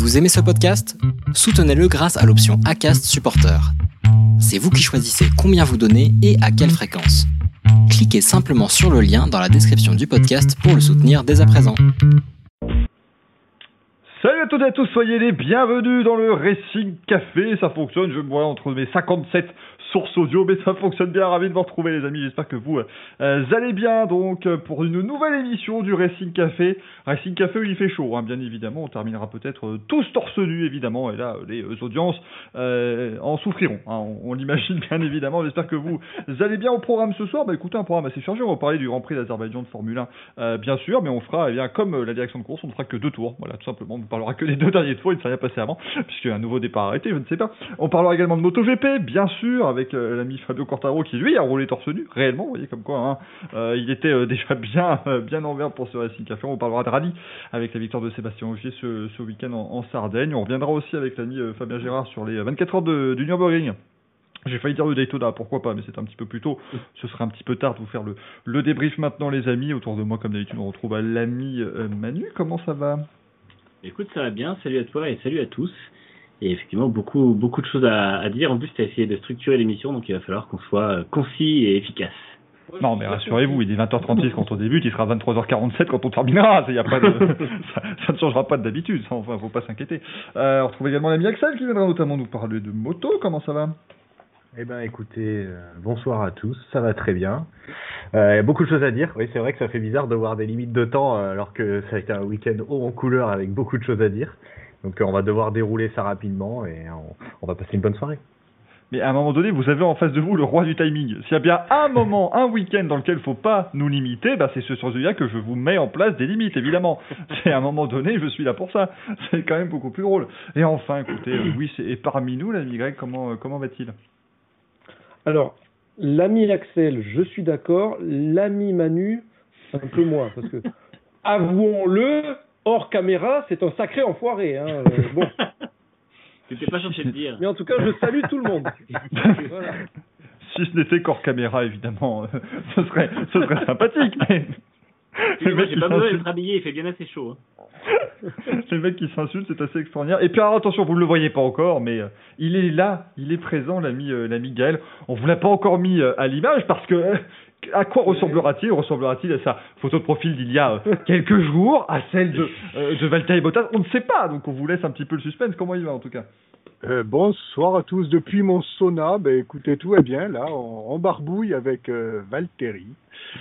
Vous aimez ce podcast? Soutenez-le grâce à l'option ACAST Supporter. C'est vous qui choisissez combien vous donnez et à quelle fréquence. Cliquez simplement sur le lien dans la description du podcast pour le soutenir dès à présent. Salut à toutes et à tous, soyez les bienvenus dans le Racing Café. Ça fonctionne, je me vois entre mes 57 source audio, mais ça fonctionne bien. Ravi de vous retrouver, les amis. J'espère que vous euh, allez bien. Donc, euh, pour une nouvelle émission du Racing Café. Racing Café où il fait chaud, hein, bien évidemment. On terminera peut-être euh, tous torse nu, évidemment. Et là, les audiences en souffriront. Hein, on, l'imagine, bien évidemment. J'espère que vous allez bien au programme ce soir. Bah, écoutez, un programme assez chargé. On va parler du Grand Prix d'Azerbaïdjan de Formule 1, bien sûr. Mais on fera, eh bien, comme la direction de course, on ne fera que deux tours. Voilà, tout simplement. On ne parlera que des deux derniers tours. Il ne s'est rien passé avant, puisqu'il y a un nouveau départ arrêté, je ne sais pas. On parlera également de MotoGP, bien sûr, avec euh, l'ami Fabio Cortaro qui lui a roulé torse nu, réellement, vous voyez comme quoi, hein, euh, il était euh, déjà bien, bien en vert pour ce Racing Café. On parlera de rallye avec la victoire de Sébastien Ogier ce, ce week-end en, Sardaigne. On reviendra aussi avec l'ami Fabien Gérard sur les 24 heures de, du Nürburgring. J'ai failli dire le Daytona, pourquoi pas, mais c'est un petit peu plus tôt. Ce serait un petit peu tard de vous faire le, le débrief maintenant, les amis. Autour de moi, comme d'habitude, on retrouve l'ami Manu. Comment ça va? Écoute, ça va bien. Salut à toi et salut à tous. Et effectivement, beaucoup, beaucoup de choses à, à dire. En plus, tu as essayé de structurer l'émission, donc il va falloir qu'on soit euh, concis et efficace. Non, mais rassurez-vous, il est 20h36 quand on débute, il sera 23h47 quand on terminera. Y a pas de, ça, ne changera pas d'habitude, enfin, faut pas s'inquiéter. Euh, on retrouve également l'ami Axel qui viendra notamment nous parler de moto. Comment ça va? Eh ben écoutez, euh, bonsoir à tous, ça va très bien. Euh, il y a beaucoup de choses à dire. Oui, c'est vrai que ça fait bizarre de voir des limites de temps alors que ça a été un week-end haut en couleur avec beaucoup de choses à dire. Donc euh, on va devoir dérouler ça rapidement et on, va passer une bonne soirée. Mais à un moment donné, vous avez en face de vous le roi du timing. S'il y a bien un moment, un week-end dans lequel il ne faut pas nous limiter, bah c'est ce celui-là que je vous mets en place des limites, évidemment. C'est à un moment donné, je suis là pour ça. C'est quand même beaucoup plus drôle. Et enfin, écoutez, euh, oui, et parmi nous, l'ami Greg, comment, euh, comment va-t-il? Alors, l'ami Axel, je suis d'accord. L'ami Manu, un peu moins, parce que avouons-le, hors caméra, c'est un sacré enfoiré. Hein. Euh, bon. Pas censé le dire. Mais en tout cas, je salue tout le monde. Si ce n'était qu'hors caméra, évidemment, euh, ce serait, ce serait sympathique. Mais... Le mec j'ai pas besoin d'être habillé, il fait bien assez chaud. Hein. le mec qui s'insulte, c'est assez extraordinaire. Et puis alors, attention, vous ne le voyez pas encore, mais euh, il est là, il est présent, l'ami euh, l'ami Gaël. On vous l'a pas encore mis à l'image parce que à quoi ressemblera-t-il? Ressemblera-t-il à sa photo de profil d'il y a euh, quelques jours, à celle de, euh, de Valtteri Bottas? On ne sait pas, donc on vous laisse un petit peu le suspense. Comment il va en tout cas? Euh, bonsoir à tous. Depuis mon sauna, ben, écoutez, tout est bien là, en, barbouille avec euh, Valtteri.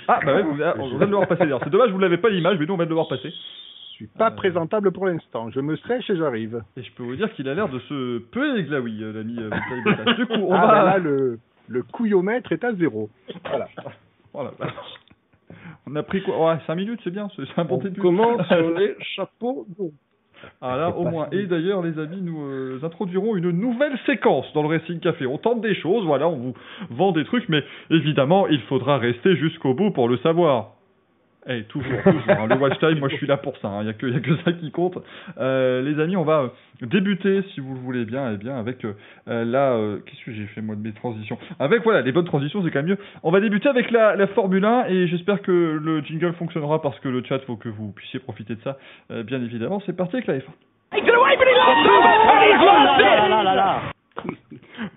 Ah, bah ouais, on vient de le voir passer d'ailleurs. C'est dommage, vous ne l'avez pas l'image, mais nous on vient de le voir passer. Je suis pas présentable pour l'instant. Je me sèche et j'arrive. Et je peux vous dire qu'il a l'air de se peu églaoui, l'ami Valtteri Bottas. Du coup, on ah, va... Ben là, le, le couillomètre est à zéro. Voilà. Oh On a pris quoi? Ouais, 5 minutes, c'est bien, c'est un bon début. commence sur les chapeaux d'eau. Ah là, au moins. Et d'ailleurs, les amis, nous euh, introduirons une nouvelle séquence dans le Racing Café. On tente des choses, voilà, on vous vend des trucs, mais évidemment, il faudra rester jusqu'au bout pour le savoir. Eh, toujours, toujours. Hein. Le watch time, moi je suis là pour ça. Il hein. n'y a, que, y a que ça qui compte. Euh, les amis, on va débuter, si vous le voulez bien, et eh bien avec euh, la. Euh, qu'est-ce que j'ai fait moi de mes transitions? Avec voilà, les bonnes transitions, c'est quand même mieux. On va débuter avec la, la Formule 1 et j'espère que le jingle fonctionnera parce que le chat, faut que vous puissiez profiter de ça, euh, bien évidemment. C'est parti avec la F1.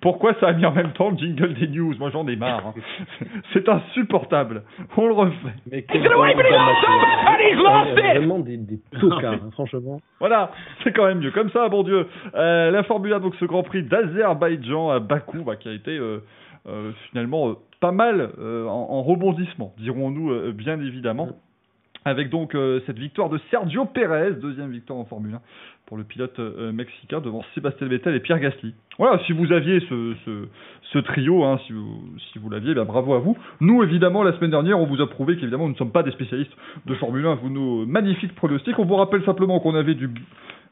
Pourquoi ça a mis en même temps le jingle des news Moi j'en ai marre. Hein. C'est insupportable. On le refait. Mais quel vraiment des, des tocards, hein, franchement. Voilà, c'est quand même mieux. Comme ça, bon Dieu. Euh, la Formule 1, donc ce Grand Prix d'Azerbaïdjan à Bakou, bah, qui a été euh, euh, finalement pas mal en, en, rebondissement, dirons-nous bien évidemment. Avec donc cette victoire de Sergio Pérez, deuxième victoire en Formule 1 pour le pilote euh, mexicain devant Sébastien Vettel et Pierre Gasly. Voilà, si vous aviez ce, ce, ce trio, hein, si vous, si vous l'aviez, ben bravo à vous. Nous, évidemment, la semaine dernière, on vous a prouvé qu'évidemment, nous ne sommes pas des spécialistes de Formule 1, vous nos magnifiques pronostics. On vous rappelle simplement qu'on avait du...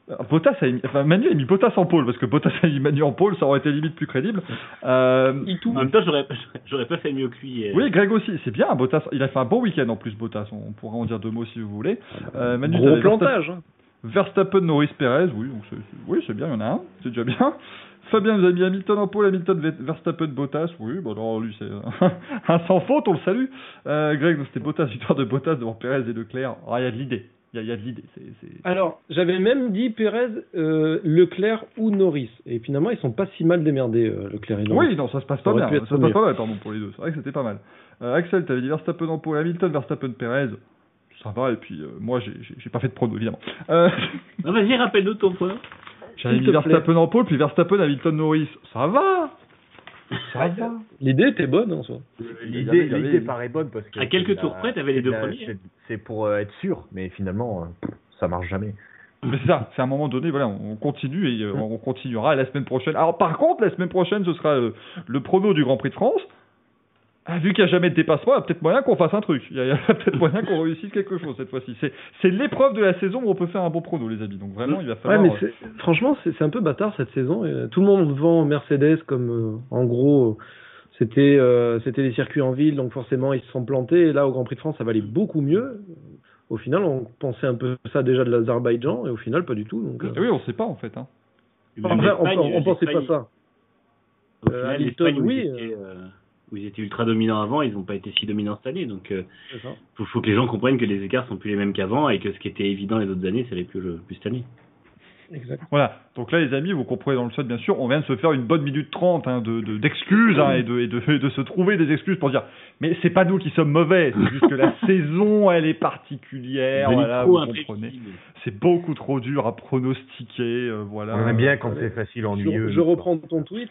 Euh, Bottas a mis, enfin Manu a mis Bottas en pôle parce que Bottas a mis Manu en pôle, ça aurait été limite plus crédible. Euh, en même temps, j'aurais, j'aurais pas fait mieux que lui. Euh. Oui, Greg aussi, c'est bien. Bottas, il a fait un bon week-end en plus, Bottas. On pourra en dire deux mots si vous voulez. Euh, Manu, Gros plantage. Hein. Verstappen, Norris, Perez, oui, c'est, oui, bien, il y en a un, c'est déjà bien. Fabien vous avez mis Hamilton en pôle, Hamilton, Verstappen, Bottas, oui, bon alors lui c'est un sans faute, on le salue. Euh, Greg, c'était Bottas, victoire de Bottas devant Perez et Leclerc. Ah, il y a de l'idée. Il y a, il y a de l'idée. Alors, j'avais même dit Pérez, euh, Leclerc ou Norris. Et finalement, ils sont pas si mal démerdés, euh, Leclerc et Norris. Oui, non, ça se passe pas bien. Ça se passe pas mal, pardon, pour les deux. C'est vrai que c'était pas mal. Euh, Axel, t'avais dit Verstappen en pole, Hamilton, Verstappen, Perez. Ça va, et puis euh, moi, j'ai- pas fait de prono, évidemment. Euh, vas-y, rappelle-nous ton point. J'avais mis. Verstappen en pole, puis Verstappen, Hamilton, Norris. Ça va Ça va L'idée était bonne en soi. L'idée paraît bonne parce que. À quelques tours près, t'avais les deux premiers. c'est- C'est pour euh, être sûr, mais finalement, euh, ça marche jamais. Mais c'est ça, c'est à un moment donné, voilà, on continue et euh, on continuera la semaine prochaine. Alors par contre, la semaine prochaine, ce sera euh, le prono du Grand Prix de France. Ah, vu qu'il n'y a jamais de dépassement, il y a peut-être moyen qu'on fasse un truc. Il y a, peut-être moyen qu'on réussisse quelque chose cette fois-ci. C'est, c'est l'épreuve de la saison où on peut faire un bon prono, les amis. Donc vraiment, il va Ouais, falloir. mais euh, c'est- franchement, c'est c'est un peu bâtard cette saison. Euh, tout le monde vend Mercedes comme, euh, en gros, c'était euh, c'était les circuits en ville, donc forcément ils se sont plantés. Et là, au Grand Prix de France, ça valait beaucoup mieux. Au final, on pensait un peu ça déjà de l'Azerbaïdjan, et au final, pas du tout. Donc, euh, eh oui, on sait pas en fait. Hein. enfin, on, on, on pensait pas ça. Au Euh, final, oui, euh, où ils étaient ultra dominants avant, ils n'ont pas été si dominants cette année. Donc, euh, C'est ça. faut, faut que les gens comprennent que les écarts sont plus les mêmes qu'avant et que ce qui était évident les autres années, ça l'est plus, le- plus cette année. Exact. Voilà. Donc là, les amis, vous comprenez dans le chat, bien sûr, on vient de se faire une bonne minute trente hein, de, de- d'excuses hein, et, de, et, de, et de se trouver des excuses pour dire mais c'est pas nous qui sommes mauvais, c'est juste que la saison, elle est particulière. Voilà, vous comprenez. C'est beaucoup trop dur à pronostiquer. euh, voilà. On aime bien quand c'est facile, Je, ennuyeux. je reprends ton tweet.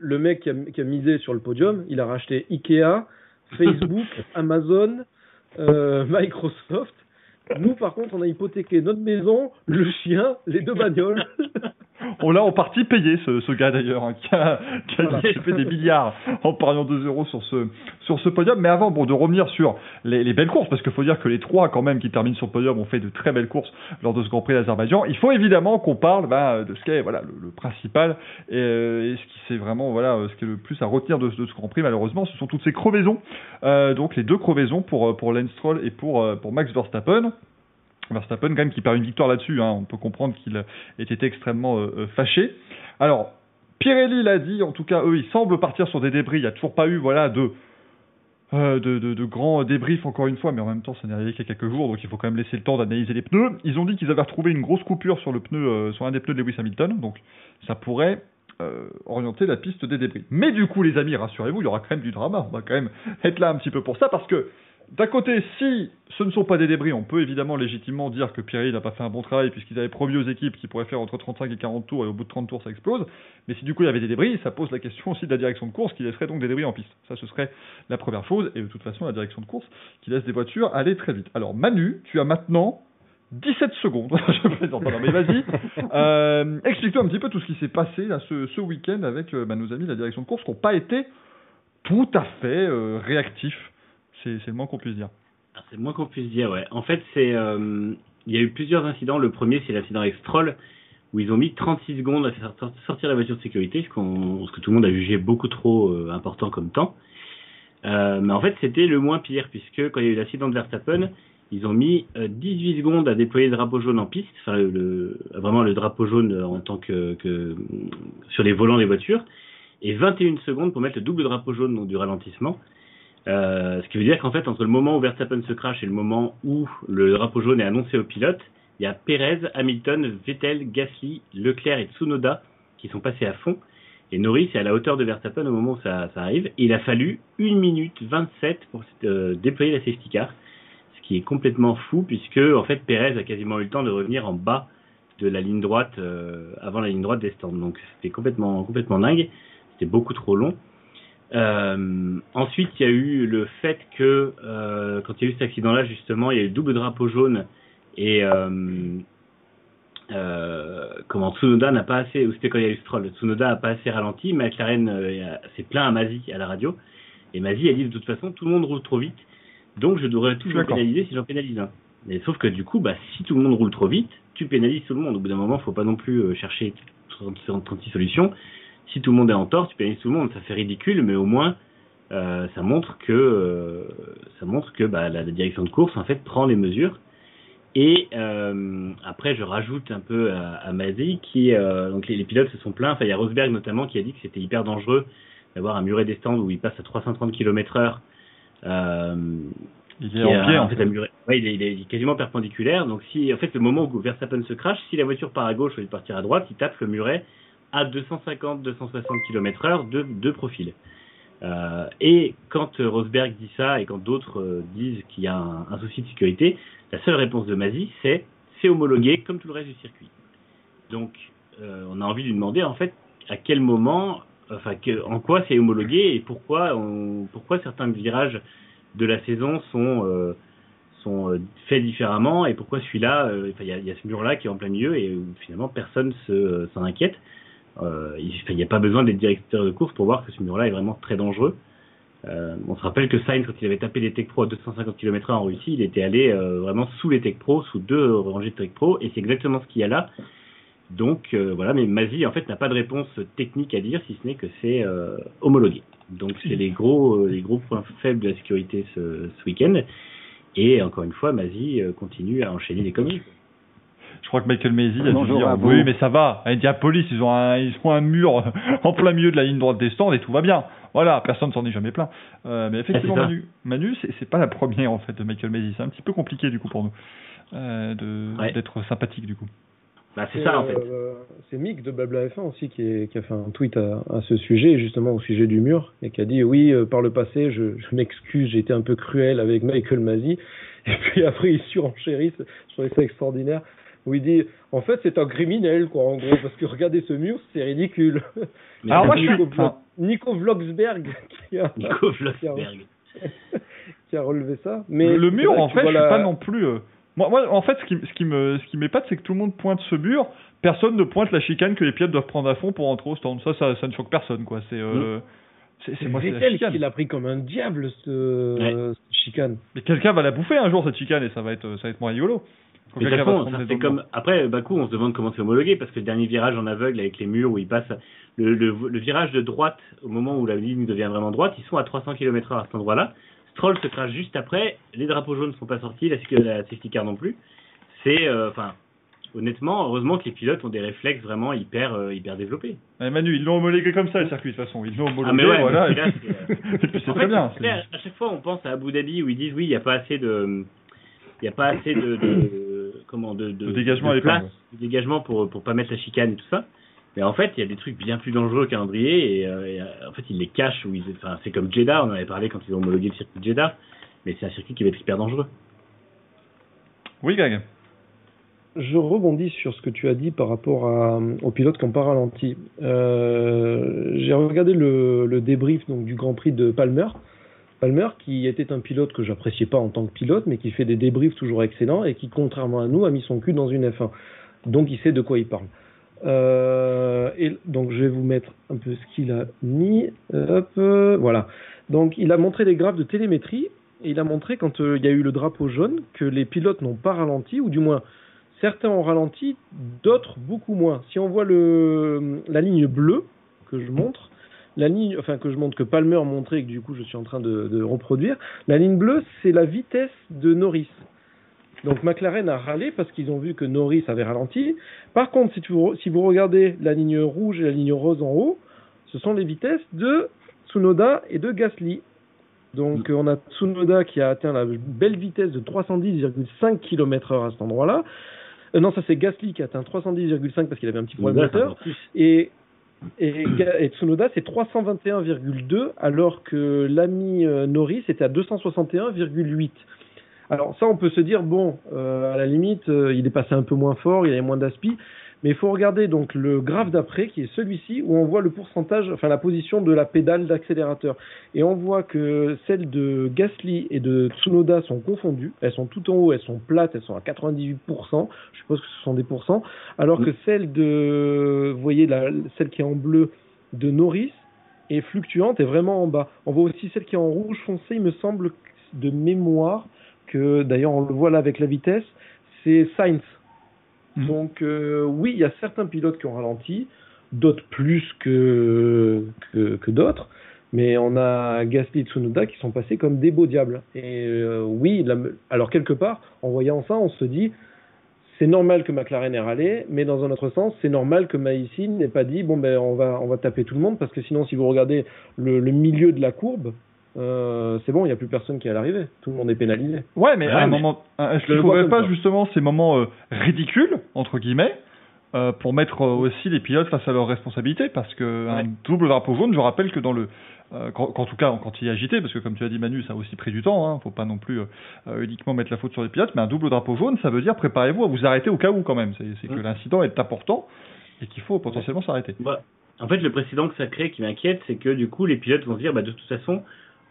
Le mec qui a, qui a misé sur le podium, il a racheté Ikea, Facebook, Amazon, euh, Microsoft. Nous, par contre, on a hypothéqué notre maison, le chien, les deux bagnoles. On l'a en partie payé, ce, ce gars d'ailleurs, hein, qui a, qui a Voilà. des milliards en pariant 2 euros sur ce, sur ce podium. Mais avant, bon, de revenir sur les, les belles courses, parce qu'il faut dire que les trois, quand même, qui terminent sur le podium, ont fait de très belles courses lors de ce Grand Prix d'Azerbaïdjan. Il faut évidemment qu'on parle bah, de ce qui est voilà, le, le principal et, euh, et ce qui c'est vraiment voilà, euh, ce qui est le plus à retenir de, de ce Grand Prix, malheureusement, ce sont toutes ces crevaisons. Euh, donc les deux crevaisons pour, pour Lance Stroll et pour, pour Max Verstappen. Verstappen, quand même, qui perd une victoire là-dessus. Hein. On peut comprendre qu'il ait été extrêmement euh, euh, fâché. Alors, Pirelli l'a dit, en tout cas, eux, ils semblent partir sur des débris. Il n'y a toujours pas eu, voilà, de, euh, grands débriefs, encore une fois, mais en même temps, ça n'est arrivé qu'il y a quelques jours, donc il faut quand même laisser le temps d'analyser les pneus. Ils ont dit qu'ils avaient retrouvé une grosse coupure sur le pneu, sur un des pneus de Lewis Hamilton, donc ça pourrait orienter la piste des débris. Mais du coup, les amis, rassurez-vous, il y aura quand même du drama. On va quand même être là un petit peu pour ça, parce que d'un côté, si ce ne sont pas des débris, on peut évidemment légitimement dire que Pirelli n'a pas fait un bon travail puisqu'ils avaient promis aux équipes qu'ils pourraient faire entre 35 et 40 tours et au bout de 30 tours ça explose. Mais si du coup il y avait des débris, ça pose la question aussi de la direction de course qui laisserait donc des débris en piste. Ça ce serait la première chose et de toute façon la direction de course qui laisse des voitures aller très vite. Alors Manu, tu as maintenant 17 secondes. Je plaisante, pardon, mais vas-y. Euh, Explique-nous un petit peu tout ce qui s'est passé là, ce, ce week-end avec euh, bah, nos amis de la direction de course qui n'ont pas été tout à fait euh, réactifs. C'est le moins qu'on puisse dire. Ah, C'est le moins qu'on puisse dire, ouais. En fait, c'est, euh, il y a eu plusieurs incidents. Le premier, c'est l'incident avec Stroll, où ils ont mis 36 secondes à faire sor- sortir la voiture de sécurité, ce, que tout le monde a jugé beaucoup trop euh, important comme temps. Euh, mais en fait, c'était le moins pire, puisque quand il y a eu l'accident de Verstappen, ils ont mis euh, 18 secondes à déployer le drapeau jaune en piste, enfin vraiment le drapeau jaune en tant que sur les volants des voitures, et 21 secondes pour mettre le double drapeau jaune donc, du ralentissement. Euh, ce qui veut dire qu'en fait, entre le moment où Verstappen se crache et le moment où le drapeau jaune est annoncé au pilote, il y a Perez, Hamilton, Vettel, Gasly, Leclerc et Tsunoda qui sont passés à fond. Et Norris est à la hauteur de Verstappen au moment où ça, arrive. Il a fallu 1 minute 27 pour euh, déployer la safety car. Ce qui est complètement fou puisque en fait Perez a quasiment eu le temps de revenir en bas de la ligne droite euh, avant la ligne droite des stands. Donc c'était complètement complètement dingue. C'était beaucoup trop long. Euh, ensuite, il y a eu le fait que euh, quand il y a eu cet accident-là, justement, il y a eu le double drapeau jaune et euh, euh, comment Tsunoda n'a pas assez, ou c'était quand il y a eu Stroll, Tsunoda n'a pas assez ralenti, McLaren euh, s'est plaint à Mazi à la radio et Mazi a dit de toute façon tout le monde roule trop vite, donc je devrais toujours pénaliser si j'en pénalise un. Mais sauf que du coup, bah, si tout le monde roule trop vite, tu pénalises tout le monde. Au bout d'un moment, faut pas non plus euh, chercher 30 36 solutions si tout le monde est en tort, tu pénalises tout le monde, ça fait ridicule, mais au moins euh, ça montre que euh, ça montre que bah, la, la direction de course en fait prend les mesures. Et euh, après, je rajoute un peu à, à Mazzi qui donc les, les pilotes se sont plaints. Enfin, il y a Rosberg notamment qui a dit que c'était hyper dangereux d'avoir un muret des stands où il passe à 330 km/h Il qui est est, en pied, en fait, fait. la muret- ouais, il, est, il est quasiment perpendiculaire. Donc, si, en fait, le moment où Verstappen se crache, si la voiture part à gauche au lieu de partir à droite, il tape le muret à 250-260 km/h de, de profil. Euh, et quand euh, Rosberg dit ça et quand d'autres euh, disent qu'il y a un, souci de sécurité, la seule réponse de Masi, c'est c'est homologué comme tout le reste du circuit. Donc, on a envie de lui demander en fait à quel moment, enfin, en quoi c'est homologué et pourquoi, pourquoi certains virages de la saison sont sont faits différemment et pourquoi celui-là, il y, a, ce mur-là qui est en plein milieu et finalement personne se s'en inquiète. Euh, il n'y a pas besoin d'être directeur de course pour voir que ce mur-là est vraiment très dangereux. Euh, on se rappelle que Sainz, quand il avait tapé des Tech Pro à 250 km/h en Russie, il était allé euh, vraiment sous les Tech Pro, sous deux rangées de Tech Pro, et c'est exactement ce qu'il y a là. Donc voilà, mais Mazi en fait n'a pas de réponse technique à dire, si ce n'est que c'est homologué. Donc c'est les gros les gros points faibles de la sécurité ce, ce week-end. Et encore une fois, Mazi continue à enchaîner les conneries. Je crois que Michael Maisy a dû dire à oui mais ça va. Indianapolis ils ont un ils ont un mur en plein milieu de la ligne droite des stands et tout va bien. Voilà, personne s'en est jamais plaint. Euh, mais effectivement Ah, c'est ça. Manu, Manu c'est pas la première en fait de Michael Maisy. C'est un petit peu compliqué du coup pour nous euh, Ouais. d'être sympathique du coup. Bah c'est ça en fait. euh, c'est Mick de Blabla F1 aussi qui, est- qui a fait un tweet à, à ce sujet, justement au sujet du mur, et qui a dit oui, euh, par le passé, je, je m'excuse, j'ai été un peu cruel avec Michael Masi. Et puis après, il surenchérit, je trouvais ça extraordinaire, où il dit en fait, c'est un criminel, quoi, en gros, parce que regardez ce mur, c'est ridicule. Mais Alors moi, je Nico, suis- Nico Vlogsberg qui a, Nico Vlosberg. qui a relevé ça. Mais le, mur en fait, je suis pas non plus. euh, Moi, moi, en fait, ce qui, ce qui me, ce qui m'épate, c'est que tout le monde pointe ce mur. Personne ne pointe la chicane que les pilotes doivent prendre à fond pour entrer au stand. Ça, ça, ça ne choque personne, quoi. C'est, euh, c'est, c'est moi, c'est la Vettel chicane. qui l'a pris comme un diable, ce, cette chicane. Mais quelqu'un va la bouffer un jour cette chicane et ça va être, ça va être moins rigolo. Mais ça prendre fait comme après Bakou, on se demande comment c'est homologué parce que le dernier virage en aveugle avec les murs où il passe le, le, le virage de droite au moment où la ligne devient vraiment droite, ils sont à 300 km/h à cet endroit-là. Stroll se crache juste après, les drapeaux jaunes ne sont pas sortis, la, la safety car non plus. C'est euh, enfin honnêtement, heureusement que les pilotes ont des réflexes vraiment hyper euh, hyper développés. Eh, Manu, ils l'ont homologué comme ça le circuit de toute façon. Ils l'ont homologué, Ah mais ouais, voilà. mais là, c'est, euh, et puis c'est En très bien. à chaque fois, on pense à Abu Dhabi où ils disent oui, il n'y a pas assez de, il y a pas assez de, de- comment, de, de, Le dégagement de place, de dégagement pour pour pas mettre la chicane et tout ça. Mais en fait, il y a des trucs bien plus dangereux qu'un calendrier et, euh, et, euh, en fait, ils les cachent. Où ils, enfin, c'est comme Jeddah, on en avait parlé quand ils ont homologué le circuit de Jeddah, mais c'est un circuit qui va être hyper dangereux. Oui, Greg. Je rebondis sur ce que tu as dit par rapport à, aux pilotes qui n'ont pas ralenti. Euh, J'ai regardé le, le débrief donc, du Grand Prix de Palmer. Palmer, qui était un pilote que j'appréciais pas en tant que pilote, mais qui fait des débriefs toujours excellents et qui, contrairement à nous, a mis son cul dans une F1. Donc il sait de quoi il parle. Euh, et donc je vais vous mettre un peu ce qu'il a mis. Euh, voilà. Donc il a montré des graphes de télémétrie et il a montré quand euh, il y a eu le drapeau jaune que les pilotes n'ont pas ralenti ou du moins certains ont ralenti, d'autres beaucoup moins. Si on voit la ligne bleue que je montre, la ligne, enfin que je montre que Palmer montrait et que du coup je suis en train de, de reproduire, la ligne bleue c'est la vitesse de Norris. Donc McLaren a râlé parce qu'ils ont vu que Norris avait ralenti. Par contre, si, tu, si vous regardez la ligne rouge et la ligne rose en haut, ce sont les vitesses de Tsunoda et de Gasly. Donc on a Tsunoda qui a atteint la belle vitesse de 310,5 km/h à cet endroit-là. Euh, non, ça c'est Gasly qui a atteint 310,5 parce qu'il avait un petit problème moteur. Et, et, et Tsunoda, c'est 321,2, alors que l'ami euh, Norris était à 261,8. Alors ça, on peut se dire, bon, euh, à la limite, euh, il est passé un peu moins fort, il avait moins d'aspi, mais il faut regarder donc le graphe d'après, qui est celui-ci, où on voit le pourcentage, enfin la position de la pédale d'accélérateur. Et on voit que celles de Gasly et de Tsunoda sont confondues, elles sont tout en haut, elles sont plates, elles sont à 98%, je suppose que ce sont des pourcents, alors que celle de, vous voyez, la, celle qui est en bleu de Norris est fluctuante et vraiment en bas. On voit aussi celle qui est en rouge foncé, il me semble, de mémoire, que d'ailleurs on le voit là avec la vitesse, c'est Sainz. Mhm. Donc euh, oui, il y a certains pilotes qui ont ralenti, d'autres plus que, que, d'autres, mais on a Gasly et Tsunoda qui sont passés comme des beaux diables. Et euh, oui, alors quelque part, en voyant ça, on se dit, c'est normal que McLaren ait râlé, mais dans un autre sens, c'est normal que Maïsine n'ait pas dit bon ben on va on va taper tout le monde parce que sinon si vous regardez le milieu de la courbe, euh, c'est bon, il n'y a plus personne qui est à l'arrivée. Tout le monde est pénalisé. Ouais, mais Ouais, à un mais- moment, est-ce qu'il ne faudrait pas ça. justement ces moments euh, ridicules entre guillemets euh, pour mettre euh, aussi les pilotes face à leurs responsabilités Parce que un Ouais. double drapeau jaune, je rappelle que dans le euh, quand- qu'en tout cas quand il est agité, parce que comme tu as dit Manu, ça a aussi pris du temps. Hein, faut pas non plus uniquement mettre la faute sur les pilotes, mais un double drapeau jaune, ça veut dire préparez-vous à vous arrêter au cas où quand même. C'est c'est que l'incident est important et qu'il faut potentiellement s'arrêter. Bah, en fait, le précédent que ça crée qui m'inquiète, c'est que du coup, les pilotes vont se dire, bah, de toute façon,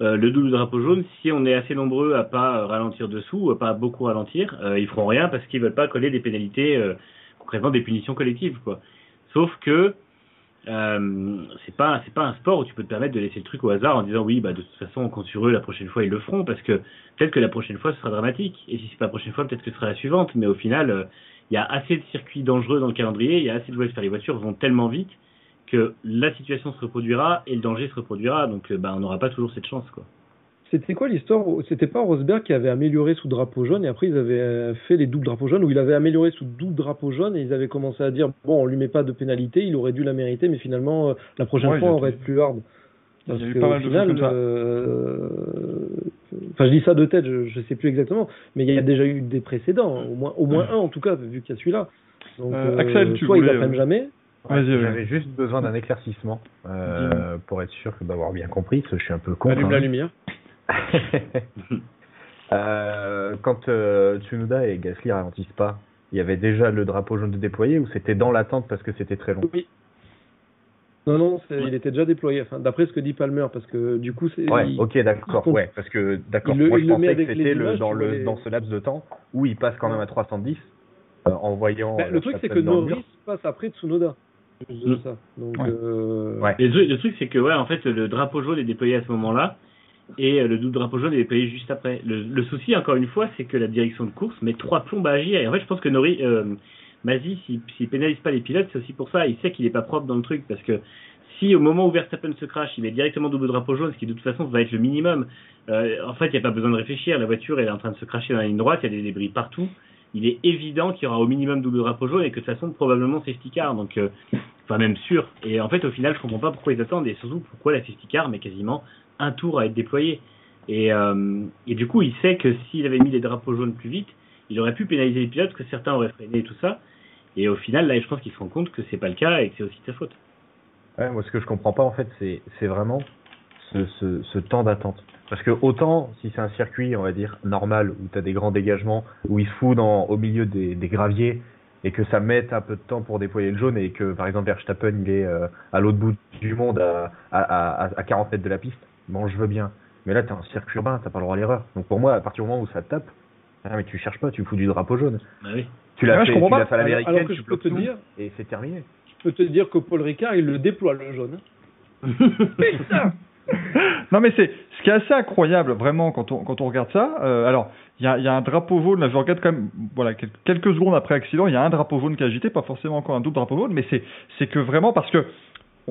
euh, le double drapeau jaune, si on est assez nombreux à pas euh, ralentir dessous, à pas beaucoup ralentir, euh, ils feront rien parce qu'ils veulent pas coller des pénalités, euh, concrètement des punitions collectives, quoi. Sauf que euh, c'est pas pas un sport où tu peux te permettre de laisser le truc au hasard en disant oui bah de toute façon on compte sur eux la prochaine fois ils le feront parce que peut-être que la prochaine fois ce sera dramatique et si c'est pas la prochaine fois peut-être que ce sera la suivante mais au final il y a assez de circuits dangereux dans le calendrier il y a assez de faire les voitures vont tellement vite que la situation se reproduira et le danger se reproduira donc euh, bah on n'aura pas toujours cette chance quoi C'était quoi l'histoire C'était pas Rosberg qui avait amélioré sous drapeau jaune et après ils avaient euh, fait les doubles drapeaux jaunes où il avait amélioré sous double drapeau jaune et ils avaient commencé à dire bon on lui met pas de pénalité, il aurait dû la mériter mais finalement euh, la prochaine Ouais, fois on va être plus hard. Il y a Parce eu pas mal final, choses comme ça. euh, Enfin, je dis ça de tête, je, je sais plus exactement, mais il y a déjà eu des précédents, au moins, au moins un en tout cas, vu qu'il y a celui-là. Donc, Euh, Axel, tu soit ils voulais, apprennent euh, jamais, Ouais, J'avais juste besoin d'un éclaircissement euh, pour être sûr d'avoir bien compris, parce que je suis un peu con. allume quand la lumière. Euh, quand euh, Tsunoda et Gasly ralentissent pas, il y avait déjà le drapeau jaune de déployé ou c'était dans l'attente parce que c'était très long? Oui. Non, non, il était déjà déployé, enfin, d'après ce que dit Palmer, parce que du coup, c'est. Ouais, il- ok, d'accord, ouais, parce que d'accord, moi je pensais que c'était dans le ce laps de temps où il passe quand même à 310 euh, en voyant. Le truc, c'est que. Norris passe après Tsunoda. Juste de ça. Donc, Ouais. euh, Ouais. Le, truc- le truc, c'est que ouais, en fait, le drapeau jaune est déployé à ce moment-là, et euh, le double drapeau jaune est déployé juste après. Le, le souci, encore une fois, c'est que la direction de course met trois plombes à agir. Et en fait, je pense que Nori, euh, Mazzi, s'il pénalise pas les pilotes, c'est aussi pour ça. Il sait qu'il est pas propre dans le truc, parce que si au moment où Verstappen se crache, il met directement double drapeau jaune, ce qui de toute façon va être le minimum. euh, en fait, il n'y a pas besoin de réfléchir. La voiture elle est en train de se cracher dans la ligne droite, il y a des débris partout. Il est évident qu'il y aura au minimum double drapeau jaune et que de toute façon probablement safety car. Donc euh, enfin même sûr. Et en fait, au final, je comprends pas pourquoi ils attendent et surtout pourquoi la safety car met quasiment un tour à être déployé. Et, euh, et du coup, il sait que s'il avait mis les drapeaux jaunes plus vite, il aurait pu pénaliser les pilotes, que certains auraient freiné et tout ça. Et au final, là, je pense qu'il se rend compte que c'est pas le cas et que c'est aussi de sa faute. Ouais, moi, ce que je comprends pas, en fait, c'est, vraiment ce, ce, temps d'attente. Parce que autant, si c'est un circuit, on va dire, normal, où tu as des grands dégagements, où il se fout au milieu des, des graviers, et que ça mette un peu de temps pour déployer le jaune, et que, par exemple, Verstappen, il est euh, à l'autre bout du monde, à, à, à, à 40 mètres de la piste, bon, je veux bien. Mais là, t'as un circuit urbain, t'as pas le droit à l'erreur. Donc pour moi, à partir du moment où ça te tape, ah, mais tu cherches pas, tu fous du drapeau jaune. Bah oui. Tu l'as je fait, comprends tu fait à l'américaine, tu je peux bloques te tout, dire- et c'est terminé. Je peux te dire que Paul Ricard, il le déploie, le jaune. Non mais c'est ce qui est assez incroyable vraiment quand on quand on regarde ça. euh, alors il y a, y a un drapeau jaune là je regarde quand même voilà quel- quelques secondes après accident il y a un drapeau jaune qui est agité pas forcément encore un double drapeau jaune mais c'est que vraiment parce que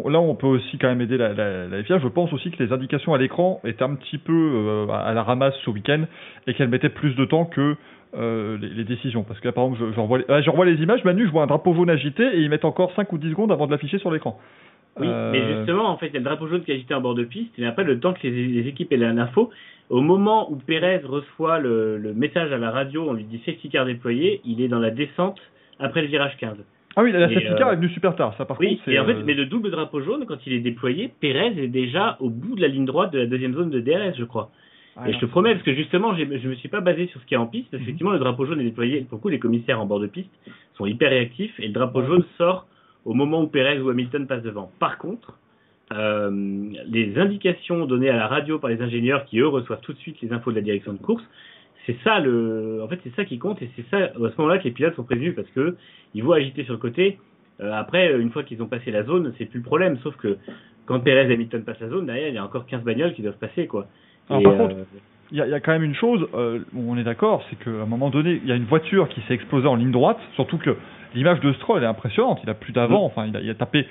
là on peut aussi quand même aider la, FIA. Je pense aussi que les indications à l'écran étaient un petit peu euh, à la ramasse ce week-end et qu'elles mettaient plus de temps que euh, les, les décisions parce que là, par exemple je, je, revois les, ah, je revois les images Manu je vois un drapeau jaune agité et ils mettent encore 5 ou 10 secondes avant de l'afficher sur l'écran. Oui, Euh, mais justement, en fait, il y a le drapeau jaune qui est agité en bord de piste, et après, le temps que les, les équipes aient l'info, au moment où Pérez reçoit le, le message à la radio, on lui dit safety car déployé, il est dans la descente après le virage 15. Ah oui, la Et, safety car euh, est venue super tard. Ça, par Oui, contre, et en fait, euh, mais le double drapeau jaune, quand il est déployé, Pérez est déjà au bout de la ligne droite de la deuxième zone de DRS, je crois. ah, et je te promets, parce que justement, je me suis pas basé sur ce qui est en piste, parce Mhm. qu'effectivement, le drapeau jaune est déployé. Pour le coup, les commissaires en bord de piste sont hyper réactifs, et le drapeau jaune sort au moment où Perez ou Hamilton passent devant. Par contre, euh, les indications données à la radio par les ingénieurs, qui eux reçoivent tout de suite les infos de la direction de course, c'est ça le, en fait, c'est ça qui compte, et c'est ça à ce moment-là que les pilotes sont prévenus, parce que ils vont agiter sur le côté. Euh, après, une fois qu'ils ont passé la zone, c'est plus le problème, sauf que quand Perez et Hamilton passent la zone, derrière, il y a encore 15 bagnoles qui doivent passer, quoi. Alors, Et, par euh, contre, il y, a- il y a quand même une chose, euh, on est d'accord, c'est qu'à un moment donné, il y a une voiture qui s'est explosée en ligne droite, surtout que l'image de Stroll est impressionnante. Il a plus d'avant, enfin, il a, il a tapé,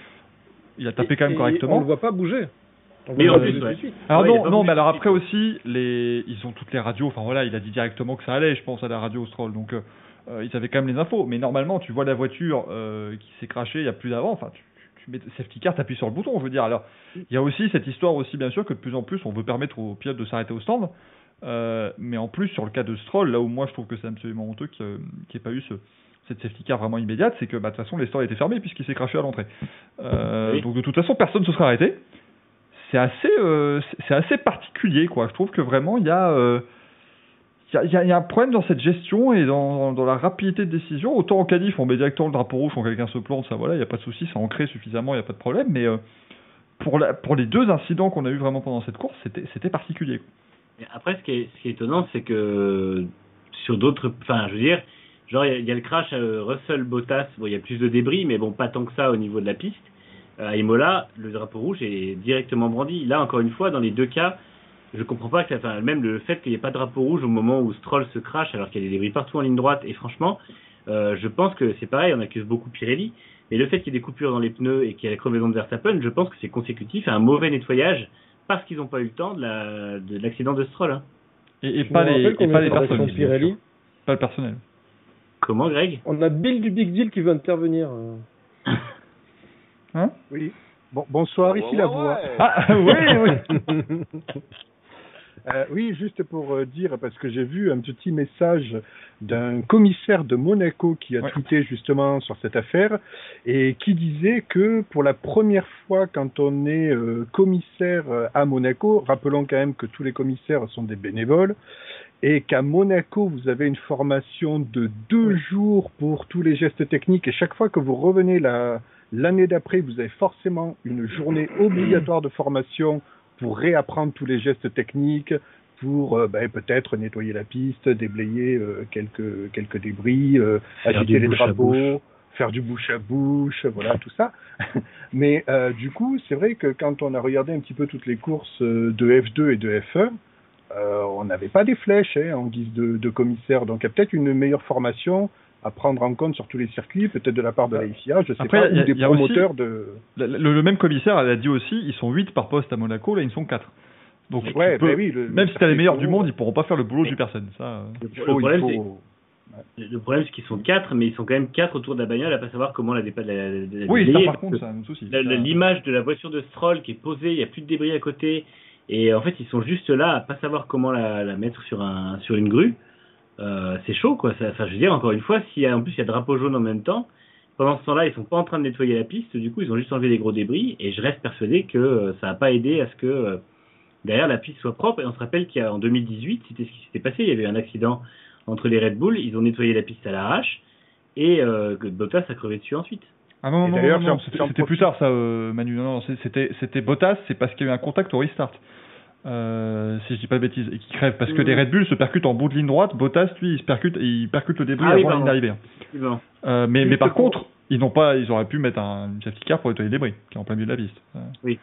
il a tapé quand même correctement. On le voit pas bouger. On Mais voit en pas plus, bouger ouais. tout de suite. Alors Ouais, il a non, non, mais alors après aussi, les, ils ont toutes les radios. Enfin voilà, il a dit directement que ça allait, je pense à la radio Stroll. Donc euh, euh, ils avaient quand même les infos. Mais normalement, tu vois la voiture euh, qui s'est crachée, il y a plus d'avant. Enfin, tu, tu mets safety car, t'appuies sur le bouton. Je veux dire, alors il y a aussi cette histoire aussi bien sûr que de plus en plus on veut permettre aux pilotes de s'arrêter au stand. Euh, mais en plus sur le cas de Stroll, là où moi je trouve que c'est absolument honteux qu'il n'y ait pas eu ce, cette safety car vraiment immédiate, c'est que bah, de toute façon les stands étaient fermés puisqu'il s'est craché à l'entrée. Euh, Oui. Donc de toute façon personne ne se serait arrêté. C'est assez, euh, c'est- c'est assez particulier quoi. Je trouve que vraiment il y a il y, a, il y a- il y a un problème dans cette gestion et dans, dans la rapidité de décision. Autant en qualif, on met directement le drapeau rouge quand quelqu'un se plante, ça voilà, il n'y a pas de souci, ça ancré suffisamment, il n'y a pas de problème. Mais euh, pour, la, pour les deux incidents qu'on a eu vraiment pendant cette course, c'était particulier. Après, ce qui est, ce qui est étonnant, c'est que sur d'autres, enfin, je veux dire, genre il y, a- il y a le crash euh, Russell Bottas, bon, il y a plus de débris, mais bon, pas tant que ça au niveau de la piste. Euh, à Imola, le drapeau rouge est directement brandi. Là, encore une fois, dans les deux cas, je comprends pas que, enfin, même le fait qu'il n'y ait pas de drapeau rouge au moment où Stroll se crache, alors qu'il y a des débris partout en ligne droite, et franchement, euh, je pense que c'est pareil, on accuse beaucoup Pirelli, mais le fait qu'il y ait des coupures dans les pneus et qu'il y ait la crevaison de Verstappen, je pense que c'est consécutif à un mauvais nettoyage parce qu'ils n'ont pas eu le temps de la- de l'accident de, Stroll. hein. Et, pas les, et les personnes, Pirelli. pas le personnel. Comment, Greg? On a Bill du Big Deal qui veut intervenir. euh. Oui. Bon, bonsoir, ici la voix. Ah oui, oui. Euh, oui, juste pour euh, dire, parce que j'ai vu un petit message d'un commissaire de Monaco qui a Ouais. tweeté justement sur cette affaire et qui disait que pour la première fois quand on est euh, commissaire à Monaco, rappelons quand même que tous les commissaires sont des bénévoles, et qu'à Monaco, vous avez une formation de deux jours pour tous les gestes techniques. Et chaque fois que vous revenez la- l'année d'après, vous avez forcément une journée obligatoire de formation pour réapprendre tous les gestes techniques, pour euh, ben, peut-être nettoyer la piste, déblayer euh, quelques, quelques débris, euh, agiter les drapeaux, faire du bouche à bouche, voilà tout ça. Mais euh, du coup, c'est vrai que quand on a regardé un petit peu toutes les courses de F2 et de F1, euh, on n'avait pas des flèches hein, en guise de, de commissaire. Donc il y a peut-être une meilleure formation à prendre en compte sur tous les circuits, peut-être de la part de la FIA, je sais Après, pas, il y a- ou des aussi- promoteurs de... Le, le- le même commissaire elle a dit aussi, ils sont 8 par poste à Monaco, là ils sont 4. Donc tu Ouais, peux- ben oui, le- même le si t'as les meilleurs du monde, ils pourront pas faire le boulot du personne. Ça, euh. Le, faut, problème, faut- c'est le problème, c'est qu'ils sont quatre, mais ils sont quand même quatre autour de la bagnole à pas savoir comment la la, la, la Oui, ça par contre, c'est un souci. L'image de la voiture de Stroll qui est posée, il n'y a plus de débris à côté, et en fait, ils sont juste là à pas savoir comment la, mettre sur un sur une grue. Euh, c'est chaud, quoi. Ça, je veux dire, encore une fois, a en plus il y a drapeau jaune en même temps, pendant ce temps-là, ils sont pas en train de nettoyer la piste. Du coup, ils ont juste enlevé les gros débris, et je reste persuadé que euh, ça n'a pas aidé à ce que euh, derrière la piste soit propre. Et on se rappelle qu'en 2018, c'était ce qui s'était passé. Il y avait un accident entre les Red Bull. Ils ont nettoyé la piste à l'arrache, et euh, Bottas a crevé dessus ensuite. Ah non, non, non, c'était plus tard ça, euh, Manu. Non, non, c'était Bottas, c'est parce qu'il y a eu un contact au restart. Euh, si je dis pas de bêtises, et qui crève parce que Mhm. les Red Bull se percutent en bout de ligne droite, Bottas lui il se percute, il percute le débris Ah avant la ligne d'arrivée. Euh, mais, mais par contre, ils n'ont pas, ils auraient pu mettre un safety car pour nettoyer les débris, qui est en plein milieu de la piste. Oui.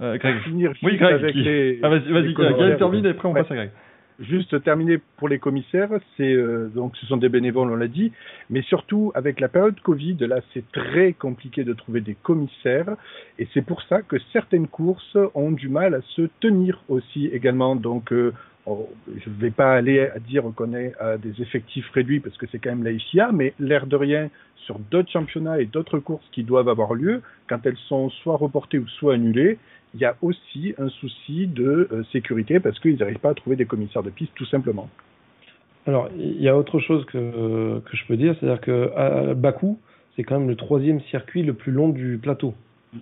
Greg. finir Oui, Greg. qui- les- Ah, vas-y, vas-y, Greg, termine et après on Ouais. passe à Greg. Juste terminé pour les commissaires, euh, donc ce sont des bénévoles, on l'a dit, mais surtout avec la période Covid, là c'est très compliqué de trouver des commissaires, et c'est pour ça que certaines courses ont du mal à se tenir aussi également. Donc euh, oh, je ne vais pas aller à dire qu'on est à des effectifs réduits parce que c'est quand même la FIA, mais l'air de rien sur d'autres championnats et d'autres courses qui doivent avoir lieu, quand elles sont soit reportées ou soit annulées, il y a aussi un souci de euh, sécurité parce qu'ils n'arrivent pas à trouver des commissaires de piste tout simplement. Alors, il y a autre chose que, que je peux dire, c'est-à-dire que à Bakou, c'est quand même le troisième circuit le plus long du plateau,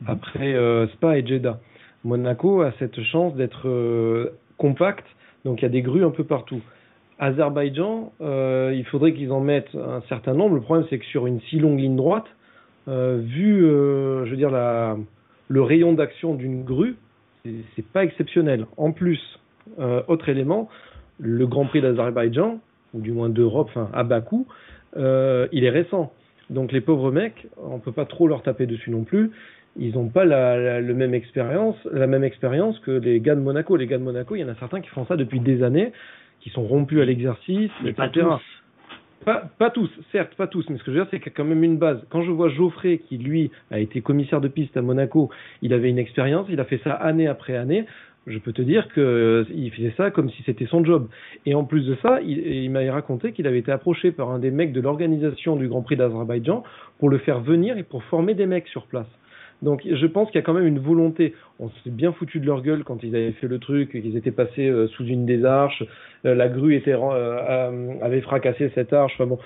après euh, Spa et Jeddah. Monaco a cette chance d'être euh, compact, donc il y a des grues un peu partout. Azerbaïdjan, euh, il faudrait qu'ils en mettent un certain nombre. Le problème, c'est que sur une si longue ligne droite, vu, je veux dire, la, le rayon d'action d'une grue, c'est- pas exceptionnel. En plus, euh, autre élément, le Grand Prix d'Azerbaïdjan, ou du moins d'Europe, enfin à Bakou, euh, il est récent. Donc les pauvres mecs, on peut pas trop leur taper dessus non plus. Ils n'ont pas la, la, le même expérience, la même expérience que les gars de Monaco. Les gars de Monaco, il y en a certains qui font ça depuis des années, qui sont rompus à l'exercice, Mais etc. pas tous. Pas, pas tous, certes, pas tous, mais ce que je veux dire, c'est qu'il y a quand même une base. Quand je vois Geoffrey, qui lui a été commissaire de piste à Monaco, il avait une expérience, il a fait ça année après année, je peux te dire que euh, faisait ça comme si c'était son job. Et en plus de ça, il, il m'avait raconté qu'il avait été approché par un des mecs de l'organisation du Grand Prix d'Azerbaïdjan pour le faire venir et pour former des mecs sur place. Donc je pense qu'il y a quand même une volonté. On s'est bien foutu de leur gueule quand ils avaient fait le truc, qu'ils étaient passés euh, sous une des arches, euh, la grue était euh, avait fracassé cette arche. Enfin bon,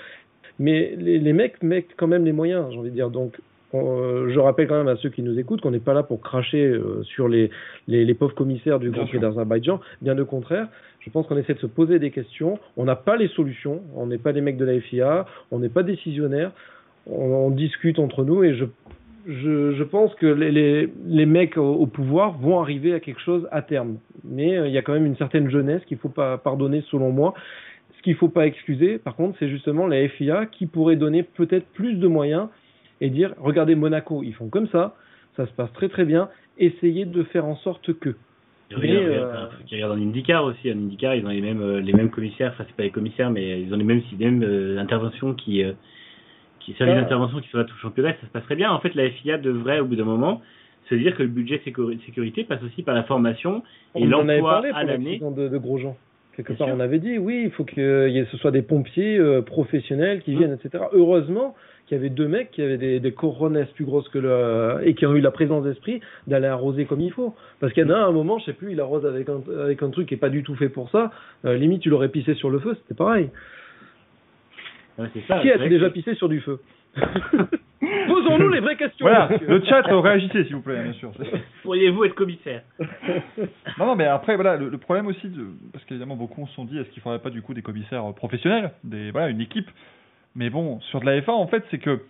mais les, les, mecs mettent quand même les moyens, j'ai envie de dire. Donc je rappelle quand même à ceux qui nous écoutent qu'on n'est pas là pour cracher sur les, les, les, pauvres commissaires du Grand Prix d'Azerbaïdjan. Bien au contraire, je pense qu'on essaie de se poser des questions. On n'a pas les solutions. On n'est pas des mecs de la FIA. On n'est pas décisionnaires. On, on, discute entre nous et je je, je, pense que les, les, les mecs au, au, pouvoir vont arriver à quelque chose à terme. Mais euh, il y a quand même une certaine jeunesse qu'il faut pas pardonner selon moi. Ce qu'il faut pas excuser, par contre, c'est justement la FIA qui pourrait donner peut-être plus de moyens et dire regardez Monaco, ils font comme ça, ça se passe très très bien, essayez de faire en sorte que. Mais, regarde, euh... regarde en IndyCar aussi, en IndyCar ils ont les mêmes euh, les mêmes commissaires, enfin c'est pas les commissaires mais ils ont les mêmes les mêmes euh, interventions qui qui sur les interventions qui fera tout le championnat, ça se passerait bien. En fait, la FIA devrait, au bout d'un moment, se dire que le budget sécurité passe aussi par la formation et l'emploi à l'année. De, de gros gens. Quelque part, on avait dit, oui, il faut que ce soit des pompiers euh, professionnels qui viennent, mmh. etc. Heureusement qu'il y avait deux mecs qui avaient des, des coronesses plus grosses que le et qui ont eu la présence d'esprit d'aller arroser comme il faut. Parce qu'il y en a un moment, je sais plus, il arrose avec un, avec un truc qui est pas du tout fait pour ça. Euh, limite, tu l'aurais pissé sur le feu, c'était pareil. Ouais, ça, qui a déjà pissé sur du feu Posons-nous les vraies questions. Voilà, le chat réagissez s'il vous plaît, bien sûr. Pourriez-vous être commissaire Non, non, mais après voilà, le, le problème aussi, de, parce qu'évidemment beaucoup se sont dit, est-ce qu'il faudrait pas du coup des commissaires professionnels, des voilà une équipe? Mais bon, sur de la F1 en fait, c'est que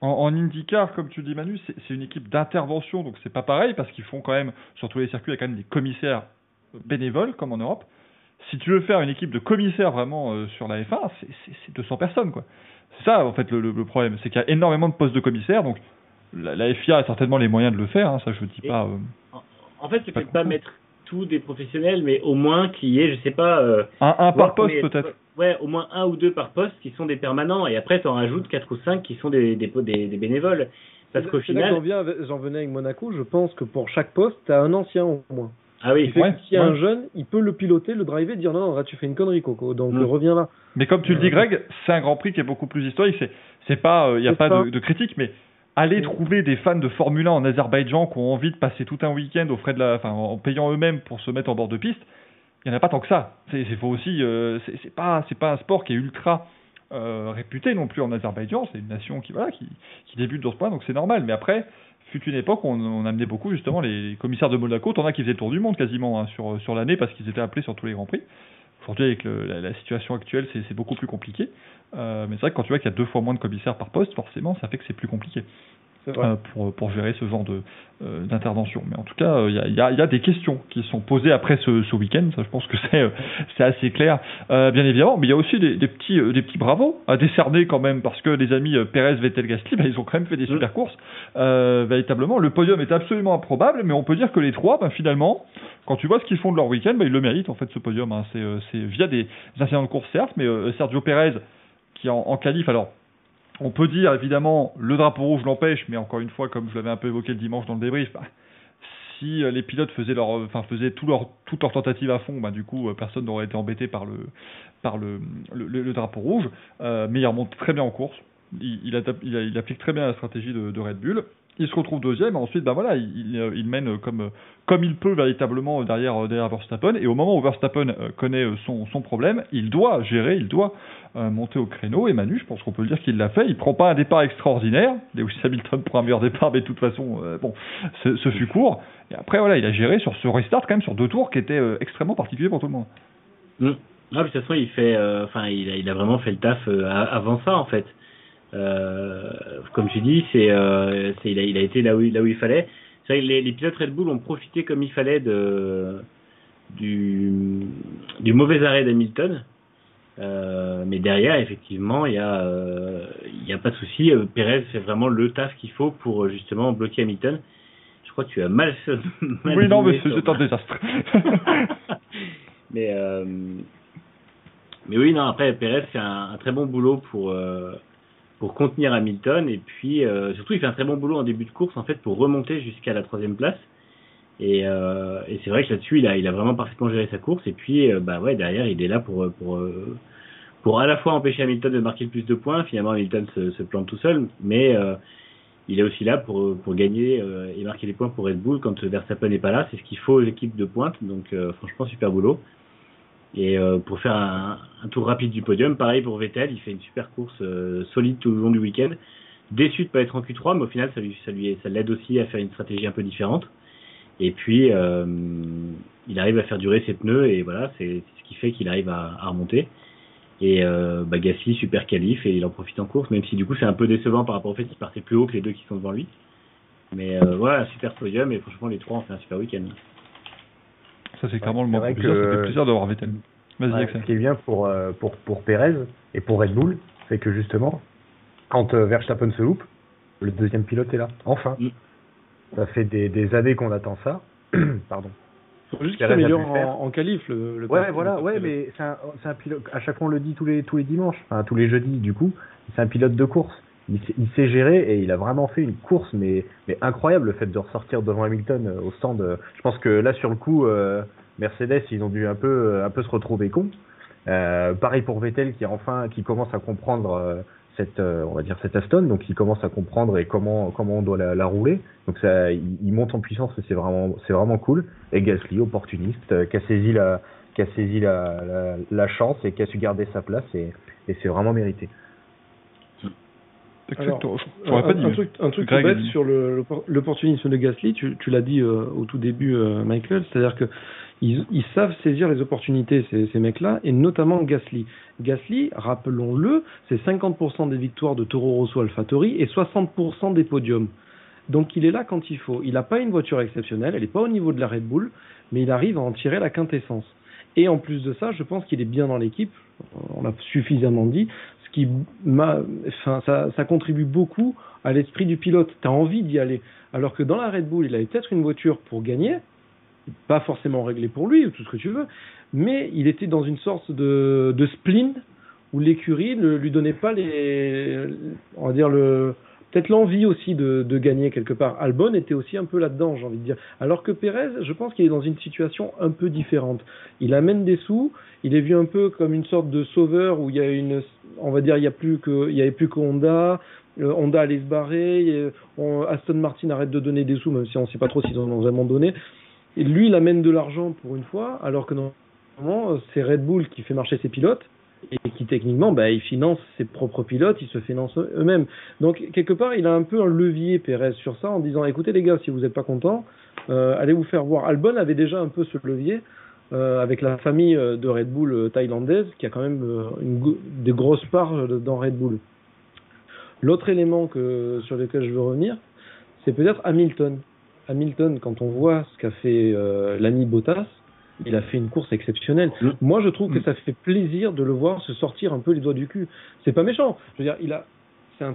en, en, IndyCar, comme tu dis Manu, c'est une équipe d'intervention, donc c'est pas pareil parce qu'ils font quand même sur tous les circuits, il y a quand même des commissaires bénévoles comme en Europe si tu veux faire une équipe de commissaires vraiment euh, sur la F1, c'est 200 personnes, quoi. C'est ça, en fait, le, le, le problème. C'est qu'il y a énormément de postes de commissaires, donc la, la, FIA a certainement les moyens de le faire, hein, ça je ne dis Et pas. Euh, en, en, fait, c'est peut-être pas mettre tous des professionnels, mais au moins qu'il y ait, je sais pas. Euh, un, un par poste peut-être. Ouais, au moins un ou deux par poste qui sont des permanents, et après tu en rajoutes quatre ou cinq qui sont des, des, des, des bénévoles. Parce qu'au final. J'en venais avec Monaco, je pense que pour chaque poste, tu as un ancien au moins. Ah oui, ouais, s'il y a ouais. un jeune, il peut le piloter, le driver, dire non, non, là tu fais une connerie, Coco, donc mmh. reviens là. Mais comme tu le dis, Greg, c'est un Grand Prix qui est beaucoup plus historique. C'est, c'est pas, il euh, n'y a pas de, de, critique, mais aller mmh. trouver des fans de Formule 1 en Azerbaïdjan qui ont envie de passer tout un week-end au frais de la, enfin, en payant eux-mêmes pour se mettre en bord de piste, il y en a pas tant que ça. C'est, c'est faut aussi, euh, c'est, c'est pas, c'est pas un sport qui est ultra euh, réputé non plus en Azerbaïdjan. C'est une nation qui, voilà, qui, qui débute dans ce point, donc c'est normal. Mais après fut une époque où on, amenait beaucoup justement les commissaires de Monaco, t'en as qui faisaient le tour du monde quasiment hein, sur, l'année parce qu'ils étaient appelés sur tous les grands prix. Aujourd'hui avec la, situation actuelle c'est beaucoup plus compliqué, euh, mais c'est vrai que quand tu vois qu'il y a deux fois moins de commissaires par poste, forcément ça fait que c'est plus compliqué. Euh, pour, pour gérer ce genre de euh, d'intervention. Mais en tout cas, il euh, y, a, y, a, des questions qui sont posées après ce, ce week-end. Ça, je pense que c'est c'est assez clair, bien évidemment. Mais il y a aussi des, des petits des petits bravos à décerner quand même parce que les amis Perez, Vettel, Gasly, bah, ils ont quand même fait des super courses. véritablement, le podium est absolument improbable, mais on peut dire que les trois, bah, finalement, quand tu vois ce qu'ils font de leur week-end, bah, ils le méritent en fait ce podium. Hein. C'est via des incidents de course certes, mais Sergio Perez qui en, en qualif, alors on peut dire évidemment le drapeau rouge l'empêche, mais encore une fois, comme je l'avais un peu évoqué le dimanche dans le débrief, bah, si les pilotes faisaient leur, enfin faisaient tout leur, toute leur tentative à fond, bah, du coup personne n'aurait été embêté par le, par le, drapeau rouge. Euh, mais il remonte très bien en course. Il, applique très bien la stratégie de Red Bull il se retrouve deuxième, ensuite, ben voilà, il, il, mène comme, comme il peut véritablement derrière, derrière Verstappen, et au moment où Verstappen connaît son, son problème, il doit gérer, il doit euh, monter au créneau, et Manu, je pense qu'on peut le dire qu'il l'a fait, il prend pas un départ extraordinaire, Lewis Hamilton prend un meilleur départ, mais de toute façon, euh, bon, ce, fut court, et après, voilà, il a géré sur ce restart, quand même, sur deux tours qui étaient euh, extrêmement particuliers pour tout le monde. Mmh. Ah, de toute façon, il fait, enfin, il a vraiment fait le taf avant ça, en fait. Euh, comme tu dis, c'est, euh, il, a, il a été là où, là où il fallait. C'est vrai que les, les pilotes Red Bull ont profité comme il fallait de, du, du mauvais arrêt d'Hamilton. Euh, mais derrière, effectivement, il y a, euh, y a pas de souci. Euh, Perez fait vraiment le taf qu'il faut pour justement bloquer Hamilton. Je crois que tu as mal. mal oui, non, mais c'est un désastre. mais mais oui, non. Après, Perez fait un, un très bon boulot pour pour contenir Hamilton et puis euh, surtout il fait un très bon boulot en début de course en fait pour remonter jusqu'à la troisième place et, euh, et c'est vrai que là-dessus il a, il a vraiment parfaitement géré sa course et puis euh, bah ouais derrière il est là pour pour pour à la fois empêcher Hamilton de marquer le plus de points finalement Hamilton se, se plante tout seul mais il est aussi là pour, pour gagner euh, et marquer des points pour Red Bull quand Verstappen n'est pas là. C'est ce qu'il faut aux équipes de pointe. Donc euh, franchement, super boulot. Et euh, pour faire un, un, tour rapide du podium, pareil pour Vettel, il fait une super course euh, solide tout le long du week-end. Déçu de pas être en Q3, mais au final, ça lui, ça lui, ça l'aide aussi à faire une stratégie un peu différente. Et puis, euh, il arrive à faire durer ses pneus et voilà, c'est ce qui fait qu'il arrive à, à, remonter. Et euh, bah, Gasly, super qualif et il en profite en course, même si du coup c'est un peu décevant par rapport au fait qu'il partait plus haut que les deux qui sont devant lui. Mais euh, voilà, super podium et franchement les trois ont fait un super week-end. Ça c'est clairement le moment que... ça fait plaisir d'avoir Vettel. Vas-y ouais, Ce qui est bien pour, euh, pour, pour Perez et pour Red Bull, c'est que justement, quand euh, Verstappen se loupe, le deuxième pilote est là, enfin. Mm. Ça fait des, des années qu'on attend ça. Pardon. Faut juste qu'il s'améliore en, en qualif le, le Ouais, voilà, ouais, mais c'est un, un, pilote. À chaque fois, on le dit tous les tous les dimanches, enfin tous les jeudis. Du coup, c'est un pilote de course. Il, il sait gérer et il a vraiment fait une course, mais mais incroyable le fait de ressortir devant Hamilton euh, au stand. Je pense que là, sur le coup, euh, Mercedes, ils ont dû un peu un peu se retrouver con. Euh, pareil pour Vettel qui enfin qui commence à comprendre euh, cette euh, on va dire cette Aston donc il commence à comprendre et comment comment on doit la, la rouler donc ça il, monte en puissance et c'est vraiment c'est vraiment cool et Gasly opportuniste euh, qui a saisi la qui a saisi la, la, la chance et qui a su garder sa place et, et c'est vraiment mérité. Alors, un, pas dit, un, truc, un truc tout bête sur l'opportunisme de Gasly, tu, tu l'as dit euh, au tout début, euh, Michael, c'est-à-dire que ils, ils, savent saisir les opportunités, ces, ces mecs-là, et notamment Gasly. Gasly, rappelons-le, c'est 50% des victoires de Toro Rosso AlphaTauri et 60% des podiums. Donc il est là quand il faut. Il n'a pas une voiture exceptionnelle, elle n'est pas au niveau de la Red Bull, mais il arrive à en tirer la quintessence. Et en plus de ça, je pense qu'il est bien dans l'équipe, on l'a suffisamment dit, qui m'a, enfin, ça, ça contribue beaucoup à l'esprit du pilote. Tu as envie d'y aller. Alors que dans la Red Bull, il avait peut-être une voiture pour gagner, pas forcément réglée pour lui ou tout ce que tu veux, mais il était dans une sorte de, de spleen où l'écurie ne lui donnait pas les, on va dire le, peut-être l'envie aussi de, gagner quelque part. Albon était aussi un peu là-dedans, j'ai envie de dire. Alors que Pérez, je pense qu'il est dans une situation un peu différente. Il amène des sous, il est vu un peu comme une sorte de sauveur où il y a une, on va dire, il y a plus que, avait plus que Honda. Euh, Honda allait se barrer, on, Aston Martin arrête de donner des sous, même si on ne sait pas trop s'ils en ont vraiment donné. Et lui, il amène de l'argent pour une fois, alors que normalement, c'est Red Bull qui fait marcher ses pilotes et qui techniquement, bah, il finance ses propres pilotes, ils se financent eux-mêmes. Donc quelque part, il a un peu un levier Pérez sur ça en disant, écoutez les gars, si vous n'êtes pas contents, euh, allez vous faire voir. Albon avait déjà un peu ce levier euh, avec la famille de Red Bull thaïlandaise qui a quand même euh, une, des grosses parts dans Red Bull. L'autre élément que, sur lequel je veux revenir, c'est peut-être Hamilton. Hamilton, quand on voit ce qu'a fait euh, l'ami Bottas, il a fait une course exceptionnelle. Mmh. Moi, je trouve que ça fait plaisir de le voir se sortir un peu les doigts du cul. C'est pas méchant. Je veux dire, il a, c'est un,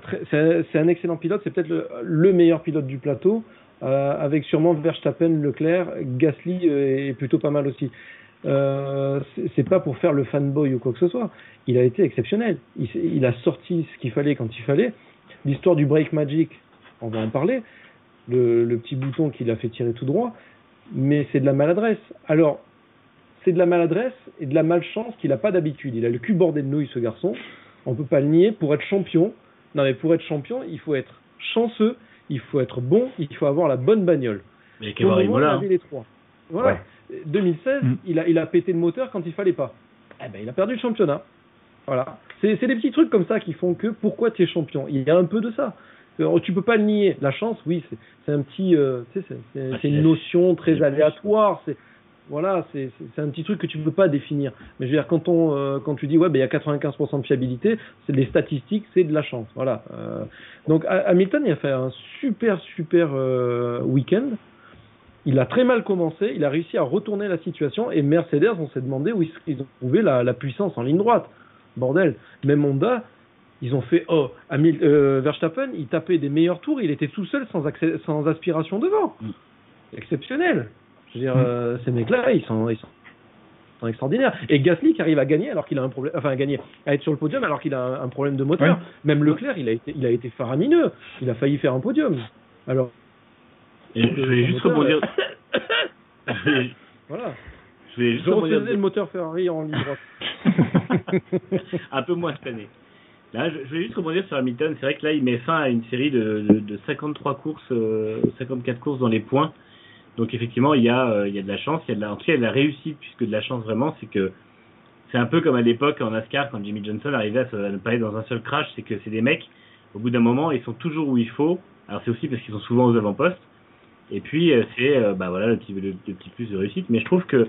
c'est un, excellent pilote. C'est peut-être le, le, meilleur pilote du plateau, euh, avec sûrement Verstappen, Leclerc, Gasly euh, est plutôt pas mal aussi. Euh, c'est pas pour faire le fanboy ou quoi que ce soit. Il a été exceptionnel. Il, il a sorti ce qu'il fallait quand il fallait. L'histoire du break magic, on va en parler. Le, le petit bouton qu'il a fait tirer tout droit, mais c'est de la maladresse. Alors, c'est de la maladresse et de la malchance qu'il n'a pas d'habitude. Il a le cul bordé de nouilles, ce garçon. On peut pas le nier. Pour être champion, non mais pour être champion, il faut être chanceux, il faut être bon, il faut avoir la bonne bagnole. Mais Pour le moment, il avait les trois. Voilà. Ouais. 2016, mmh. il, a, il a pété le moteur quand il fallait pas. Eh ben, il a perdu le championnat. Voilà. C'est des petits trucs comme ça qui font que pourquoi tu es champion. Il y a un peu de ça. Tu peux pas le nier. La chance, oui, c'est un petit, euh, c'est ah, une notion très aléatoire. C'est voilà, c'est un petit truc que tu peux pas définir. Mais je veux dire, quand on, euh, quand tu dis ouais, ben il y a 95% de fiabilité, c'est les statistiques, c'est de la chance. Voilà. Euh, donc Hamilton, il a fait un super super euh, week-end. Il a très mal commencé, il a réussi à retourner la situation et Mercedes, on s'est demandé où ils ont trouvé la, la puissance en ligne droite. Bordel. Même Honda, ils ont fait oh Hamil euh, Verstappen il tapait des meilleurs tours il était tout seul sans, accès, sans aspiration devant mm. exceptionnel je veux dire mm. euh, ces mecs là ils sont, ils sont sont extraordinaires. Et Gasly qui arrive à gagner alors qu'il a un problème enfin à gagner à être sur le podium alors qu'il a un, un, problème de moteur. Même Leclerc il a été il a été faramineux. Il a failli faire un podium. Alors et je vais juste rebondir. Voilà. Je vais juste rebondir le moteur Ferrari en ligne droite un peu moins cette année. Là, je, je voulais juste rebondir sur Hamilton. C'est vrai que là, il met fin à une série de, de, de 53 courses, euh, 54 courses dans les points. Donc effectivement, il y a, euh, il y a de la chance, il y a de la, en tout cas, de la réussite, puisque de la chance vraiment, c'est que c'est un peu comme à l'époque en NASCAR quand Jimmy Johnson arrivait à, ne pas être dans un seul crash, c'est que c'est des mecs, au bout d'un moment, ils sont toujours où il faut. Alors c'est aussi parce qu'ils sont souvent aux avant-postes. Et puis euh, c'est, euh, bah voilà, le petit, le, petit plus de réussite. Mais je trouve que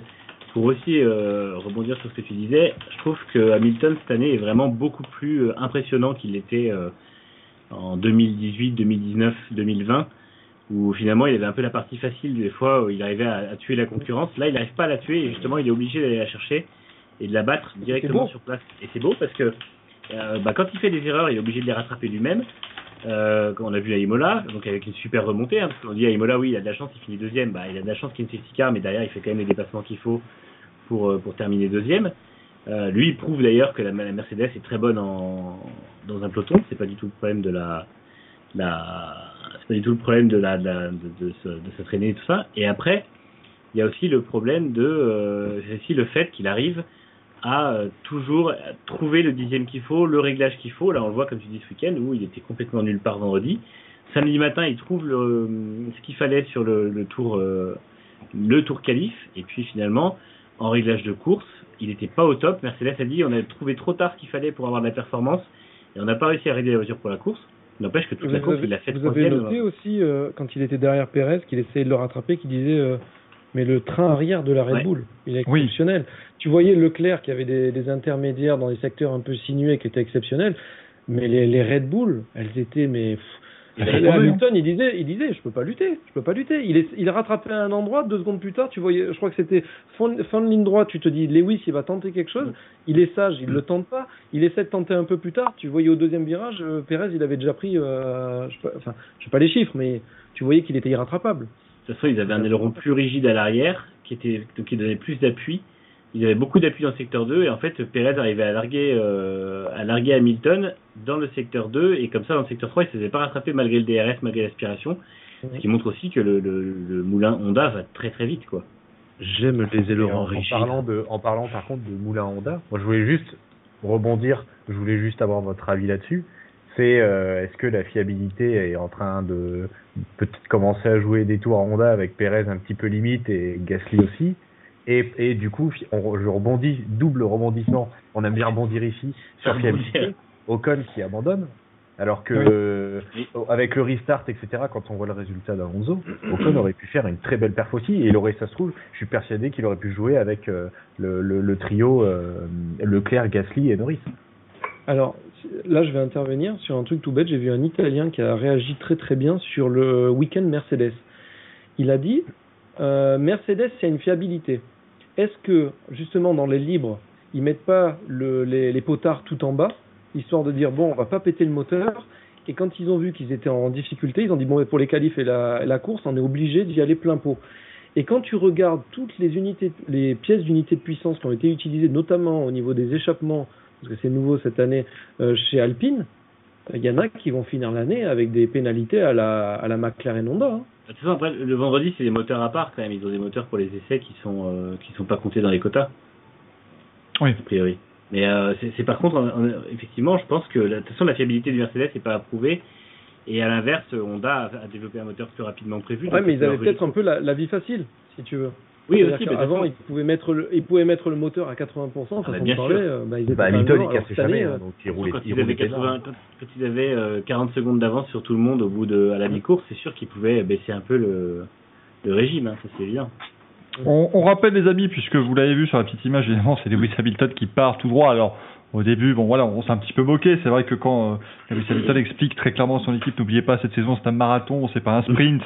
pour aussi rebondir sur ce que tu disais, je trouve que Hamilton cette année est vraiment beaucoup plus impressionnant qu'il était euh, en 2018, 2019, 2020, où finalement il avait un peu la partie facile des fois où il arrivait à, à tuer la concurrence. Là, il n'arrive pas à la tuer et justement il est obligé d'aller la chercher et de la battre directement sur place. Et c'est beau parce que euh, bah, quand il fait des erreurs, il est obligé de les rattraper lui-même. Euh, comme on a vu à Imola, donc avec une super remontée, hein, parce qu'on dit à Imola, oui, il a de la chance, il finit deuxième, bah, il a de la chance qu'il y ait une safety car, mais derrière, il fait quand même les dépassements qu'il faut pour, euh, pour terminer deuxième. Euh, lui, il prouve d'ailleurs que la, la Mercedes est très bonne en, dans un peloton, c'est pas du tout le problème de la, la c'est pas du tout le problème de la, de, se, traîner et tout ça. Et après, il y a aussi le problème de, euh, aussi le fait qu'il arrive à euh, toujours trouver le dixième qu'il faut, le réglage qu'il faut. Là, on le voit, comme tu dis, ce week-end, où il était complètement nulle part vendredi. Samedi matin, il trouve ce qu'il fallait sur le, le tour, euh, le tour qualif. Et puis finalement, en réglage de course, il n'était pas au top. Mercedes a dit, on a trouvé trop tard ce qu'il fallait pour avoir de la performance, et on n'a pas réussi à régler la voiture pour la course. N'empêche que toute la Vous course, avez, il l'a fait vous avez noté aussi, euh, quand il était derrière Pérez, qu'il essayait de le rattraper, qu'il disait euh, Mais le train arrière de la Red Ouais. Bull, il est Oui. exceptionnel. Tu voyais Leclerc qui avait des, des intermédiaires dans des secteurs un peu sinueux qui étaient exceptionnels, mais les, les Red Bull, elles étaient. mais pff, Et Hamilton, il disait, il disait, je peux pas lutter, je peux pas lutter. Il est, il à un endroit, deux secondes plus tard, tu voyais, je crois que c'était fin, fin de ligne droite, tu te dis, Lewis, il va tenter quelque chose, il est sage, il le tente pas, il essaie de tenter un peu plus tard, tu voyais au deuxième virage, euh, Pérez, il avait déjà pris, euh, je enfin, je sais pas les chiffres, mais tu voyais qu'il était irrattrapable. De toute façon, ils avaient un aileron plus rigide à l'arrière, qui était donc qui donnait plus d'appui. Ils avaient beaucoup d'appui dans le secteur 2 et en fait Perez arrivait à larguer euh, à larguer Hamilton dans le secteur 2 et comme ça dans le secteur 3 il se faisait pas rattraper malgré le DRS malgré l'aspiration ce qui montre aussi que le, le, le moulin Honda va très très vite quoi. J'aime les ailerons en, en rigides. parlant de, en parlant par contre de Moulin Honda, moi je voulais juste rebondir, je voulais juste avoir votre avis là-dessus. C'est euh, est-ce que la fiabilité est en train de peut-être commencer à jouer des tours à Honda avec Perez un petit peu limite et Gasly aussi? Et, et du coup, on, je rebondis, double rebondissement. On aime bien rebondir ici sur fiabilité. Ocon qui abandonne, alors que Oui. euh, Oui. avec le restart, etc. Quand on voit le résultat d'Alonso, Ocon aurait pu faire une très belle perf aussi. Et il aurait, ça se trouve, je suis persuadé qu'il aurait pu jouer avec euh, le, le, le trio euh, Leclerc, Gasly et Norris. Alors, là, je vais intervenir sur un truc tout bête. J'ai vu un Italien qui a réagi très très bien sur le week-end Mercedes. Il a dit euh, Mercedes, c'est une fiabilité. Est-ce que, justement, dans les libres, ils mettent pas le, les, potards tout en bas, histoire de dire bon, on va pas péter le moteur Et quand ils ont vu qu'ils étaient en difficulté, ils ont dit bon, mais pour les qualifs et la, et la course, on est obligé d'y aller plein pot. Et quand tu regardes toutes les unités, les pièces d'unité de puissance qui ont été utilisées, notamment au niveau des échappements, parce que c'est nouveau cette année euh, chez Alpine, il y en a qui vont finir l'année avec des pénalités à la, à la McLaren Honda. hein. De toute façon après le vendredi c'est des moteurs à part quand même, ils ont des moteurs pour les essais qui sont euh, qui sont pas comptés dans les quotas. Oui. A priori. Mais euh, c'est par contre, en- en- effectivement, je pense que la, de toute façon, la fiabilité du Mercedes n'est pas approuvée. Et à l'inverse, Honda a, a développé un moteur plus rapidement que prévu. Ouais, mais ils avaient peut-être un peu la, la vie facile, si tu veux. Oui, aussi, mais toute ils pouvaient mettre le, ils pouvaient mettre le moteur à 80%, façon bah, bien sûr. euh, bah, ils étaient Bah, Hamilton, il cassait année, jamais, euh, hein, donc il roulait, quand il ils avaient, roulait 80, quand, quand ils avaient euh, 40 secondes d'avance sur tout le monde au bout de à la mi-course, c'est sûr qu'ils pouvaient baisser un peu le, le régime, hein, ça c'est évident. On, on rappelle les amis, puisque vous l'avez vu sur la petite image, évidemment, c'est Lewis Hamilton qui part tout droit. Alors, au début, bon voilà, on s'est un petit peu moqué. C'est vrai que quand euh, Lewis Hamilton explique très clairement à son équipe, n'oubliez pas, cette saison c'est un marathon, c'est pas un sprint,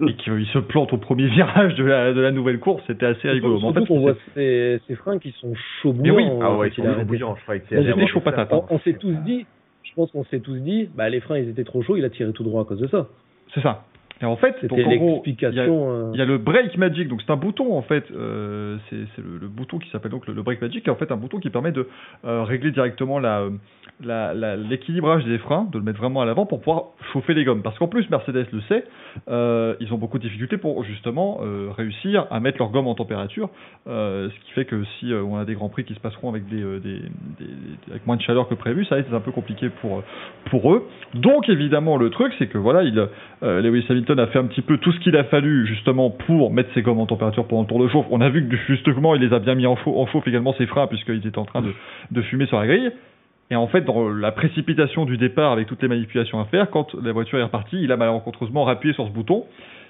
et qu'il se plante au premier virage de la, de la nouvelle course, c'était assez rigolo. Mais en Surtout fait, qu'on voit ces, ces freins qui sont chauds Mais oui. bouillants, Ah ouais, quand ils sont bouillants, je crois que On chaud patate. On, on s'est tous dit, je pense qu'on s'est tous dit, bah, les freins ils étaient trop chauds, il a tiré tout droit à cause de ça. c'est ça. Et en fait, donc en gros, il y a- l'explication. euh, il y a le Break Magic, donc c'est un bouton en fait, euh, c'est le, le bouton qui s'appelle donc le, le Break Magic, qui est en fait un bouton qui permet de euh, régler directement la, la- la- l'équilibrage des freins, de le mettre vraiment à l'avant pour pouvoir chauffer les gommes. Parce qu'en plus, Mercedes le sait, ils ont beaucoup de difficultés pour justement réussir à mettre leurs gommes en température, ce qui fait que si on a des grands prix qui se passeront avec des, des- des- des- avec moins de chaleur que prévu, ça va être un peu compliqué pour pour eux. Donc évidemment le truc c'est que voilà, il Lewis Hamilton a fait un petit peu tout ce qu'il a fallu justement pour mettre ses gommes en température pendant le tour de chauffe. On a vu que justement il les a bien mis en, chauffe, en chauffe également ses freins puisqu'ils étaient en train de, de fumer sur la grille. Et en fait, dans la précipitation du départ avec toutes les manipulations à faire, quand la voiture est repartie, il a malencontreusement rappuyé sur ce bouton.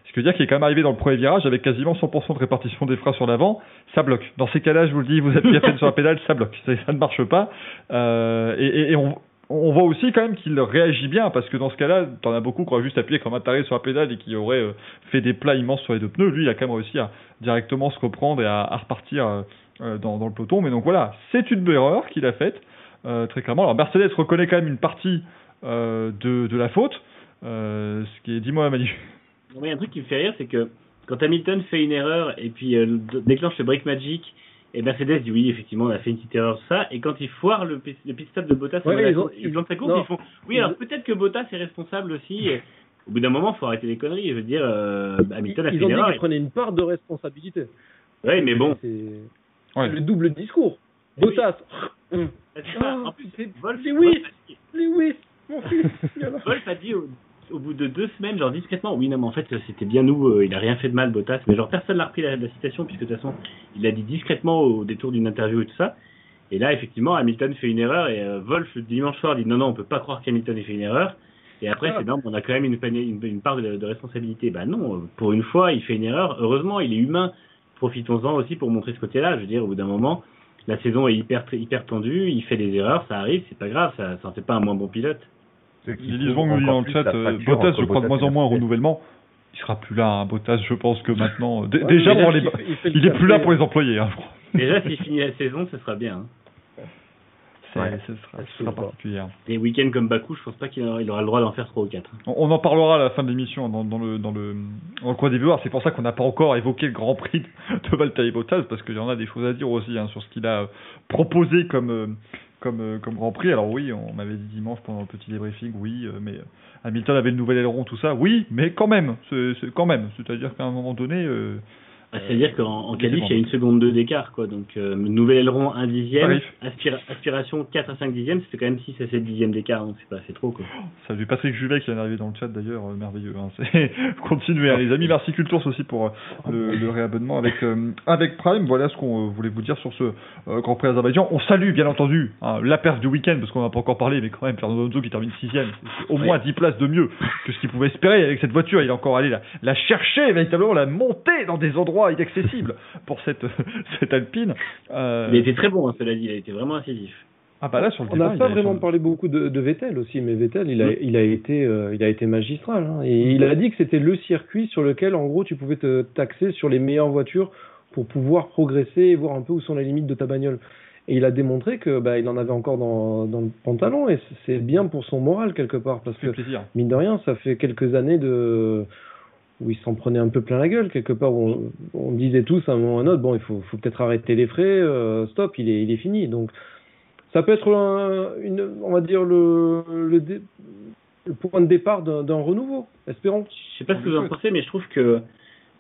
Ce qui veut dire qu'il est quand même arrivé dans le premier virage avec quasiment 100% de répartition des freins sur l'avant, ça bloque. Dans ces cas-là, je vous le dis, vous appuyez à peine sur la pédale, ça bloque. Ça, ça ne marche pas. Euh, et on, on voit aussi quand même qu'il réagit bien, parce que dans ce cas-là, t'en as beaucoup qui auraient juste appuyé comme un taré sur la pédale et qui auraient euh, fait des plats immenses sur les deux pneus. Lui, il a quand même réussi à directement se reprendre et à, repartir euh, euh, dans, le peloton. Mais donc voilà, c'est une erreur qu'il a faite, très clairement. Alors Mercedes reconnaît quand même une partie de, la faute, euh, ce qui est, dis-moi Manu. A un truc qui me fait rire, c'est que quand Hamilton fait une erreur et puis déclenche le break magic, et Mercedes dit oui, effectivement, on a fait une petite erreur, ça, et quand il foire le, pit- le pit stop de Bottas, Ouais, ils ont- plan de sa course, ils font oui, alors peut-être que Bottas est responsable aussi. et au bout d'un moment, il faut arrêter les conneries. Je veux dire, euh, Hamilton a fait Ils ont une dit erreur. qu'ils prenaient une part de responsabilité. Oui, mais bon, C'est Ouais. le double discours. Bottas. Ah, en plus, c'est- Wolf, c'est Wolf oui. a dit- Lewis, mon fils. Wolf a dit au, bout de deux semaines, genre discrètement, oui, non, mais en fait, c'était bien nous, euh, il a rien fait de mal, Bottas, mais genre personne n'a repris la, la citation, puisque de toute façon, il l'a dit discrètement au détour d'une interview et tout ça. Et là, effectivement, Hamilton fait une erreur, et euh, Wolf, le dimanche soir, dit non, non, on peut pas croire qu'Hamilton ait fait une erreur. Et après, Ah. c'est non, on a quand même une, panier- une, une part de, de responsabilité. Bah non, euh, pour une fois, il fait une erreur. Heureusement, il est humain. Profitons-en aussi pour montrer ce côté-là. Je veux dire, au bout d'un moment, la saison est hyper, hyper tendue, il fait des erreurs, ça arrive, c'est pas grave, ça, ça en fait pas un moins bon pilote. Lily Wong nous dit dans le chat, euh, Bottas, je crois de moins en moins au renouvellement. Il sera plus là, hein, Bottas, je pense que maintenant. d- Ouais, déjà, pour les... il il est plus là pour les employés, hein, je crois. Déjà, s'il finit la saison, ce sera bien. hein. Ouais. Ce sera, ce particulier. hein. Des week-ends comme Bakou, je pense pas qu'il aura, le droit d'en faire 3 ou 4. On, on en parlera à la fin de l'émission dans, dans le dans le dans le coin des viewers. C'est pour ça qu'on n'a pas encore évoqué le Grand Prix de Valtteri Bottas parce qu'il y en a des choses à dire aussi hein, sur ce qu'il a euh, proposé comme euh, comme euh, comme Grand Prix. Alors oui, on m'avait dit dimanche pendant le petit débriefing, oui, euh, mais Hamilton avait le nouvel aileron, tout ça, oui, mais quand même, c'est quand même. C'est-à-dire qu'à un moment donné, euh, Bah, C'est-à-dire qu'en en Euh, qualif, il y a une seconde 2 d'écart, quoi. Donc, euh, nouvel aileron, 1 dixième, aspira- aspiration 4 à 5 dixièmes, c'était quand même 6 à 7 dixièmes d'écart, donc c'est pas assez trop, quoi. Salut Patrick Juvet qui vient d'arriver dans le chat d'ailleurs, euh, merveilleux. Hein. Continuez hein, les amis, merci Cultures aussi pour le, le réabonnement avec avec Prime. Voilà ce qu'on voulait vous dire sur ce Grand Prix Azerbaïdjan. On salue bien entendu hein, la perf du week-end parce qu'on n'a pas encore parlé, mais quand même Fernando Alonso qui termine sixième, c'est au moins 10 places de mieux que ce qu'il pouvait espérer avec cette voiture. Il a encore allé la, la chercher véritablement, la monter dans des endroits inaccessibles pour cette cette Alpine. Euh, Il été très bon, hein, cela dit, il a été vraiment incisif. Ah bah là sur le On n'a pas vraiment parlé beaucoup de, de Vettel aussi, mais Vettel, il a, il a été, euh, il a été magistral. hein. Et il a dit que c'était le circuit sur lequel, en gros, tu pouvais te taxer sur les meilleures voitures pour pouvoir progresser et voir un peu où sont les limites de ta bagnole. Et il a démontré que bah, il en avait encore dans, dans le pantalon et c'est bien pour son moral quelque part parce ça que fait plaisir. mine de rien, ça fait quelques années de où il s'en prenait un peu plein la gueule quelque part. où on, disait tous à un moment ou à un autre, bon, il faut, peut-être arrêter les frais, euh, stop, il est, il est fini. Donc, ça peut être un, une, on va dire le, le, point de départ d'un renouveau. Espérons. Je sais pas ce que vous en pensez, mais je trouve que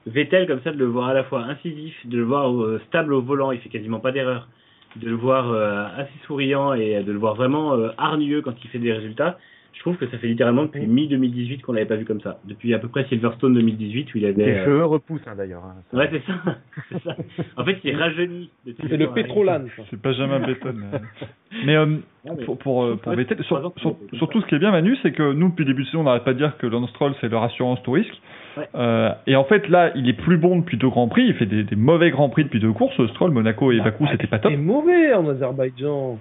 Vettel, comme ça, de le voir à la fois incisif, de le voir euh, stable au volant, il fait quasiment pas d'erreur, de le voir euh, assez souriant et de le voir vraiment hargneux quand il fait des résultats, je trouve que ça fait littéralement depuis mi-2018 qu'on l'avait pas vu comme ça. Depuis à peu près Silverstone 2018 où il avait... Les euh, cheveux repoussent hein, d'ailleurs. hein. Ouais, c'est ça. En fait, il est rajeuni. de tous les C'est le pétrolane. C'est pas jamais un béton. mais- Mais euh, Non, mais- pour, pour, euh, pour Vettel, sur- sur- surtout ce qui est bien Manu, c'est que nous depuis le début de saison on n'arrête pas de dire que Lance Stroll c'est leur assurance tout risque. Ouais. Euh, et en fait là il est plus bon depuis deux grands prix, il fait des, des mauvais grands prix depuis deux courses. Stroll, Monaco et Bakou c'était pas top. C'est mauvais en Azerbaïdjan.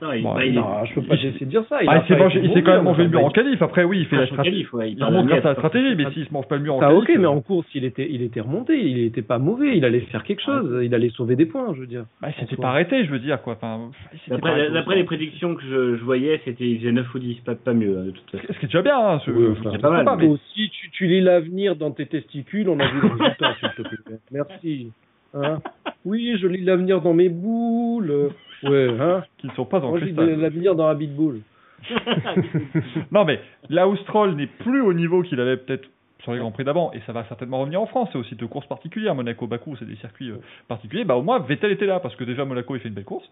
Non, il, Bon, bah, il je peux pas il- essayer de dire ça. Ah, il s'est mangé- il s'est quand même mangé le mur en qualif. Après, oui, il fait la en stratégie. ouais, il la quatre. stratégie, mais s'il se mange pas le mur en Ah qualif. ok, mais euh, en course, il était, il était remonté, il était pas mauvais, il allait faire quelque chose, il allait sauver des points, je veux dire. bah, il s'était pas arrêté, je veux dire, quoi. Enfin, D'après les prédictions que je, je voyais, c'était il faisait 9 ou 10, pas, pas mieux, hein, de toute façon. Ce qui est déjà bien, hein. ce- Oui, je- enfin, je- pas mal, mais- Aussi, tu, tu lis l'avenir dans tes testicules, on a vu le résultat, s'il te plaît. Merci. Hein oui, je lis l'avenir dans mes boules. Ouais, hein qui ne sont pas en Moi, je lis l'avenir dans la bite boule. non, mais l'Austral n'est plus au niveau qu'il avait peut-être sur les Grands Prix d'avant, et ça va certainement revenir en France. C'est aussi de courses particulières. Monaco, Bakou, c'est des circuits euh, particuliers. Bah, au moins, Vettel était là, parce que déjà, Monaco, il fait une belle course.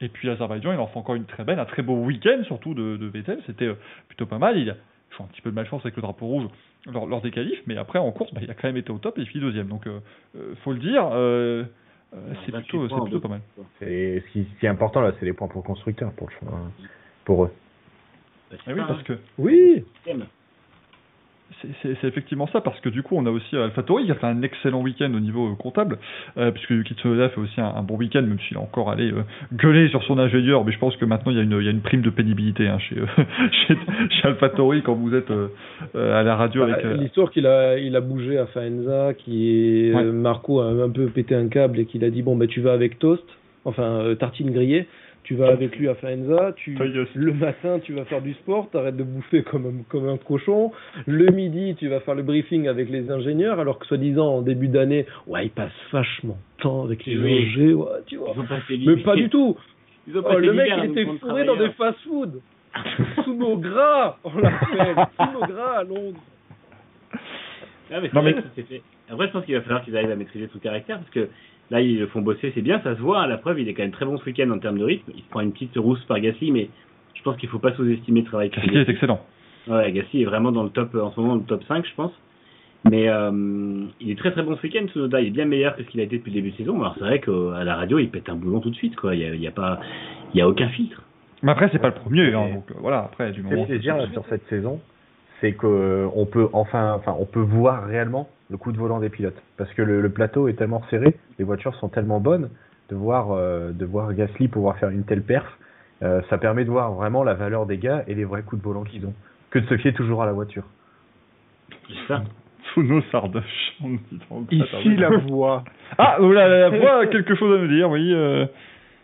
Et puis, Azerbaïdjan, il en fait encore une très belle, un très beau week-end, surtout de, de Vettel. C'était euh, plutôt pas mal. Il a un petit peu de malchance avec le drapeau rouge lors, lors des qualifs, mais après, en course, bah, il a quand même été au top et il finit deuxième. Donc, euh, euh, faut le dire, euh, euh, c'est 28 plutôt, plutôt deux. pas mal. C'est ce qui, ce qui est important là, c'est les points pour le constructeur, pour hein, pour eux. Bah, Eh oui, parce que Oui, C'est- effectivement ça, parce que du coup, on a aussi euh, AlphaTauri qui a fait un excellent week-end au niveau euh, comptable, euh, puisque Yuki Tsunoda fait aussi un, un bon week-end, même s'il a encore allé euh, gueuler sur son ingénieur, mais je pense que maintenant il y a une, il y a une prime de pénibilité hein, chez, euh, chez, chez AlphaTauri quand vous êtes à la radio Bah, avec... L'histoire qu'il a, il a bougé à Faenza, qui est, Ouais. Marco a un peu pété un câble et qu'il a dit bon bah tu vas avec toast, enfin tartine grillée, tu vas avec lui à Faenza, tu le matin tu vas faire du sport, t'arrêtes de bouffer comme un, comme un cochon, le midi tu vas faire le briefing avec les ingénieurs, alors que soi-disant en début d'année, ouais il passe vachement de temps avec les Oui. ouais, tu vois. Ils Mais pas du tout. Ils ont Oh, le mec il était fourré dans des travailleurs. fast-food. Sumo gras, on l'appelle. Sumo gras à Londres. Ah, mais c'est Non, vrai mais- Après, je pense qu'il va falloir qu'ils arrivent à maîtriser tout le caractère, parce que là, ils le font bosser, c'est bien, ça se voit. À la preuve, il est quand même très bon ce week-end en termes de rythme. Il se prend une petite rousse par Gasly, mais je pense qu'il faut pas sous-estimer le travail fait. est excellent. Ouais, Gasly est vraiment dans le top, en ce moment, dans le top 5, je pense. Mais euh, il est très très bon ce week-end, Tsunoda. Il est bien meilleur que ce qu'il a été depuis le début de saison. Alors c'est vrai qu'à la radio, il pète un boulon tout de suite, quoi. Il y a, il y a pas, il y a aucun filtre. Mais après, c'est pas le premier, hein, donc euh, voilà, après, du Ce qui moment... fait plaisir là, sur cette saison, c'est qu'on peut enfin, enfin, on peut voir réellement le coup de volant des pilotes, parce que le, le plateau est tellement serré, les voitures sont tellement bonnes, de voir, euh, de voir Gasly pouvoir faire une telle perf, euh, ça permet de voir vraiment la valeur des gars et les vrais coups de volant qu'ils ont, que de se fier toujours à la voiture. C'est ça? Funo Sardoche. on Ici la voix. Ah, oh là, la voix a quelque chose à nous dire, oui. euh,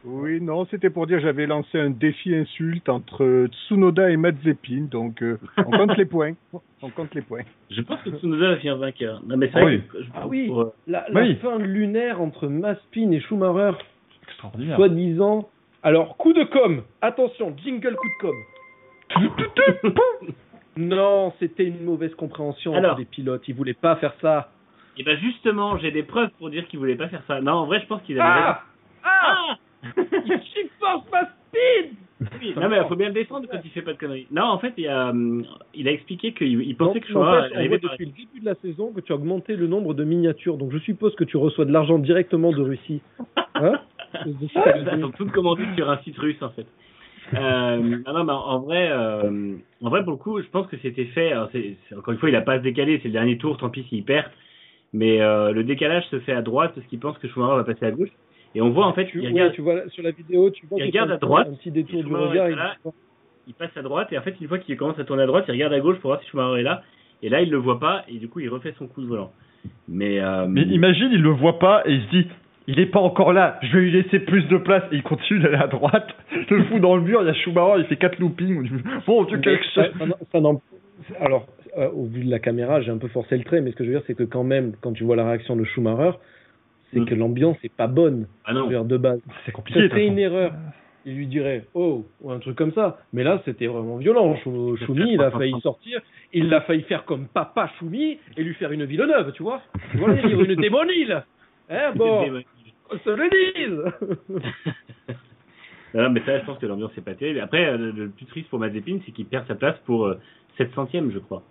Oui, non, c'était pour dire j'avais lancé un défi insulte entre Tsunoda et Mazepin, donc euh, on compte les points. On compte les points. Je pense que Tsunoda va finir vainqueur. Non, mais c'est Ah oui. je- Ah oui. pour, euh, La, la Oui. fin lunaire entre Maspin et Schumacher, Extraordinaire. soi-disant. Alors, coup de com. Attention, jingle coup de com. non, c'était une mauvaise compréhension Alors. les pilotes. Ils voulaient pas faire ça. Et ben justement, j'ai des preuves pour dire qu'il voulait pas faire ça. Non, en vrai, je pense qu'ils avaient. Ah Ah Il supporte Maspin Oui, non mais il faut bien le défendre quand il fait pas de conneries. Non, en fait, il a, il a expliqué qu'il il pensait Donc, que on voit par... depuis le début de la saison que tu as augmenté le nombre de miniatures. Donc, je suppose que tu reçois de l'argent directement de Russie. Hein Ils sont toutes commandées sur un site russe en fait. Euh, non, non, mais en vrai, euh, en vrai pour le coup, je pense que c'était fait. alors, encore une fois, il a pas à se décaler, c'est le dernier tour, tant pis s'il perd. Mais euh, le décalage se fait à droite parce qu'il pense que Schumacher va passer à gauche. Et on voit en fait, tu, il ouais, regarde, tu vois sur la vidéo, tu vois Il qu'il regarde fait à droite, un petit détour du regard. il- là. il passe à droite et en fait, une fois qu'il commence à tourner à droite, il regarde à gauche pour voir si Schumacher est là. Et là, il le voit pas et du coup, il refait son coup de volant. Mais, euh, Mais imagine, il le voit pas et il se dit, il est pas encore là, je vais lui laisser plus de place et il continue d'aller à droite. Le fou dans le mur, il y a Schumacher, il fait 4 loopings. Bon, tu quelque ça- chose. alors, euh, au vu de la caméra, j'ai un peu forcé le trait, mais ce que je veux dire, c'est que quand même, quand tu vois la réaction de Schumacher, c'est Mm. que l'ambiance est pas bonne, ah non, de base. C'est compliqué. Ça de serait toute une erreur. Il lui dirait oh ou un truc comme ça. Mais là, c'était vraiment violent. Chou- Choumi, il a failli sortir. Il a failli faire comme papa Choumi et lui faire une Villeneuve, tu vois. Tu vois, dire, une démonile. Hein, bon, on se le dise. Non, mais ça, je pense que l'ambiance est pas terrible. Après, euh, le, le plus triste pour Mazepin, c'est qu'il perd sa place pour euh, 7 centièmes, je crois.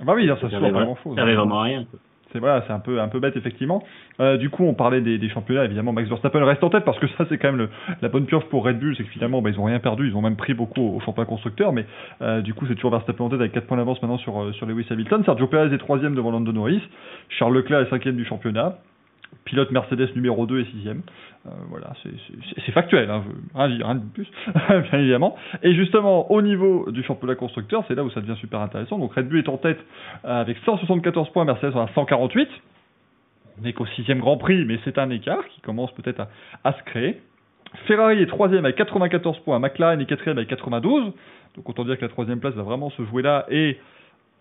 Bah oui, ça se Ça voit avait pas vra- grand chose. ça avait vraiment rien. quoi. C'est un peu bête effectivement. Euh, du coup, on parlait des, championnats. Évidemment, Max Verstappen reste en tête parce que ça, c'est quand même la bonne pioche pour Red Bull, c'est que finalement, bah, ils ont rien perdu. Ils ont même pris beaucoup au championnat constructeur, mais euh, du coup, c'est toujours Verstappen en tête avec 4 points d'avance maintenant sur euh, sur Lewis Hamilton. Sergio Perez est troisième devant Lando Norris. Charles Leclerc est cinquième du championnat. Pilote Mercedes numéro 2 et 6 voilà, c'est factuel, hein, rien, de plus, bien évidemment. Et justement, au niveau du championnat constructeur, c'est là où ça devient super intéressant. Donc Red Bull est en tête avec 174 points, Mercedes en a 148. On n'est qu'au sixième Grand Prix, mais c'est un écart qui commence peut-être à, se créer. Ferrari est troisième avec 94 points, McLaren est quatrième avec 92. Donc autant dire que la troisième place va vraiment se jouer là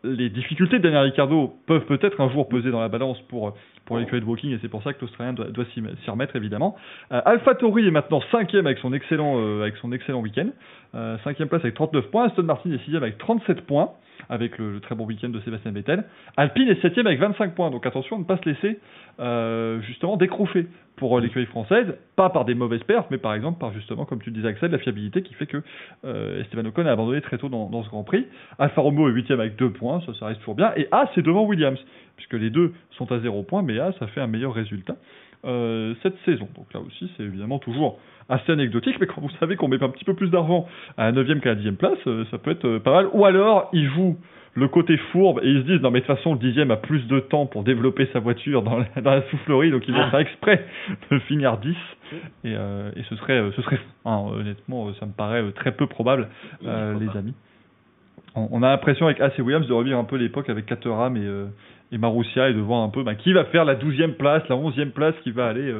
les difficultés de Daniel Ricciardo peuvent peut-être un jour peser dans la balance pour, pour l'écurie Walking et c'est pour ça que l'Australien doit, s'y remettre évidemment. Euh, Alpha Tori est maintenant cinquième avec son excellent, euh, avec son excellent week-end. Euh, cinquième place avec 39 points. Aston Martin est sixième avec 37 points avec le, très bon week-end de Sébastien Vettel. Alpine est septième avec 25 points, donc attention à ne pas se laisser euh, justement décrocher pour euh, l'écurie française, pas par des mauvaises perfs, mais par exemple par justement, comme tu disais Axel, la fiabilité qui fait que euh, Esteban Ocon a abandonné très tôt dans, ce Grand Prix. Alfa Romeo est huitième avec 2 points, ça, ça reste toujours bien, et A c'est devant Williams, puisque les deux sont à 0 points, mais A ça fait un meilleur résultat. Cette saison. Donc là aussi, c'est évidemment toujours assez anecdotique, mais quand vous savez qu'on met un petit peu plus d'argent à la 9 qu'à la 10 place, euh, ça peut être euh, pas mal. Ou alors, ils jouent le côté fourbe et ils se disent non mais de toute façon le dixième a plus de temps pour développer sa voiture dans la, dans la soufflerie donc ils vont faire exprès de finir 10 et, et ce serait ce serait hein, honnêtement ça me paraît très peu probable les amis. On, a l'impression avec AC Williams de revivre un peu l'époque avec Caterham et et Marussia et de voir un peu bah, qui va faire la 12e place, la 11e place, qui va aller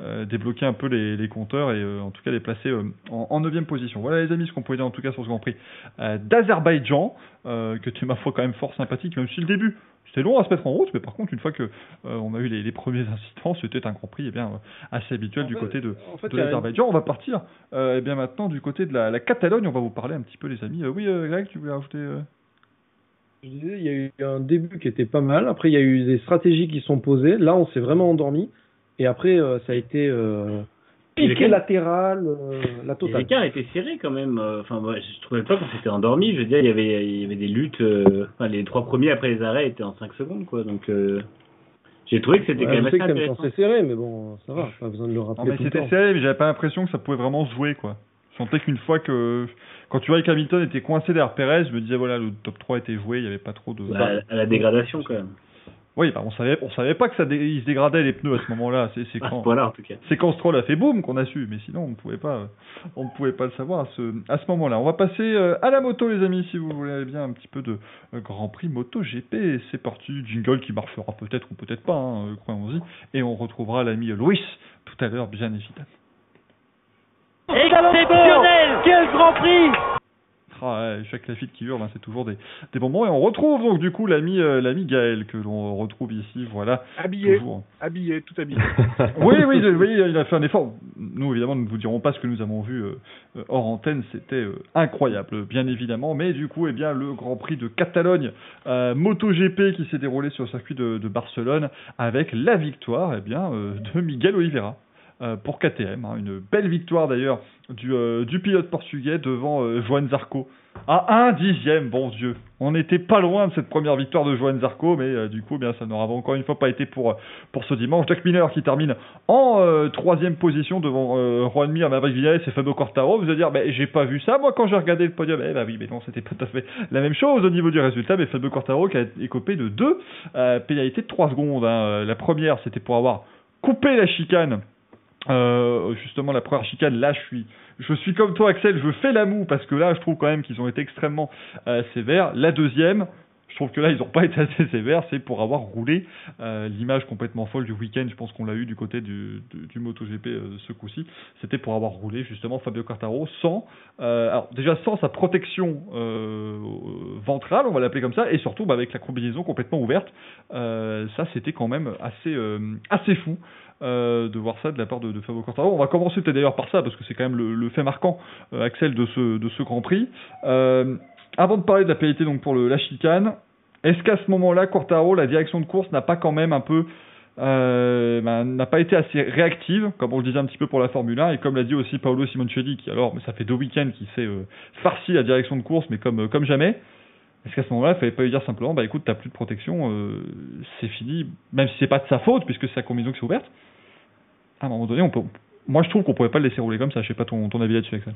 euh, euh, débloquer un peu les, les compteurs et euh, en tout cas les placer en, en 9e position. Voilà les amis ce qu'on pouvait dire en tout cas sur ce Grand Prix d'Azerbaïdjan, que tu m'as foi quand même fort sympathique, même si le début c'était long à se mettre en route, mais par contre, une fois que on a eu les, les premiers incidents, c'était un Grand Prix eh bien, assez habituel du côté de, de l'Azerbaïdjan. On va partir eh bien, maintenant du côté de la, la, Catalogne. On va vous parler un petit peu, les amis. oui, Greg, tu voulais rajouter je disais, il y a eu un début qui était pas mal. Après, il y a eu des stratégies qui sont posées. Là, on s'est vraiment endormi. Et après, euh, ça a été euh, piqué latéral, euh, la totale. L'écart était serré quand même. Euh, enfin, moi, je trouvais pas qu'on s'était endormi. Je veux dire, il y avait, il y avait des luttes. enfin, les trois premiers après les arrêts étaient en 5 secondes, quoi. Donc, j'ai trouvé que c'était quand même assez intéressant. C'est serré, mais bon, ça va. Pas besoin de le rappeler. Non, mais c'était serré, mais j'avais pas l'impression que ça pouvait vraiment se jouer, quoi. Je sentais qu'une fois que quand tu vois que Hamilton était coincé derrière Perez, je me disais voilà le top 3 était joué, il n'y avait pas trop de. Bah, à la dégradation quand même. Oui, bah on savait, on savait pas que ça se dégradait les pneus à ce moment-là. C'est quand, voilà, en tout cas. C'est quand Stroll a fait boum qu'on a su, mais sinon on ne pouvait pas, on ne pouvait pas le savoir à ce, à ce moment-là. On va passer euh, à la moto, les amis, si vous voulez bien un petit peu de euh, Grand Prix Moto GP. C'est parti, jingle qui marchera peut-être ou peut-être pas, hein, euh, croyons-y, et on retrouvera l'ami Louis tout à l'heure, bien évidemment. Exceptionnel Quel Grand Prix ah ouais, chaque Lafitte qui hurle, hein, c'est toujours des, des bons moments. Et on retrouve donc du coup l'ami euh, l'ami Gaël que l'on retrouve ici, voilà. Habillé, habillé, tout habillé. oui, oui, oui, il a fait un effort. Nous, évidemment, nous ne vous dirons pas ce que nous avons vu euh, euh, hors antenne, c'était incroyable, bien évidemment. Mais du coup, eh bien, le Grand Prix de Catalogne, MotoGP qui s'est déroulé sur le circuit de, de Barcelone avec la victoire eh bien, de Miguel Oliveira. Euh, pour KTM. Hein. Une belle victoire d'ailleurs du, euh, pilote portugais devant euh, Joan Zarco. À un dixième, bon Dieu. On n'était pas loin de cette première victoire de Joan Zarco, mais du coup, eh bien, ça n'aura encore une fois pas été pour, pour ce dimanche. Jack Miller qui termine en troisième position devant Juan Mir, Maverick Vinales et Fabio Cortaro. Vous allez dire, mais j'ai pas vu ça, moi, quand j'ai regardé le podium. Eh bah oui, mais non, c'était tout à fait la même chose au niveau du résultat. Mais Fabio Cortaro qui a écopé de deux pénalités de 3 secondes. Hein. La première, c'était pour avoir coupé la chicane euh, justement la première chicane, là je suis, je suis comme toi Axel, je fais la moue parce que là je trouve quand même qu'ils ont été extrêmement euh, sévères. La deuxième, je trouve que là, ils n'ont pas été assez sévères. C'est pour avoir roulé euh, l'image complètement folle du week-end. Je pense qu'on l'a eu du côté du, du, MotoGP euh, ce coup-ci. C'était pour avoir roulé justement Fabio Quartaro sans, déjà sans sa protection ventrale, on va l'appeler comme ça, et surtout bah, avec la combinaison complètement ouverte. Ça, c'était quand même assez, assez fou. Euh, de voir ça de la part de, Fabio Quartaro. On va commencer peut-être d'ailleurs par ça parce que c'est quand même le, fait marquant, Axel, de ce, Grand Prix. avant de parler de la pénalité donc pour la chicane, est-ce qu'à ce moment-là, Quartaro, la direction de course n'a pas quand même un peu euh, ben, n'a pas été assez réactive, comme on le disait un petit peu pour la Formule 1, et comme l'a dit aussi Paolo Simoncelli, qui alors, ça fait deux week-ends qu'il s'est euh, farci la direction de course, mais euh, comme jamais. Est-ce qu'à ce moment-là, il fallait pas lui dire simplement, bah écoute, t'as plus de protection, euh, c'est fini, même si c'est pas de sa faute, puisque c'est sa combinaison qui s'est ouverte. À un moment donné, on peut, moi je trouve qu'on pouvait pas le laisser rouler comme ça. Je sais pas ton, ton avis là-dessus, Axel.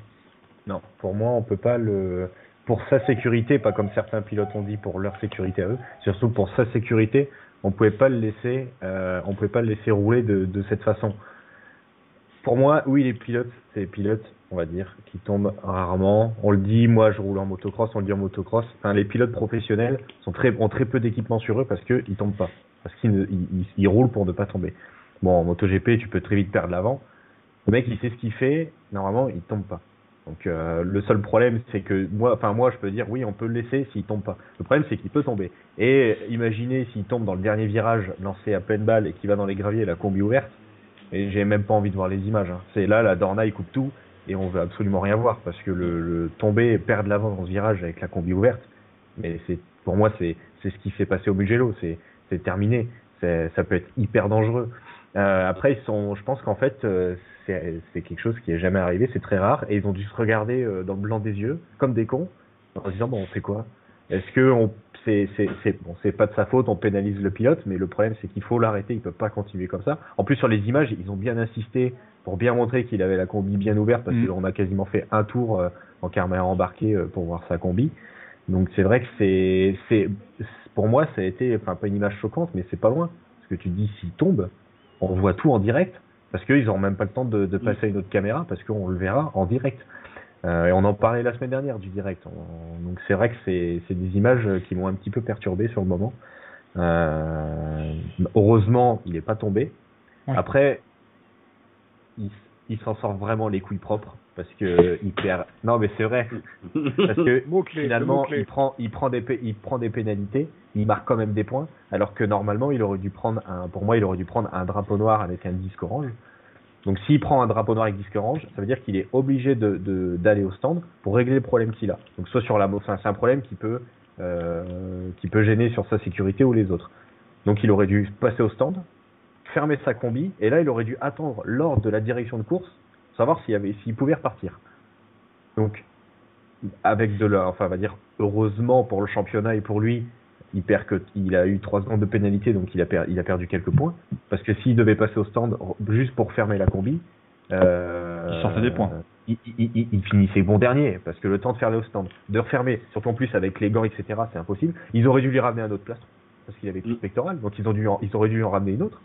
Non, pour moi, on peut pas le pour sa sécurité, pas comme certains pilotes ont dit pour leur sécurité à eux, surtout pour sa sécurité, on pouvait pas le laisser, euh, on pouvait pas le laisser rouler de, de cette façon. Pour moi, oui, les pilotes, c'est les pilotes, on va dire, qui tombent rarement. On le dit, moi, je roule en motocross, on le dit en motocross. Enfin, les pilotes professionnels sont très, ont très peu d'équipement sur eux parce que ils tombent pas, parce qu'ils ne- ils, ils- roulent pour ne pas tomber. Bon, en MotoGP, tu peux très vite perdre l'avant. Le mec, il sait ce qu'il fait, normalement, il tombe pas. Donc euh, le seul problème, c'est que moi, enfin moi, je peux dire oui, on peut le laisser s'il tombe pas. Le problème, c'est qu'il peut tomber. Et imaginez s'il tombe dans le dernier virage, lancé à pleine balle et qu'il va dans les graviers, la combi ouverte. Et j'ai même pas envie de voir les images. hein. C'est là, la Dorna, il coupe tout et on veut absolument rien voir parce que le, le tomber, perdre l'avant dans ce virage avec la combi ouverte. Mais c'est pour moi, c'est c'est ce qui s'est passé au Mugello. C'est c'est terminé. Ça peut être hyper dangereux. Euh, après, ils sont, je pense qu'en fait, euh, c'est c'est quelque chose qui est jamais arrivé, c'est très rare, et ils ont dû se regarder euh, dans le blanc des yeux, comme des cons, en se disant bon, on fait quoi Est-ce que on, c'est, bon, pas de sa faute, on pénalise le pilote, mais le problème c'est qu'il faut l'arrêter, il peut pas continuer comme ça. En plus, sur les images, ils ont bien insisté pour bien montrer qu'il avait la combi bien ouverte, parce Mm. qu'on a quasiment fait un tour euh, en caméra embarquée euh, pour voir sa combi. Donc c'est vrai que c'est, c'est, pour moi, ça a été, enfin pas une image choquante, mais c'est pas loin, parce que tu te dis s'il tombe, on voit tout en direct parce qu'ils n'auront même pas le temps de, de passer à une autre caméra parce qu'on le verra en direct. Euh, et on en parlait la semaine dernière du direct. On- donc c'est vrai que c'est c'est des images qui m'ont un petit peu perturbé sur le moment. Euh, heureusement, il n'est pas tombé. Ouais. Après, il, il s'en sort vraiment les couilles propres parce que il perd. Non, mais c'est vrai parce que Mot-clé, finalement il prend il prend des il prend des pénalités il marque quand même des points alors que normalement il aurait dû prendre un pour moi il aurait dû prendre un drapeau noir avec un disque orange donc s'il prend un drapeau noir avec disque orange ça veut dire qu'il est obligé de de- d'aller au stand pour régler le problème qu'il a. Donc soit sur la c'est un problème qui peut euh, qui peut gêner sur sa sécurité ou les autres. Donc il aurait dû passer au stand fermer sa combi et là il aurait dû attendre l'ordre de la direction de course savoir s'il pouvait repartir. Donc avec de la, enfin, on va dire, heureusement pour le championnat et pour lui, il perd que, il a eu trois secondes de pénalité, donc il a, per- il a perdu quelques points. Parce que s'il devait passer au stand juste pour fermer la combi, euh, Il sortait des points. Il, il, il- il finissait bon dernier, parce que le temps de faire au stand, de refermer, surtout en plus avec les gants, etc., c'est impossible. Ils auraient dû lui ramener un autre plastron, parce qu'il avait plus Mm. de pectoral, donc ils, ont dû en- ils auraient dû en ramener une autre.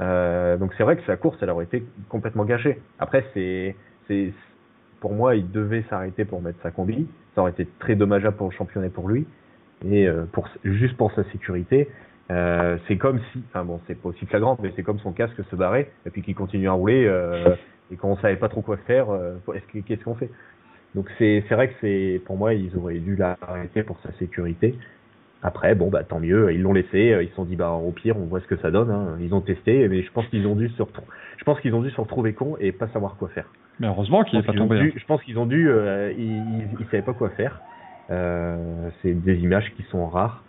Euh, donc c'est vrai que sa course, elle aurait été complètement gâchée. Après, c'est, c'est, pour moi, il devait s'arrêter pour mettre sa combi. Ça aurait été très dommageable pour le championnat et pour lui. Et euh, pour, juste pour sa sécurité, euh, c'est comme si, enfin bon, c'est pas aussi flagrant, mais c'est comme son casque se barrait et puis qu'il continue à rouler euh, et qu'on savait pas trop quoi faire. euh, est-ce que- qu'est-ce qu'on fait? Donc c'est, vrai que c'est, pour moi, ils auraient dû l'arrêter pour sa sécurité. Après, bon, bah tant mieux, ils l'ont laissé, ils se sont dit, bah au pire, on voit ce que ça donne. Hein. Ils ont testé, mais je pense qu'ils ont dû se je pense qu'ils ont dû se retrouver cons et pas savoir quoi faire. Mais heureusement qu'il Je n'est pas tombé. hein. dû- je pense qu'ils ont dû, ils, ils, ils savaient pas quoi faire. Euh, c'est des images qui sont rares.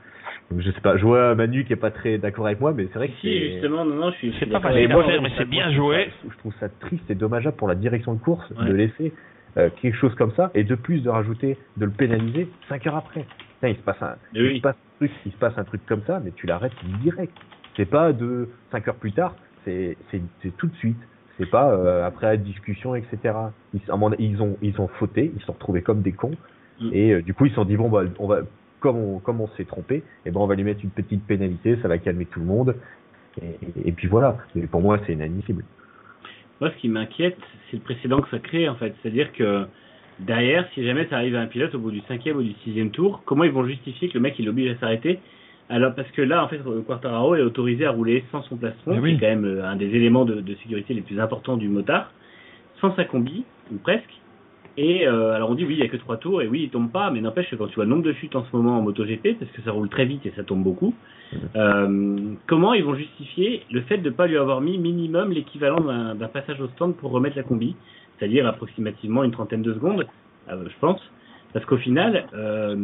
Donc, je sais pas, je vois Manu qui est pas très d'accord avec moi, mais c'est vrai que Si, c'est. justement, non, non, je suis. suis pas facile faire, mais c'est bien joué. Je trouve ça triste et dommageable pour la direction de course Ouais. de laisser euh, quelque chose comme ça et de plus de rajouter, de le pénaliser 5 heures après. Putain, il se passe un, Mais il oui. se passe un truc, il se passe un truc comme ça, mais tu l'arrêtes direct. C'est pas de 5 heures plus tard, c'est c'est c'est tout de suite. C'est pas euh, après la discussion, etc. Ils, ils ont ils ont fauté, ils se sont retrouvés comme des cons. Et euh, du coup ils se sont dit bon bah on va comme on comme on s'est trompé, et ben on va lui mettre une petite pénalité, ça va calmer tout le monde. Et, et- et puis voilà. Mais pour moi c'est inadmissible. Moi, ce qui m'inquiète, c'est le précédent que ça crée, en fait. C'est-à-dire que derrière, si jamais ça arrive à un pilote au bout du cinquième ou du sixième tour, comment ils vont justifier que le mec il l'oblige à s'arrêter? Alors, parce que là, en fait, Quartararo est autorisé à rouler sans son plastron, Eh oui. qui est quand même euh, un des éléments de, de sécurité les plus importants du motard, sans sa combi, ou presque. Et euh, alors on dit oui, il y a que trois tours, et oui, il tombe pas, mais n'empêche que quand tu vois le nombre de chutes en ce moment en MotoGP, parce que ça roule très vite et ça tombe beaucoup, euh, comment ils vont justifier le fait de ne pas lui avoir mis minimum l'équivalent d'un passage au stand pour remettre la combi, c'est-à-dire approximativement une trentaine de secondes, euh, je pense, parce qu'au final, euh,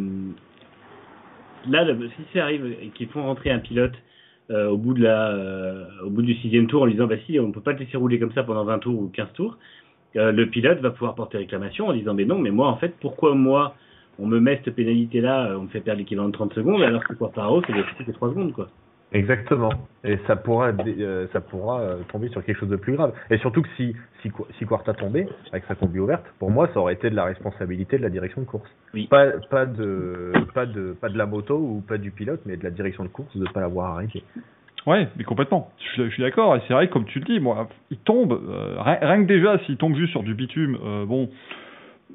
là, si ça arrive et qu'ils font rentrer un pilote euh, au bout de la, au bout du sixième tour en lui disant bah si, on peut pas te laisser rouler comme ça pendant 20 tours ou 15 tours, euh, le pilote va pouvoir porter réclamation en disant mais non, mais moi en fait, pourquoi moi on me met cette pénalité là, on me fait perdre l'équivalent de 30 secondes alors que Quartaro c'est plus que 3 secondes quoi. Exactement. Et ça pourra, euh, ça pourra euh, tomber sur quelque chose de plus grave. Et surtout que si, si, si Quarta tombait avec sa combi ouverte, pour moi, ça aurait été de la responsabilité de la direction de course. Oui. Pas, pas de, pas de, pas de la moto ou pas du pilote, mais de la direction de course de pas l'avoir arrêté. Ouais, mais complètement. Je, suis- je suis d'accord. Et c'est vrai comme tu le dis, moi, il tombe. euh, rien, que déjà, s'il tombe juste sur du bitume, euh, bon,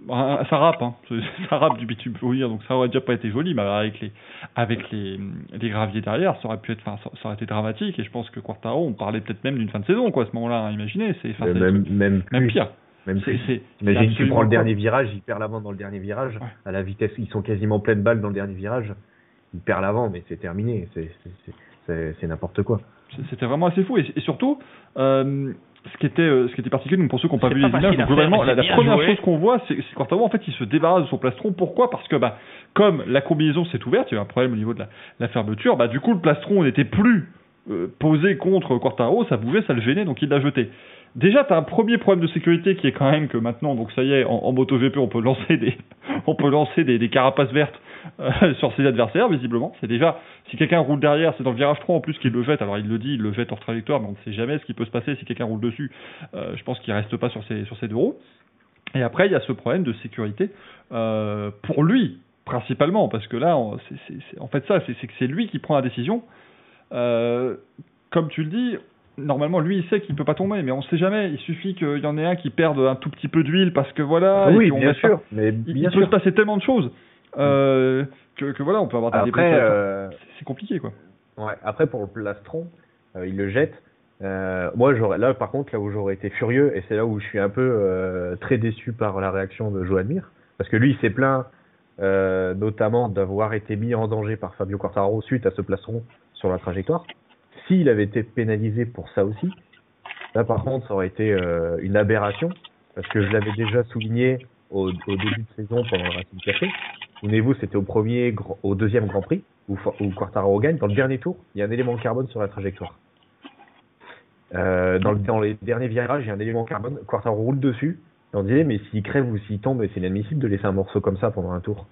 ça rappe, hein. ça rappe du bitume, faut dire. Donc ça aurait déjà pas été joli, mais avec les, avec les, les graviers derrière, ça aurait pu être, enfin, ça, ça aurait été dramatique. Et je pense que Quartaro, on parlait peut-être même d'une fin de saison, quoi, à ce moment-là. hein, Imaginez, c'est, enfin, même, même même pire. Même C'est, Imagine, tu prends le dernier virage, il perd l'avant dans le dernier virage. Ouais. À la vitesse, ils sont quasiment pleine balle dans le dernier virage. Il perd l'avant, mais c'est terminé. C'est- c'est- n'importe quoi. C'était vraiment assez fou. Et, et surtout, euh, ce, qui était, euh, ce qui était particulier, donc pour ceux qui n'ont pas vu pas les images, donc globalement, la, première joué. chose qu'on voit, c'est c'est Quartaro, en fait, il se débarrasse de son plastron. Pourquoi? Parce que, bah, comme la combinaison s'est ouverte, il y a eu un problème au niveau de la, la fermeture, bah, du coup, le plastron n'était plus euh, posé contre Quartaro, ça bougeait, ça le gênait, donc il l'a jeté. Déjà, tu as un premier problème de sécurité qui est quand même que maintenant, donc ça y est, en, en MotoGP, on peut lancer des, on peut lancer des, des carapaces vertes euh, sur ses adversaires, visiblement. C'est déjà, si quelqu'un roule derrière, c'est dans le virage 3 en plus qu'il le jette. Alors il le dit, il le jette hors trajectoire, mais on ne sait jamais ce qui peut se passer si quelqu'un roule dessus. Euh, je pense qu'il reste pas sur ses, sur ses deux roues. Et après, il y a ce problème de sécurité euh, pour lui, principalement, parce que là, on- en fait, ça, c'est que c'est lui qui prend la décision. Comme tu le dis, normalement, lui, il sait qu'il peut pas tomber, mais on sait jamais. Il suffit qu'il y en ait un qui perde un tout petit peu d'huile parce que voilà. oui, on bien pas- sûr. Mais Il, il bien peut sûr. se passer tellement de choses euh, que, que voilà, on peut avoir des Après, euh, C'est- compliqué, quoi. Ouais, après pour le plastron, euh, il le jette. Moi, j'aurais là, par contre, là où j'aurais été furieux, et c'est là où je suis un peu très déçu par la réaction de Joan Mir, parce que lui, il s'est plaint notamment d'avoir été mis en danger par Fabio Quartararo suite à ce plastron sur la trajectoire. S'il avait été pénalisé pour ça aussi, là, par contre, ça aurait été une aberration, parce que je l'avais déjà souligné au, au début de saison pendant le Racing Café. Souvenez-vous, c'était au premier, au deuxième Grand Prix où, où Quartararo gagne. Dans le dernier tour, il y a un élément carbone sur la trajectoire. Euh, dans, le- dans les derniers virages, il y a un élément carbone. Quartaro roule dessus. On disait, mais s'il crève ou s'il tombe, c'est inadmissible de laisser un morceau comme ça pendant un tour.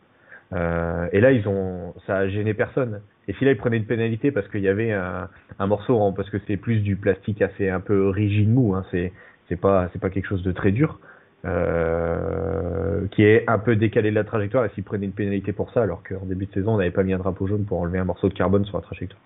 Euh, et là, ils ont, ça a gêné personne. Et si là, ils prenaient une pénalité parce qu'il y avait un, morceau, en- parce que c'est plus du plastique assez un peu rigide mou, hein, c'est pas quelque chose de très dur, euh, qui est un peu décalé de la trajectoire. Et s'ils prenaient une pénalité pour ça, alors qu'en début de saison, on n'avait pas mis un drapeau jaune pour enlever un morceau de carbone sur la trajectoire,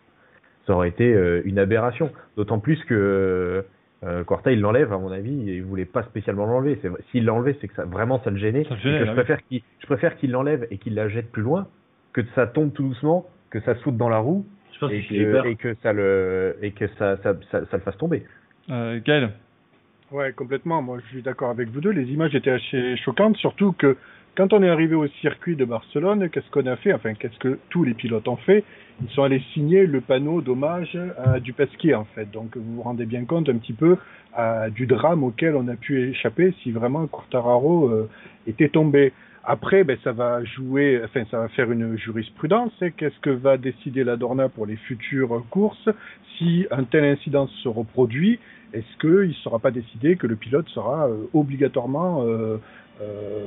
ça aurait été euh, une aberration. D'autant plus que euh, Quarta, il l'enlève, à mon avis, et il voulait pas spécialement l'enlever. S'il l'enlevait, c'est que ça, vraiment ça le gênait. Ça gênait, que là, je oui. préfère qu'il, je préfère qu'il l'enlève et qu'il la jette plus loin, que ça tombe tout doucement, que ça saute dans la roue Je pense et que, peur. et que ça le, et que ça, ça, ça, ça le fasse tomber. Euh, Gaël, Ouais, complètement. Moi, je suis d'accord avec vous deux. Les images étaient assez choquantes, surtout que quand on est arrivé au circuit de Barcelone, qu'est-ce qu'on a fait? Enfin, qu'est-ce que tous les pilotes ont fait? Ils sont allés signer le panneau d'hommage à Dupasquier, en fait. Donc, vous vous rendez bien compte un petit peu du drame auquel on a pu échapper si vraiment Quartararo euh, était tombé. Après, ben, ça va jouer, enfin, ça va faire une jurisprudence. Qu'est-ce que va décider la Dorna pour les futures courses? Si un tel incident se reproduit Est-ce qu'il ne sera pas décidé que le pilote sera euh, obligatoirement euh,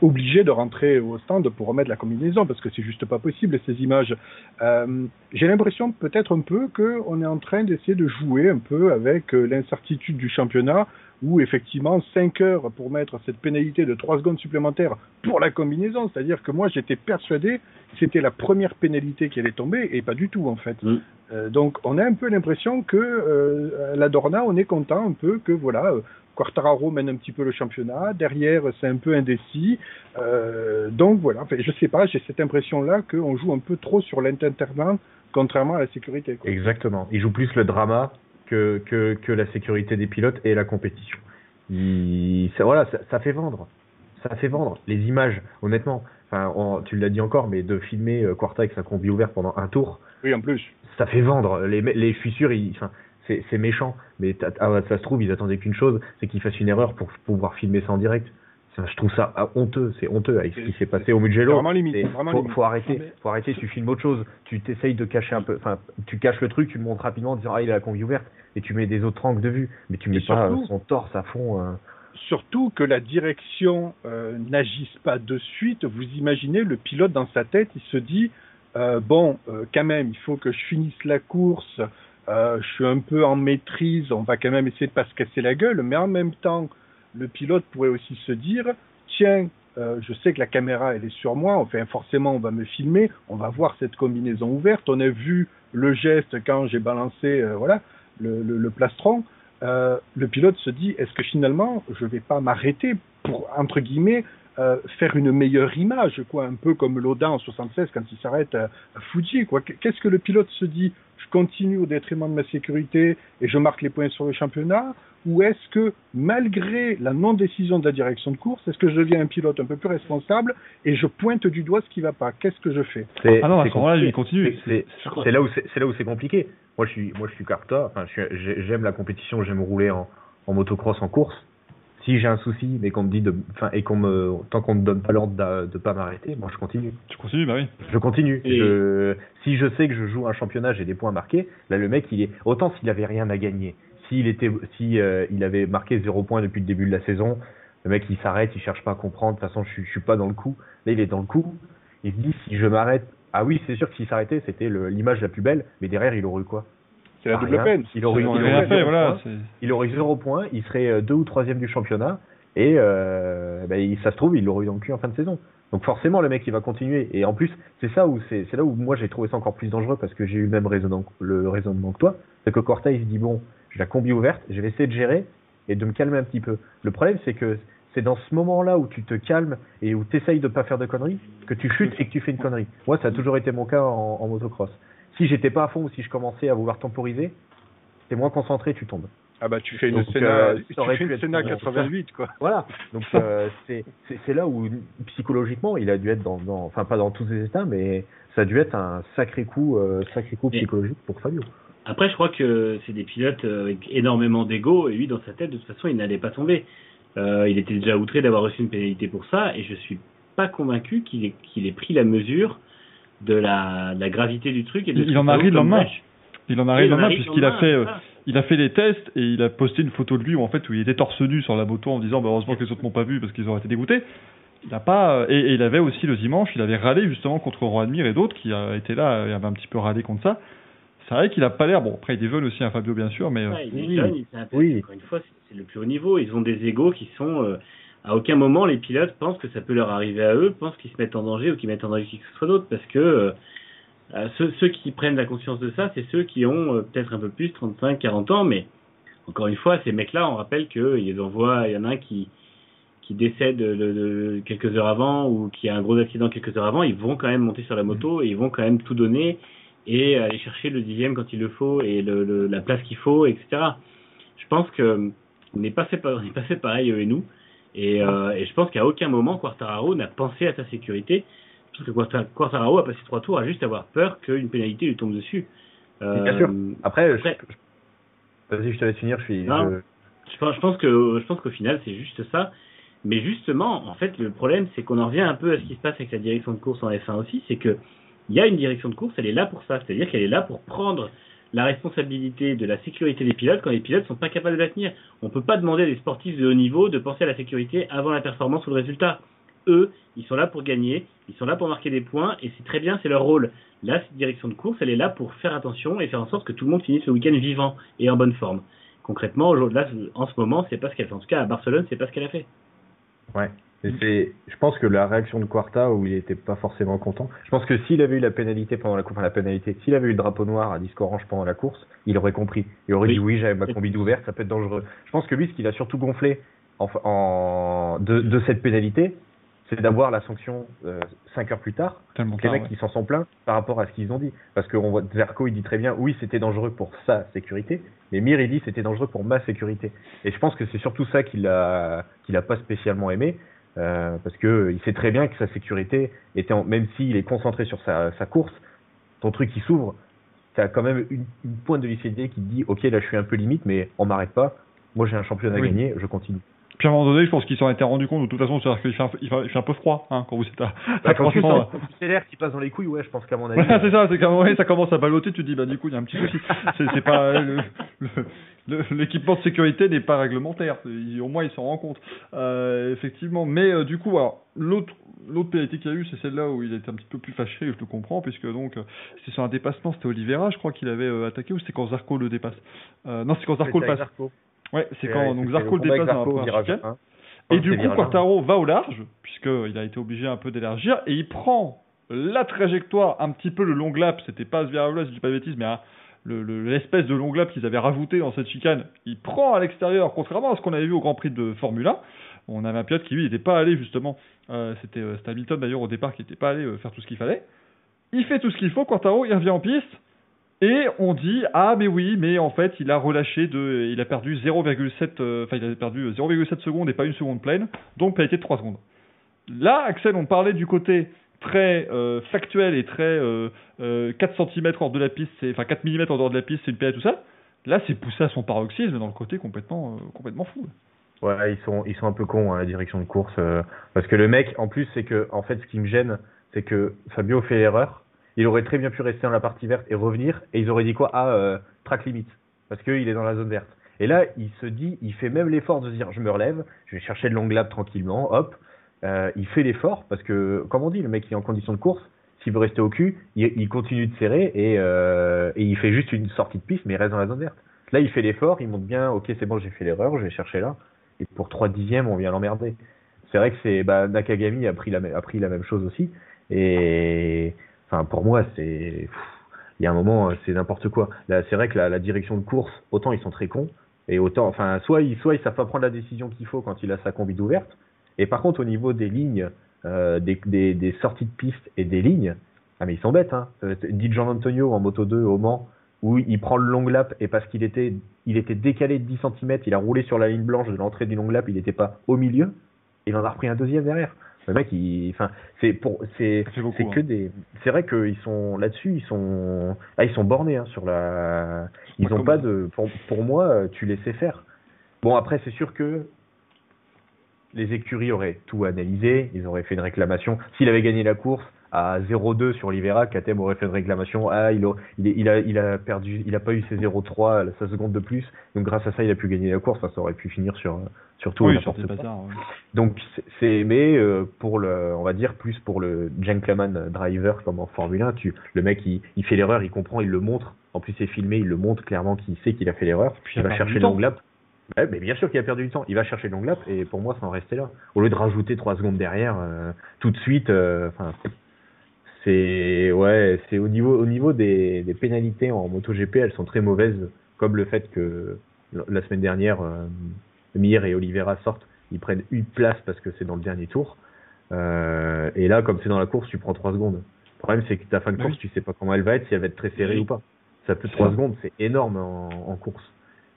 obligé de rentrer au stand pour remettre la combinaison parce que c'est juste pas possible ces images. Euh, J'ai l'impression peut-être un peu qu'on est en train d'essayer de jouer un peu avec euh, l'incertitude du championnat où effectivement 5 heures pour mettre cette pénalité de 3 secondes supplémentaires pour la combinaison, c'est-à-dire que moi j'étais persuadé que c'était la première pénalité qui allait tomber et pas du tout en fait. Mm. Donc on a un peu l'impression que à la Dorna on est content un peu que voilà Quartararo mène un petit peu le championnat, derrière c'est un peu indécis, Euh, donc voilà, enfin, je sais pas, j'ai cette impression-là qu'on joue un peu trop sur l'internement, contrairement à la sécurité. Quoi. Exactement. Il joue plus le drama que, que, que la sécurité des pilotes et la compétition. Il, ça, voilà, ça, ça fait vendre. Ça fait vendre. Les images, honnêtement, enfin, on- tu l'as dit encore, mais de filmer euh, Quarta avec sa combi ouverte pendant un tour, Oui, en plus. ça fait vendre. Les, les je suis sûr, ils- c'est méchant, mais ah, ça se trouve, ils attendaient qu'une chose, c'est qu'ils fassent une erreur pour pouvoir filmer ça en direct. Ça, je trouve ça ah, honteux, c'est honteux avec ce qui s'est passé au Mugello. vraiment limite, vraiment faut, limite. faut arrêter, mais- faut arrêter, tu filmes autre chose. Tu t'essayes de cacher un peu, enfin, tu caches le truc, tu le montres rapidement en disant, ah, il a la combi ouverte, et tu mets des autres angles de vue, mais tu mets Et pas surtout- son torse à fond. euh. Surtout que la direction euh, n'agisse pas de suite. Vous imaginez le pilote dans sa tête, il se dit euh, bon, euh, quand même, il faut que je finisse la course. Euh, je suis un peu en maîtrise. On va quand même essayer de pas se casser la gueule, mais en même temps, le pilote pourrait aussi se dire tiens, euh, je sais que la caméra elle est sur moi, enfin forcément on va me filmer, on va voir cette combinaison ouverte, on a vu le geste quand j'ai balancé euh, voilà le, plastron. Le pilote se dit est-ce que finalement je vais pas m'arrêter pour entre guillemets euh, faire une meilleure image quoi un peu comme Loda en 76 quand il s'arrête à, à Fuji quoi qu'est-ce que le pilote se dit? Je continue au détriment de ma sécurité et je marque les points sur le championnat? Ou est-ce que malgré la non-décision de la direction de course, est-ce que je deviens un pilote un peu plus responsable et je pointe du doigt ce qui va pas? Qu'est-ce que je fais? C'est- Ah non, à c'est ce moment-là, il continue. C'est- C'est c'est là où c'est c'est là où c'est compliqué. Moi, je suis moi je suis carta. Enfin, je suis- j'ai- j'aime la compétition, j'aime rouler en, en motocross en course. Si j'ai un souci, mais qu'on me dit de, enfin, et qu'on me, tant qu'on me donne pas l'ordre de, de pas m'arrêter, moi je continue. Tu continues, bah oui. Je continue. Et- Je, si je sais que je joue un championnat, j'ai des points marqués. Là, le mec, il est autant s'il avait rien à gagner. S'il était, si euh, il avait marqué zéro point depuis le début de la saison, le mec il s'arrête, il cherche pas à comprendre. De toute façon, je, je suis pas dans le coup. Là, il est dans le coup. Il se dit si je m'arrête, ah oui, c'est sûr que s'il s'arrêtait, c'était l'image la plus belle. Mais derrière, il aurait eu quoi? C'est la Ah, double rien. peine. Il aurait, il aurait rien fait, zéro voilà. point. c'est- Il aurait zéro point. Il serait euh, deux ou troisième du championnat. Et euh, ben, il- ça se trouve, il l'aurait eu dans le cul en fin de saison. Donc forcément, le mec, il va continuer. Et en plus, c'est ça où c'est là où moi j'ai trouvé ça encore plus dangereux parce que j'ai eu le même raisonnement, le raisonnement que toi. C'est que Corta, il se dit bon, j'ai la combi ouverte, je vais essayer de gérer et de me calmer un petit peu. Le problème, c'est que c'est dans ce moment-là où tu te calmes et où tu essayes de pas faire de conneries que tu chutes et que tu fais une connerie. Moi, ça a toujours été mon cas en, en motocross. Si j'étais pas à fond ou si je commençais à vouloir temporiser, t'es moins concentré, tu tombes. Ah bah tu fais une Senna, euh, bon, 88 quoi. Voilà. Donc euh, c'est là où psychologiquement il a dû être dans, dans enfin pas dans tous ses états mais ça a dû être un sacré coup euh, sacré coup psychologique pour Fabio. Après, je crois que c'est des pilotes euh, avec énormément d'ego, et lui, dans sa tête, de toute façon, il n'allait pas tomber. Euh, il était déjà outré d'avoir reçu une pénalité pour ça, et je suis pas convaincu qu'il ait, qu'il ait pris la mesure de la, de la gravité du truc. Et de Il- en ça a vaut ri le lendemain. Il en arrive il en demain arrive puisqu'il a lendemain, fait, euh, il a fait les tests et il a posté une photo de lui où en fait où il était torse nu sur la moto en disant bah, heureusement que les autres m'ont pas vu parce qu'ils auraient été dégoûtés. Il a pas euh, et, et il avait aussi le dimanche, il avait râlé justement contre Roy Admire et d'autres qui euh, étaient là et avaient un petit peu râlé contre ça. C'est vrai qu'il a pas l'air bon après il est jeune aussi un Fabio bien sûr mais euh, Ouais, il est oui. il- un peu- Oui. encore une fois, c'est- le plus haut niveau. Ils ont des égos qui sont. euh, à aucun moment, les pilotes pensent que ça peut leur arriver à eux, pensent qu'ils se mettent en danger ou qu'ils mettent en danger qui que ce soit d'autre, parce que euh, euh, ceux, qui prennent la conscience de ça, c'est ceux qui ont euh, peut-être un peu plus, 35, 40 ans, mais encore une fois, ces mecs-là, on rappelle qu'ils envoient, il y en a un qui qui décède de, de- quelques heures avant ou qui a un gros accident quelques heures avant, ils vont quand même monter sur la moto et ils vont quand même tout donner et aller chercher le dixième quand il le faut et la place qu'il faut, etc. Je pense que on n'est pas on n'est pas pareil eux et nous. Et, euh, et je pense qu'à aucun moment Quartararo n'a pensé à sa sécurité. Parce que Quarta- Quartararo a passé trois tours à juste avoir peur qu'une pénalité lui tombe dessus. Euh, Bien sûr. Après, je- après- je- vas-y je te laisse finir. Je suis. Non. je- je pense, je pense que je pense qu'au final c'est juste ça. Mais justement, en fait, le problème c'est qu'on en revient un peu à ce qui se passe avec la direction de course en F1 aussi, c'est que il y a une direction de course, elle est là pour ça, c'est-à-dire qu'elle est là pour prendre la responsabilité de la sécurité des pilotes quand les pilotes sont pas capables de la tenir. On peut pas demander à des sportifs de haut niveau de penser à la sécurité avant la performance ou le résultat. Eux, ils sont là pour gagner, ils sont là pour marquer des points et c'est très bien, c'est leur rôle. Là, cette direction de course, elle est là pour faire attention et faire en sorte que tout le monde finisse le week-end vivant et en bonne forme. Concrètement, là, en ce moment, c'est pas ce qu'elle fait. En tout cas, à Barcelone, c'est pas ce qu'elle a fait. Ouais. C'est, je pense que la réaction de Quarta où il était pas forcément content. Je pense que s'il avait eu la pénalité pendant la course, enfin la pénalité, s'il avait eu le drapeau noir à disque orange pendant la course, il aurait compris. Il aurait Oui. dit oui, j'avais ma combi ouverte, ça peut être dangereux. Je pense que lui, ce qu'il a surtout gonflé en, en de, de cette pénalité, c'est d'avoir la sanction euh, cinq heures plus tard. tellement Les tard, mecs ouais. qui s'en sont plaints par rapport à ce qu'ils ont dit. Parce qu'on voit Zerko, il dit très bien, oui, c'était dangereux pour sa sécurité, mais Mir, il dit c'était dangereux pour ma sécurité. Et je pense que c'est surtout ça qu'il a, qu'il a pas spécialement aimé, euh, parce que euh, il sait très bien que sa sécurité était, en, même s'il est concentré sur sa, sa course, ton truc qui s'ouvre, t'as quand même une, une pointe de lucidité qui te dit, ok, là je suis un peu limite, mais on m'arrête pas. Moi j'ai un championnat Oui. à gagner, je continue. Puis à un moment donné, je pense qu'ils s'en étaient rendu compte. De toute façon, c'est-à-dire qu'il fait un, peu- il fait, un peu froid hein, quand vous êtes à, Bah, quand tu 300, sens c'est l'air qui passe dans les couilles, ouais, je pense qu'à mon avis. Voilà, c'est ça, c'est qu'à un moment donné, ça commence à balloter, tu te dis, bah, du coup, il y a un petit souci. C'est, pas, l'équipement de sécurité n'est pas réglementaire. Il- au moins, il s'en rend compte. Euh, effectivement. Mais, euh, du coup, alors, l'autre, l'autre pénalité qu'il y a eu, c'est celle-là où il était un petit peu plus fâché, je le comprends, puisque donc, euh, c'était sur un dépassement, c'était Oliveira, je crois qu'il avait euh, attaqué, ou c'était quand Zarco le dépasse? Euh, non, c'est quand Zarco le passe. Ouais, c'est quand, donc Zarco le dépasse dans première virage un. Et du coup, Quartaro va au large, puisqu'il a été obligé un peu d'élargir, et il prend la trajectoire, un petit peu le long lap, c'était pas Sviaravla, si je dis pas de bêtises, mais hein, l'espèce de long lap qu'ils avaient rajouté dans cette chicane, il prend à l'extérieur, contrairement à ce qu'on avait vu au Grand Prix de Formule 1. On avait un pilote qui lui n'était pas allé justement, euh, c'était euh, Hamilton d'ailleurs au départ qui n'était pas allé euh, faire tout ce qu'il fallait. Il fait tout ce qu'il faut, Quartaro, il revient en piste, et on dit ah mais oui, mais en fait il a relâché de, il a perdu 0,7, euh, il a perdu 0,7 secondes et pas une seconde pleine, donc pénalité de 3 secondes. Là, Axel, on parlait du côté très euh, factuel et très euh, 4 euh, cm hors de la piste, enfin 4 mm en dehors de la piste, c'est une pénalité tout ça. Là, c'est poussé à son paroxysme dans le côté complètement, complètement fou. Ouais, ils sont, ils sont un peu cons hein, la direction de course, parce que le mec, en plus, c'est que, en fait, ce qui me gêne, c'est que Fabio fait l'erreur il aurait très bien pu rester dans la partie verte et revenir, et ils auraient dit quoi? Ah, euh, track limit, parce qu'il est dans la zone verte. Et là, il se dit, il fait même l'effort de se dire, je me relève, je vais chercher le long lap tranquillement, hop. Euh, il fait l'effort, parce que, comme on dit, le mec il est en condition de course, s'il veut rester au cul, il, continue de serrer et, euh, et il fait juste une sortie de piste, mais il reste dans la zone verte. Là, il fait l'effort, il montre bien, ok, c'est bon, j'ai fait l'erreur, je vais chercher là. Et pour 3 dixièmes, on vient l'emmerder. C'est vrai que c'est bah, Nakagami a pris, la, a pris la même chose aussi. Et Enfin, pour moi, c'est. Il y a un moment, c'est n'importe quoi. Là, c'est vrai que la, direction de course, autant ils sont très cons, et autant, enfin, soit ils, soit ils savent pas prendre la décision qu'il faut quand il a sa combi ouverte. Et par contre, au niveau des lignes, euh, des, des, sorties de piste et des lignes, ah mais ils sont bêtes. Hein. Euh, Jean Antonio en moto 2 au Mans, où il prend le long lap et parce qu'il était, il était décalé de 10 cm, il a roulé sur la ligne blanche de l'entrée du long lap, il n'était pas au milieu, il en a repris un deuxième derrière. Le mec, il, enfin, c'est pour, c'est, c'est que hein. des, c'est vrai qu'ils sont là-dessus, ils sont, ah, ils sont bornés hein, sur la, ils ont pas de, pour, pour moi, tu les sais faire. Bon après, c'est sûr que les écuries auraient tout analysé, ils auraient fait une réclamation. S'il avait gagné la course, à 0,2 sur l'Ivera, KTM aurait fait une réclamation. Ah, il a, il, a, il a perdu, il a pas eu ses 0,3, sa seconde de plus. Donc grâce à ça, il a pu gagner la course. ça aurait pu finir sur, sur tout oui, sur Donc c'est, mais euh, pour le, on va dire plus pour le gentleman driver comme en Formule 1, tu, le mec il, il fait l'erreur, il comprend, il le montre. En plus c'est filmé, il le montre clairement qu'il sait qu'il a fait l'erreur. Puis il va chercher l'angle Ouais, mais bien sûr qu'il a perdu du temps. Il va chercher long lap et pour moi, ça en restait là. Au lieu de rajouter trois secondes derrière, euh, tout de suite, euh, enfin, c'est ouais, c'est au niveau au niveau des, des pénalités en MotoGP, elles sont très mauvaises, comme le fait que la semaine dernière, euh, Mir et Oliveira sortent, ils prennent une place parce que c'est dans le dernier tour. Euh, et là, comme c'est dans la course, tu prends trois secondes. Le problème, c'est que ta fin de course, tu sais pas comment elle va être, si elle va être très serrée ou pas. Ça peut trois secondes, c'est énorme en, en course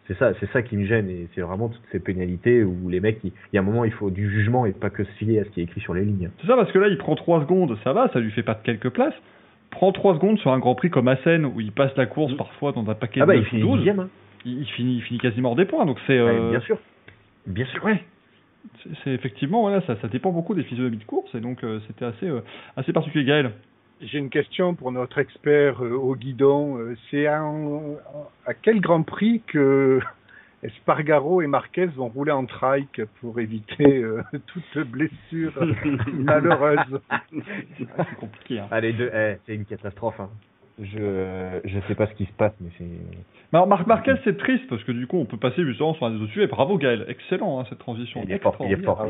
c'est ça, c'est ça qui me gêne et c'est vraiment toutes ces pénalités où les mecs, il, y a un moment, il faut du jugement et pas que se fier à ce qui est écrit sur les lignes. C'est ça parce que là, il prend 3 secondes, ça va, ça lui fait pas de quelques places. Prend 3 secondes sur un Grand Prix comme Assen où il passe la course mm. parfois dans un paquet ah bah, de il finit 12, hein. il, finit, il finit quasiment des points, donc c'est. Euh, bien sûr, bien sûr, ouais. C'est effectivement, voilà, ça, ça dépend beaucoup des physionomies de course et donc euh, c'était assez, euh, assez particulier, Gaël? J'ai une question pour notre expert au guidon. C'est à quel Grand Prix que Spargaro et Marquez vont rouler en trike pour éviter euh, toute blessure malheureuse? c'est compliqué. Hein. Allez, eh, c'est une catastrophe. Hein. Je je sais pas ce qui se passe, mais c'est. Alors Marquez, c'est triste parce que du coup, on peut passer justement sur un des autres sujets. Bravo Gaël, excellent hein, cette transition. Il est fort, il est fort,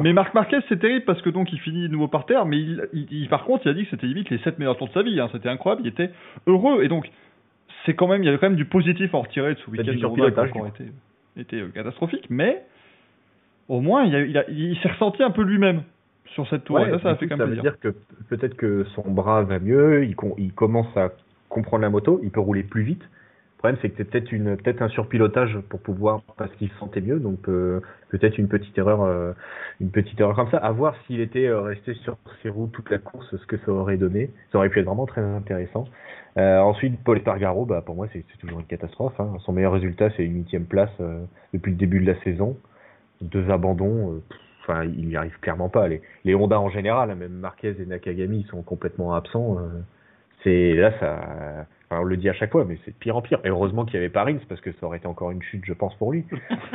mais, Marc Marquez, c'est terrible parce que donc il finit de nouveau par terre, mais il, il, par contre, il a dit que c'était limite les 7 meilleurs tours de sa vie. Hein. C'était incroyable, il était heureux et donc c'est quand même, il y avait quand même du positif à en retirer de ce week-end de Honda qui a été, été euh, catastrophique, mais au moins il, a, il, s'est ressenti un peu lui-même sur cette tour. ça, ça a fait quand même Ça veut dire que peut-être que son bras va mieux, il, il commence à comprendre la moto, il peut rouler plus vite. Le problème, c'est que c'est peut-être une peut-être un surpilotage pour pouvoir parce qu'il se sentait mieux, donc euh, peut-être une petite erreur, euh, une petite erreur comme ça. À voir s'il était resté sur ses roues toute la course, ce que ça aurait donné. Ça aurait pu être vraiment très intéressant. Euh, ensuite, Paul Espargaro, bah, pour moi, c'est toujours une catastrophe. Hein. Son meilleur résultat, c'est une huitième place euh, depuis le début de la saison. Deux abandons, euh, enfin, il n'y arrive clairement pas. Les, les Honda en général, hein, même Marquez et Nakagami, sont complètement absents. c'est là, ça, on le dit à chaque fois, mais c'est de pire en pire. Et heureusement qu'il y avait pas Rins, parce que ça aurait été encore une chute, je pense, pour lui.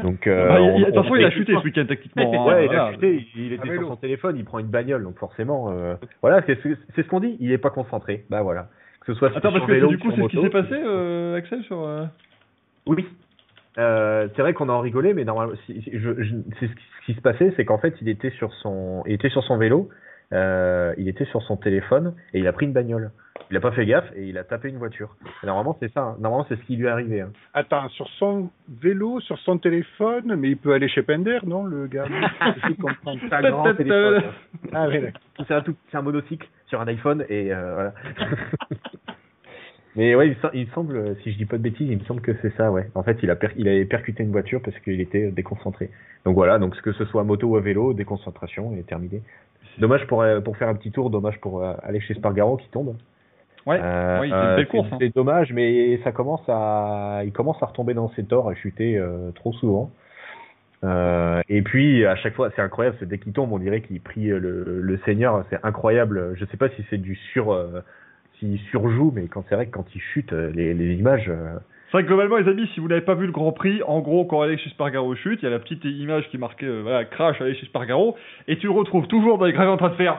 Donc, bah, il, il a chuté ce week-end techniquement. ouais, il a chuté. Il, était sur son téléphone, il prend une bagnole, donc forcément, voilà, c'est ce qu'on dit. Il est pas concentré. Bah voilà ce soit Attends, parce que du coup, c'est ce qui s'est passé, euh, Axel, sur. Euh... Oui. Euh, c'est vrai qu'on en rigolait, mais normalement, si, je, je- c'est ce qui- ce qui se passait, c'est qu'en fait, il était sur son, il était sur son vélo, euh, il était sur son téléphone et il a pris une bagnole. Il a pas fait gaffe et il a tapé une voiture. Et normalement, c'est ça. hein. Normalement, c'est ce qui lui est arrivé. hein. Attends, sur son vélo, sur son téléphone, mais il peut aller chez Pender, non, le gars? Je comprends. C'est un grand téléphone. Ah oui, d'accord. C'est un, tout- c'est un monocycle sur un iPhone et euh, voilà. Mais ouais, il, sem- il semble, si je dis pas de bêtises, il me semble que c'est ça, ouais. En fait, il a per- il avait percuté une voiture parce qu'il était déconcentré. Donc voilà, donc que ce soit à moto ou à vélo, déconcentration et terminé. Dommage pour euh, pour faire un petit tour, dommage pour euh, aller chez Spargaro qui tombe. Ouais, Euh, ouais, c'est une belle course. hein. C'est dommage, mais ça commence à, il commence à retomber dans ses torts, à chuter euh, trop souvent. Euh, et puis à chaque fois, c'est incroyable, c'est dès qu'il tombe, on dirait qu'il prie euh, le, le Seigneur. C'est incroyable. Je sais pas si c'est du sur, s'il surjoue, mais quand c'est vrai que quand il chute, euh, les, les images. euh, C'est vrai que globalement, les amis, si vous n'avez pas vu le Grand Prix, en gros, quand Alex Spargaro chute, il y a la petite image qui marquait euh, voilà, crash Alex Spargaro, et tu le retrouves toujours dans les graviers en train de faire.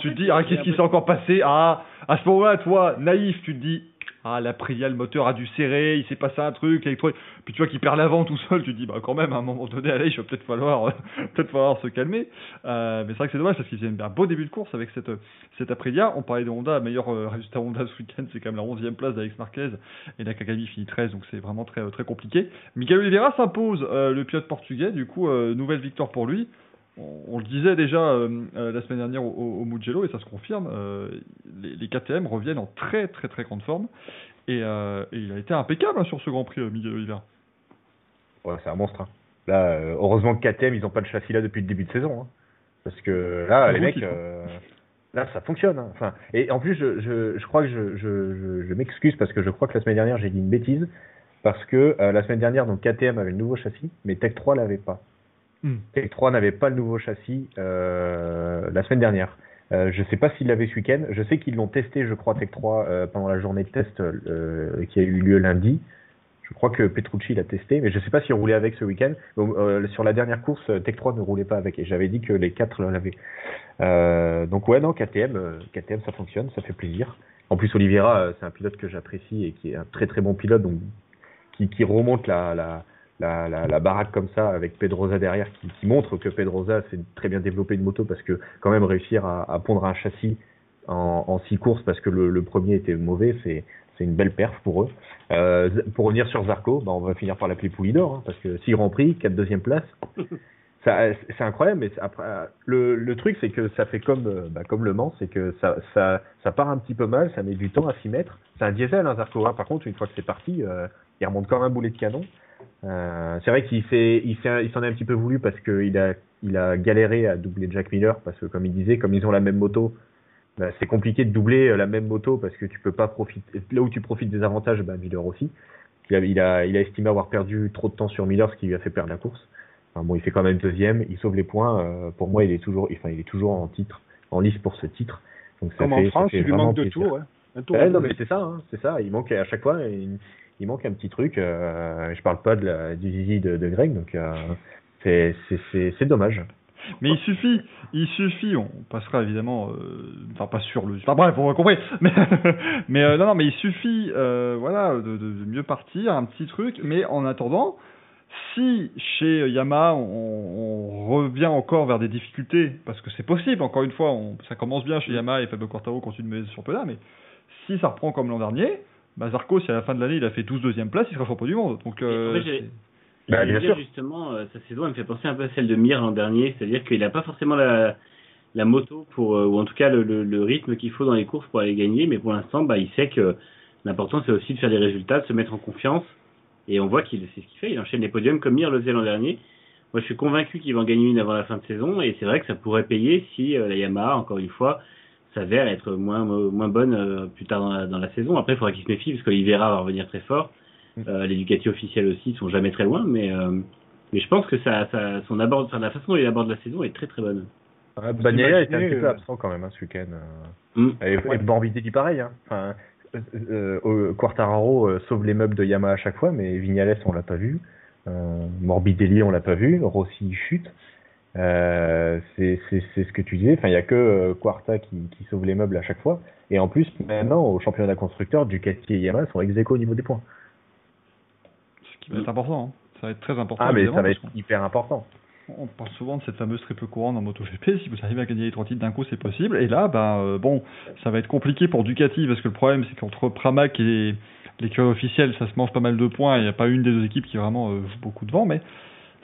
Tu te dis, ah, qu'est-ce qui s'est encore passé? Ah, à ce moment-là, toi, naïf, tu te dis, ah, l'Aprilia, le moteur a dû serrer, il s'est passé un truc, électronique. Puis tu vois qu'il perd l'avant tout seul, tu te dis, bah quand même, à un moment donné, allez, il va peut-être falloir, euh, peut-être falloir se calmer. Euh, mais c'est vrai que c'est dommage parce qu'ils faisaient un beau début de course avec cette, cette Aprilia. On parlait de Honda, meilleur euh, résultat Honda ce week-end, c'est quand même la 11e place d'Alex Marquez et Nakagami finit 13, donc c'est vraiment très, très compliqué. Miguel Oliveira s'impose, euh, le pilote portugais, du coup, euh, nouvelle victoire pour lui. On, on le disait déjà euh, euh, la semaine dernière au, au, Mugello et ça se confirme. euh, les, les KTM reviennent en très très très grande forme et, euh, et il a été impeccable hein, sur ce Grand Prix, Miguel Oliveira. Ouais, c'est un monstre. hein. Là, heureusement que KTM, ils ont pas de châssis là depuis le début de saison. hein. Parce que là, les mecs, là, ça fonctionne. Enfin, et en plus, je, je, je crois que je, je, m'excuse parce que je crois que la semaine dernière, j'ai dit une bêtise. Parce que la semaine dernière, donc KTM avait le nouveau châssis, mais Tech 3 l'avait pas. Tech 3 n'avait pas le nouveau châssis euh, la semaine dernière. Euh, je sais pas s'ils l'avaient ce week-end. Je sais qu'ils l'ont testé, je crois, Tech 3 euh, pendant la journée de test euh, qui a eu lieu lundi. Je crois que Petrucci l'a testé, mais je sais pas s'il roulait avec ce week-end. Euh, sur la dernière course, Tech 3 ne roulait pas avec, et j'avais dit que les quatre l'avaient. Euh, donc ouais, non, KTM, euh, KTM, ça fonctionne, ça fait plaisir. En plus, Oliveira, c'est un pilote que j'apprécie et qui est un très très bon pilote, donc qui, qui remonte la, la, la, la, la baraque comme ça avec Pedrosa derrière, qui, qui montre que Pedrosa sait très bien développer une moto parce que quand même réussir à, à pondre un châssis en, en six courses parce que le, le premier était mauvais, c'est c'est une belle perf pour eux. Euh, pour revenir sur Zarco, bah, on va finir par l'appeler Poulidor, hein, parce que six Grand Prix, quatre deuxième place, c'est incroyable. Mais après, le, le truc, c'est que ça fait comme, bah, comme le Mans, c'est que ça, ça, ça part un petit peu mal, ça met du temps à s'y mettre. C'est un diesel, hein, Zarco. hein. Par contre, une fois que c'est parti, euh, il remonte comme un boulet de canon. Euh, c'est vrai qu'il s'est, il s'en est un petit peu voulu parce qu'il a, il a galéré à doubler Jack Miller parce que comme il disait, comme ils ont la même moto, bah, c'est compliqué de doubler euh, la même moto parce que tu peux pas profiter. Là où tu profites des avantages, bah, Miller aussi. Il a, il a, il a estimé avoir perdu trop de temps sur Miller, ce qui lui a fait perdre la course. Enfin, bon, il fait quand même deuxième, il sauve les points. euh, pour moi, il est toujours, enfin, il est toujours en titre, en lice pour ce titre. Donc ça Comme fait, en France, il lui manque de plaisir. tours. hein. Un tour Ouais, en non, mais c'est ça, hein, c'est ça. Il manque à chaque fois, il manque un petit truc. Euh, je parle pas de la, du zizi de, Greg, donc euh, c'est, dommage. Mais il suffit, il suffit, on passera évidemment, euh, enfin pas sur le, enfin bref, on va comprendre, mais, euh, non, non, mais il suffit, euh, voilà, de, mieux partir, un petit truc, mais en attendant, si chez Yamaha on, revient encore vers des difficultés, parce que c'est possible, encore une fois, ça commence bien chez Yamaha et Fabio Quartaro continue de ce championnat, mais si ça reprend comme l'an dernier, bah Zarco, si à la fin de l'année il a fait 12 deuxième place, il sera champion du monde. Donc, euh, en fait, Bah, bien sûr. justement, euh, sa saison, elle me fait penser un peu à celle de Mir l'an dernier, c'est-à-dire qu'il n'a pas forcément la, la moto pour, euh, ou en tout cas le, le, le rythme qu'il faut dans les courses pour aller gagner, mais pour l'instant, bah, il sait que l'important c'est aussi de faire des résultats, de se mettre en confiance, et on voit qu'il c'est ce qu'il fait, il enchaîne les podiums comme Mir le faisait l'an dernier. Moi, je suis convaincu qu'il va en gagner une avant la fin de saison, et c'est vrai que ça pourrait payer si euh, la Yamaha, encore une fois, s'avère être moins moins bonne euh, plus tard dans la, dans la saison. Après, il faudra qu'il se méfie parce qu'Olivera va revenir très fort. Euh, les Ducati officiels aussi sont jamais très loin, mais euh, mais je pense que ça, ça son aborde, enfin, la façon dont il aborde la saison est très très bonne. Bagnaia était un petit peu absent quand même hein, ce week-end. euh. Mm. Et, et Morbidelli pareil. Hein. Enfin, euh, euh, Quartararo euh, sauve les meubles de Yamaha à chaque fois, mais Vignales on l'a pas vu. Euh, Morbidelli on l'a pas vu. Rossi chute. Euh, c'est ce que tu disais. Enfin, il y a que euh, Quarta qui, qui sauve les meubles à chaque fois. Et en plus, maintenant, au championnat constructeur, Ducati et Yamaha sont ex au niveau des points. Ce qui va être important. hein. Ça va être très important. Ah, mais ça va être hyper important. On parle souvent de cette fameuse triple couronne en MotoGP. Si vous arrivez à gagner les trois titres d'un coup, c'est possible. Et là, ben, euh, bon, ça va être compliqué pour Ducati parce que le problème, c'est qu'entre Pramac et l'écurie officielle, ça se mange pas mal de points. Il n'y a pas une des deux équipes qui vraiment euh, joue beaucoup devant, mais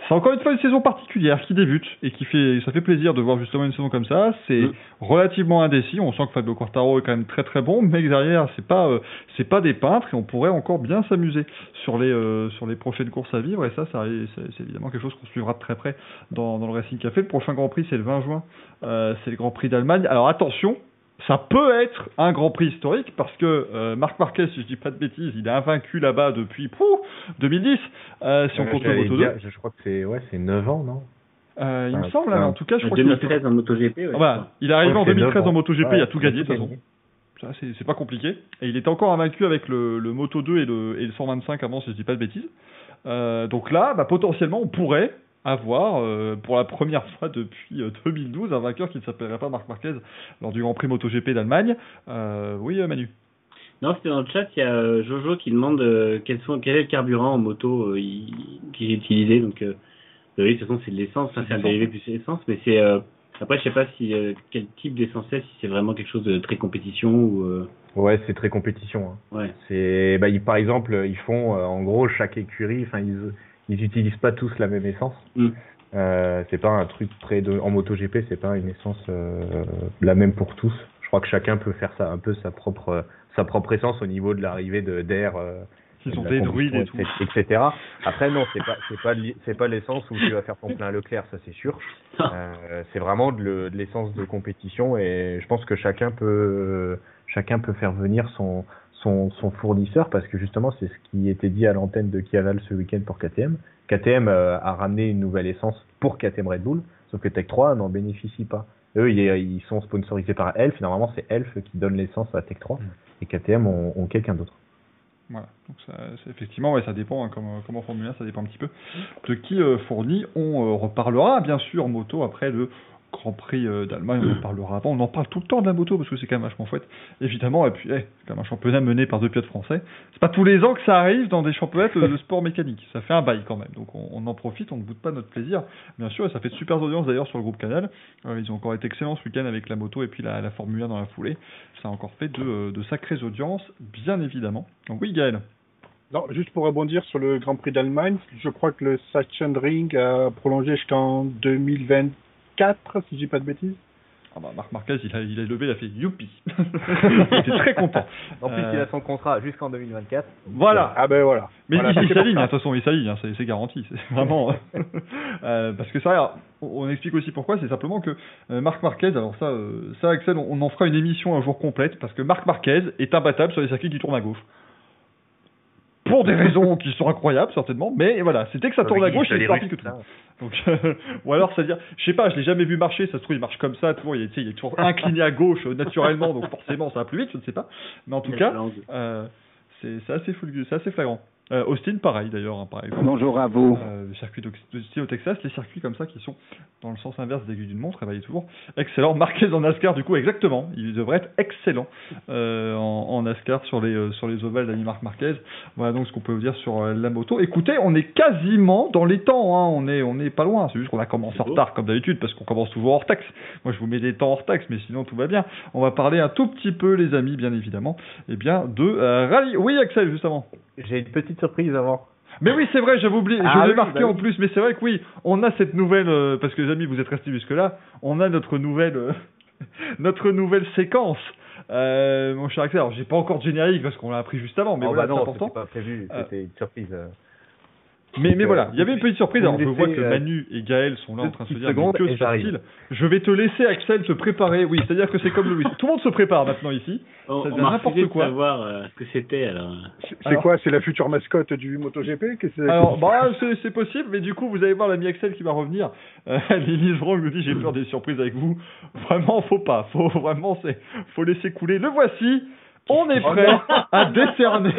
c'est encore une fois une saison particulière qui débute et qui fait, ça fait plaisir de voir justement une saison comme ça. C'est relativement indécis. On sent que Fabio Quartaro est quand même très très bon, mais derrière, c'est pas, euh, c'est pas des peintres et on pourrait encore bien s'amuser sur les, euh, sur les prochaines courses à vivre. Et ça, c'est évidemment quelque chose qu'on suivra de très près dans, dans le Racing Café. Le prochain Grand Prix, c'est le 20 juin. Euh, c'est le Grand Prix d'Allemagne. Alors attention, ça peut être un Grand Prix historique parce que euh, Marc Marquez, si je dis pas de bêtises, il est invaincu là-bas depuis pouf, 2010. Euh, si on Euh, compte le Moto 2. dire, je, crois que c'est ouais, c'est 9 ans, non? Euh, il me semble, hein, en tout cas, je En crois qu'il 2013 en MotoGP, ouais. Ah bah, il est arrivé en c'est 2013 neuf en. MotoGP, il a tout gagné de tout toute façon. Ça, c'est c'est pas compliqué. Et il était encore invaincu avec le, le Moto 2 et le, et le 125 avant, si je dis pas de bêtises. Euh, donc là, bah, potentiellement, on pourrait avoir, euh, pour la première fois depuis euh, 2012, un vainqueur qui ne s'appellerait pas Marc Marquez lors du Grand Prix MotoGP d'Allemagne. Euh, oui, euh, Manu. Non, c'était dans le chat, il y a euh, Jojo qui demande euh, sont, quel est le carburant en moto euh, qui est utilisé. Donc, euh, oui, de toute façon, c'est de l'essence, hein, c'est un dérivé plus essence, mais c'est. euh, après, je sais pas si euh, quel type d'essence c'est, si c'est vraiment quelque chose de très compétition ou. euh, Ouais, c'est très compétition. hein. ouais. C'est, bah, ils, par exemple, ils font, euh, en gros, chaque écurie, enfin, ils, ils utilisent pas tous la même essence. Mm. Euh, c'est pas un truc très de, en MotoGP, c'est pas une essence euh, la même pour tous. Je crois que chacun peut faire ça un peu sa propre, sa propre essence au niveau de l'arrivée de d'air. euh, Ils sont des druides et tout. etc. Après, non, c'est pas, c'est pas, c'est pas l'essence où tu vas faire ton plein Leclerc, ça c'est sûr. Euh, c'est vraiment de l'essence de compétition et je pense que chacun peut, chacun peut faire venir son, son, son fournisseur parce que justement c'est ce qui était dit à l'antenne de Kiaval ce week-end pour KTM. KTM euh, a ramené une nouvelle essence pour KTM Red Bull, sauf que Tech 3 n'en bénéficie pas. Eux, ils, ils sont sponsorisés par Elf, et normalement c'est Elf qui donne l'essence à Tech 3 et KTM ont, ont quelqu'un d'autre. Voilà, donc ça, effectivement, ouais, ça dépend, hein, comme, comme en Formule 1, ça dépend un petit peu de qui euh, fournit. On euh, reparlera bien sûr moto après le Grand Prix euh, d'Allemagne, on en parlera avant. On en parle tout le temps de la moto parce que c'est quand même vachement chouette, évidemment. Et puis, eh, c'est quand même un championnat mené par deux pilotes français. C'est pas tous les ans que ça arrive dans des championnats de, sport mécanique. Ça fait un bail quand même, donc on, en profite, on ne boude pas notre plaisir, bien sûr. Et ça fait de super audience d'ailleurs sur le groupe Canal. Euh, ils ont encore été excellents ce week-end avec la moto et puis la, la Formule 1 dans la foulée. Ça a encore fait de, euh, de sacrées audiences, bien évidemment. Donc oui, Gaël. Non, juste pour rebondir sur le Grand Prix d'Allemagne, je crois que le Sachsenring a prolongé jusqu'en 2024, si je dis pas de bêtises. Ah bah, Marc Marquez, il a, il a levé, il a fait youpi. il était très content. En plus, Euh, il a son contrat jusqu'en 2024. Voilà. Ah ben voilà. Mais Voilà, il, s'aligne, hein, de toute façon, il s'aligne, hein, c'est c'est garanti. C'est vraiment. euh, parce que ça, on, on explique aussi pourquoi, c'est simplement que euh, Marc Marquez, alors ça, euh, ça, Axel, on, on en fera une émission un jour complète, parce que Marc Marquez est imbattable sur les circuits qui tournent à gauche. Pour des raisons qui sont incroyables, certainement, mais voilà, c'était que ça tourne à gauche, plus rapide que tout. Donc, euh, ou alors, c'est-à-dire, je sais pas, je l'ai jamais vu marcher, ça se trouve, il marche comme ça, toujours, il est, il toujours incliné à gauche, euh, naturellement, donc forcément, ça va plus vite, je ne sais pas. Mais en tout cas, euh, c'est c'est assez, c'est assez flagrant. Euh, Austin, pareil d'ailleurs, hein. Bonjour à vous. Euh, le circuit d'Austin au Texas, les circuits comme ça qui sont dans le sens inverse des aiguilles d'une montre, eh ben, il est toujours excellent. Marquez en NASCAR, du coup, exactement. Il devrait être excellent euh, en, en NASCAR sur les, euh, sur les ovales d'Ami Marc Marquez. Voilà donc ce qu'on peut vous dire sur euh, la moto. Écoutez, on est quasiment dans les temps, hein. on est on est pas loin. C'est juste qu'on a commencé en retard comme d'habitude parce qu'on commence toujours hors taxe. Moi, je vous mets des temps hors taxe, mais sinon tout va bien. On va parler un tout petit peu, les amis, bien évidemment, eh bien de euh, rallye. Oui, Axel, justement. J'ai une petite surprise avant. Mais oui, c'est vrai, j'avais oublié, Ah je l'ai oui, marqué bah en oui. plus, mais c'est vrai que oui, on a cette nouvelle, euh, parce que les amis, vous êtes restés jusque-là, on a notre nouvelle, euh, notre nouvelle séquence. Euh, mon cher Axel, alors j'ai pas encore de générique parce qu'on l'a appris juste avant, mais oh, voilà, bah c'est non, important. c'était pas prévu, c'était une surprise. Mais, mais Euh, voilà, il y avait une petite surprise. Alors me je vois que euh, Manu et Gaël sont là en train de se dire mais que se passe-t-il? Je vais te laisser Axel te préparer. Oui, c'est-à-dire que c'est comme Louis. Tout le monde se prépare maintenant ici. On, Ça devient n'importe quoi. savoir euh, ce que c'était alors. C'est c'est Alors- quoi? C'est la future mascotte du MotoGP? Qu'est-ce que c'est? Alors, bah, c'est c'est possible, mais du coup, vous allez voir l'ami Axel qui va revenir. Euh, Lily Vrong nous dit j'ai peur des surprises avec vous. Vraiment, faut pas. Faut vraiment, c'est, faut laisser couler. Le voici, On est prêt à décerner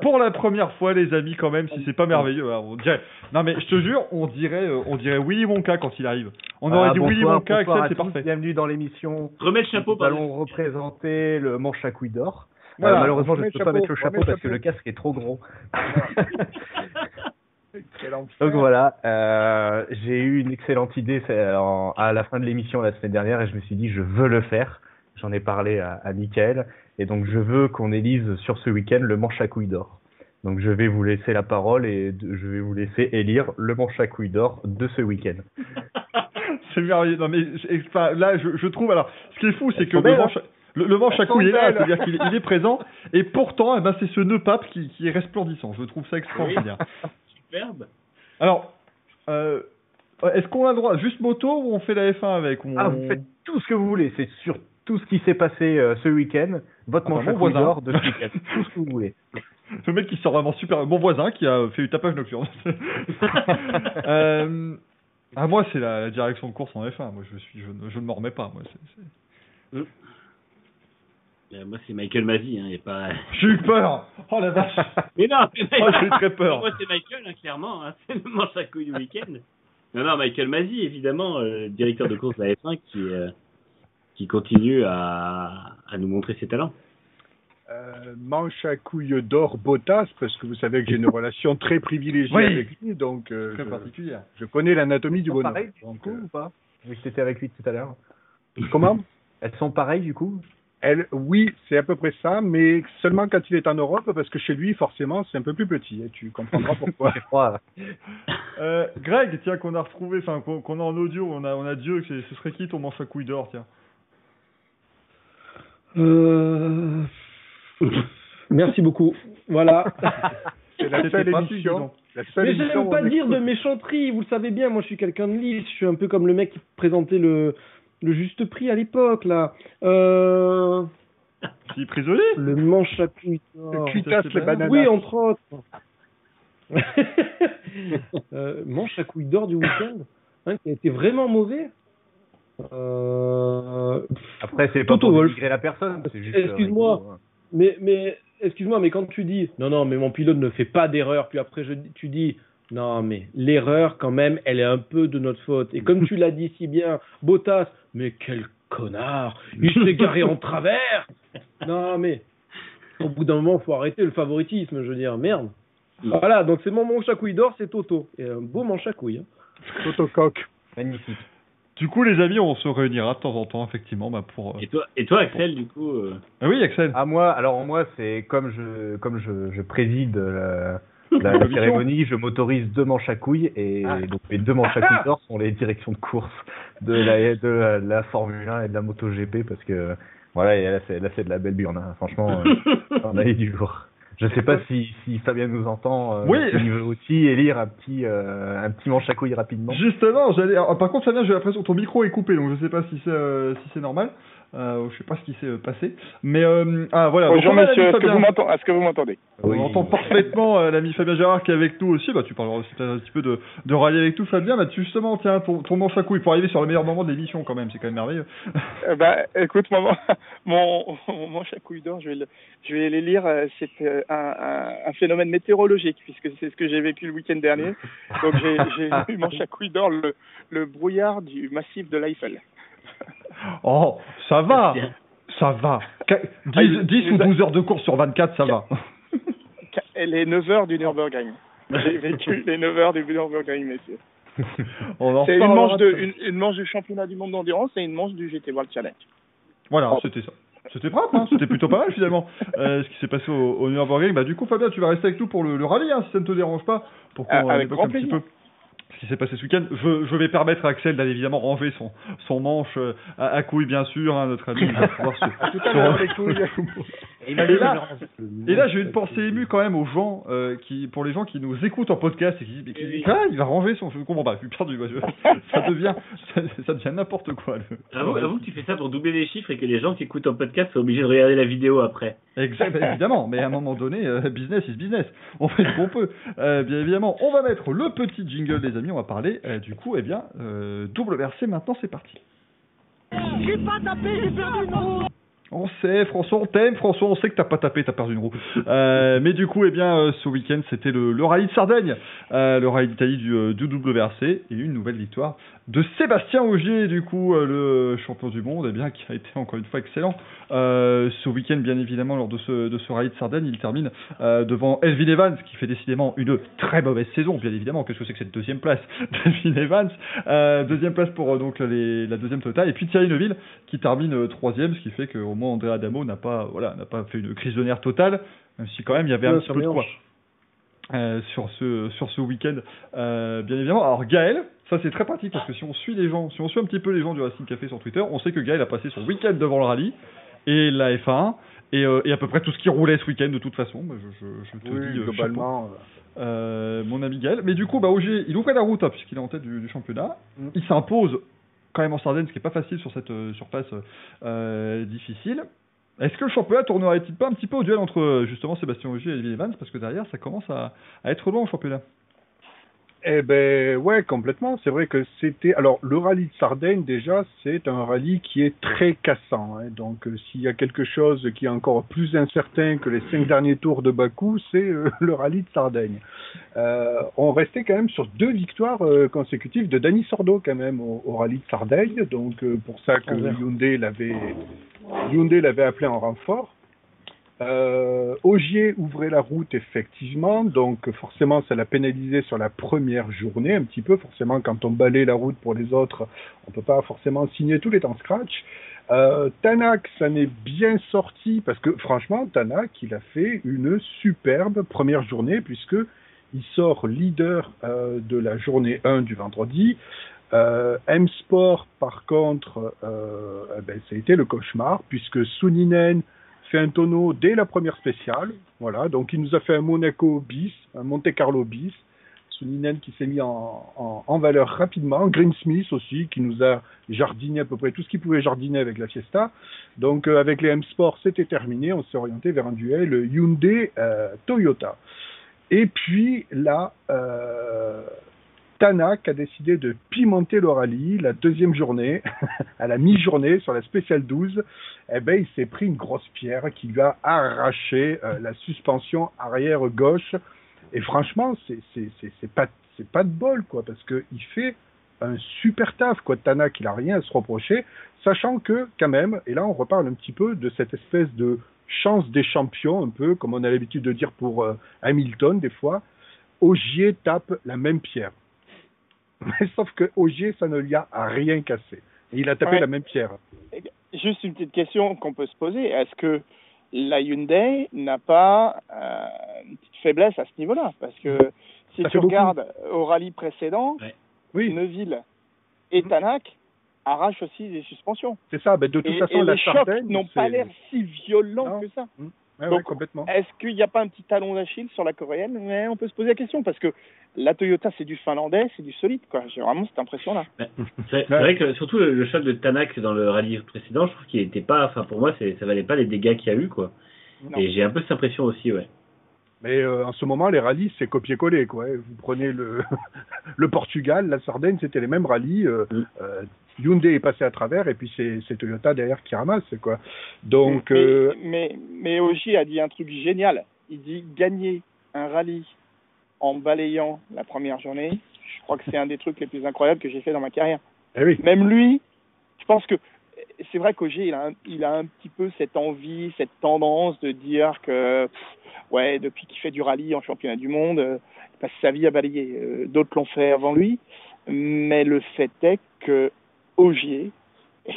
pour la première fois, les amis, quand même, si c'est pas merveilleux. hein, on dirait... Non, mais je te jure, on dirait, euh, on dirait Willy Wonka quand il arrive. On aurait Ah, dit Willy Wonka, Axel, c'est parfait. Bienvenue dans l'émission. Remets le chapeau Nous allons représenter le manche à couilles d'or. Voilà. Euh, malheureusement, je ne remets peux pas chapeau, mettre le chapeau remets parce que chapeau. le casque est trop gros. Donc voilà, euh, j'ai eu une excellente idée c'est, en- à la fin de l'émission la semaine dernière et je me suis dit je veux le faire. J'en ai parlé à, à Mickaël et donc je veux qu'on élise sur ce week-end le manche à couilles d'or. Donc je vais vous laisser la parole et je vais vous laisser élire le manche à couilles d'or de ce week-end. C'est merveilleux. Non, mais je- enfin, là, je, je trouve. Alors, ce qui est fou, c'est que sont le manche, le, le manche à couilles est là, c'est-à-dire qu'il est, il est présent, et pourtant, eh ben, c'est ce nœud pape qui, qui est resplendissant. Je trouve ça extraordinaire. Superbe. Alors, euh, est-ce qu'on a le droit juste moto ou on fait la F1 avec on... Ah, vous faites tout ce que vous voulez, c'est sur tout ce qui s'est passé euh, ce week-end, votre Ah, manche mon à couilles voisin. d'or de ce week-end, tout ce que vous voulez. Le mec qui sort vraiment super. Mon voisin qui a fait du tapage nocturne. euh... Ah, moi, c'est la, la direction de course en F1. Moi, je, suis, je, ne- je ne m'en remets pas. Moi, c'est- c'est- Euh, moi, c'est Michael Mazzi, hein, y a pas. J'ai eu peur. Oh la vache. Mais non, mais Oh, j'ai eu très peur. Moi, c'est Michael, hein, clairement. Hein, c'est le manche à couilles du week-end. Non, non, Michael Mazzi, évidemment, euh, directeur de course de la F1, qui, euh, qui continue à, à nous montrer ses talents. Euh, manche à couilles d'or Bottas, parce que vous savez que j'ai une relation très privilégiée Oui. avec lui, donc euh, Très je, particulière. je connais l'anatomie du sont bonhomme. pareilles, du Donc, coup, euh, ou pas? Oui, c'était avec lui tout à l'heure. comment? Elles sont pareilles, du coup? Elle, oui, c'est à peu près ça, mais seulement quand il est en Europe, parce que chez lui, forcément, c'est un peu plus petit. et tu comprendras pourquoi. Euh, Greg, tiens, qu'on a retrouvé, enfin, qu'on a en audio, on a, on a Dieu, ce serait qui ton manche à couilles d'or, tiens? Euh... Merci beaucoup. Voilà. C'est la seule émission. suffisant. La seule Mais j'aime pas dire de méchanterie, vous le savez bien, moi je suis quelqu'un de lisse, je suis un peu comme le mec qui présentait le, le juste prix à l'époque, là. Euh, prisonnier le manche à couilles. d'or. Le cuitasse, les bananas. Oui, entre autres. Euh, manche à couilles d'or du week-end, hein, qui a été vraiment mauvais. Euh, Après, c'est pas Toto pour dénigrer la personne, euh, Excuse-moi. hein. Mais, mais excuse-moi, mais quand tu dis non, non, mais mon pilote ne fait pas d'erreur, puis après je, tu dis non, mais l'erreur, quand même, elle est un peu de notre faute. Et comme tu l'as dit si bien, Bottas, mais quel connard, il s'est garé en travers. Non, mais au bout d'un moment, faut arrêter le favoritisme, je veux dire, merde. Voilà, donc c'est mon manche à couilles d'or, c'est Toto. Et un beau manche à couilles. hein. Toto Coq. Magnifique. Du coup, les amis, on se réunira de temps en temps, effectivement, bah, pour... euh, Et toi, et toi Axel, du coup, euh, Ah oui, Axel Ah moi, alors moi, c'est comme je comme je, je préside euh, la, la cérémonie, je m'autorise deux manches à couilles et Ah. donc mes deux manches à couilles d'or sont les directions de course de la de la, la Formule 1 et de la MotoGP parce que voilà, et là c'est là c'est de la belle burne. hein. Franchement, euh, on a eu du lourd. Je sais pas si, si Fabien nous entend. Euh, Oui. Il veut aussi élire un petit euh, un petit manche à couilles rapidement. Justement, j'allais. ah, Par contre, Fabien, j'ai l'impression que ton micro est coupé, donc je sais pas si c'est euh, si c'est normal. Euh, je sais pas ce qui s'est euh, passé, mais euh, ah voilà. Bonjour Donc, monsieur, est-ce que, vous m'entendez est-ce que vous m'entendez? On entend parfaitement euh, l'ami Fabien Gérard qui est avec nous aussi. Bah, tu parleras aussi un petit peu de, de rallier avec tout, Fabien. Bah, tu, justement, tiens, ton, ton manche à couilles pour arriver sur le meilleur moment de l'émission quand même, c'est quand même merveilleux. Ben, écoute, mon, mon, mon manche à couilles d'or, je vais, le, je vais les lire. C'est un, un, un phénomène météorologique, puisque c'est ce que j'ai vécu le week-end dernier. Donc, j'ai eu manche à couilles d'or, le, le brouillard du massif de l'Eiffel. Oh, ça va, Bien. ça va. Qu- 10, Ah, il- 10 ou il- 12 heures de course sur 24, ça va. Les 9 heures du Nürburgring. J'ai vécu les 9 heures du Nürburgring, messieurs. C'est une manche, de, une, une manche du championnat du monde d'endurance et une manche du GT World Challenge. Voilà, Oh. c'était ça. C'était propre, hein, c'était plutôt pas mal finalement. Euh, ce qui s'est passé au, au Nürburgring. Bah du coup, Fabien, tu vas rester avec nous pour le, le rallye, hein, si ça ne te dérange pas, pour qu'on Ah, avec évoque un petit peu ce qui s'est passé ce week-end. Je, je vais permettre à Axel d'aller évidemment ranger son, son manche euh, à, à couilles, bien sûr, hein, notre ami. il va pouvoir se- Tout à l'heure, les couilles. Et là, et là, j'ai une pensée émue quand même aux gens, euh, qui, pour les gens qui nous écoutent en podcast et qui disent, mais qui- ah, il va ranger son, je comprends pas, je suis perdu, moi, je- ça devient, ça, ça devient n'importe quoi. Le, avoue, avoue que tu fais ça pour doubler les chiffres et que les gens qui écoutent en podcast sont obligés de regarder la vidéo après. Exact, évidemment, mais à un moment donné, euh, business is business. On fait ce qu'on peut. Euh, bien évidemment, on va mettre le petit jingle, les amis. On va parler euh, du coup, eh bien, euh, double versé. Maintenant, c'est parti. On sait, François, on t'aime, François, on sait que t'as pas tapé, t'as perdu une roue. Euh, mais du coup, eh bien, euh, ce week-end, c'était le, rallye de Sardaigne, euh, le rallye d'Italie du, du WRC, et une nouvelle victoire de Sébastien Ogier, du coup, le champion du monde, eh bien, qui a été encore une fois excellent. Ce week-end, bien évidemment, lors de ce, rallye de Sardaigne, il termine devant Elvin Evans, qui fait décidément une très mauvaise saison, bien évidemment. Qu'est-ce que c'est que cette deuxième place d'Elvin Evans? Deuxième place pour donc la deuxième totale. Et puis Thierry Neuville, qui termine troisième, ce qui fait qu'au moins André Adamo n'a pas, voilà, n'a pas fait une crise de nerfs totale, même si quand même il y avait un petit peu de quoi euh, sur ce sur ce week-end euh, bien évidemment. Alors Gaël ça c'est très pratique parce que si on suit les gens si on suit un petit peu les gens du Racing Café sur Twitter on sait que Gaël a passé son week-end devant le rallye et la F1 et, euh, et à peu près tout ce qui roulait ce week-end de toute façon. Je, je, je te Oui, dis globalement. Mon ami Gaël. Mais du coup bah Ogier il ouvrait la route hein, puisqu'il est en tête du, du championnat. Mm. il s'impose quand même en Sardaigne ce qui est pas facile sur cette euh, surface euh, difficile. Est-ce que le championnat tournerait-il pas un petit peu au duel entre euh, justement Sébastien Ogier et Evans? Parce que derrière ça commence à, être loin au championnat Eh ben ouais, complètement. C'est vrai que c'était. Alors le rallye de Sardaigne déjà, c'est un rallye qui est très cassant. hein. Donc euh, s'il y a quelque chose qui est encore plus incertain que les cinq derniers tours de Bakou, c'est euh, le rallye de Sardaigne. Euh, on restait quand même sur deux victoires consécutives de Dani Sordo quand même au, au rallye de Sardaigne. Donc pour ça que. Hyundai l'avait Hyundai l'avait appelé en renfort. Euh, Ogier ouvrait la route effectivement, donc forcément ça l'a pénalisé sur la première journée un petit peu. Forcément, quand on balaye la route pour les autres, on peut pas forcément signer tous les temps scratch. Euh, Tanak, ça n'est bien sorti parce que franchement, Tanak, il a fait une superbe première journée puisque il sort leader euh, de la journée 1 du vendredi. Euh, M-Sport, par contre, euh, eh ben, ça a été le cauchemar puisque Suninen un tonneau dès la première spéciale. Voilà, donc il nous a fait un Monaco bis, un Monte Carlo bis. Suninen qui s'est mis en, en, valeur rapidement. Greensmith aussi qui nous a jardiné à peu près tout ce qu'il pouvait jardiner avec la Fiesta. Donc euh, avec les M-Sport, c'était terminé. On s'est orienté vers un duel Hyundai-Toyota. Et puis là, euh, Tanak a décidé de pimenter le rallye la deuxième journée, à la mi-journée sur la spéciale 12. Eh ben, il s'est pris une grosse pierre qui lui a arraché euh, la suspension arrière gauche. Et franchement, c'est c'est pas c'est pas de bol quoi, parce que il fait un super taf quoi. Tanak, il a rien à se reprocher, sachant que quand même, et là on reparle un petit peu de cette espèce de chance des champions, un peu comme on a l'habitude de dire pour euh, Hamilton des fois. Ogier tape la même pierre. Mais sauf que Ogier, ça ne lui a rien cassé. Et il a tapé Ouais. la même pierre. Juste une petite question qu'on peut se poser. Est-ce que la Hyundai n'a pas euh, une petite faiblesse à ce niveau-là? Parce que si Ça tu beaucoup. regardes au rallye précédent, Oui, Neuville et Mhm. Tanak arrachent aussi des suspensions. c'est ça. Ben, de toute Et, façon, et la les chocs n'ont pas l'air si violents Non. que ça. Ouais, Donc, ouais, complètement. Est-ce qu'il n'y a pas un petit talon d'Achille sur la coréenne? Mais on peut se poser la question parce que la Toyota c'est du finlandais, c'est du solide quoi. J'ai vraiment cette impression là. C'est c'est vrai que surtout le, le choc de Tanak dans le rallye précédent, je trouve qu'il était pas, enfin pour moi, c'est- ça valait pas les dégâts qu'il y a eu quoi. Non. Et j'ai un peu cette impression aussi, ouais. Mais euh, en ce moment, les rallyes, c'est copier-coller. quoi. Vous prenez le, le Portugal, la Sardaigne, c'était les mêmes rallyes. Euh, Mm. euh, Hyundai est passé à travers et puis c'est Toyota derrière qui ramasse. quoi. Donc, mais, mais, mais Ogier a dit un truc génial. Il dit gagner un rallye en balayant la première journée. Je crois que c'est un des trucs les plus incroyables que j'ai fait dans ma carrière. eh oui, Même lui, je pense que c'est vrai qu'Ogier, il a, un, il a un petit peu cette envie, cette tendance de dire que, pff, ouais, depuis qu'il fait du rallye en championnat du monde, euh, il passe sa vie à balayer. Euh, D'autres l'ont fait avant lui. Mais le fait est que Ogier,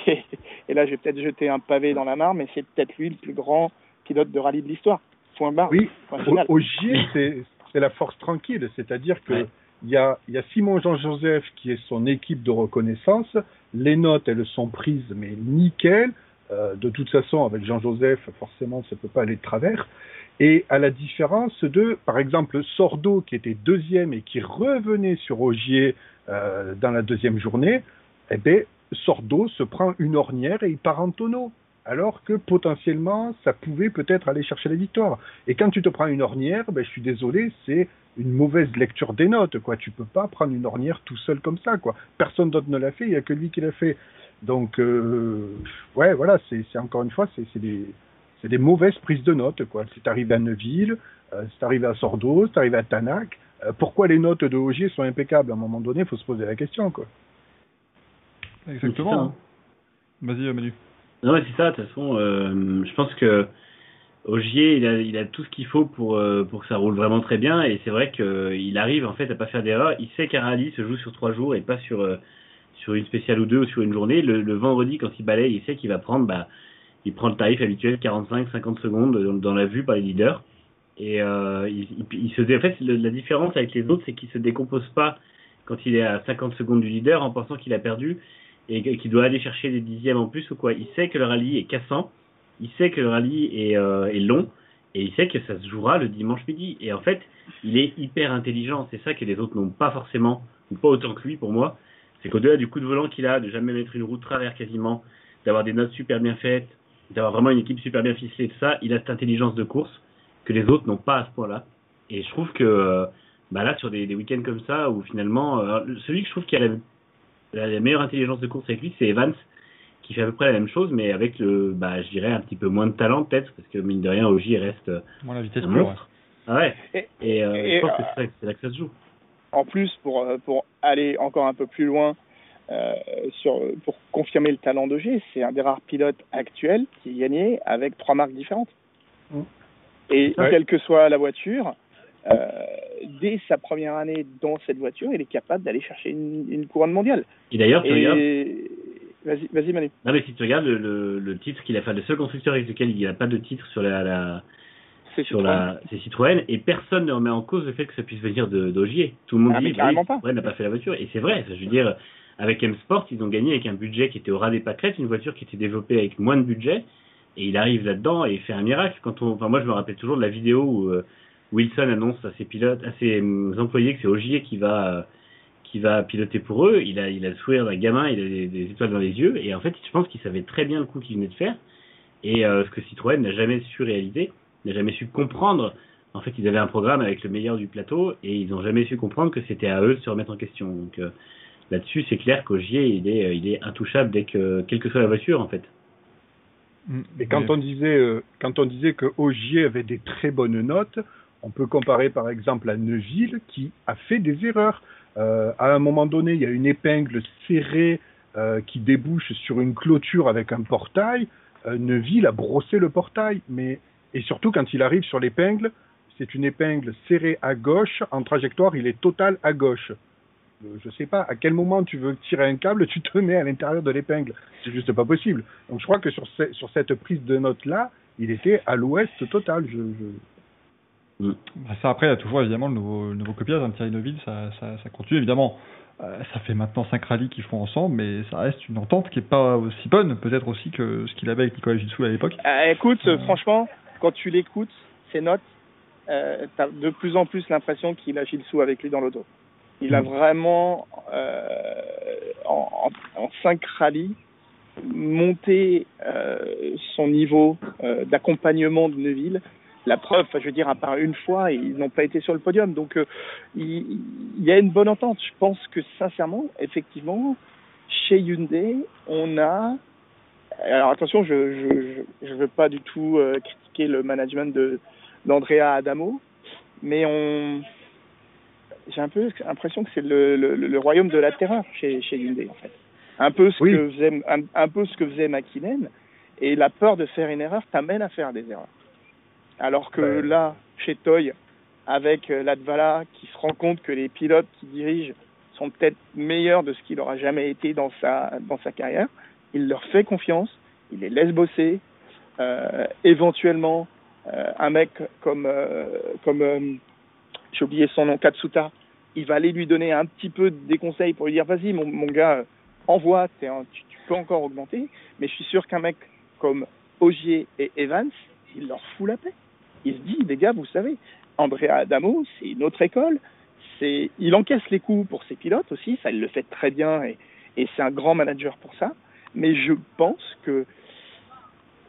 et, et là je vais peut-être jeter un pavé dans la mare, mais c'est peut-être lui le plus grand pilote de rallye de l'histoire. Point barre. oui. Point Au, final. Ogier, c'est c'est la force tranquille. C'est-à-dire que Ouais. Il y, a, Simon Jean-Joseph qui est son équipe de reconnaissance. Les notes, elles sont prises, mais nickel. Euh, de toute façon, avec Jean-Joseph, forcément, ça peut pas aller de travers. Et à la différence de, par exemple, Sordo, qui était deuxième et qui revenait sur Ogier euh, dans la deuxième journée, eh ben, Sordo se prend une ornière et il part en tonneau. Alors que potentiellement, ça pouvait peut-être aller chercher la victoire. Et quand tu te prends une ornière, ben, je suis désolé, c'est une mauvaise lecture des notes. Quoi. Tu peux pas prendre une ornière tout seul comme ça. Quoi. Personne d'autre ne l'a fait, il y a que lui qui l'a fait. Donc, euh, ouais, voilà, c'est encore une fois, c'est des, mauvaises prises de notes, quoi. C'est arrivé à Neuville, euh, c'est arrivé à Sordo, c'est arrivé à Tanac. Euh, pourquoi les notes de Ogier sont impeccables? À un moment donné, il faut se poser la question, quoi. Exactement. Vas-y, Manu. Non, ouais, c'est ça. De toute façon, euh, je pense que Ogier, il a, il a tout ce qu'il faut pour, euh, pour que ça roule vraiment très bien. Et c'est vrai qu'il arrive en fait à pas faire d'erreur. Il sait qu'un rallye se joue sur trois jours et pas sur, euh, sur une spéciale ou deux ou sur une journée. Le, vendredi, quand il balaye, il sait qu'il va prendre, bah, il prend le tarif habituel 45-50 secondes dans, la vue par les leaders. Et euh, il, il, il se en fait, la différence avec les autres, c'est qu'il se décompose pas quand il est à 50 secondes du leader en pensant qu'il a perdu et qu'il doit aller chercher des dixièmes en plus ou quoi. Il sait que le rallye est cassant, il sait que le rallye est, euh, est long et il sait que ça se jouera le dimanche midi. Et en fait, il est hyper intelligent. C'est ça que les autres n'ont pas forcément, ou pas autant que lui pour moi. C'est qu'au-delà du coup de volant qu'il a, de jamais mettre une roue de travers quasiment, d'avoir des notes super bien faites, d'avoir vraiment une équipe super bien ficelée, tout ça, il a cette intelligence de course que les autres n'ont pas à ce point-là. Et je trouve que euh, bah là, sur des, des week-ends comme ça, où finalement, euh, celui que je trouve qui a la, la, la meilleure intelligence de course avec lui, c'est Evans, qui fait à peu près la même chose, mais avec le, bah, je dirais un petit peu moins de talent peut-être, parce que mine de rien, Ogier reste euh, Moi, la vitesse un monstre. Ah ouais. Et- Et, euh, et- je pense que c'est là- c'est là que ça se joue. En plus, pour, euh, pour aller encore un peu plus loin, euh, sur, pour confirmer le talent de G, c'est un des rares pilotes actuels qui gagnait avec trois marques différentes. Mm. Et Ouais. quelle que soit la voiture, euh, dès sa première année dans cette voiture, il est capable d'aller chercher une, une couronne mondiale. Et d'ailleurs, tu Et vas-y, vas-y Manu. non mais si tu regardes le, le, le titre qu'il a fait, le seul constructeur avec lequel il n'a pas de titre sur la, sur Citroën. la, Citroën, et personne ne remet en cause le fait que ça puisse venir de d'Ogier. Tout le monde Ah, dit, pas. Citroën n'a pas fait la voiture, et c'est vrai. Je veux dire, avec M Sport, ils ont gagné avec un budget qui était au ras des pâquerettes, une voiture qui était développée avec moins de budget, et il arrive là-dedans et il fait un miracle. Quand on, enfin moi je me rappelle toujours de la vidéo où euh, Wilson annonce à ses pilotes, à ses euh, employés que c'est Ogier qui va euh, qui va piloter pour eux. Il a il a le sourire d'un gamin, il a des, des étoiles dans les yeux, et en fait je pense qu'il savait très bien le coup qu'il venait de faire, et euh, ce que Citroën n'a jamais su réaliser, n'a jamais su comprendre. En fait, ils avaient un programme avec le meilleur du plateau et ils n'ont jamais su comprendre que c'était à eux de se remettre en question. Donc euh, là-dessus, c'est clair qu'Ogier, il est, il est intouchable dès que, quelle que soit la voiture, en fait. Mm. Et quand on disait, euh, quand on disait que Ogier avait des très bonnes notes, on peut comparer par exemple à Neuville qui a fait des erreurs. Euh, à un moment donné, il y a une épingle serrée euh, qui débouche sur une clôture avec un portail. Euh, Neuville a brossé le portail, mais et surtout quand il arrive sur l'épingle, c'est une épingle serrée à gauche. En trajectoire, il est total à gauche. Euh, Je sais pas à quel moment tu veux tirer un câble, tu te mets à l'intérieur de l'épingle. C'est juste pas possible. Donc je crois que sur, ce- sur cette prise de note là, il était à l'ouest total. Je... Bah, ça, après, il y a toujours évidemment le nouveau, le nouveau copiage, hein, Thierry Neuville, ça, ça, ça continue évidemment. Euh, ça fait maintenant 5 rallyes qu'ils font ensemble, mais ça reste une entente qui est pas aussi bonne, peut-être aussi que ce qu'il avait avec Nicolas Gilsou à l'époque. Euh, écoute, Euh. franchement, quand tu l'écoutes, ces notes, euh, t'as de plus en plus l'impression qu'il a Gilles Sou avec lui dans l'auto. Il a Mm. vraiment, euh, en, en, en cinq rallyes, monté euh, son niveau euh, d'accompagnement de Neuville. La preuve, je veux dire, à part une fois, ils n'ont pas été sur le podium. Donc, euh, il, il y a une bonne entente. Je pense que, sincèrement, effectivement, chez Hyundai, on a alors attention, je je je veux pas du tout euh, critiquer le management de d'Andrea Adamo, mais on j'ai un peu l'impression que c'est le, le, le royaume de la terreur chez chez Hyundai en fait. Un peu ce Oui. que faisait un, un peu ce que faisait Makinen et la peur de faire une erreur t'amène à faire des erreurs. Alors que là chez Toy avec euh, Latvala qui se rend compte que les pilotes qui dirigent sont peut-être meilleurs de ce qu'il aura jamais été dans sa dans sa carrière il leur fait confiance, il les laisse bosser. Euh, éventuellement, euh, un mec comme euh, comme j'ai oublié son nom, Katsuta, il va aller lui donner un petit peu des conseils pour lui dire vas-y mon, mon gars, envoie, t'es un- tu, tu peux encore augmenter. Mais je suis sûr qu'un mec comme Ogier et Evans, il leur fout la paix. Il se dit les gars, vous savez, Andrea Adamo, c'est une autre école. C'est, il encaisse les coups pour ses pilotes aussi, ça il le fait très bien et, et c'est un grand manager pour ça mais je pense que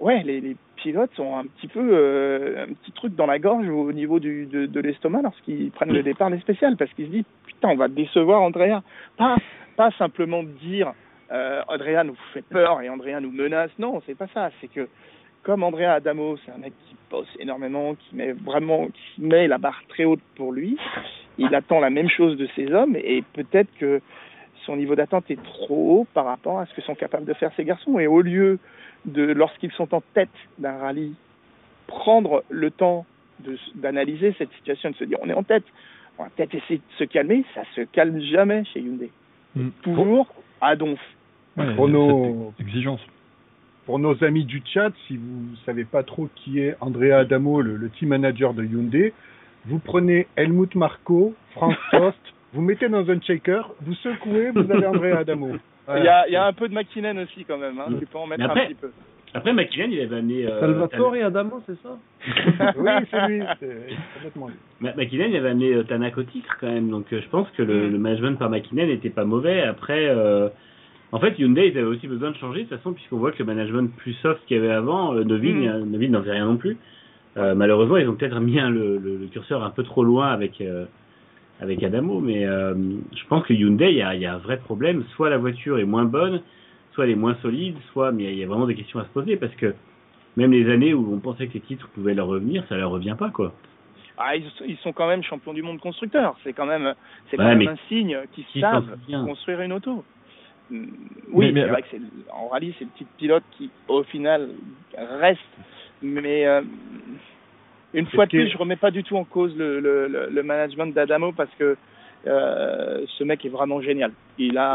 ouais les, les pilotes ont un petit peu euh, un petit truc dans la gorge au niveau du, de, de l'estomac lorsqu'ils prennent le départ des spéciales parce qu'ils se disent putain on va décevoir Andrea pas pas simplement dire euh, Andrea nous fait peur et Andrea nous menace. Non, c'est pas ça. C'est que comme Andrea Adamo, c'est un mec qui bosse énormément, qui met vraiment, qui met la barre très haute pour lui. Il attend la même chose de ses hommes et peut-être que son niveau d'attente est trop haut par rapport à ce que sont capables de faire ces garçons. Et au lieu de, lorsqu'ils sont en tête d'un rallye, prendre le temps d'analyser cette situation, de se dire on est en tête, on va peut-être essayer de se calmer, ça se calme jamais chez Hyundai. Mm. Toujours à donf. pour nos exigences. Pour nos amis du chat, si vous savez pas trop qui est Andrea Adamo, le, team manager de Hyundai, vous prenez Helmut Marco, Frank Tost, vous mettez dans un shaker, vous secouez, vous avez Andrea Adamo. Il, y a, il y, a, un peu de McKinnon aussi quand même, hein, tu peux en mettre un petit peu. Après, McKinnon, il avait amené. Euh, Salvatore et Adamo, c'est ça? Oui, c'est lui, c'est lui. McKinnon, il avait amené euh, Tanaka au titre quand même, donc euh, je pense que le, mm. le management par McKinnon n'était pas mauvais. Après, euh, en fait, Hyundai, ils avaient aussi besoin de changer, de toute façon, puisqu'on voit que le management plus soft qu'il y avait avant, euh, Novin, mm. Novin n'en faisait rien non plus. Euh, malheureusement, ils ont peut-être mis hein, le, le, le, curseur un peu trop loin avec avec Adamo, mais je pense que Hyundai, il y a, y a un vrai problème. Soit la voiture est moins bonne, soit elle est moins solide, soit, mais il y a vraiment des questions à se poser parce que même les années où on pensait que les titres pouvaient leur revenir, ça leur revient pas, quoi. Ah, ils, sont quand même champions du monde constructeur. C'est quand même, c'est quand même un signe qu'ils savent construire une auto. Oui, c'est vrai que c'est, en rallye, c'est le petit pilote qui, au final, reste. Mais euh, une fois de plus, je remets pas du tout en cause le, le, le management d'Adamo parce que euh, ce mec est vraiment génial. Il a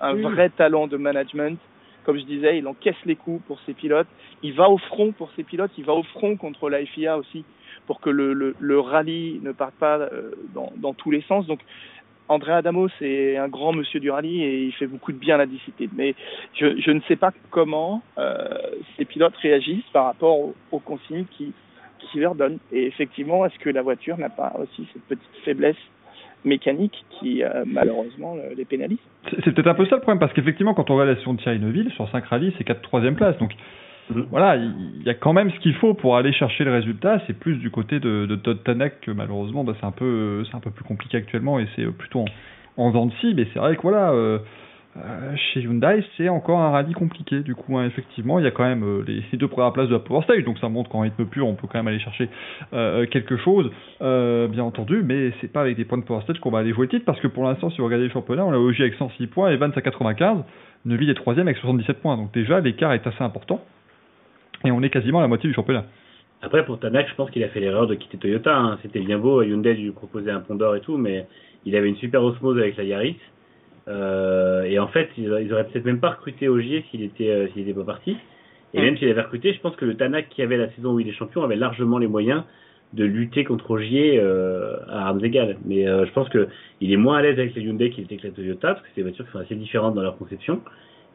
un, vrai talent de management. Comme je disais, il encaisse les coups pour ses pilotes. Il va au front pour ses pilotes. Il va au front contre la FIA aussi pour que le, le, le rallye ne parte pas euh, dans, dans, tous les sens. Donc, André Adamo, c'est un grand monsieur du rallye et il fait beaucoup de bien à la discipline. Mais je, ne sais pas comment euh, ces pilotes réagissent par rapport aux, consignes qui, qui leur donnent. Et effectivement, est-ce que la voiture n'a pas aussi cette petite faiblesse mécanique qui euh, malheureusement les pénalise? C'est peut-être un peu ça le problème parce qu'effectivement quand on regarde la saison de Thierry Neuville sur 5 rallyes c'est 4 troisième place donc mhm. voilà il y a quand même ce qu'il faut pour aller chercher le résultat. C'est plus du côté de, de Todd Tanak que malheureusement bah, c'est un peu c'est un peu plus compliqué actuellement et c'est plutôt en, en dents de scie. Mais c'est vrai que voilà euh, euh, chez Hyundai, c'est encore un rallye compliqué. Du coup, hein, effectivement, il y a quand même euh, les, deux premières places de la Power Stage, donc ça montre qu'en rythme pur, on peut quand même aller chercher euh, quelque chose, bien entendu, mais c'est pas avec des points de Power Stage qu'on va aller jouer le titre, parce que pour l'instant, si vous regardez le championnat, on a OG avec 106 points, Evans à 95, Neville est troisième avec 77 points, donc déjà l'écart est assez important, et on est quasiment à la moitié du championnat. Après, pour Tanak, je pense qu'il a fait l'erreur de quitter Toyota. Hein. C'était bien beau, Hyundai lui proposait un pont d'or et tout, mais il avait une super osmose avec la Yaris. Euh, et en fait, ils, auraient peut-être même pas recruté Ogier s'il était, euh, s'il était pas parti. Et même s'il avait recruté, je pense que le Tanak qui avait la saison où il est champion avait largement les moyens de lutter contre Ogier euh, à armes égales. Mais euh, je pense que il est moins à l'aise avec les Hyundai qu'il était avec la Toyota, parce que c'est des voitures qui sont assez différentes dans leur conception.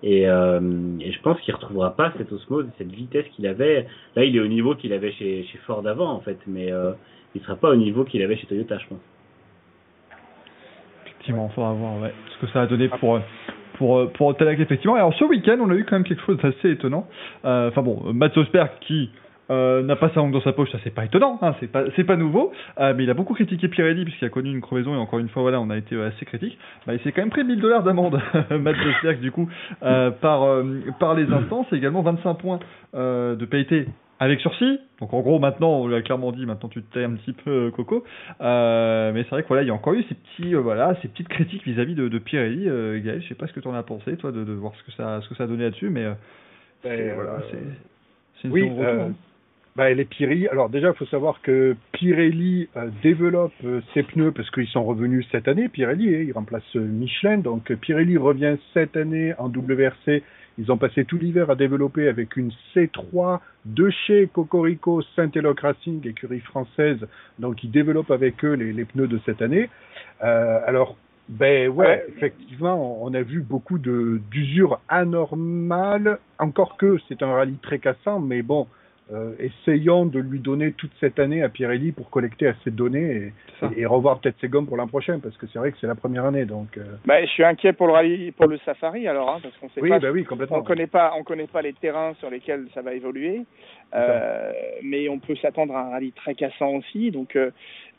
Et, euh, et je pense qu'il retrouvera pas cette osmose, cette vitesse qu'il avait. Là, il est au niveau qu'il avait chez, chez Ford avant, en fait, mais euh, il sera pas au niveau qu'il avait chez Toyota, je pense. Effectivement, il faudra voir ouais, ce que ça a donné pour pour pour effectivement. alors ce week-end, on a eu quand même quelque chose d'assez étonnant. Euh, enfin bon, Matt Osberg qui euh, n'a pas sa langue dans sa poche, ça c'est pas étonnant, hein, c'est pas c'est pas nouveau, euh, mais il a beaucoup critiqué Pirelli puisqu'il a connu une crevaison et encore une fois voilà, on a été assez critique. Bah, il s'est quand même pris 1000 dollars d'amende, Matt Osberg du coup par par les instances, et également 25 points de PIT avec sursis. Donc en gros maintenant on lui a clairement dit maintenant tu te tais un petit peu euh, Coco. Euh, mais c'est vrai que voilà il y a encore eu ces petits euh, voilà ces petites critiques vis-à-vis de, de Pirelli. Euh, Gaël, je sais pas ce que tu en as pensé toi de, de, voir ce que ça ce que ça a donné là-dessus, mais ben, voilà c'est oui. Hein. Bah, les Pirelli. Alors déjà, il faut savoir que Pirelli développe ses pneus parce qu'ils sont revenus cette année. Pirelli, hein, il remplace Michelin. Donc Pirelli revient cette année en WRC ils ont passé tout l'hiver à développer avec une C3 de chez Cocorico Saint-Eloc Racing, écurie française, donc ils développent avec eux les, les pneus de cette année. Euh, alors, ben ouais, effectivement, on a vu beaucoup d'usure anormale, encore que c'est un rallye très cassant, mais bon, euh, essayons de lui donner toute cette année à Pirelli pour collecter assez de données et, et, revoir peut-être ses gommes pour l'an prochain parce que c'est vrai que c'est la première année donc. Euh... Bah, je suis inquiet pour le rallye, pour le Safari alors hein, parce qu'on sait oui, pas. Bah oui, complètement. On connaît pas, on connaît pas les terrains sur lesquels ça va évoluer, euh, mais on peut s'attendre à un rallye très cassant aussi donc euh,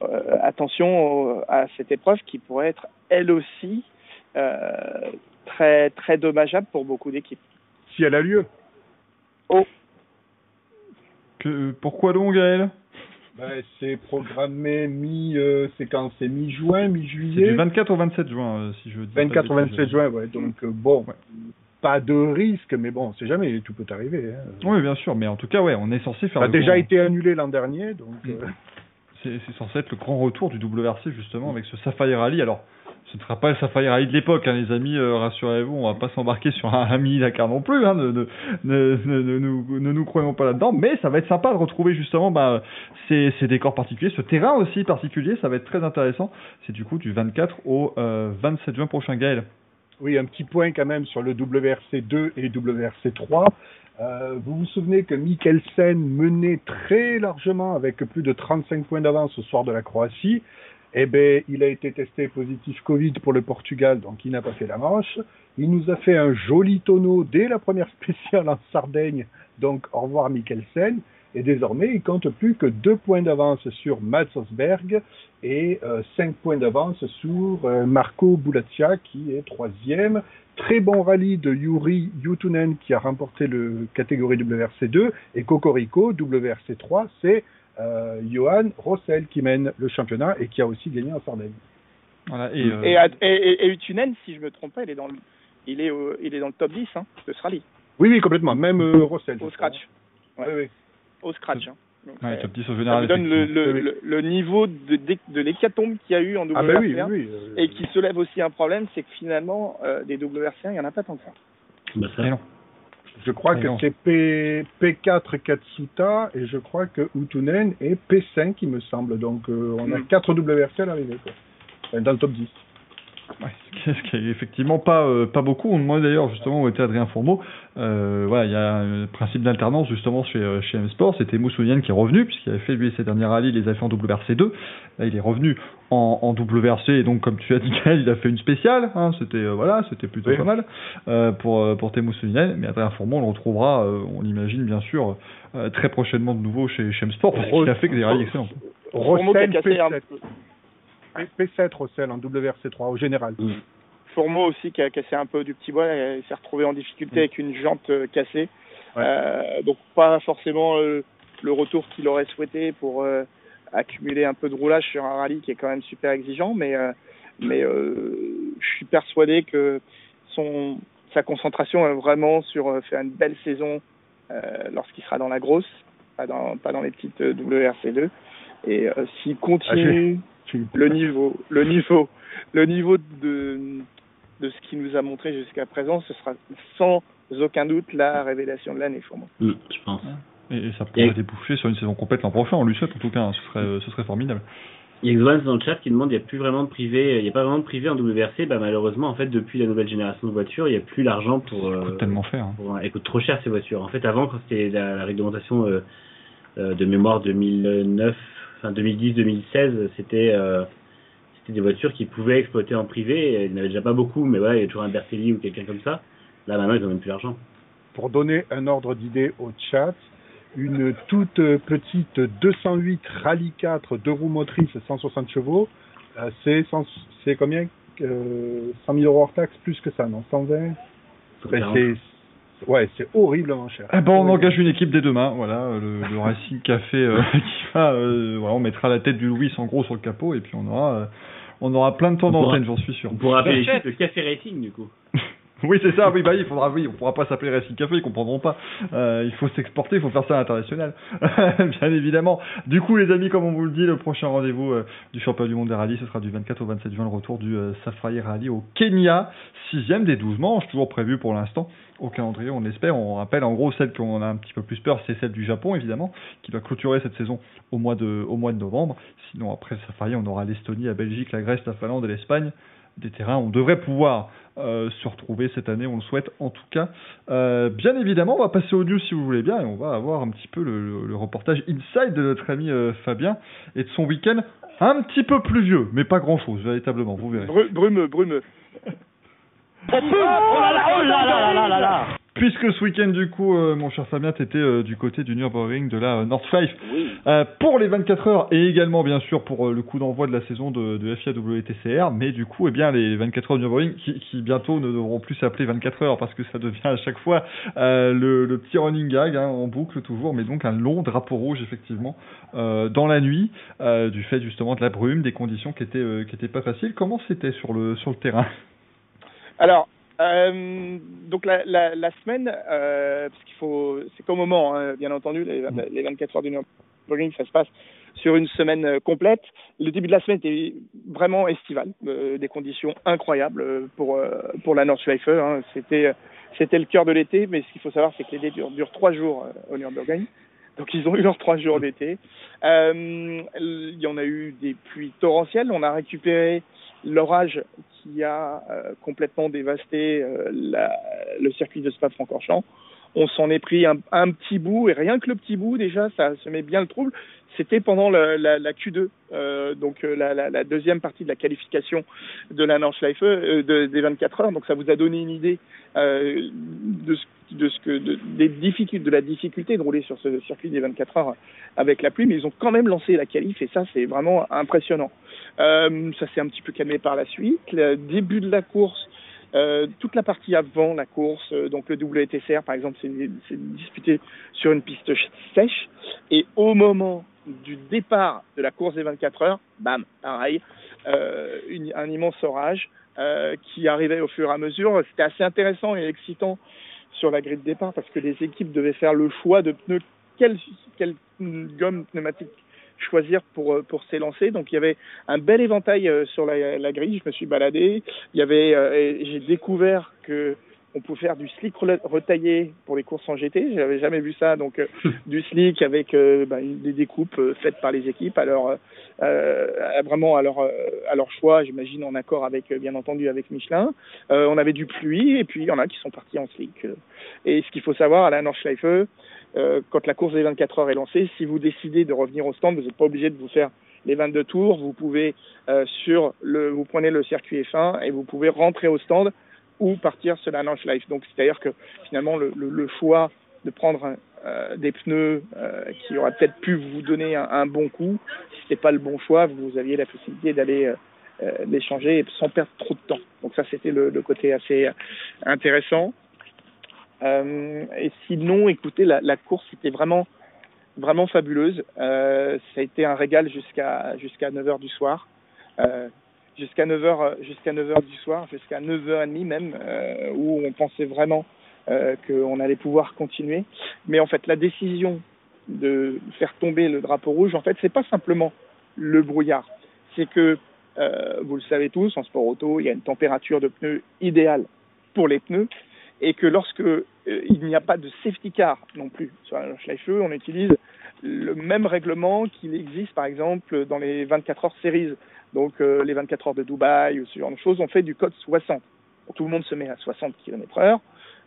euh, attention à cette épreuve qui pourrait être elle aussi très très dommageable pour beaucoup d'équipes. Si elle a lieu. Que, pourquoi donc, Gaël? Ben, c'est programmé mi, euh, c'est quand c'est mi-juin, mi-juillet. du 24 au 27 juin, euh, si je dis pas de 24 ou bêtises. 27 juin, ouais. Donc euh, bon, Ouais. pas de risque, mais bon, c'est jamais, tout peut arriver. Hein. Oui, bien sûr, mais en tout cas, ouais, on est censé faire. Ça a déjà grand- été annulé l'an dernier, donc. Euh, C'est censé être le grand retour du WRC justement avec ce Sapphire Rally. Alors, ce ne sera pas le Sapphire Rally de l'époque, hein, les amis. euh, Rassurez-vous, on va pas s'embarquer sur un, un mini Dakar non plus. Hein, ne, ne, ne, ne- ne nous, ne croyons pas là-dedans. Mais ça va être sympa de retrouver justement bah, ces, décors particuliers, ce terrain aussi particulier. Ça va être très intéressant. C'est du coup du 24 au euh, 27 juin prochain, Gaël. Oui, un petit point quand même sur le WRC 2 et WRC 3. Euh, vous vous souvenez que Mikkelsen menait très largement avec plus de 35 points d'avance au soir de la Croatie. Eh ben, il a été testé positif Covid pour le Portugal, donc il n'a pas fait la manche. Il nous a fait un joli tonneau dès la première spéciale en Sardaigne, donc au revoir Mikkelsen. Et désormais, il compte plus que deux points d'avance sur Mats Osberg et euh, 5 points d'avance sur euh, Marco Boulatia qui est troisième. Très bon rallye de Yuri Yutunen qui a remporté le catégorie WRC2 et Cocorico WRC3 c'est euh, Johan Rossel qui mène le championnat et qui a aussi gagné en Sardaigne. Voilà, et, euh, Et, à- et, et, et Utunen, si je me trompe pas, il est dans le, il est, au- il est dans le top 10 hein, de ce rallye, Oui, oui, complètement. Même euh, Rossel. au scratch, Oui, Ouais. oui. au scratch. hein. Donc, ouais, ça- top 10 au ça général. vous donne le, effectivement. le, Oui, oui. le, le niveau de, de, de l'hécatombe qu'il y a eu en WRC1 Ah oui, oui. oui, euh, et qui soulève aussi un problème, c'est que finalement, euh, des WRC1, il n'y en a pas tant que ça. Bah, ça. Je crois que c'est P, P4 Katsuta et je crois que Utunen est P5 il me semble. Donc euh, on a Mm. 4 WRC à l'arrivée. Dans le top 10. Ouais, ce qui est- effectivement pas euh, pas beaucoup. Moi d'ailleurs justement où était Adrien Fourmeau, euh, voilà, il y a un principe d'alternance justement chez euh, chez M Sport. C'était Moussounian qui est revenu puisqu'il avait fait lui ses derniers rallyes, il les a fait en WRC2. Là il est revenu en, en WRC et donc comme tu as dit Gaël, il a fait une spéciale. Hein, c'était euh, voilà, c'était plutôt Oui. pas mal euh, pour pour. Mais Adrien Fourmeau on le retrouvera, euh, on l'imagine bien sûr euh, très prochainement de nouveau chez chez M Sport parce qu'il a fait que des rallyes excellents. Fourmeau qui a Rossel cassé un P7. peu. P- P7 Rossel en WRC3 au général. Fourmeau aussi qui a cassé un peu du petit bois, il s'est retrouvé en difficulté avec une jante euh, cassée. Ouais. Euh, donc pas forcément euh, le retour qu'il aurait souhaité pour euh, accumuler un peu de roulage sur un rallye qui est quand même super exigeant, mais euh, mais euh, je suis persuadé que son sa concentration est vraiment sur euh, faire une belle saison euh, lorsqu'il sera dans la grosse, pas dans pas dans les petites euh, WRC2. Et euh, s'il continue Le niveau, le niveau, le niveau de, de ce qu'il nous a montré jusqu'à présent, ce sera sans aucun doute la révélation de l'année pour moi. Mm, je pense. Et, et ça pourrait Et- déboucher sur une saison complète l'an prochain. On lui souhaite en tout cas. hein, ce serait euh, ce serait formidable. Il y a Xoans dans le chat qui demande il n'y a plus vraiment de privé, il n'y a pas vraiment de privé en WRC. Bah, malheureusement, en fait, depuis la nouvelle génération de voitures, il n'y a plus l'argent pour. Ça euh, coûte tellement cher. hein. pour- elles coûtent trop cher ces voitures. En fait, avant, quand c'était la, la réglementation euh, euh, de mémoire 2009, enfin 2010-2016, c'était euh, c'était des voitures qui pouvaient exploiter en privé. Il n'y en avait déjà pas beaucoup, mais ouais, il y a toujours un Bertelli ou quelqu'un comme ça. Là, maintenant, ils n'ont même plus l'argent. Pour donner un ordre d'idée au chat, une toute petite 208 Rallye 4 deux roues motrices 160 chevaux, euh, c'est combien euh, 100 000 euros hors taxe plus que ça, non 120 Ben, c'est ouais, c'est horriblement cher. Eh ben, on Horriblement. engage une équipe dès demain, voilà, euh, le, le Racing Café euh, qui va, euh, voilà, on mettra la tête du Louis en gros sur le capot et puis on aura, euh, on aura plein de temps d'antenne, j'en suis sûr. On pourra appeler le Café Racing, du coup. Oui, c'est ça, oui, bah, il faudra, oui, on pourra pas s'appeler Racing Café, ils comprendront pas. Euh, il faut s'exporter, il faut faire ça à l'international. Bien évidemment. Du coup, les amis, comme on vous le dit, le prochain rendez-vous euh, du championnat du monde des rallyes, ce sera du 24 au 27 juin, le retour du euh, Safari Rally au Kenya, sixième des 12 manches, toujours prévu pour l'instant au calendrier, on l'espère. On rappelle, en gros, celle qu'on a un petit peu plus peur, c'est celle du Japon, évidemment, qui va clôturer cette saison au mois de, au mois de novembre. Sinon, après le Safari, on aura l'Estonie, la Belgique, la Grèce, la Finlande et l'Espagne des terrains. On devrait pouvoir euh, se retrouver cette année, on le souhaite en tout cas. Euh, bien évidemment, on va passer aux news si vous voulez bien et on va avoir un petit peu le, reportage inside de notre ami euh, Fabien et de son week-end un petit peu pluvieux, mais pas grand-chose véritablement, vous verrez. Bru- brumeux, brumeux. Oh là là, oh là là là là là là Puisque ce week-end, du coup, euh, mon cher Fabien, tu étais euh, du côté du Nürburgring de la euh, North Five euh, pour les 24 heures et également, bien sûr, pour le coup d'envoi de la saison de, de FIA WTCR. Mais du coup, eh bien, les 24 heures du Nürburgring qui, qui bientôt ne devront plus s'appeler 24 heures parce que ça devient à chaque fois le, le petit running gag hein, en boucle toujours, mais donc un long drapeau rouge, effectivement, dans la nuit, du fait justement de la brume, des conditions qui étaient, qui étaient pas faciles. Comment c'était sur le, sur le terrain? Alors, euh, donc la, la, la semaine, euh, parce qu'il faut, c'est qu'au moment, hein, bien entendu, les, les 24 heures du Nürburgring, ça se passe sur une semaine euh, complète. Le début de la semaine était vraiment estival, euh, des conditions incroyables pour pour la Nordschleife. Hein. C'était c'était le cœur de l'été, mais ce qu'il faut savoir, c'est que l'été dure, dure trois jours au Nürburgring. Donc ils ont eu leurs trois jours d'été. Il y en a eu des pluies torrentielles. On a récupéré l'orage qui a euh, complètement dévasté euh, la, le circuit de Spa-Francorchamps. On s'en est pris un, un, petit bout, et rien que le petit bout, déjà, ça se met bien le trouble. C'était pendant la, la, la Q2, euh, donc euh, la, la, deuxième partie de la qualification de la Nordschleife euh, de, des 24 heures. Donc ça vous a donné une idée euh, de ce de ce que de, des difficultés de la difficulté de rouler sur ce circuit des 24 heures avec la pluie mais ils ont quand même lancé la qualif et ça c'est vraiment impressionnant euh, ça s'est un petit peu calmé par la suite le début de la course euh, toute la partie avant la course, euh, donc le WTCR par exemple, c'est disputé sur une piste sèche. Et au moment du départ de la course des 24 heures, bam, pareil, euh, un immense orage euh, qui arrivait au fur et à mesure. C'était assez intéressant et excitant sur la grille de départ parce que les équipes devaient faire le choix de pneus, quelle, gomme pneumatique choisir pour pour s'élancer. Donc il y avait un bel éventail euh, sur la, grille. Je me suis baladé. Euh, j'ai découvert que on pouvait faire du slick retaillé pour les courses en GT. J'avais jamais vu ça. Donc euh, du slick avec euh, bah, des découpes euh, faites par les équipes. Alors vraiment à leur à leur choix, j'imagine en accord avec bien entendu avec Michelin. on avait du pluie et puis il y en a qui sont partis en slick. Et ce qu'il faut savoir à la Nordschleife, euh, quand la course des 24 heures est lancée, si vous décidez de revenir au stand, vous n'êtes pas obligé de vous faire les 22 tours. Vous pouvez euh, sur le, vous prenez le circuit F1 et vous pouvez rentrer au stand ou partir sur la Nordschleife. Donc c'est-à-dire que finalement le, choix de prendre euh, des pneus euh, qui auraient peut-être pu vous donner un, bon coup, si c'était pas le bon choix, vous aviez la possibilité d'aller euh, l'échanger sans perdre trop de temps. Donc ça c'était le, côté assez intéressant. Et sinon, écoutez, la, course était vraiment, vraiment fabuleuse. Ça a été un régal jusqu'à jusqu'à 9 heures du soir. Jusqu'à 9 heures jusqu'à 9 heures du soir, jusqu'à 9h30 même, euh, où on pensait vraiment euh, qu'on allait pouvoir continuer. Mais en fait, la décision de faire tomber le drapeau rouge, en fait, c'est pas simplement le brouillard. C'est que, euh, vous le savez tous, en sport auto, il y a une température de pneus idéale pour les pneus et que lorsque euh, il n'y a pas de safety car non plus sur la Schleife, on utilise le même règlement qu'il existe par exemple dans les 24 heures séries. Donc euh, les 24 heures de Dubaï ou ce genre de choses, on fait du code 60. Tout le monde se met à 60 km heure,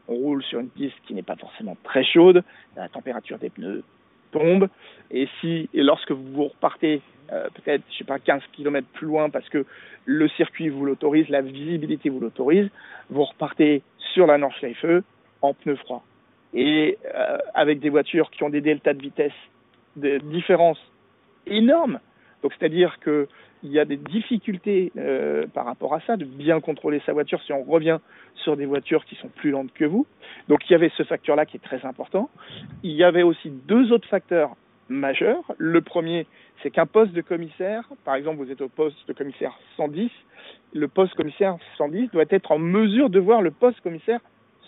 on roule sur une piste qui n'est pas forcément très chaude, la température des pneus tombe, et si et lorsque vous repartez euh, peut-être, je sais pas, 15 km plus loin parce que le circuit vous l'autorise, la visibilité vous l'autorise, vous repartez sur la Nordschleife en pneus froids. Et euh, avec des voitures qui ont des deltas de vitesse de différence énormes. Donc c'est-à-dire que il y a des difficultés euh, par rapport à ça, de bien contrôler sa voiture si on revient sur des voitures qui sont plus lentes que vous. Donc il y avait ce facteur-là qui est très important. Il y avait aussi deux autres facteurs majeurs. Le premier, c'est qu'un poste de commissaire, par exemple vous êtes au poste de commissaire 110, le poste commissaire 110 doit être en mesure de voir le poste commissaire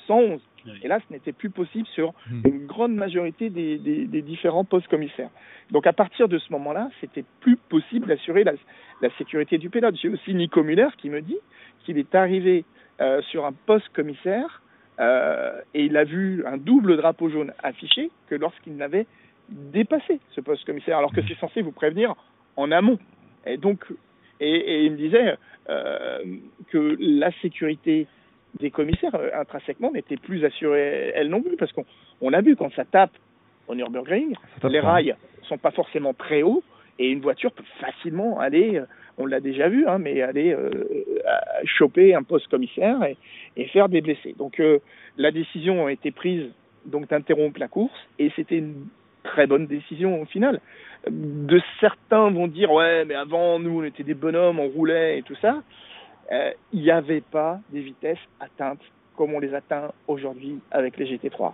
111. Et là, ce n'était plus possible sur une grande majorité des, des, des différents postes commissaires. Donc à partir de ce moment-là, c'était plus possible d'assurer la, la, sécurité du pilote. J'ai aussi Nico Muller qui me dit qu'il est arrivé euh, sur un poste commissaire euh, et il a vu un double drapeau jaune affiché que lorsqu'il n'avait dépassé ce poste commissaire, alors que c'est censé vous prévenir en amont. Et donc, et, et il me disait euh, que la sécurité des commissaires euh, intrinsèquement n'était plus assurée elle non plus parce qu'on on a vu quand ça tape au Nürburgring, les rails sont pas forcément très hauts et une voiture peut facilement aller on l'a déjà vu, hein, mais aller euh, choper un poste commissaire et, et, faire des blessés. Donc euh, la décision a été prise donc d'interrompre la course et c'était une très bonne décision au final. De certains vont dire ouais mais avant nous on était des bonhommes, on roulait et tout ça. Euh, il n'y avait pas des vitesses atteintes comme on les atteint aujourd'hui avec les GT3.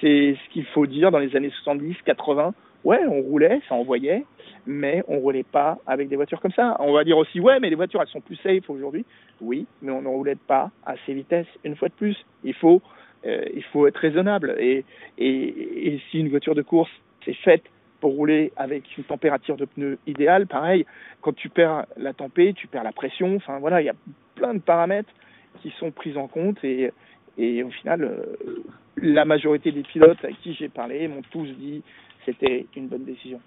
C'est ce qu'il faut dire dans les années 70, 80. Ouais, on roulait, ça envoyait, mais on roulait pas avec des voitures comme ça. On va dire aussi, ouais, mais les voitures, elles sont plus safe aujourd'hui. Oui, mais on ne roulait pas à ces vitesses, une fois de plus. Il faut, euh, il faut être raisonnable. Et, et, et si une voiture de course, c'est faite pour rouler avec une température de pneu idéale, pareil, quand tu perds la température, tu perds la pression. Enfin, voilà, il y a plein de paramètres qui sont pris en compte et, et au final, euh, la majorité des pilotes à qui j'ai parlé m'ont tous dit c'était une bonne décision.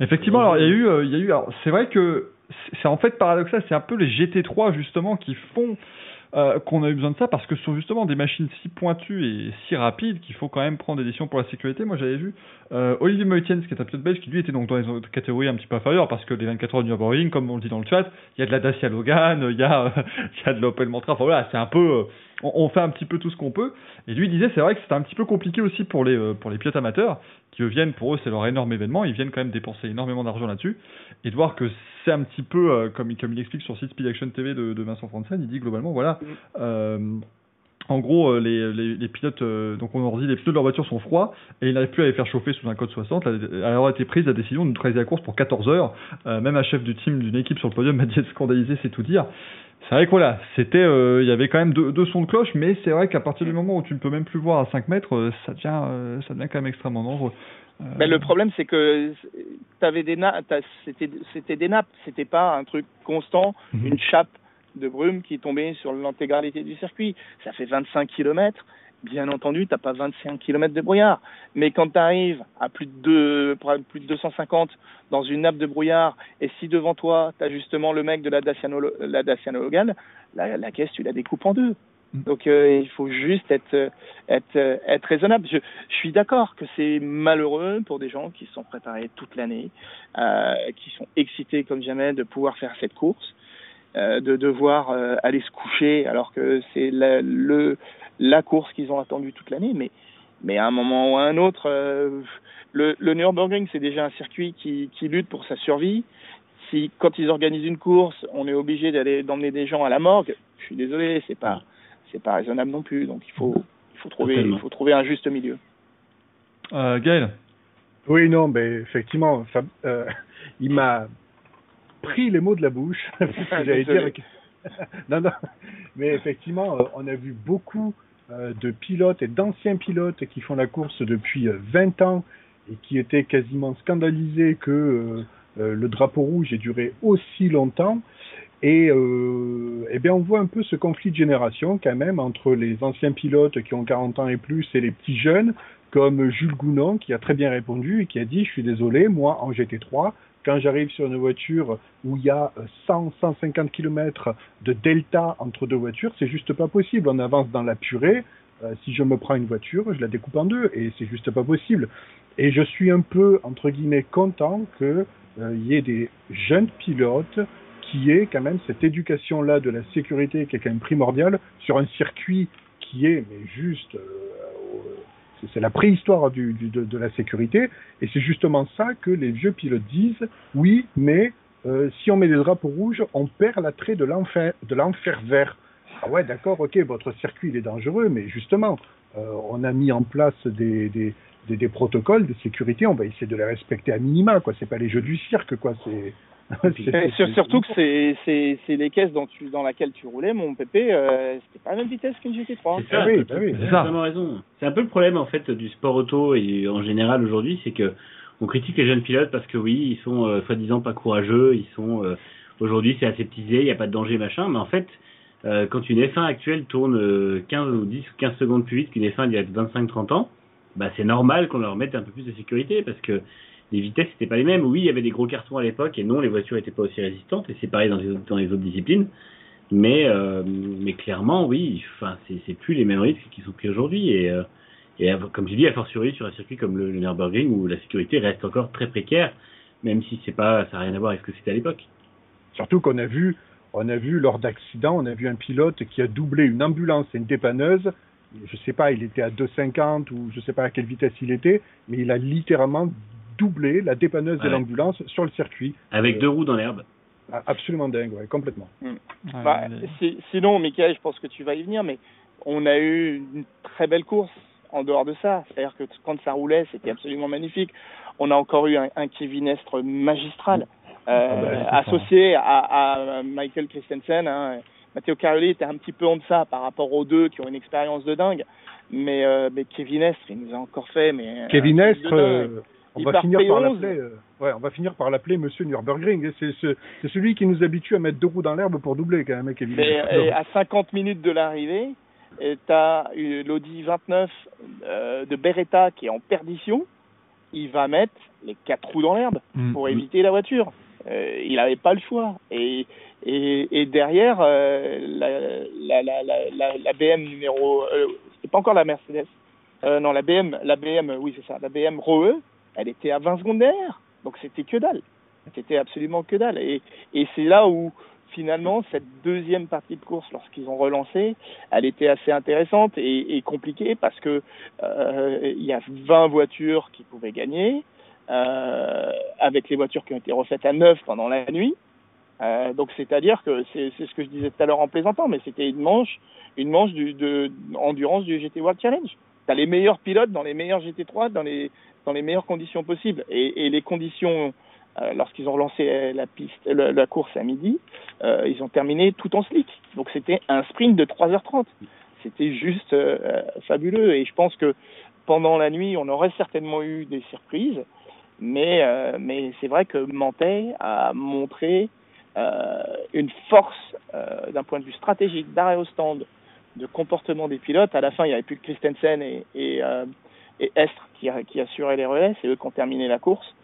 Effectivement, alors il y a eu, euh, il y a eu, c'est vrai que c'est en fait paradoxal, c'est un peu les GT3 justement qui font euh, qu'on a eu besoin de ça parce que ce sont justement des machines si pointues et si rapides qu'il faut quand même prendre des décisions pour la sécurité. Moi, j'avais vu euh, Olivier Meutjens, qui est un pilote belge, qui lui était donc dans les catégories un petit peu inférieures parce que les 24 heures de Nürburgring, comme on le dit dans le chat, il y a de la Dacia Logan, il y a, il y a de l'Opel Mantra. Enfin voilà, c'est un peu, euh, on, fait un petit peu tout ce qu'on peut. Et lui disait, c'est vrai que c'était un petit peu compliqué aussi pour les euh, pour les pilotes amateurs qui viennent pour eux, c'est leur énorme événement. Ils viennent quand même dépenser énormément d'argent là-dessus et de voir que c'est un petit peu euh, comme, comme il explique sur le site Speed Action TV de, de Vincent Franzen, il dit globalement voilà. Euh, en gros, les, les, les pilotes, donc on leur dit les pneus de leur voiture sont froids et ils n'arrivent plus à les faire chauffer sous un code 60. Alors a été prise la décision de neutraliser la course pour 14 heures. Même un chef du team d'une équipe sur le podium m'a dit être scandalisé, c'est tout dire. C'est vrai que voilà, c'était, il y avait quand même deux, deux, sons de cloche, mais c'est vrai qu'à partir du moment où tu ne peux même plus voir à 5 mètres, ça devient, ça devient quand même extrêmement dangereux. Ben, le problème, c'est que avais des nappes, c'était, c'était des nappes, c'était pas un truc constant, mmh. une chape de brume qui tombée sur l'intégralité du circuit. Ça fait 25 km. Bien entendu, t'as pas 25 km de brouillard. Mais quand tu arrives à plus de, plus de 250 dans une nappe de brouillard, et si devant toi, tu as justement le mec de la Dacia, la Dacia Logan, la, la caisse, tu la découpes en deux. Donc euh, il faut juste être être être raisonnable. Je, je suis d'accord que c'est malheureux pour des gens qui se sont préparés toute l'année, euh, qui sont excités comme jamais de pouvoir faire cette course, euh, de devoir aller se coucher alors que c'est le la course qu'ils ont attendue toute l'année. Mais mais à un moment ou à un autre, euh, le, le Nürburgring c'est déjà un circuit qui qui lutte pour sa survie. Si quand ils organisent une course, on est obligé d'aller d'emmener des gens à la morgue, je suis désolé, c'est pas c'est pas raisonnable non plus. Donc il faut, il faut trouver, il faut trouver un juste milieu. Euh, Gaël? Oui, non, mais effectivement, ça, euh, il m'a pris les mots de la bouche. J'allais dire. non, non, mais effectivement, euh, on a vu beaucoup euh, de pilotes et d'anciens pilotes qui font la course depuis 20 ans et qui étaient quasiment scandalisés que le drapeau rouge ait duré aussi longtemps. Et euh, eh bien, on voit un peu ce conflit de génération quand même entre les anciens pilotes qui ont 40 ans et plus et les petits jeunes, comme Jules Gounon qui a très bien répondu et qui a dit, je suis désolé, moi en GT3, quand j'arrive sur une voiture où il y a 100, 150 km de delta entre deux voitures, c'est juste pas possible. On avance dans la purée. Euh, si je me prends une voiture, je la découpe en deux et c'est juste pas possible. Et je suis un peu, entre guillemets, content qu'il euh, y ait des jeunes pilotes qui est quand même cette éducation-là de la sécurité qui est quand même primordiale sur un circuit qui est mais juste euh, c'est la préhistoire de, la sécurité. Et c'est justement ça que les vieux pilotes disent. Oui mais euh, si on met des drapeaux rouges on perd l'attrait de l'enfer vert. Ah ouais d'accord ok votre circuit il est dangereux mais justement euh, on a mis en place des protocoles de sécurité. On va essayer de les respecter à minima quoi. C'est pas les jeux du cirque quoi. C'est surtout que c'est c'est c'est les caisses dans tu dans laquelle tu roulais mon pépé euh, c'était pas la même vitesse qu'une GT3 c'est ça, oui, bah oui, c'est vraiment raison. C'est un peu le problème en fait du sport auto et en général aujourd'hui c'est que on critique les jeunes pilotes parce que oui ils sont euh, soi-disant pas courageux ils sont euh, aujourd'hui c'est aseptisé il y a pas de danger machin. Mais en fait euh, quand une F1 actuelle tourne 15 ou 10 ou 15 secondes plus vite qu'une F1 il y a 25-30 ans bah c'est normal qu'on leur mette un peu plus de sécurité parce que les vitesses n'étaient pas les mêmes. Oui, il y avait des gros cartons à l'époque et non, les voitures n'étaient pas aussi résistantes et c'est pareil dans les, autres, disciplines. Mais, euh, mais clairement, oui, enfin, c'est plus les mêmes risques qui sont pris aujourd'hui et, euh, et comme tu dis, a fortiori sur un circuit comme le, le Nürburgring où la sécurité reste encore très précaire même si pas, ça n'a rien à voir avec ce que c'était à l'époque. Surtout qu'on a vu, on a vu lors d'accidents, on a vu un pilote qui a doublé une ambulance et une dépanneuse. Je sais pas, il était à 2,50 ou je sais pas à quelle vitesse il était, mais il a littéralement doublé la dépanneuse Ouais. de l'ambulance sur le circuit. Avec Euh, deux roues dans l'herbe. Ah, Absolument dingue, ouais, complètement. Bah, si- sinon, Michael, je pense que tu vas y venir, mais on a eu une très belle course en dehors de ça. C'est-à-dire que quand ça roulait, c'était absolument magnifique. On a encore eu un, un Kevin Estre magistral, euh, Ah bah, c'est ça. associé à, à Michael Christensen. Hein. Matteo Caroli était un petit peu en deçà par rapport aux deux qui ont une expérience de dingue. Mais, euh, mais Kevin Estre, il nous a encore fait. Mais, Kevin un truc Estre, euh. On va finir par P11. l'appeler. euh, ouais, on va finir par l'appeler Monsieur Nürburgring. C'est ce- c'est celui qui nous habitue à mettre deux roues dans l'herbe pour doubler quand même, Kevin. Et à 50 minutes de l'arrivée, tu as l'Audi 29 euh, de Beretta qui est en perdition. Il va mettre les quatre roues dans l'herbe Mm. pour éviter la voiture. Euh, il n'avait pas le choix. Et, et, et derrière, euh, la, la, la, la, la, la BM numéro... Euh, C'était pas encore la Mercedes. Euh, non, la BM, la BM, oui c'est ça, la BM Roe, elle était à 20 secondes derrière. Donc c'était que dalle. C'était absolument que dalle. Et, et c'est là où finalement cette deuxième partie de course, lorsqu'ils ont relancé, elle était assez intéressante et, et compliquée parce que euh, il y a 20 voitures qui pouvaient gagner, euh, avec les voitures qui ont été refaites à neuf pendant la nuit. Euh, donc c'est-à-dire que c'est ce que je disais tout à l'heure en plaisantant, mais c'était une manche, une manche du, de endurance du GT World Challenge. T'as les meilleurs pilotes dans les meilleurs GT3 dans les dans les meilleures conditions possibles et, les conditions euh, lorsqu'ils ont relancé la piste la, la course à midi, euh, ils ont terminé tout en slick. Donc c'était un sprint de 3h30. C'était juste euh, fabuleux et je pense que pendant la nuit, on aurait certainement eu des surprises, mais mais c'est vrai que Mantet a montré une force d'un point de vue stratégique d'arrêt au stand, de comportement des pilotes. À la fin, il n'y avait plus que Christensen et, et, euh, et Estre qui, qui assuraient les relais, c'est eux qui ont terminé la course.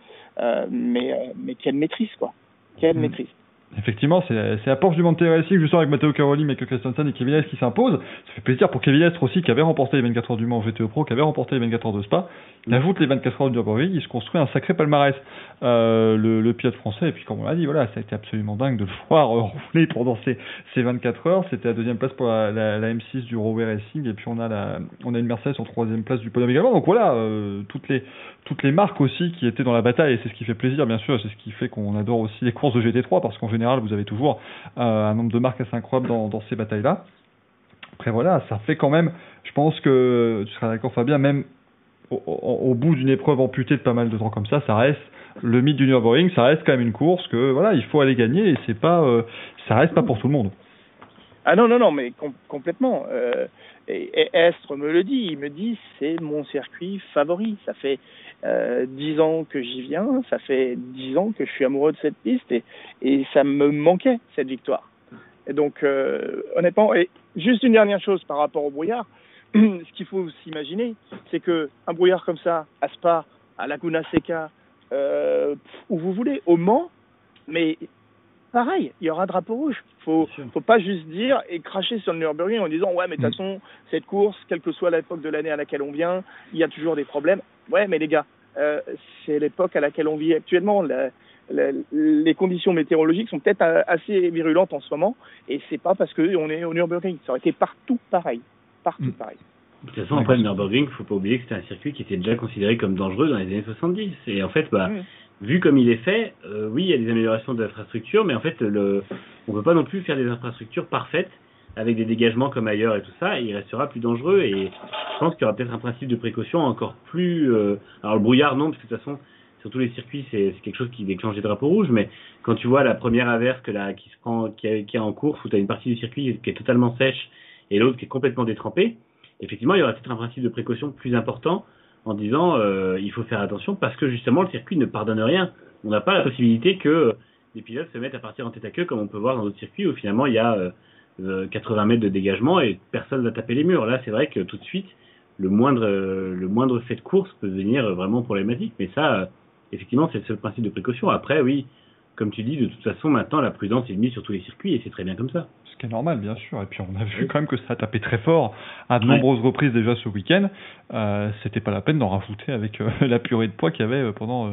Euh, mais, euh, mais quelle maîtrise, quoi. Quelle Mm. maîtrise. Effectivement, c'est la Porsche du Monte Racing, justement avec Matteo Caroli, Michael Christensen et Kevin Estre qui s'imposent. Ça fait plaisir pour Kevin Estre aussi, qui avait remporté les 24 heures du Mans GTO Pro, qui avait remporté les 24 heures de Spa. Il ajoute les 24 heures de Nürburgring, il se construit un sacré palmarès. Euh, le, pilote français, et puis comme on l'a dit, voilà, ça a été absolument dingue de le voir euh, rouler pendant ces, ces 24 heures. C'était la deuxième place pour la, la, la M6 du Rowe Racing, et puis on a on a une Mercedes en troisième place du podium également. Donc voilà, euh, toutes les, toutes les marques aussi qui étaient dans la bataille, et c'est ce qui fait plaisir, bien sûr, c'est ce qui fait qu'on adore aussi les courses de GT3, parce qu'en général, vous avez toujours euh, un nombre de marques assez incroyable dans, ces batailles-là. Après voilà, ça fait quand même, je pense que tu seras d'accord Fabien, même au, bout d'une épreuve amputée de pas mal de temps comme ça, ça reste le mythe du Nürburgring, ça reste quand même une course que voilà, il faut aller gagner et c'est pas, euh, ça reste pas pour tout le monde. Ah non, non, non, mais com- complètement. Euh, Estre me le dit, il me dit c'est mon circuit favori. Ça fait euh, dix ans que j'y viens, ça fait dix ans que je suis amoureux de cette piste et, et ça me manquait cette victoire. Et donc euh, honnêtement, et juste une dernière chose par rapport au brouillard, ce qu'il faut s'imaginer, c'est que un brouillard comme ça, à Spa, à Laguna Seca, euh, où vous voulez, au Mans, mais pareil, il y aura drapeau rouge. Faut, faut pas juste dire et cracher sur le Nürburgring en disant ouais mais de toute façon cette course, quelle que soit l'époque de l'année à laquelle on vient, il y a toujours des problèmes. Ouais mais les gars, euh, c'est l'époque à laquelle on vit actuellement. La- la- les conditions météorologiques sont peut-être euh, assez virulentes en ce moment et c'est pas parce que on est au Nürburgring. Ça aurait été partout pareil, partout Mm. pareil. De toute façon, après le Nürburgring, faut pas oublier que c'était un circuit qui était déjà considéré comme dangereux dans les années 70. Et en fait, bah, Mm. Vu comme il est fait, euh, oui, il y a des améliorations de l'infrastructure, mais en fait, le, on peut pas non plus faire des infrastructures parfaites avec des dégagements comme ailleurs et tout ça, il restera plus dangereux. Et je pense qu'il y aura peut-être un principe de précaution encore plus. euh, alors le brouillard, non, parce que de toute façon, sur tous les circuits, c'est quelque chose qui déclenche des drapeaux rouges. Mais quand tu vois la première averse que la, qui se prend, qui, est- qui est en course, où tu as une partie du circuit qui est totalement sèche et l'autre qui est complètement détrempée, effectivement, il y aura peut-être un principe de précaution plus important en disant euh, il faut faire attention parce que justement le circuit ne pardonne rien. On n'a pas la possibilité que les pilotes se mettent à partir en tête à queue comme on peut voir dans d'autres circuits où finalement il y a euh, euh, 80 mètres de dégagement et personne va taper les murs. Là, c'est vrai que tout de suite, le moindre, le moindre fait de course peut devenir vraiment problématique. Mais ça, effectivement, c'est le seul principe de précaution. Après, oui, comme tu dis, de toute façon, maintenant, la prudence est mise sur tous les circuits et c'est très bien comme ça. Qui est normal, bien sûr. Et puis on a vu quand même que ça a tapé très fort à de Ouais. nombreuses reprises déjà ce week-end. Euh, C'était pas la peine d'en rajouter avec euh, la purée de poids qu'il y avait euh, pendant, euh,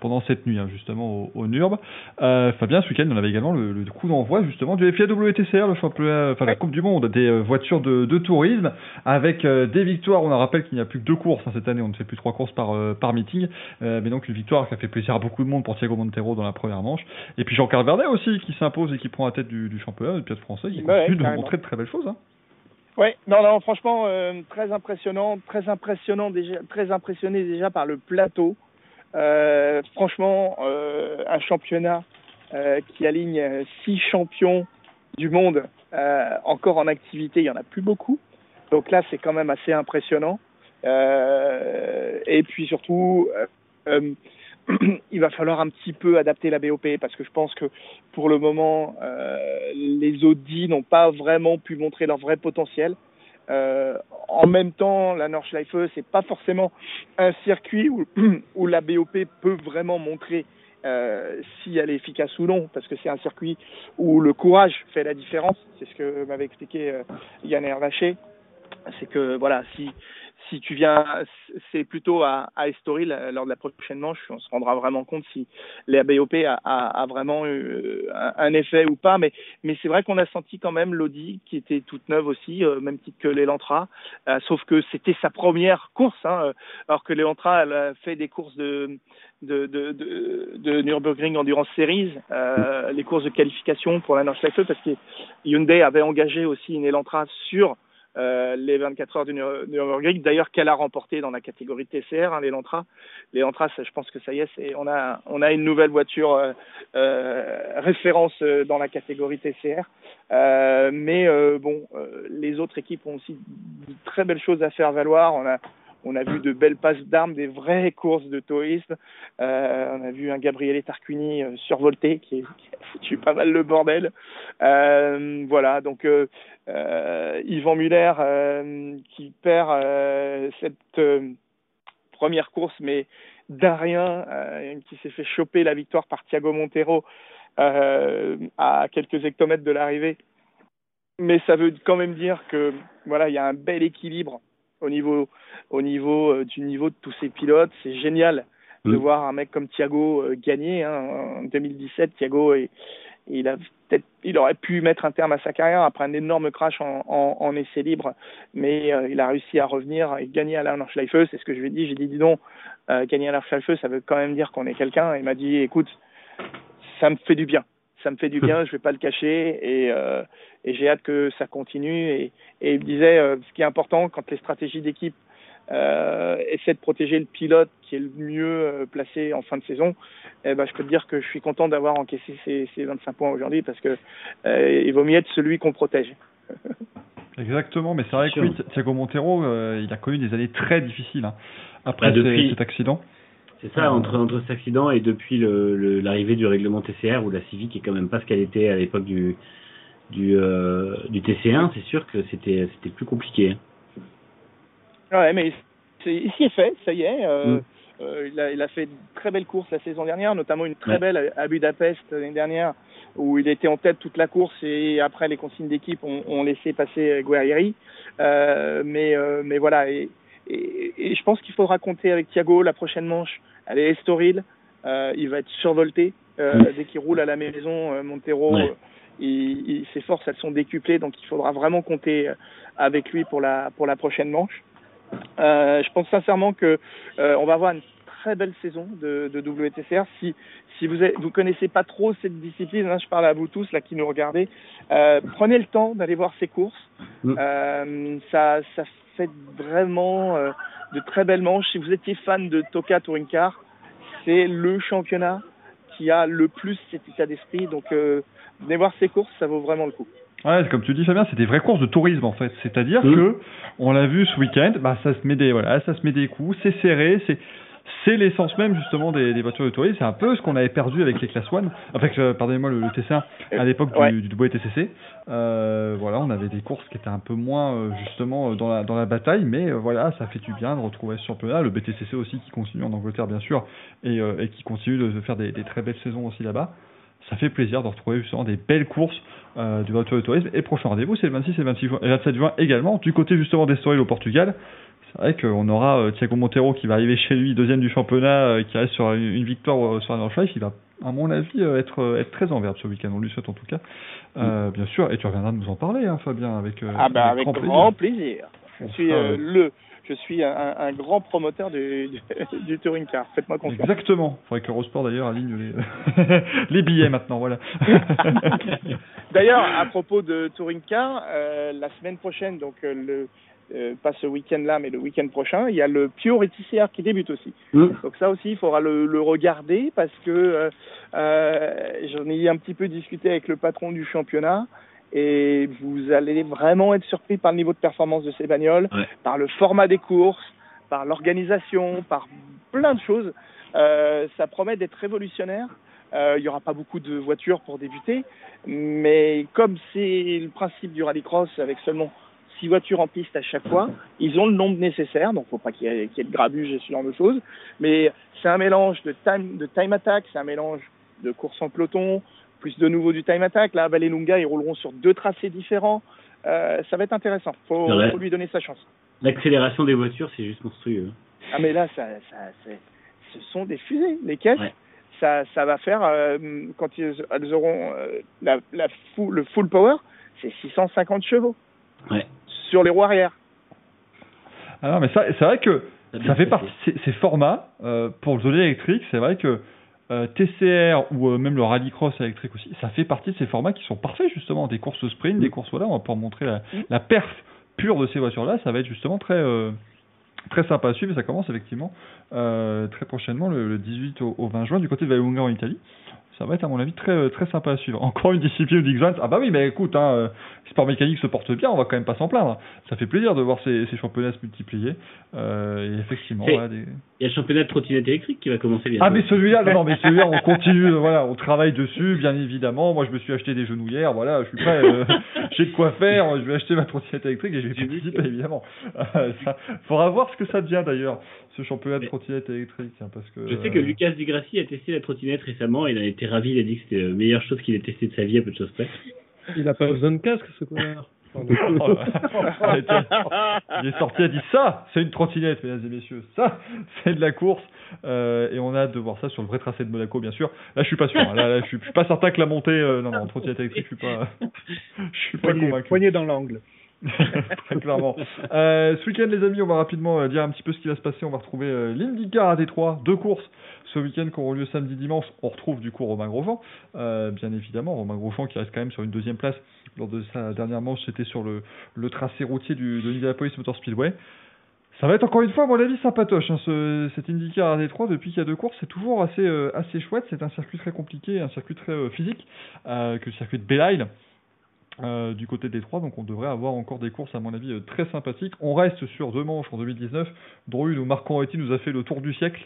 pendant cette nuit, hein, justement, au, au NURB. Fabien, ce week-end, on avait également le, le coup d'envoi, justement, du FIA WTCR, le championnat, enfin la Coupe du Monde des voitures de, de tourisme, avec des victoires. On en rappelle qu'il n'y a plus que deux courses hein, cette année, on ne fait plus trois courses par, par meeting. Mais donc une victoire qui a fait plaisir à beaucoup de monde pour Thiago Montero dans la première manche. Et puis Jean-Carl Vernet aussi, qui s'impose et qui prend la tête du, du championnat, du pilote français, qui Ouais, continue de carrément. montrer de très belles choses. Hein. Ouais, non, non, franchement, euh, très impressionnant, très impressionnant déjà, très impressionné déjà par le plateau. Euh, franchement, euh, un championnat qui aligne six champions du monde encore en activité, il y en a plus beaucoup. Donc là, c'est quand même assez impressionnant. Et puis surtout, il va falloir un petit peu adapter la BOP parce que je pense que pour le moment, euh, les Audi n'ont pas vraiment pu montrer leur vrai potentiel. Euh, en même temps, la Nordschleife, c'est pas forcément un circuit où, où la BOP peut vraiment montrer euh, si elle est efficace ou non, parce que c'est un circuit où le courage fait la différence. C'est ce que m'avait expliqué euh, Yann Hervaché. C'est que voilà, si si tu viens, c'est plutôt à, à Estoril euh, lors de la prochaine manche, on se rendra vraiment compte si la BOP a, a, a vraiment eu un, un effet ou pas. Mais, mais c'est vrai qu'on a senti quand même l'Audi qui était toute neuve aussi, euh, même titre que l'Elantra, euh, sauf que c'était sa première course, hein, euh, alors que l'Elantra elle a fait des courses de de, de, de, de Nürburgring Endurance Series, euh, les courses de qualification pour la Nordschleife, parce que Hyundai avait engagé aussi une Elantra sur euh, les 24 heures du Nürburgring, d'ailleurs qu'elle a remporté dans la catégorie TCR, hein, l'Elantra. L'Elantra, ça, je pense que ça y est, c'est, on a on a une nouvelle voiture euh, euh, référence euh, dans la catégorie TCR. Mais bon, les autres équipes ont aussi de très belles choses à faire valoir. On a on a vu de belles passes d'armes, des vraies courses de tourisme. Euh, on a vu un Gabriele Tarquini euh, survolté qui, est- a pas mal le bordel. Euh, voilà, donc euh, Yvan Muller qui perd cette première course, mais d'un rien, qui s'est fait choper la victoire par Thiago Montero à quelques hectomètres de l'arrivée. Mais ça veut quand même dire que voilà, il y a un bel équilibre au niveau au niveau euh, du niveau de tous ces pilotes. C'est génial de Mm. voir un mec comme Thiago euh, gagner. Hein. En 2017, Thiago est, il a peut-être, il aurait pu mettre un terme à sa carrière après un énorme crash en, en, en essai libre, mais euh, il a réussi à revenir et gagner à la Nordschleife. C'est ce que je lui ai dit. J'ai dit, dis donc, euh, gagner à la Nordschleife, ça veut quand même dire qu'on est quelqu'un. Il m'a dit, écoute, ça me fait du bien. Ça me fait du bien, je vais pas le cacher et, euh, et j'ai hâte que ça continue. Et, et il me disait, euh, ce qui est important quand les stratégies d'équipe euh, essaient de protéger le pilote qui est le mieux placé en fin de saison, eh ben, je peux te dire que je suis content d'avoir encaissé ces, ces 25 points aujourd'hui parce que euh, il vaut mieux être celui qu'on protège. Exactement, mais c'est vrai que oui, Thiago Montero, euh, il a connu des années très difficiles hein, après Bah, depuis- cet accident. C'est ça, entre, entre cet accident et depuis le- le- l'arrivée du règlement TCR, où la Civic est quand même pas ce qu'elle était à l'époque du, du, euh, du TC1, c'est sûr que c'était plus compliqué. Ouais, mais il s'y est fait, ça y est. Euh, Mm. euh, il, a, il a fait de très belles courses la saison dernière, notamment une très Ouais. belle à, Budapest l'année dernière, où il était en tête toute la course et après les consignes d'équipe ont, ont laissé passer Guerrieri. Euh, mais, mais voilà, et, et, et je pense qu'il faudra compter avec Thiago la prochaine manche. Elle est Estoril, euh, il va être survolté euh, dès qu'il roule à la maison. euh, Montero, euh, il, il- ses forces elles sont décuplées, donc il faudra vraiment compter avec lui pour la pour la prochaine manche. Je pense sincèrement que on va avoir une très belle saison de, de WTCR. Si si vous vous connaissez pas trop cette discipline, hein, je parle à vous tous là qui nous regardez, euh, prenez le temps d'aller voir ces courses. Mm. Euh, ça ça fait vraiment euh, de très belles manches. Si vous étiez fan de Toka Touring Car, c'est le championnat qui a le plus cet état d'esprit. Donc euh, venez voir ces courses, ça vaut vraiment le coup. Ouais, c'est comme tu dis Fabien, c'est des vraies courses de tourisme en fait. C'est-à-dire Mm. que on l'a vu ce week-end, bah ça se met des voilà, ça se met des coups, c'est serré, c'est c'est l'essence même justement des, des voitures de tourisme. C'est un peu ce qu'on avait perdu avec les Class 1, avec euh, pardonnez-moi le, le TC1 à l'époque Ouais. du, du. Euh, voilà, on avait des courses qui étaient un peu moins euh, justement euh, dans la dans la bataille, mais euh, voilà, ça fait du bien de retrouver ce championnat. Le BTCC aussi qui continue en Angleterre bien sûr et, euh, et qui continue de, faire des, des très belles saisons aussi là-bas. ça fait plaisir de retrouver justement des belles courses euh, du voiture de tourisme. Et prochain rendez-vous, c'est le 26 et 26 juin, et 27 juin également. Du côté justement d'Estoril au Portugal, vrai qu'on aura euh, Thiago Montero qui va arriver chez lui, deuxième du championnat, euh, qui reste sur une, victoire euh, sur un North Il va, à mon avis, être, être très en verbe ce week-end. On lui souhaite en tout cas. Euh, Bien sûr, et tu reviendras de nous en parler, hein, Fabien, avec, Ah bah avec grand grand, plaisir. plaisir. Je suis euh, le, je suis un, un grand promoteur du, du, du touring car. Faites-moi confiance. Exactement. Il faudrait que Eurosport d'ailleurs aligne les, les billets maintenant, voilà. D'ailleurs, à propos de touring car, euh, la semaine prochaine, donc euh, le euh, pas ce week-end-là, mais le week-end prochain, il y a le Pure ETCR qui débute aussi. Mm. Donc ça aussi, il faudra le, le regarder parce que euh, euh, j'en ai un petit peu discuté avec le patron du championnat et vous allez vraiment être surpris par le niveau de performance de ces bagnoles, Ouais. par le format des courses, par l'organisation, par plein de choses. Euh, ça promet d'être révolutionnaire. Il n'y aura pas beaucoup de voitures pour débuter, mais comme c'est le principe du rallycross avec seulement six voitures en piste à chaque fois, ils ont le nombre nécessaire, donc faut pas qu'il y, ait- qu'il y ait de grabuge et ce genre de choses. Mais c'est un mélange de time, de time attack, c'est un mélange de course en peloton, plus de nouveau du time attack. Là, à Vallelunga, ils rouleront sur deux tracés différents. Euh, ça va être intéressant. Faut, Ouais. faut lui donner sa chance. L'accélération des voitures, c'est juste monstrueux. Ah mais là, ça, ce sont des fusées. Les caisses, Ouais. ça, ça va faire euh, quand ils, elles auront euh, la, la full, le full power, c'est 650 chevaux Ouais. Sur les roues arrière. Ah non, mais ça, c'est vrai que Ça fait partie, ces, ces formats, euh, pour le zonnet électrique, c'est vrai que euh, TCR ou euh, même le rallycross électrique aussi, ça fait partie de ces formats qui sont parfaits justement, des courses sprint, des courses voilà, on va pouvoir montrer la, Mm. la perf pure de ces voitures-là, ça va être justement très euh, très sympa à suivre et ça commence effectivement euh, très prochainement le, le 18 au, au 20 juin du côté de Vallelunga en Italie. Ça va être à mon avis très euh, très sympa à suivre. Encore une discipline où Dixon, ah bah oui mais écoute, hein, euh, sport mécanique se porte bien, on va quand même pas s'en plaindre. Ça fait plaisir de voir ces, ces championnats se multiplier. Euh, et effectivement, Et- voilà, des... Il y a le championnat de trottinette électrique qui va commencer bientôt. Ah mais celui-là, non, non mais celui-là on continue, voilà, on travaille dessus, bien évidemment. Moi je me suis acheté des genouillères, voilà, je suis prêt, euh, j'ai de quoi faire, je vais acheter ma trottinette électrique et je vais participer évidemment. Euh, ça, faudra voir ce que ça devient d'ailleurs, ce championnat de trottinette électrique, hein, parce que. Je sais que euh, Lucas Di Grassi a testé la trottinette récemment, il a été ravi, il a dit que c'était la meilleure chose qu'il ait testé de sa vie à peu de choses près. Il a pas besoin de casque, ce connard. Oh là. Il est sorti, il a dit ça, c'est une trottinette, mesdames et messieurs, ça, c'est de la course. Euh, et on a hâte de voir ça sur le vrai tracé de Monaco, bien sûr. Là, je suis pas sûr. hein. Là, là, je, suis, je suis pas certain que la montée, euh, non, non, en trottinette électrique, je suis pas, je suis pas Poignée, convaincu. poignée dans l'angle. Très clairement. Euh, ce week-end, les amis, on va rapidement euh, dire un petit peu ce qui va se passer. On va retrouver euh, l'IndyCar à Détroit, deux courses ce week-end qui auront lieu samedi dimanche. On retrouve du coup Romain Grosjean, euh, bien évidemment. Romain Grosjean qui reste quand même sur une deuxième place lors de sa dernière manche, c'était sur le, tracé routier du, de l'Indianapolis Motor Speedway. Ça va être encore une fois, à mon avis, sympatoche. Hein, ce, cet IndyCar à Détroit, depuis qu'il y a deux courses, c'est toujours assez, euh, assez chouette. C'est un circuit très compliqué, un circuit très physique, que le circuit de Belle Isle. Euh, du côté de Détroit, donc on devrait avoir encore des courses à mon avis euh, très sympathiques. On reste sur deux manches en 2019, dont une où Marc Andretti nous a fait le tour du siècle.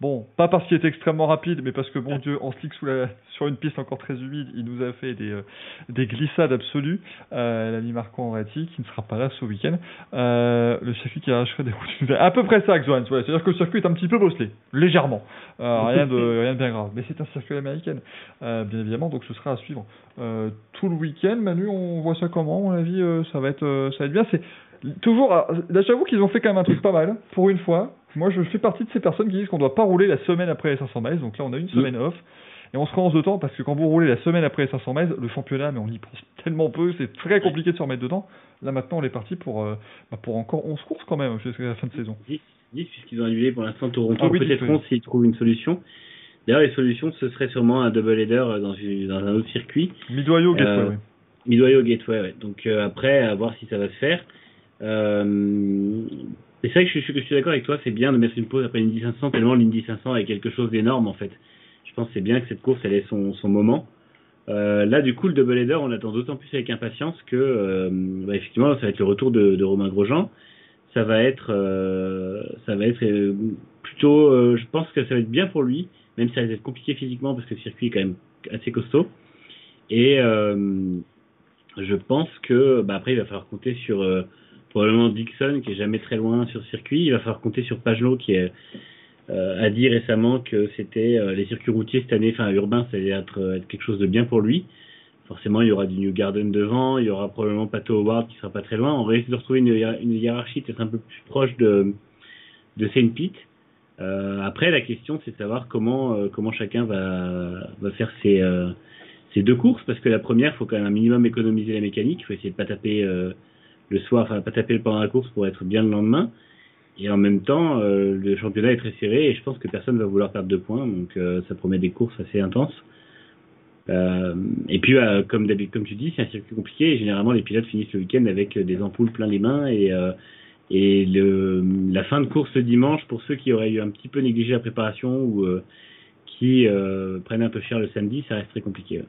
Bon, pas parce qu'il était extrêmement rapide, mais parce que bon Dieu, en slick sous la, sur une piste encore très humide, il nous a fait des, euh, des glissades absolues. Euh, L'ami Marco Andretti, qui ne sera pas là ce week-end. Euh, le circuit qui arracherait des routes. À peu près ça, Xoan. Ouais, C'est-à-dire que le circuit est un petit peu bosselé, légèrement. Euh, rien, de, rien de bien grave. Mais c'est un circuit américain, bien évidemment, donc ce sera à suivre tout le week-end. Manu, on voit ça comment? À mon avis, ça, va être, ça va être bien. C'est toujours. Là, j'avoue qu'ils ont fait quand même un truc pas mal, pour une fois. Moi, je fais partie de ces personnes qui disent qu'on doit pas rouler la semaine après les 500 miles. Donc là, on a une semaine off. Et on se relance de temps parce que quand vous roulez la semaine après les 500 miles, le championnat, mais on y pense tellement peu, c'est très compliqué de se remettre dedans. Là maintenant, on est parti pour, euh, bah, pour encore 11 courses quand même jusqu'à la fin de saison. 10, 10 puisqu'ils ont annulé pour l'instant Toronto, Ah oui, peut-être 10, oui. 11 s'ils trouvent une solution. D'ailleurs, les solutions, ce serait sûrement un double header dans, un autre circuit. Mid-Ohio, Gateway, Euh, oui. Midway au Gateway, ouais. Donc euh, après, à voir si ça va se faire. Euh, c'est vrai que je, suis- je suis d'accord avec toi, c'est bien de mettre une pause après l'Indy 500, tellement l'Indy 500 est quelque chose d'énorme en fait. Je pense que c'est bien que cette course elle ait son, son moment. Euh, là, du coup, le double header, on attend d'autant plus avec impatience que, euh, bah, effectivement, ça va être le retour de, Romain Grosjean. Ça va être, euh, ça va être plutôt, je pense que ça va être bien pour lui, même si ça va être compliqué physiquement parce que le circuit est quand même assez costaud. Et je pense que, bah, après, il va falloir compter sur probablement Dixon qui est jamais très loin sur circuit. Il va falloir compter sur Pagelot qui euh, a dit récemment que c'était euh, les circuits routiers cette année, enfin urbain, ça allait être, quelque chose de bien pour lui. Forcément, il y aura du New Garden devant, il y aura probablement Pato Howard qui sera pas très loin. On essayer de retrouver une, hiér- une hiérarchie peut-être un peu plus proche de, Saint Pete. Euh, après, la question, c'est de savoir comment, chacun va, faire ses, ses deux courses, parce que la première, il faut quand même un minimum économiser la mécanique. Il faut essayer de pas taper le soir, enfin pas taper pendant la course pour être bien le lendemain. Et en même temps, euh, le championnat est très serré et je pense que personne va vouloir perdre de points, donc euh, ça promet des courses assez intenses. Euh, et puis, comme comme tu dis, c'est un circuit compliqué et généralement les pilotes finissent le week-end avec des ampoules plein les mains et la fin de course le dimanche pour ceux qui auraient eu un petit peu négligé la préparation ou qui prennent un peu cher le samedi, ça reste très compliqué.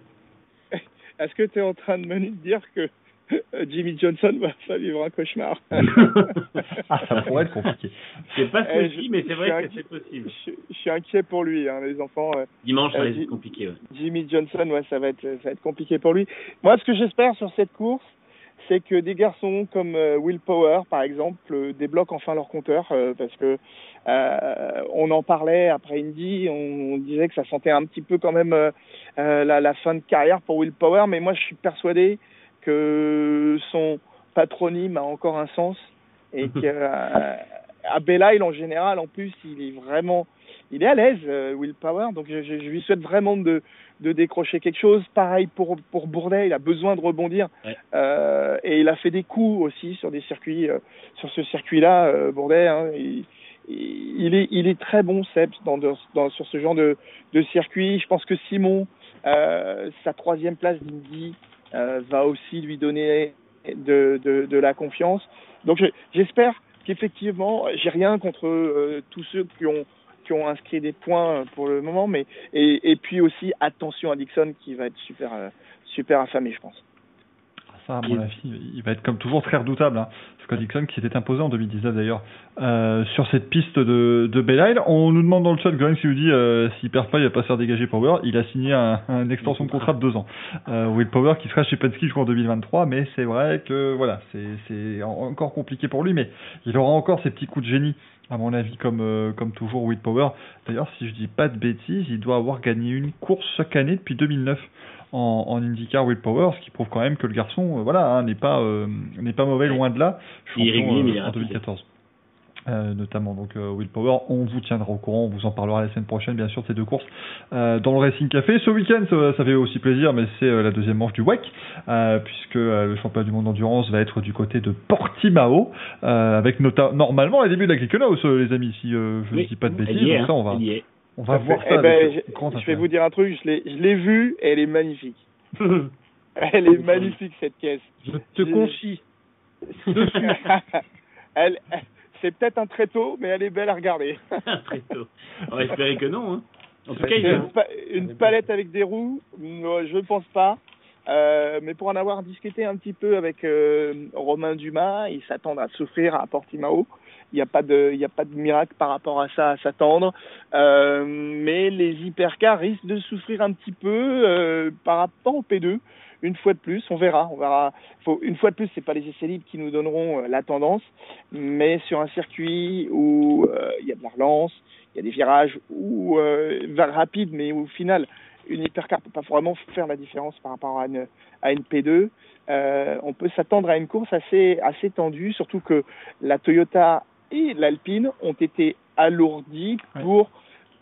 Est-ce que tu es en train de me dire que Jimmy Johnson va, va vivre un cauchemar Ah, ça pourrait être compliqué. c'est pas ce Eh, que je dis, mais c'est vrai que c'est possible. je, je suis inquiet pour lui, hein, les enfants. euh, Dimanche, ça Euh, reste J- compliqué. ouais. Jimmy Johnson, ouais, ça va être, ça va être compliqué pour lui. Moi, ce que j'espère sur cette course, c'est que des garçons comme euh, Will Power, par exemple, débloquent enfin leur compteur, euh, parce que euh, on en parlait après Indy, on, on disait que ça sentait un petit peu quand même euh, la, la fin de carrière pour Will Power, mais moi, je suis persuadé que son patronyme a encore un sens et que euh, à Belle Isle en général, en plus, il est vraiment, il est à l'aise, euh, Will Power. Donc, je, je- je lui souhaite vraiment de, de décrocher quelque chose. Pareil pour pour Bourdet, il a besoin de rebondir Ouais. Euh, et il a fait des coups aussi sur des circuits, euh, sur ce circuit-là, euh, Bourdet. Hein, il, il est il est très bon, Seb, dans, dans sur ce genre de de circuit. Je pense que Simon, sa troisième place d'Indy, va aussi lui donner de, la confiance. Donc je- j'espère qu'effectivement, j'ai rien contre euh, tous ceux qui ont inscrit des points pour le moment, mais et, puis aussi attention à Dixon qui va être super euh, super affamé, je pense. Ça, à mon avis, il va être comme toujours très redoutable. Hein. Scott Dixon qui s'était imposé en 2019 d'ailleurs euh, sur cette piste de, de Belle Isle. On nous demande dans le chat, Graham qui nous dit euh, s'il perd pas, il va pas se faire dégager Power. Il a signé un, un extension de contrat de deux ans. Euh, Will Power qui sera chez Penske jusqu'en 2023, mais c'est vrai que voilà, c'est c'est en- encore compliqué pour lui, mais il aura encore ses petits coups de génie. À mon avis, comme euh, comme toujours, Will Power. D'ailleurs, si je dis pas de bêtises, il doit avoir gagné une course chaque année depuis 2009 en, en IndyCar Will Power, ce qui prouve quand même que le garçon, euh, voilà, hein, n'est pas euh, n'est pas mauvais loin de là. Il euh, mais il est en rapide. 2014. Euh, notamment donc euh, Will Power, on vous tiendra au courant, on vous en parlera la semaine prochaine bien sûr de ces deux courses euh, dans le Racing Café. Ce week-end ça, ça fait aussi plaisir, mais c'est euh, la deuxième manche du WEC euh, puisque euh, le championnat du monde d'endurance va être du côté de Portimao euh, avec nota normalement les débuts de la euh, les amis si euh, je ne Oui, dis pas de bêtises. Donc ça on hein, va. On va voir ça Eh ben, je, vais vous dire un truc, je l'ai vue et elle est magnifique. Elle est magnifique cette caisse. Je te elle, c'est peut-être un tréteau, mais elle est belle à regarder. Très tôt. On va espérer que non. Hein. En tout cas, C'est il une, pa- une palette avec des roues, je ne pense pas. Euh, mais pour en avoir discuté un petit peu avec euh, Romain Dumas, ils s'attendent à souffrir à Portimao. Il n'y a pas de, a pas de miracle par rapport à ça à s'attendre. Euh, mais les hypercars risquent de souffrir un petit peu euh, par rapport au P2. Une fois de plus, on verra, on verra. Faut, une fois de plus, c'est pas les essais libres qui nous donneront euh, la tendance, mais sur un circuit où il y a de la relance, il y a des virages ou euh, vers rapide, mais au final, une hypercar peut pas vraiment faire la différence par rapport à une, à une P2. Euh, on peut s'attendre à une course assez, assez tendue, surtout que la Toyota et l'Alpine ont été alourdis Ouais. pour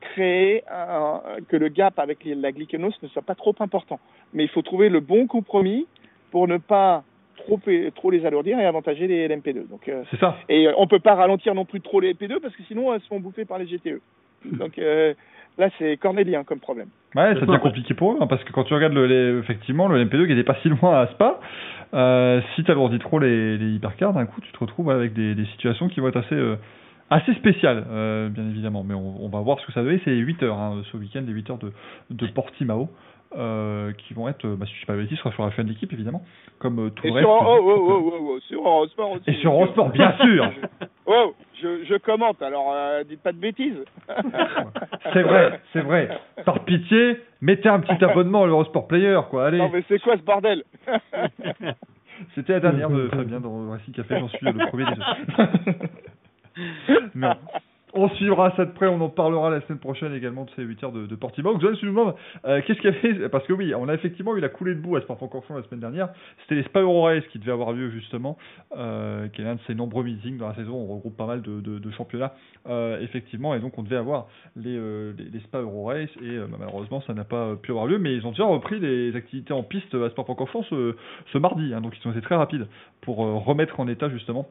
créer un- que le gap avec les- la glycanos ne soit pas trop important. Mais il faut trouver le bon compromis pour ne pas trop, trop les alourdir et avantager les LMP2. Donc, euh, C'est ça. et euh, on peut pas ralentir non plus trop les P2 parce que sinon elles se font bouffer par les GTE. Donc euh, là c'est cornélien comme problème. Ouais, ça devient compliqué pour eux, hein, parce que quand tu regardes le, les- effectivement le MP2 qui était pas si loin à Spa, euh, si tu alourdis trop les, les hypercars, d'un coup tu te retrouves avec des, des situations qui vont être assez euh, assez spéciales, euh, bien évidemment. Mais on, on va voir ce que ça donne. C'est 8 heures hein, ce week-end, les 8 heures de, de Portimao. Euh, qui vont être, bah, si je dis pas ce sera sur la fin de l'équipe évidemment, comme tout Et le sur, reste. oh, oh, oh, oh, oh, sur Eurosport aussi. Et sur Eurosport, bien sûr Oh, je, je commente, alors euh, dites pas de bêtises. C'est vrai, c'est vrai. Par pitié, mettez un petit abonnement à l'Eurosport Player, quoi. Allez. Non mais c'est quoi ce bordel C'était la dernière de Fabien dans le Racing Café, j'en suis le premier deux. non. On suivra ça de près, on en parlera la semaine prochaine également de ces 8 heures de, de Portimao. Nous demandes euh, qu'est-ce qu'il y avait Parce que oui, on a effectivement eu la coulée de boue à Spa-Francorchamps la semaine dernière. C'était les Spa Euro Race qui devait avoir lieu justement, euh, qui est l'un de ces nombreux meetings dans la saison. On regroupe pas mal de, de, de championnats, euh, effectivement, et donc on devait avoir les, euh, les, Spa Euro Race et bah, malheureusement ça n'a pas pu avoir lieu. Mais ils ont déjà repris les activités en piste à Spa-Francorchamps ce, ce mardi, hein, donc ils ont été très rapides pour remettre en état justement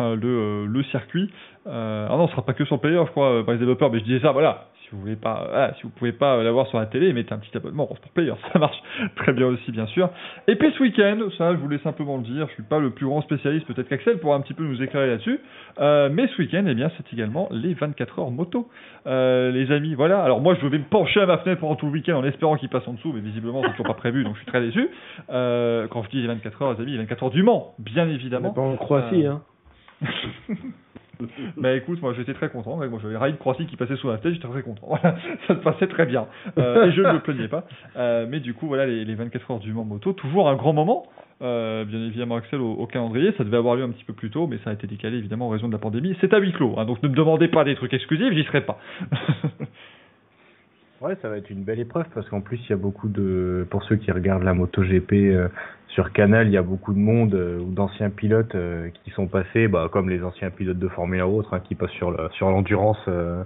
le, euh, le circuit. Euh, ah non, ce sera pas que sur le player, je crois, euh, par les développeurs, mais je disais ça, voilà. Si vous voulez pas, voilà, si vous pouvez pas l'avoir sur la télé, mettez un petit abonnement pour player, ça marche très bien aussi, bien sûr. Et puis ce week-end, ça, je voulais simplement le dire, je suis pas le plus grand spécialiste, peut-être qu'Axel pourra un petit peu nous éclairer là-dessus. Euh, mais ce week-end, eh bien, c'est également les 24 heures moto, euh, les amis. Voilà. Alors moi, je vais me pencher à ma fenêtre pendant tout le week-end en espérant qu'il passe en dessous, mais visiblement, c'est toujours pas prévu, donc je suis très déçu. Euh, quand je dis les 24 heures, les amis, les 24 heures du Mans, bien évidemment. pas en Croatie, hein. bah écoute, moi j'étais très content. Moi j'avais Ride Croatie qui passait sous la tête, j'étais très content. Voilà, ça se passait très bien. Euh, et je ne me plaignais pas. Euh, mais du coup, voilà, les, les 24 heures du Mans moto, toujours un grand moment. Euh, bien évidemment, Axel, au, au calendrier. Ça devait avoir lieu un petit peu plus tôt, mais ça a été décalé évidemment en raison de la pandémie. C'est à huis clos, hein, donc ne me demandez pas des trucs exclusifs, j'y serai pas. Ouais, ça va être une belle épreuve parce qu'en plus il y a beaucoup de, pour ceux qui regardent la MotoGP euh, sur Canal, il y a beaucoup de monde euh, ou d'anciens pilotes euh, qui sont passés, bah, comme les anciens pilotes de Formule 1 ou autres, hein, qui passent sur le, sur l'endurance euh,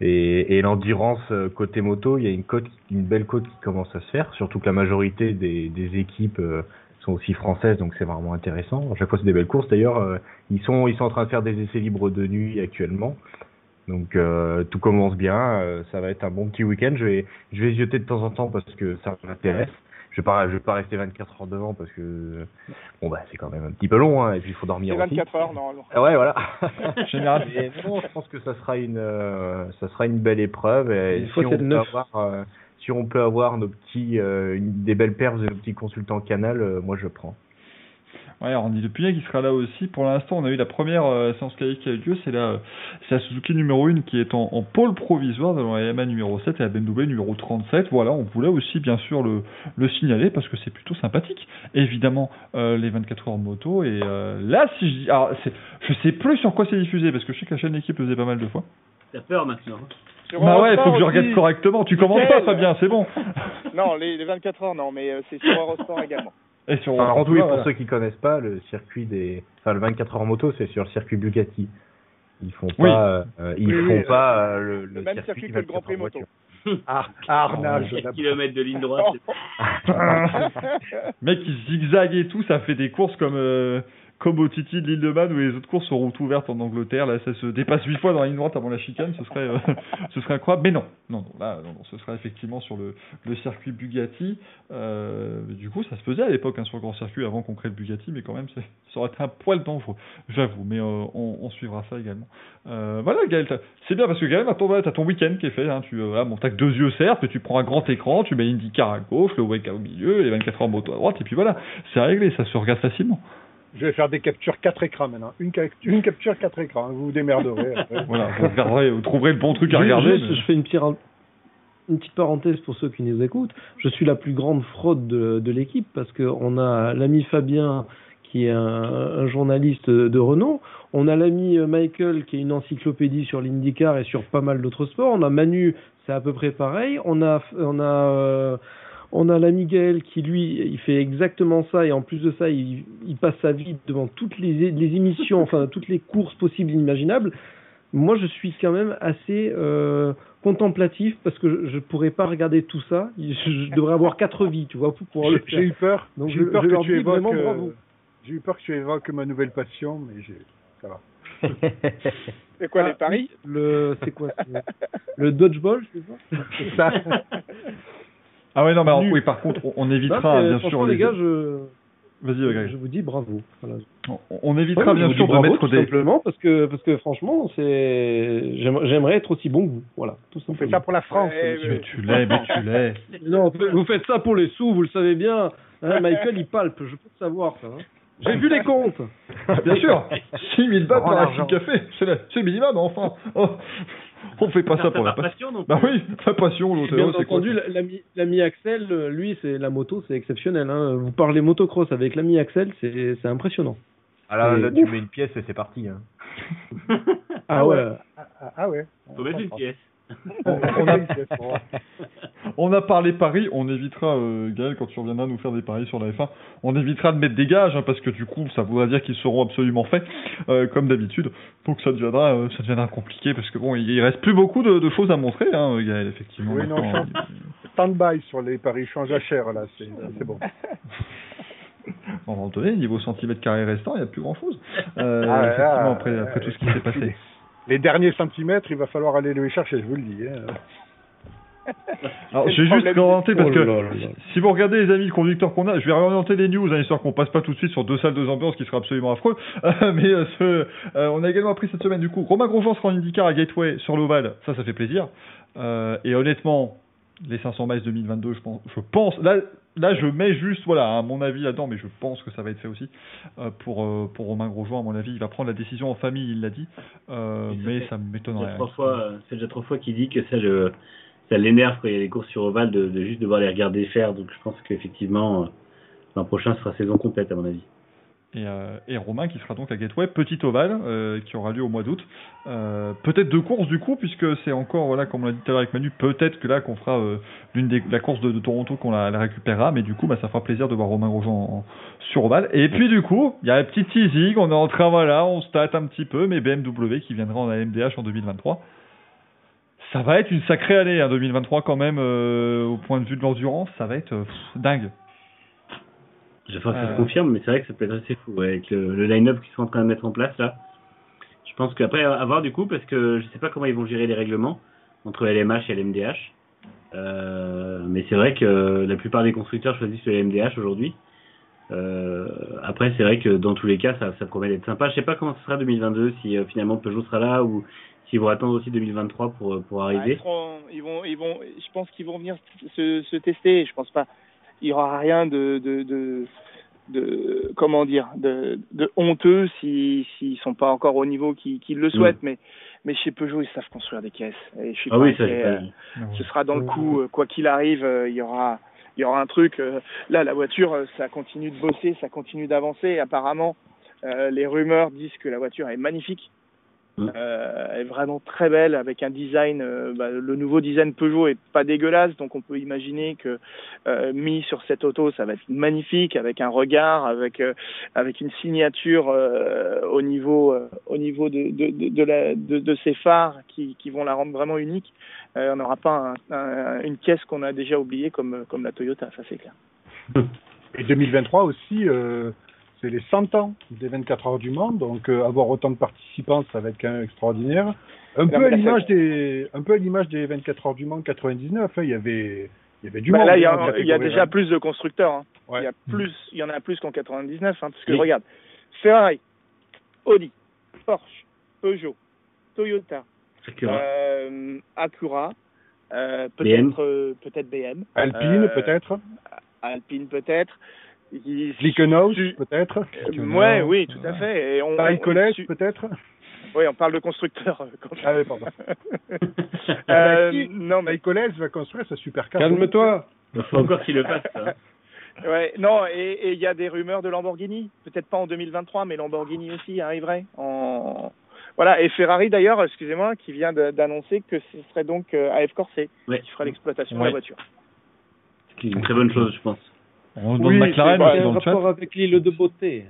et, l'endurance côté moto, il y a une belle cote qui commence à se faire, surtout que la majorité des, équipes sont aussi françaises, donc c'est vraiment intéressant. À chaque fois c'est des belles courses. D'ailleurs, ils sont en train de faire des essais libres de nuit actuellement. Donc tout commence bien, ça va être un bon petit week-end. Je vais je vais de temps en temps parce que ça m'intéresse. Je vais pas je vais pas rester 24 heures devant parce que bon bah c'est quand même un petit peu long hein, et puis il faut dormir C'est aussi. 24 heures, normalement. Ah ouais voilà. Général. Non, je pense que ça sera une euh, ça sera une belle épreuve et si on peut avoir euh, si on peut avoir nos petits euh, une- des belles perfs de nos petits consultants canal, euh, moi je prends. Ouais, Randy Lepunier qui sera là aussi. Pour l'instant, on a eu la première euh, séance qualifiée qui a eu lieu. C'est la, Suzuki numéro 1 qui est en, en pôle provisoire devant la Yamaha numéro 7 et la BMW numéro 37. Voilà, on voulait aussi bien sûr le, le signaler parce que c'est plutôt sympathique. Évidemment, euh, les 24 heures de moto. Et euh, là, si je dis. Alors, je sais plus sur quoi c'est diffusé parce que je sais que la chaîne d'équipe le faisait pas mal de fois. T'as peur maintenant. hein? Bah ouais, il faut que je aussi. regarde correctement. Tu commences pas. Fabien, c'est bon. Non, les, les 24 heures, non, mais c'est sur Eurosport également. Et sur Enfin, oui, pour voilà. ceux qui connaissent pas, le circuit des, enfin le 24 heures en moto, c'est sur le circuit Bugatti. Ils font Oui. pas, euh, ils Oui, font oui, pas euh, euh, le, le même circuit que le 24 Grand Prix moto. voiture. Ah, Arnage. 4 km de ligne droite. Mec, il zigzague et tout, ça fait des courses comme, euh, comme au Titi de l'île de Man où les autres courses sont route ouverte en Angleterre. Là, ça se dépasse huit fois dans la ligne droite avant la chicane, ce serait, euh, ce serait incroyable. Mais non, non, là, non, non, ce serait effectivement sur le, circuit Bugatti. Euh, du coup, ça se faisait à l'époque hein, sur le grand circuit avant qu'on crée le Bugatti, mais quand même, ça aurait été un poil dangereux, j'avoue. Mais euh, on, suivra ça également. Voilà, Gaël, c'est bien parce que Gaël, maintenant, voilà, t'as ton week-end qui est fait. Hein, tu, voilà, bon, que deux yeux certes, tu prends un grand écran, tu mets l'IndyCar à gauche, le Wake au milieu, les 24 heures moto à droite, et puis voilà, c'est réglé, ça se regarde facilement. Je vais faire des captures 4 écrans maintenant. Une, ca- une capture 4 écrans. Vous vous démerderez. après. Voilà, vous, regarderez, vous trouverez le bon truc à Juste- regarder. juste, mais- Je fais une petite, une petite parenthèse pour ceux qui nous écoutent. Je suis la plus grande fraude de, de l'équipe parce qu'on a l'ami Fabien qui est un, un journaliste de renom. On a l'ami euh, Michael qui est une encyclopédie sur l'IndyCar et sur pas mal d'autres sports. On a Manu, c'est à peu près pareil. On a, on a, euh, on a l'ami Gaël qui lui, il fait exactement ça et en plus de ça, il, il passe sa vie devant toutes les, les émissions, enfin toutes les courses possibles et imaginables. Moi, je suis quand même assez euh, contemplatif parce que je, je pourrais pas regarder tout ça. Je, je devrais avoir quatre vies, tu vois, pour pouvoir le J'ai eu peur. Donc J'ai je- eu peur je que leur tu évoques. vraiment euh, bravo. J'ai eu peur que tu évoques ma nouvelle passion, mais j'ai. Ça va. C'est quoi, Ah, les paris? Le, c'est quoi Le dodgeball, ça C'est ça? Ah ouais, non, mais alors, Nu. oui, par contre, on, on évitera, mais, bien sûr, les gars, je, Vas-y, Greg. je vous dis bravo. Voilà. On, on évitera, Ouais, bien vous sûr, de bravo, mettre tout des... simplement parce que parce que franchement, c'est j'aime- j'aimerais être aussi bon que vous. Voilà, tout On fait simplement. ça pour la France. Ouais, monsieur. Mais tu l'es, mais tu l'es. Non, vous faites ça pour les sous, vous le savez bien. Hein, Michael, il palpe, je peux le savoir ça. hein. J'ai vu les comptes. Bien sûr 6000 bahts Rends par un café, c'est le c'est le minimum, enfin. Oh. On fait pas ça pour la passion. donc. Bah oui, la passion, l'autre, Bien c'est quoi entendu, l'ami l'ami Axel, euh, lui, c'est la moto, c'est exceptionnel. Hein. Vous parlez motocross avec l'ami Axel, c'est c'est impressionnant. Ah là, là, tu mets une pièce et c'est parti. Hein. Ah ouais. Ah, ah, ah ouais. Faut mettre une pièce. On, on a, on a parlé paris, on évitera, euh, Gaël, quand tu reviendras nous faire des paris sur la F1, on évitera de mettre des gages, hein, parce que du coup, ça voudra dire qu'ils seront absolument faits, euh, comme d'habitude. Donc ça deviendra, euh, ça deviendra compliqué, parce que bon, il, il reste plus beaucoup de, de choses à montrer, hein, Gaël, effectivement. Oui, non, maintenant. Stand-by sur les paris change à cher, là, c'est bon. À un moment donné, niveau centimètres carrés restant, il n'y a plus grand chose. Ah, là, après, après tout ce qui s'est passé. Les derniers centimètres, il va falloir aller les chercher, je vous le dis. hein. Alors, je vais juste problème orienter parce Oh que là là là. si vous regardez les amis le conducteur qu'on a, je vais réorienter les news, hein, histoire qu'on passe pas tout de suite sur deux salles, deux ambiances, qui serait absolument affreux. Euh, mais euh, ce, euh, on a également appris cette semaine du coup, Romain Grosjean sera en IndyCar à Gateway sur l'Oval, ça, ça fait plaisir. Euh, et honnêtement, les 500 miles 2022, je pense, je pense, là, là, je mets juste, voilà, hein, mon avis là-dedans, mais je pense que ça va être fait aussi euh, pour euh, pour Romain Grosjean. À mon avis, il va prendre la décision en famille, il l'a dit, euh, mais ça m'étonnerait. euh, c'est déjà trois fois qu'il dit que ça le, ça l'énerve quand il y a des courses sur ovale de, de juste devoir les regarder faire. Donc je pense qu'effectivement, l'an prochain sera saison complète à mon avis. Et, euh, et Romain qui sera donc à Gateway, petit ovale, euh, qui aura lieu au mois d'août. Euh, peut-être deux courses du coup, puisque c'est encore, voilà, comme on l'a dit tout à l'heure avec Manu, peut-être que là qu'on fera l'une des la course de, Toronto qu'on la, récupérera, mais du coup, bah, ça fera plaisir de voir Romain Grosjean sur ovale. Et puis du coup, il y a un petit teasing, on est en train, voilà, on se tâte un petit peu, mais BMW qui viendra en AMDH en 2023. Ça va être une sacrée année, hein, 2023 quand même, au point de vue de l'endurance, ça va être dingue. Que ça Euh. se confirme, mais c'est vrai que ça peut être assez fou ouais, avec le, le line-up qu'ils sont en train de mettre en place là. Je pense qu'après, à voir du coup, parce que je sais pas comment ils vont gérer les règlements entre LMH et LMDH. Euh, mais c'est vrai que la plupart des constructeurs choisissent le LMDH aujourd'hui. Euh, après, c'est vrai que dans tous les cas, ça, ça promet d'être sympa. Je sais pas comment ce sera 2022, si euh, finalement Peugeot sera là ou s'ils vont attendre aussi 2023 pour, euh, pour Ah, arriver. ils, seront- ils vont, ils vont, je pense qu'ils vont venir se, se tester. Je pense pas. Il y aura rien de, de, de, de comment dire, de, de honteux si s'ils sont pas encore au niveau qu'ils qu'ils le souhaitent. Mais, mais chez Peugeot, ils savent construire des caisses. Et je suis Ah pas oui, ça, euh, ce sera dans le coup, euh, quoi qu'il arrive, euh, il y aura, il y aura un truc. euh, là, la voiture, ça continue de bosser, ça continue d'avancer. Apparemment, euh, les rumeurs disent que la voiture est magnifique. Mm. Euh, elle est vraiment très belle avec un design. euh, bah, le nouveau design Peugeot est pas dégueulasse, donc on peut imaginer que euh, mis sur cette auto, ça va être magnifique avec un regard, avec avec une signature au niveau au niveau de de, de, de la de, de ses phares qui qui vont la rendre vraiment unique. On n'aura pas un- un- une caisse qu'on a déjà oubliée comme comme la Toyota, ça c'est clair. Et 2023 aussi, euh, c'est les 100 ans des 24 heures du Mans, donc euh, avoir autant de participants, ça va être quand même extraordinaire. Un peu à l'image des, un peu à l'image des 24 heures du Mans 99, hein, il y avait, il y avait du Bah, monde. là, il y a, il y déjà plus de constructeurs. hein. Ouais. Il y a plus, il y en a plus qu'en 99, hein, parce que Oui. regarde, Ferrari, Audi, Porsche, Peugeot, Toyota, Acura. euh, Acura, euh, BM. peut-être euh, peut-être BM, Alpine, euh, peut-être. Alpine peut-être. Glickenhaus, peut-être. euh, ouais, oui, tout à fait. Et on, Paris Collège, peut-être. oui, on parle de constructeurs. euh, quand- Ah oui, pardon. Euh, non, mais Paris Collège va construire sa supercar. Calme-toi. Il faut encore qu'ils le fassent. ça. Ouais, non, et il y a des rumeurs de Lamborghini. Peut-être pas en 2023, mais Lamborghini aussi arriverait. En... Voilà, et Ferrari d'ailleurs, excusez-moi, qui vient d'annoncer que ce serait donc AF Corset Ouais. qui fera l'exploitation de la voiture. C'est une très bonne chose, je pense. On demande Oui, McLaren aussi dans un le chat. rapport avec l'île de beauté.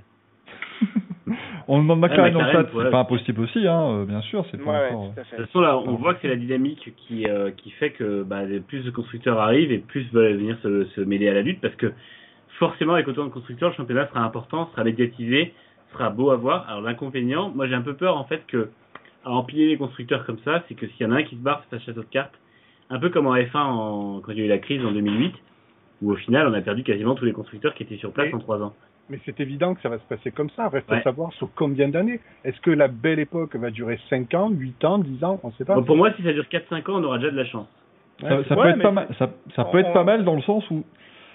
On demande McLaren dans le chat, c'est pas impossible aussi, hein, euh, bien sûr, c'est pas Ouais, encore... fait. De toute façon, là, on voit que c'est la dynamique qui, euh, qui fait que bah, plus de constructeurs arrivent et plus veulent venir se, se mêler à la lutte parce que forcément, avec autant de constructeurs, le championnat sera important, sera médiatisé, sera beau à voir. Alors, l'inconvénient, moi j'ai un peu peur en fait que à empiler les constructeurs comme ça, c'est que s'il y en a un qui se barre, c'est un château de cartes. Un peu comme en F1 en, quand il y a eu la crise en 2008, où au final, on a perdu quasiment tous les constructeurs qui étaient sur place en trois ans. Mais c'est évident que ça va se passer comme ça. Reste Ouais. à savoir sur combien d'années. Est-ce que la belle époque va durer 5 ans, 8 ans, 10 ans? On ne sait pas. Bon, pour moi, si ça dure 4-5 ans, on aura déjà de la chance. Ça, ça Ouais, peut être pas mal. Ça, ça peut on- être pas mal dans le sens où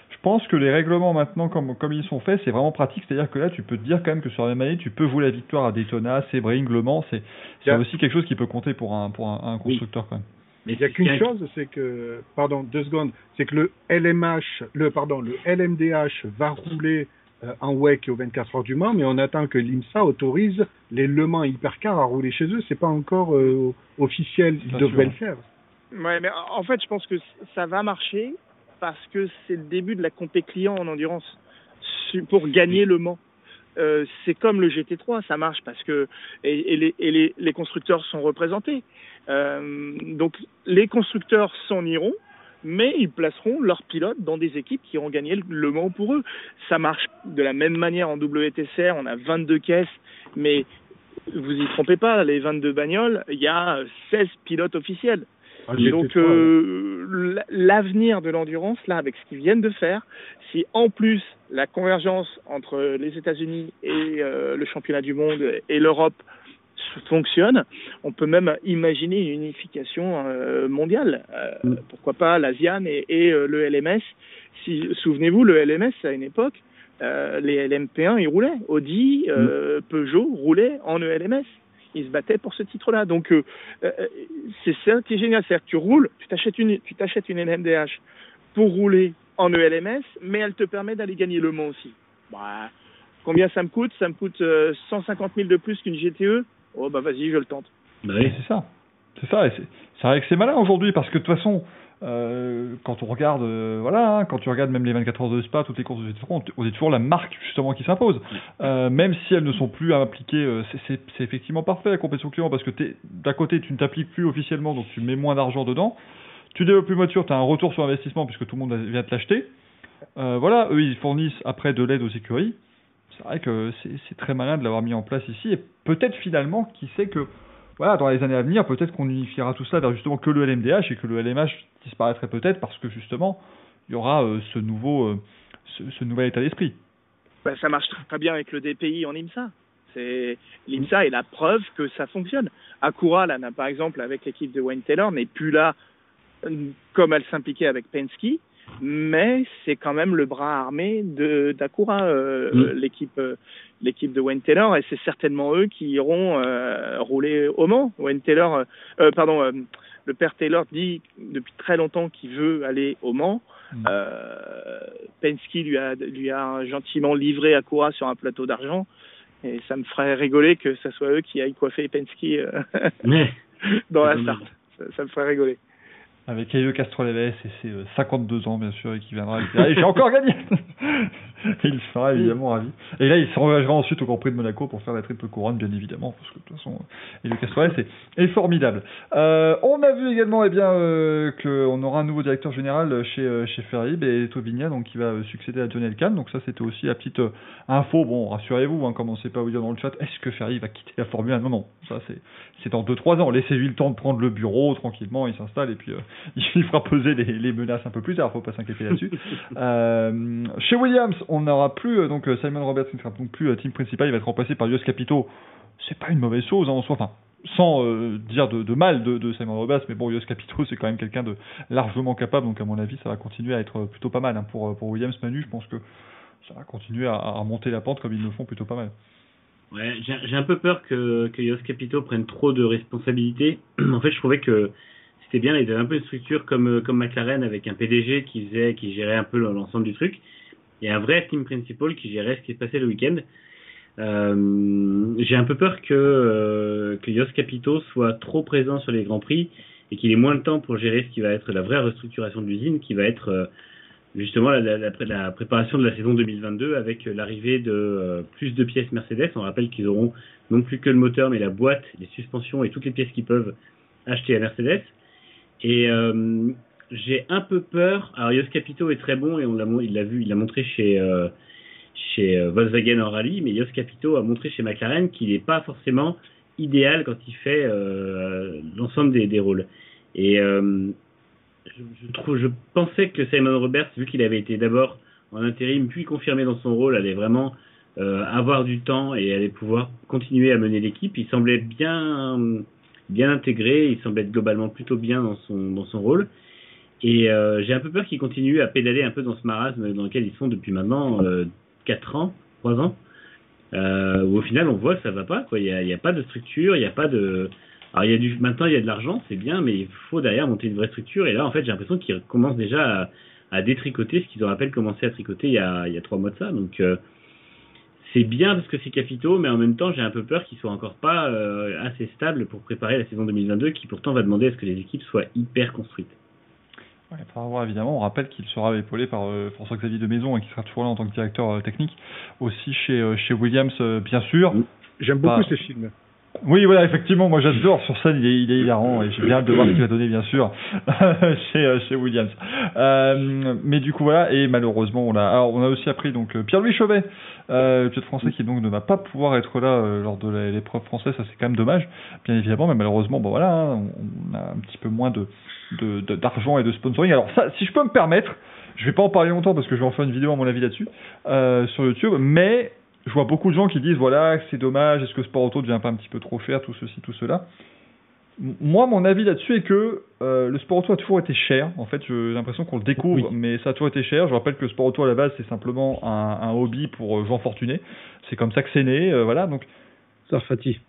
je pense que les règlements maintenant, comme, comme ils sont faits, c'est vraiment pratique. C'est-à-dire que là, tu peux te dire quand même que sur la même année, tu peux jouer la victoire à Daytona, Sebring, Le Mans. C'est Yeah. aussi quelque chose qui peut compter pour un, pour un, un constructeur quand même. Mais Il n'y a qu'une qu'un- chose, c'est que, pardon, deux secondes, c'est que le LMH, le, pardon, le LMDH va rouler euh, en WEC aux 24 heures du Mans, mais on attend que l'IMSA autorise les Le Mans Hypercar à rouler chez eux. C'est pas encore euh, officiel, ils devraient le faire. Ouais, mais en fait, je pense que ça va marcher parce que c'est le début de la compé client en endurance pour gagner le Mans. Euh, c'est comme le GT3, ça marche parce que et, et les, et les, les constructeurs sont représentés. Euh, donc les constructeurs s'en iront, mais ils placeront leurs pilotes dans des équipes qui ont gagné le, Mans pour eux. Ça marche de la même manière en WTCR, on a 22 caisses, mais vous y trompez pas, les 22 bagnoles, il y a 16 pilotes officiels. Ah, Donc GT3, euh, l'avenir de l'endurance, là, avec ce qu'ils viennent de faire, si en plus la convergence entre les États-Unis et euh, le championnat du monde et l'Europe fonctionne, on peut même imaginer une unification euh, mondiale. Euh, Mm. Pourquoi pas l'ASIAN et, et euh, le LMS Si souvenez-vous, le LMS à une époque, les LMP1 ils roulaient, Audi, euh, Peugeot roulaient en ELMS ils se battaient pour ce titre-là. Donc c'est ça qui est génial, c'est-à-dire que tu roules, tu t'achètes une, tu t'achètes une NMDH pour rouler en ELMS, mais elle te permet d'aller gagner le Mans aussi. Bah, combien ça me coûte? Ça me coûte euh, 150 000 de plus qu'une GTE. Oh bah vas-y, je le tente. Bah oui. c'est ça. C'est ça. C'est vrai que c'est malin aujourd'hui parce que de toute façon, euh, quand on regarde, euh, voilà, hein, quand tu regardes même les 24 heures de Spa, toutes les courses de GT3, on est toujours la marque justement qui s'impose. Euh, même si elles ne sont plus appliquées, c'est- effectivement parfait la compétition client parce que d'un côté tu ne t'appliques plus officiellement donc tu mets moins d'argent dedans. Tu développes plus voiture, tu as un retour sur investissement puisque tout le monde vient te l'acheter. Voilà, eux ils fournissent après de l'aide aux écuries. C'est vrai que c'est très malin de l'avoir mis en place ici et peut-être finalement qui sait que voilà, dans les années à venir, peut-être qu'on unifiera tout ça vers justement que le LMDH et que le LMH disparaîtrait peut-être parce que justement, il y aura euh, ce nouveau, euh, ce, nouvel état d'esprit. Bah, ça marche très bien avec le DPI en IMSA. L'IMSA est la preuve que ça fonctionne. Acura, là, par exemple, avec l'équipe de Wayne Taylor, n'est plus là euh, comme elle s'impliquait avec Penske, mais c'est quand même le bras armé de d'Acura, euh, Mm. l'équipe euh, l'équipe de Wayne Taylor, et c'est certainement eux qui iront euh, rouler au Mans. Wayne Taylor, pardon, le père Taylor dit depuis très longtemps qu'il veut aller au Mans. Mm. Euh, Penske lui a, lui a gentiment livré Acura sur un plateau d'argent. Et ça me ferait rigoler que ce soit eux qui aillent coiffer Penske Mais, dans la. Ça, ça me ferait rigoler. Avec Cailleux Castroleves et ses euh, 52 ans, bien sûr, et qui viendra et J'ai encore gagné Il sera évidemment ravi. Et là, il s'engagera ensuite au Grand Prix de Monaco pour faire la triple couronne, bien évidemment, parce que de toute façon, Cailleux Castroleves est, est formidable. Euh, on a vu également eh bien, euh, qu'on aura un nouveau directeur général chez, euh, chez Ferrib et Tobinia, donc qui va euh, succéder à John Elkann. Donc ça, c'était aussi la petite euh, info. Bon, rassurez-vous, hein, comme on ne sait pas vous dire dans le chat, est-ce que Ferrari va quitter la Formule 1 Non, non, ça c'est c'est dans 2-3 ans. Laissez-lui le temps de prendre le bureau tranquillement, il s'installe et puis euh, il fera peser les, les menaces un peu plus tard, faut pas s'inquiéter là-dessus. Euh, chez Williams, on n'aura plus, euh, donc euh, Simon Roberts ne sera donc plus euh, team principal, il va être remplacé par Jos Capito. C'est pas une mauvaise chose hein, en soi, enfin, sans dire de, mal de, Simon Roberts, mais bon, Jos Capito c'est quand même quelqu'un de largement capable, donc à mon avis ça va continuer à être plutôt pas mal hein, pour, pour Williams Manu, je pense que ça va continuer à, remonter la pente comme ils le font plutôt pas mal. Ouais, j'ai j'ai un peu peur que, que Yos Capito prenne trop de responsabilités. en fait, je trouvais que c'était bien, il avait un peu une structure comme, comme McLaren avec un PDG qui faisait, qui gérait un peu l'ensemble du truc. Et un vrai team principal qui gérait ce qui se passait le week-end. Euh, j'ai un peu peur que, euh, Yos Capito soit trop présent sur les Grands Prix et qu'il ait moins de temps pour gérer ce qui va être la vraie restructuration de l'usine, qui va être euh, justement la, la, préparation de la saison 2022 avec l'arrivée de euh, plus de pièces Mercedes. On rappelle qu'ils auront non plus que le moteur, mais la boîte, les suspensions et toutes les pièces qu'ils peuvent acheter à Mercedes. Et j'ai un peu peur. Alors Yos Capito est très bon et on l'a, il l'a vu, il l'a montré chez euh, chez Volkswagen en rallye, mais Yos Capito a montré chez McLaren qu'il n'est pas forcément idéal quand il fait euh, l'ensemble des, des rôles. Et euh, je, je, je pensais que Simon Roberts, vu qu'il avait été d'abord en intérim puis confirmé dans son rôle, allait vraiment euh, avoir du temps et allait pouvoir continuer à mener l'équipe. Il semblait bien bien intégré, il semblait être globalement plutôt bien dans son dans son rôle. Et euh, j'ai un peu peur qu'il continue à pédaler un peu dans ce marasme dans lequel ils sont depuis maintenant euh, 4 ans, 3 ans, euh, où au final on voit que ça va pas. Il n'y a, y a pas de structure, il n'y a pas de... Alors du... maintenant il y a de l'argent, c'est bien, mais il faut derrière monter une vraie structure. Et là en fait j'ai l'impression qu'ils commencent déjà à, détricoter ce qu'ils à peine commencé à tricoter il y a, il y a 3 mois de ça. Donc euh, c'est bien parce que c'est capitaux, mais en même temps, j'ai un peu peur qu'ils soient encore pas euh, assez stables pour préparer la saison 2022, qui pourtant va demander à ce que les équipes soient hyper construites. Ouais, voir évidemment. On rappelle qu'il sera épaulé par euh, François-Xavier de Maison et qu'il sera toujours là en tant que directeur euh, technique. Aussi chez, euh, chez Williams, euh, bien sûr. J'aime beaucoup Bah, ces films. Oui, voilà, effectivement, moi j'adore sur scène, il est, il est hilarant et j'ai bien hâte de voir ce qu'il va donner, bien sûr, chez, euh, chez Williams. Euh, mais du coup, voilà, et malheureusement, on a, alors, on a aussi appris donc euh, Pierre-Louis Chauvet, euh, le pilote français qui donc ne va pas pouvoir être là lors de l'épreuve française, ça c'est quand même dommage, bien évidemment, mais malheureusement, bon voilà, hein, on, a un petit peu moins de d'argent et de sponsoring. Alors ça, si je peux me permettre, je vais pas en parler longtemps parce que je vais en faire une vidéo à mon avis là-dessus sur YouTube, mais je vois beaucoup de gens qui disent voilà c'est dommage, est-ce que Sport Auto devient pas un petit peu trop cher, tout ceci, tout cela. Moi, mon avis là-dessus est que euh, le sport auto a toujours été cher. En fait, j'ai l'impression qu'on le découvre, mais ça a toujours été cher. Je rappelle que le sport auto à la base, c'est simplement un, un hobby pour euh, gens fortunés. C'est comme ça que c'est né, euh, voilà. Donc, Sarfati.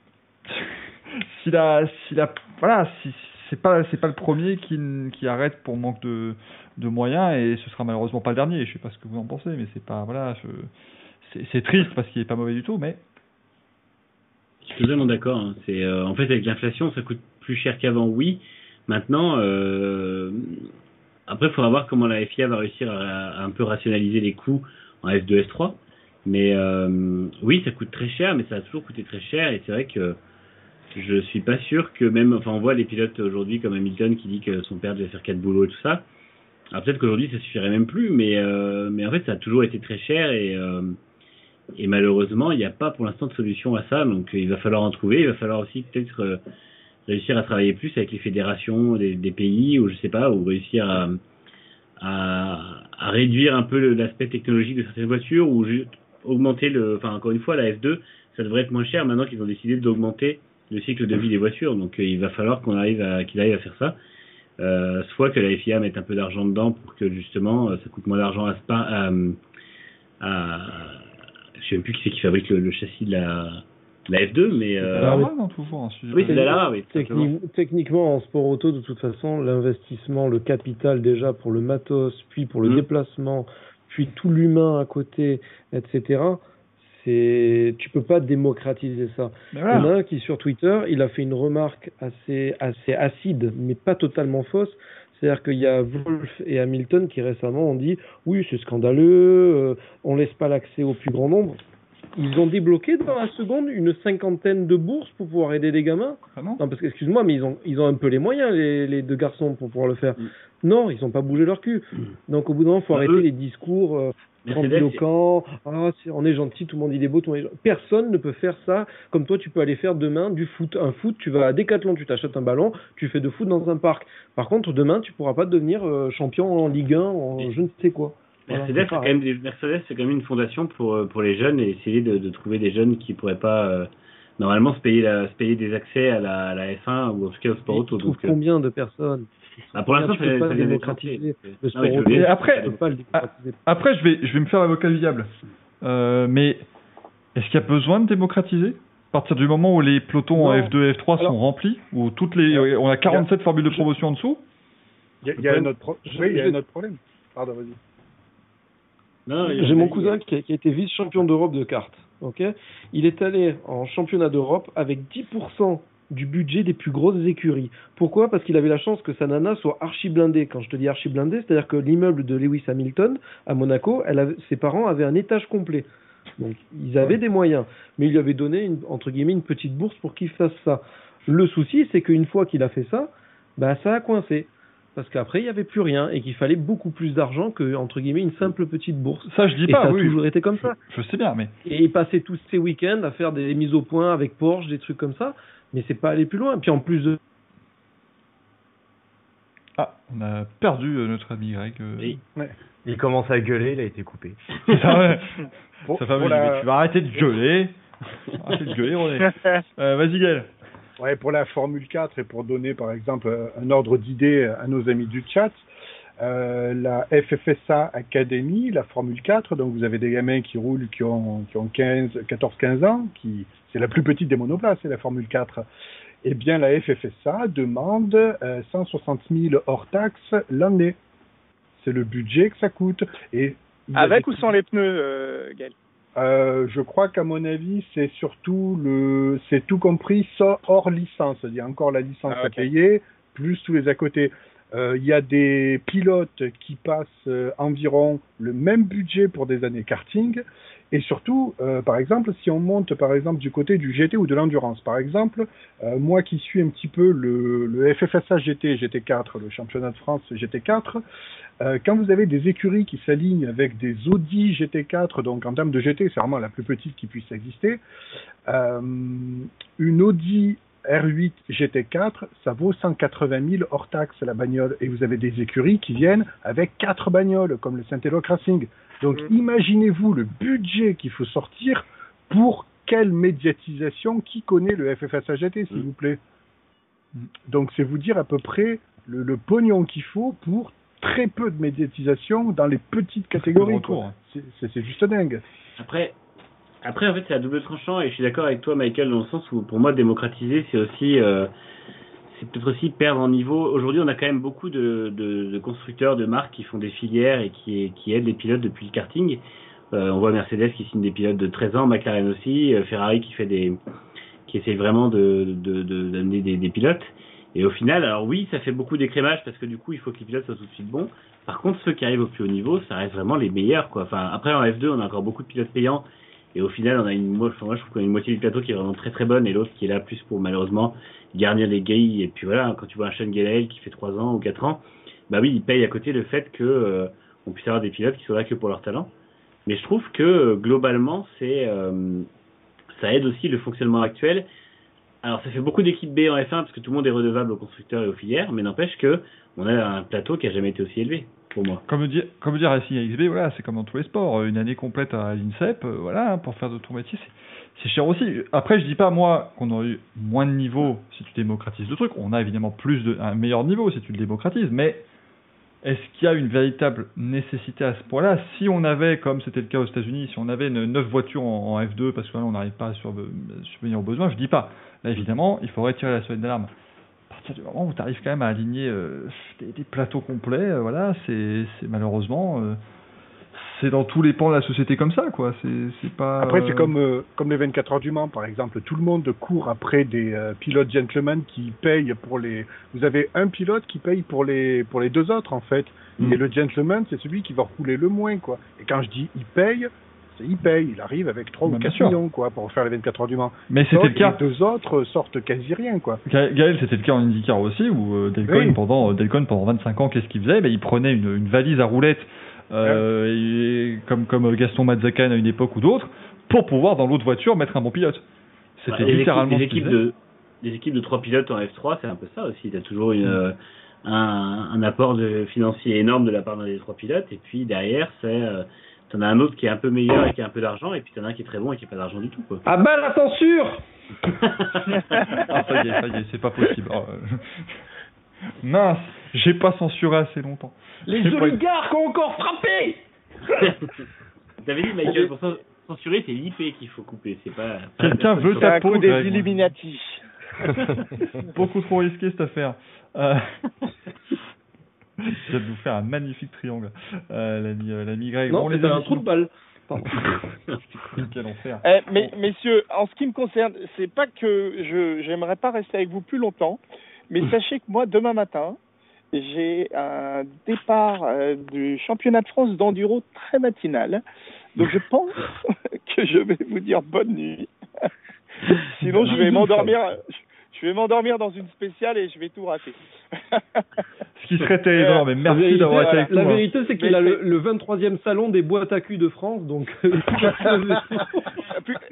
si la, si la, voilà, si c'est pas, c'est pas le premier qui, qui arrête pour manque de, de moyens et ce sera malheureusement pas le dernier. Je sais pas ce que vous en pensez, mais c'est pas, voilà, je- c'est, triste parce qu'il est pas mauvais du tout, mais Je suis totalement d'accord. hein. Euh, en fait avec l'inflation, ça coûte plus cher qu'avant, oui. Maintenant, euh, après, il faudra voir comment la FIA va réussir à, un peu rationaliser les coûts en F2, F3. Mais euh, oui, ça coûte très cher, mais ça a toujours coûté très cher. Et c'est vrai que je suis pas sûr que même, enfin, on voit les pilotes aujourd'hui comme Hamilton qui dit que son père devait faire quatre boulots et tout ça. Alors peut-être qu'aujourd'hui ça suffirait même plus, mais mais en fait ça a toujours été très cher et et malheureusement, il n'y a pas pour l'instant de solution à ça, donc euh, il va falloir en trouver. Il va falloir aussi peut-être euh, réussir à travailler plus avec les fédérations des, pays, ou je sais pas, ou réussir à, réduire un peu l'aspect technologique de certaines voitures, ou ju- augmenter le. Enfin, encore une fois, la F2, ça devrait être moins cher maintenant qu'ils ont décidé d'augmenter le cycle de vie des voitures. Donc euh, il va falloir qu'on arrive à qu'il arrive à faire ça. Soit que la FIA mette un peu d'argent dedans pour que justement ça coûte moins d'argent à Spa, à, à, je sais même plus qui c'est qui fabrique le, le châssis de la, de la F2, mais euh, Ah, mais- Lara, non, toujours un sujet. oui, c'est de la Lara, oui. tout simplement. Techni- techniquement, en sport auto, de toute façon, l'investissement, le capital déjà pour le matos, puis pour le Mhm. déplacement, puis tout l'humain à côté, etc. C'est, tu peux pas démocratiser ça. Il y en a un qui sur Twitter, il a fait une remarque assez, assez acide, mais pas totalement fausse. C'est-à-dire qu'il y a Wolf et Hamilton qui récemment ont dit oui c'est scandaleux, euh, on laisse pas l'accès au plus grand nombre. Ils ont débloqué dans la seconde une cinquantaine de bourses pour pouvoir aider les gamins. Ah non Non parce que excuse-moi mais ils ont ils ont un peu les moyens les, les deux garçons pour pouvoir le faire. Mm. Non ils ont pas bougé leur cul. Donc au bout d'un moment faut Bah, arrêter eux- les discours. euh, Mercedes, grandiloquents. Ah, on est gentil, tout le monde il est beau, tout le monde est gentil. Personne ne peut faire ça comme toi tu peux aller faire demain du foot. Un foot, tu vas à Decathlon, tu t'achètes un ballon, tu fais de foot dans un parc. Par contre, demain, tu pourras pas devenir euh, champion en Ligue 1, en Et- je ne sais quoi. Mercedes, c'est c'est quand même des- Mercedes, c'est quand même une fondation pour, euh, pour les jeunes et essayer de, de trouver des jeunes qui pourraient pas euh, normalement se payer, la, se payer des accès à la, à la F1 ou en tout cas au sport auto. Donc, combien de personnes? Bah, pour l'instant, ça, pas Et après- Tu peux pas le démocratiser. Après, je vais, je vais me faire l'avocat du diable. Euh, mais est-ce qu'il y a besoin de démocratiser? À partir du moment où les pelotons en Non. F2 et F3 Alors- sont remplis, où toutes les, on a 47 formules de promotion en dessous, Il y a, il y a un autre pro- Je- oui, il y a je- un autre problème. Pardon, vas-y. Non, J'ai mon cousin qui a, qui a été vice-champion d'Europe de cartes. Ok, il est allé en championnat d'Europe avec 10% du budget des plus grosses écuries. Pourquoi? Parce qu'il avait la chance que sa nana soit archi blindée. Quand je te dis archi blindée, c'est-à-dire que l'immeuble de Lewis Hamilton à Monaco, elle avait- ses parents avaient un étage complet. Donc ils avaient des moyens, mais il lui avait donné une, entre guillemets une petite bourse pour qu'il fasse ça. Le souci, c'est qu'une fois qu'il a fait ça, bah ça a coincé. Parce qu'après, il n'y avait plus rien et qu'il fallait beaucoup plus d'argent que, entre guillemets, une simple petite bourse. ça je dis Et pas, ça a toujours été comme ça. je sais bien, mais Et il passait tous ses week-ends à faire des mises au point avec Porsche, des trucs comme ça, mais c'est pas aller plus loin. Puis en plus de ah, on a perdu euh, notre ami Greg. euh. Oui. Il commence à gueuler, il a été coupé. C'est ça, ouais. Pour lui dit, la- mais tu vas arrêter de gueuler. arrêter de gueuler, René. Euh, Vas-y Gaël. Ouais, pour la Formule 4 et pour donner par exemple un ordre d'idée à nos amis du chat, euh, la FFSA Academy, la Formule 4, donc vous avez des gamins qui roulent qui ont, qui ont 15, 14-15 ans, qui c'est la plus petite des monoplaces, c'est la Formule 4. Eh bien, la FFSA demande euh, 160 000 hors taxes l'année. C'est le budget que ça coûte. Et Avec ou sans les pneus, euh, Gaël? Euh, je crois qu'à mon avis, c'est surtout le, c'est tout compris, hors licence. Il y a encore la licence Ah, à payer, plus tous les à côté. Euh, Il y a des pilotes qui passent euh, environ le même budget pour des années karting. Et surtout, euh, par exemple, si on monte par exemple du côté du GT ou de l'endurance, par exemple, moi qui suis un petit peu le, le FFSA GT, GT4, le championnat de France GT4, euh, quand vous avez des écuries qui s'alignent avec des Audi GT4, donc en termes de GT, c'est vraiment la plus petite qui puisse exister, une Audi R8 GT4, ça vaut 180 000 hors taxe la bagnole. Et vous avez des écuries qui viennent avec quatre bagnoles, comme le Saint-Eloque Racing. Donc imaginez-vous le budget qu'il faut sortir pour quelle médiatisation qui connaît le FFSA GT, s'il Mm. vous plaît? Donc c'est vous dire à peu près le, le pognon qu'il faut pour très peu de médiatisation dans les petites catégories. C'est c'est juste dingue. Après, après en fait, c'est à double tranchant et je suis d'accord avec toi, Michael, dans le sens où pour moi, démocratiser, c'est aussi, euh, c'est peut-être aussi perdre en niveau. Aujourd'hui, on a quand même beaucoup de, de, de constructeurs, de marques qui font des filières et qui, qui aident les pilotes depuis le karting. Euh, on voit Mercedes qui signe des pilotes de 13 ans, McLaren aussi, euh, Ferrari qui fait des, qui essaye vraiment de, d'amener des, des pilotes. Et au final, alors oui, ça fait beaucoup d'écrémage parce que du coup, il faut que les pilotes soient tout de suite bons. Par contre, ceux qui arrivent au plus haut niveau, ça reste vraiment les meilleurs, quoi. Enfin, après en F2, on a encore beaucoup de pilotes payants. Et au final, on a une, moi, je trouve qu'on a une moitié du plateau qui est vraiment très très bonne et l'autre qui est là plus pour malheureusement garnir les grilles. Et puis voilà, quand tu vois un Sean Gelael qui fait 3 ans ou 4 ans, bah oui, il paye à côté le fait que euh, on puisse avoir des pilotes qui soient là que pour leur talent. Mais je trouve que globalement, c'est euh, ça aide aussi le fonctionnement actuel. Alors ça fait beaucoup d'équipes B en F1 parce que tout le monde est redevable aux constructeurs et aux filières, mais n'empêche que on a un plateau qui a jamais été aussi élevé pour moi. Comme dire, comme dire Racing XB, voilà, c'est comme dans tous les sports. Une année complète à l'INSEP, euh, voilà, hein, pour faire de ton métier, c'est- cher aussi. Après, je dis pas moi qu'on aurait eu moins de niveau si tu démocratises le truc. On a évidemment plus de, un meilleur niveau si tu le démocratises, mais est-ce qu'il y a une véritable nécessité à ce point-là? Si on avait, comme c'était le cas aux États-Unis, si on avait une, 9 voitures en, en F2 parce que là on n'arrive pas à subvenir aux besoins, je dis pas. Là évidemment, il faudrait tirer la sonnette d'alarme. Partir du moment où tu arrives quand même à aligner euh, des, des plateaux complets, euh, voilà, c'est malheureusement euh, c'est dans tous les pans de la société comme ça, quoi. C'est pas. Après, c'est comme, euh, comme les 24 heures du Mans, par exemple. Tout le monde court après des euh, pilotes gentlemen qui payent pour les. Vous avez un pilote qui paye pour les, pour les deux autres, en fait. Mm. Et le gentleman, c'est celui qui va rouler le moins, quoi. Et quand je dis il paye, il paye. Il arrive avec 3 Bah, ou bien 4 sûr. millions, quoi, pour faire les 24 heures du Mans. Mais c'était le cas. Les deux autres sortent quasi rien, quoi. Ga- Gaël, c'était le cas en IndyCar aussi, où euh, Delcoin, Oui. pendant, euh, Delcoin, pendant 25 ans, qu'est-ce qu'il faisait? Ben, Il prenait une, une valise à roulettes, euh, et- comme, comme Gaston Mazzacan à une époque ou d'autres, pour pouvoir, dans l'autre voiture, mettre un bon pilote. C'était les littéralement les qu'il équipes faisait. de les équipes de trois pilotes en F3, c'est un peu ça aussi. T'as toujours une, euh, un, un apport de financier énorme de la part d'un des trois pilotes, et puis derrière, c'est euh, t'en as un autre qui est un peu meilleur et qui a un peu d'argent, et puis t'en as un qui est très bon et qui a pas d'argent du tout, quoi. Ah bah la censure Ah, ça y est, ça y est, c'est pas possible. Oh, euh, Mince, j'ai pas censuré assez longtemps. Les pas- oligarques ont encore frappé T'avais dit, Michael, pour cen- censurer, c'est l'IP qu'il faut couper, c'est pas. Quelqu'un veut ta peau, des. Illuminati. Beaucoup trop risqué cette affaire. Euh... Je viens de vous faire un magnifique triangle, euh, l'ami euh, Greg. Non, Bon, les un trou de balle. Quel enfer. Eh, mais messieurs, en ce qui me concerne, c'est pas que je j'aimerais pas rester avec vous plus longtemps, mais sachez que moi demain matin, j'ai un départ euh, du championnat de France d'enduro très matinal. Donc je pense que je vais vous dire bonne nuit. Sinon je vais m'endormir je vais m'endormir dans une spéciale et je vais tout rater. Ce qui serait terrible, mais La merci d'avoir été avec la nous. hein. vérité, c'est qu'il a le, le 23e salon des boîtes à cul de France, donc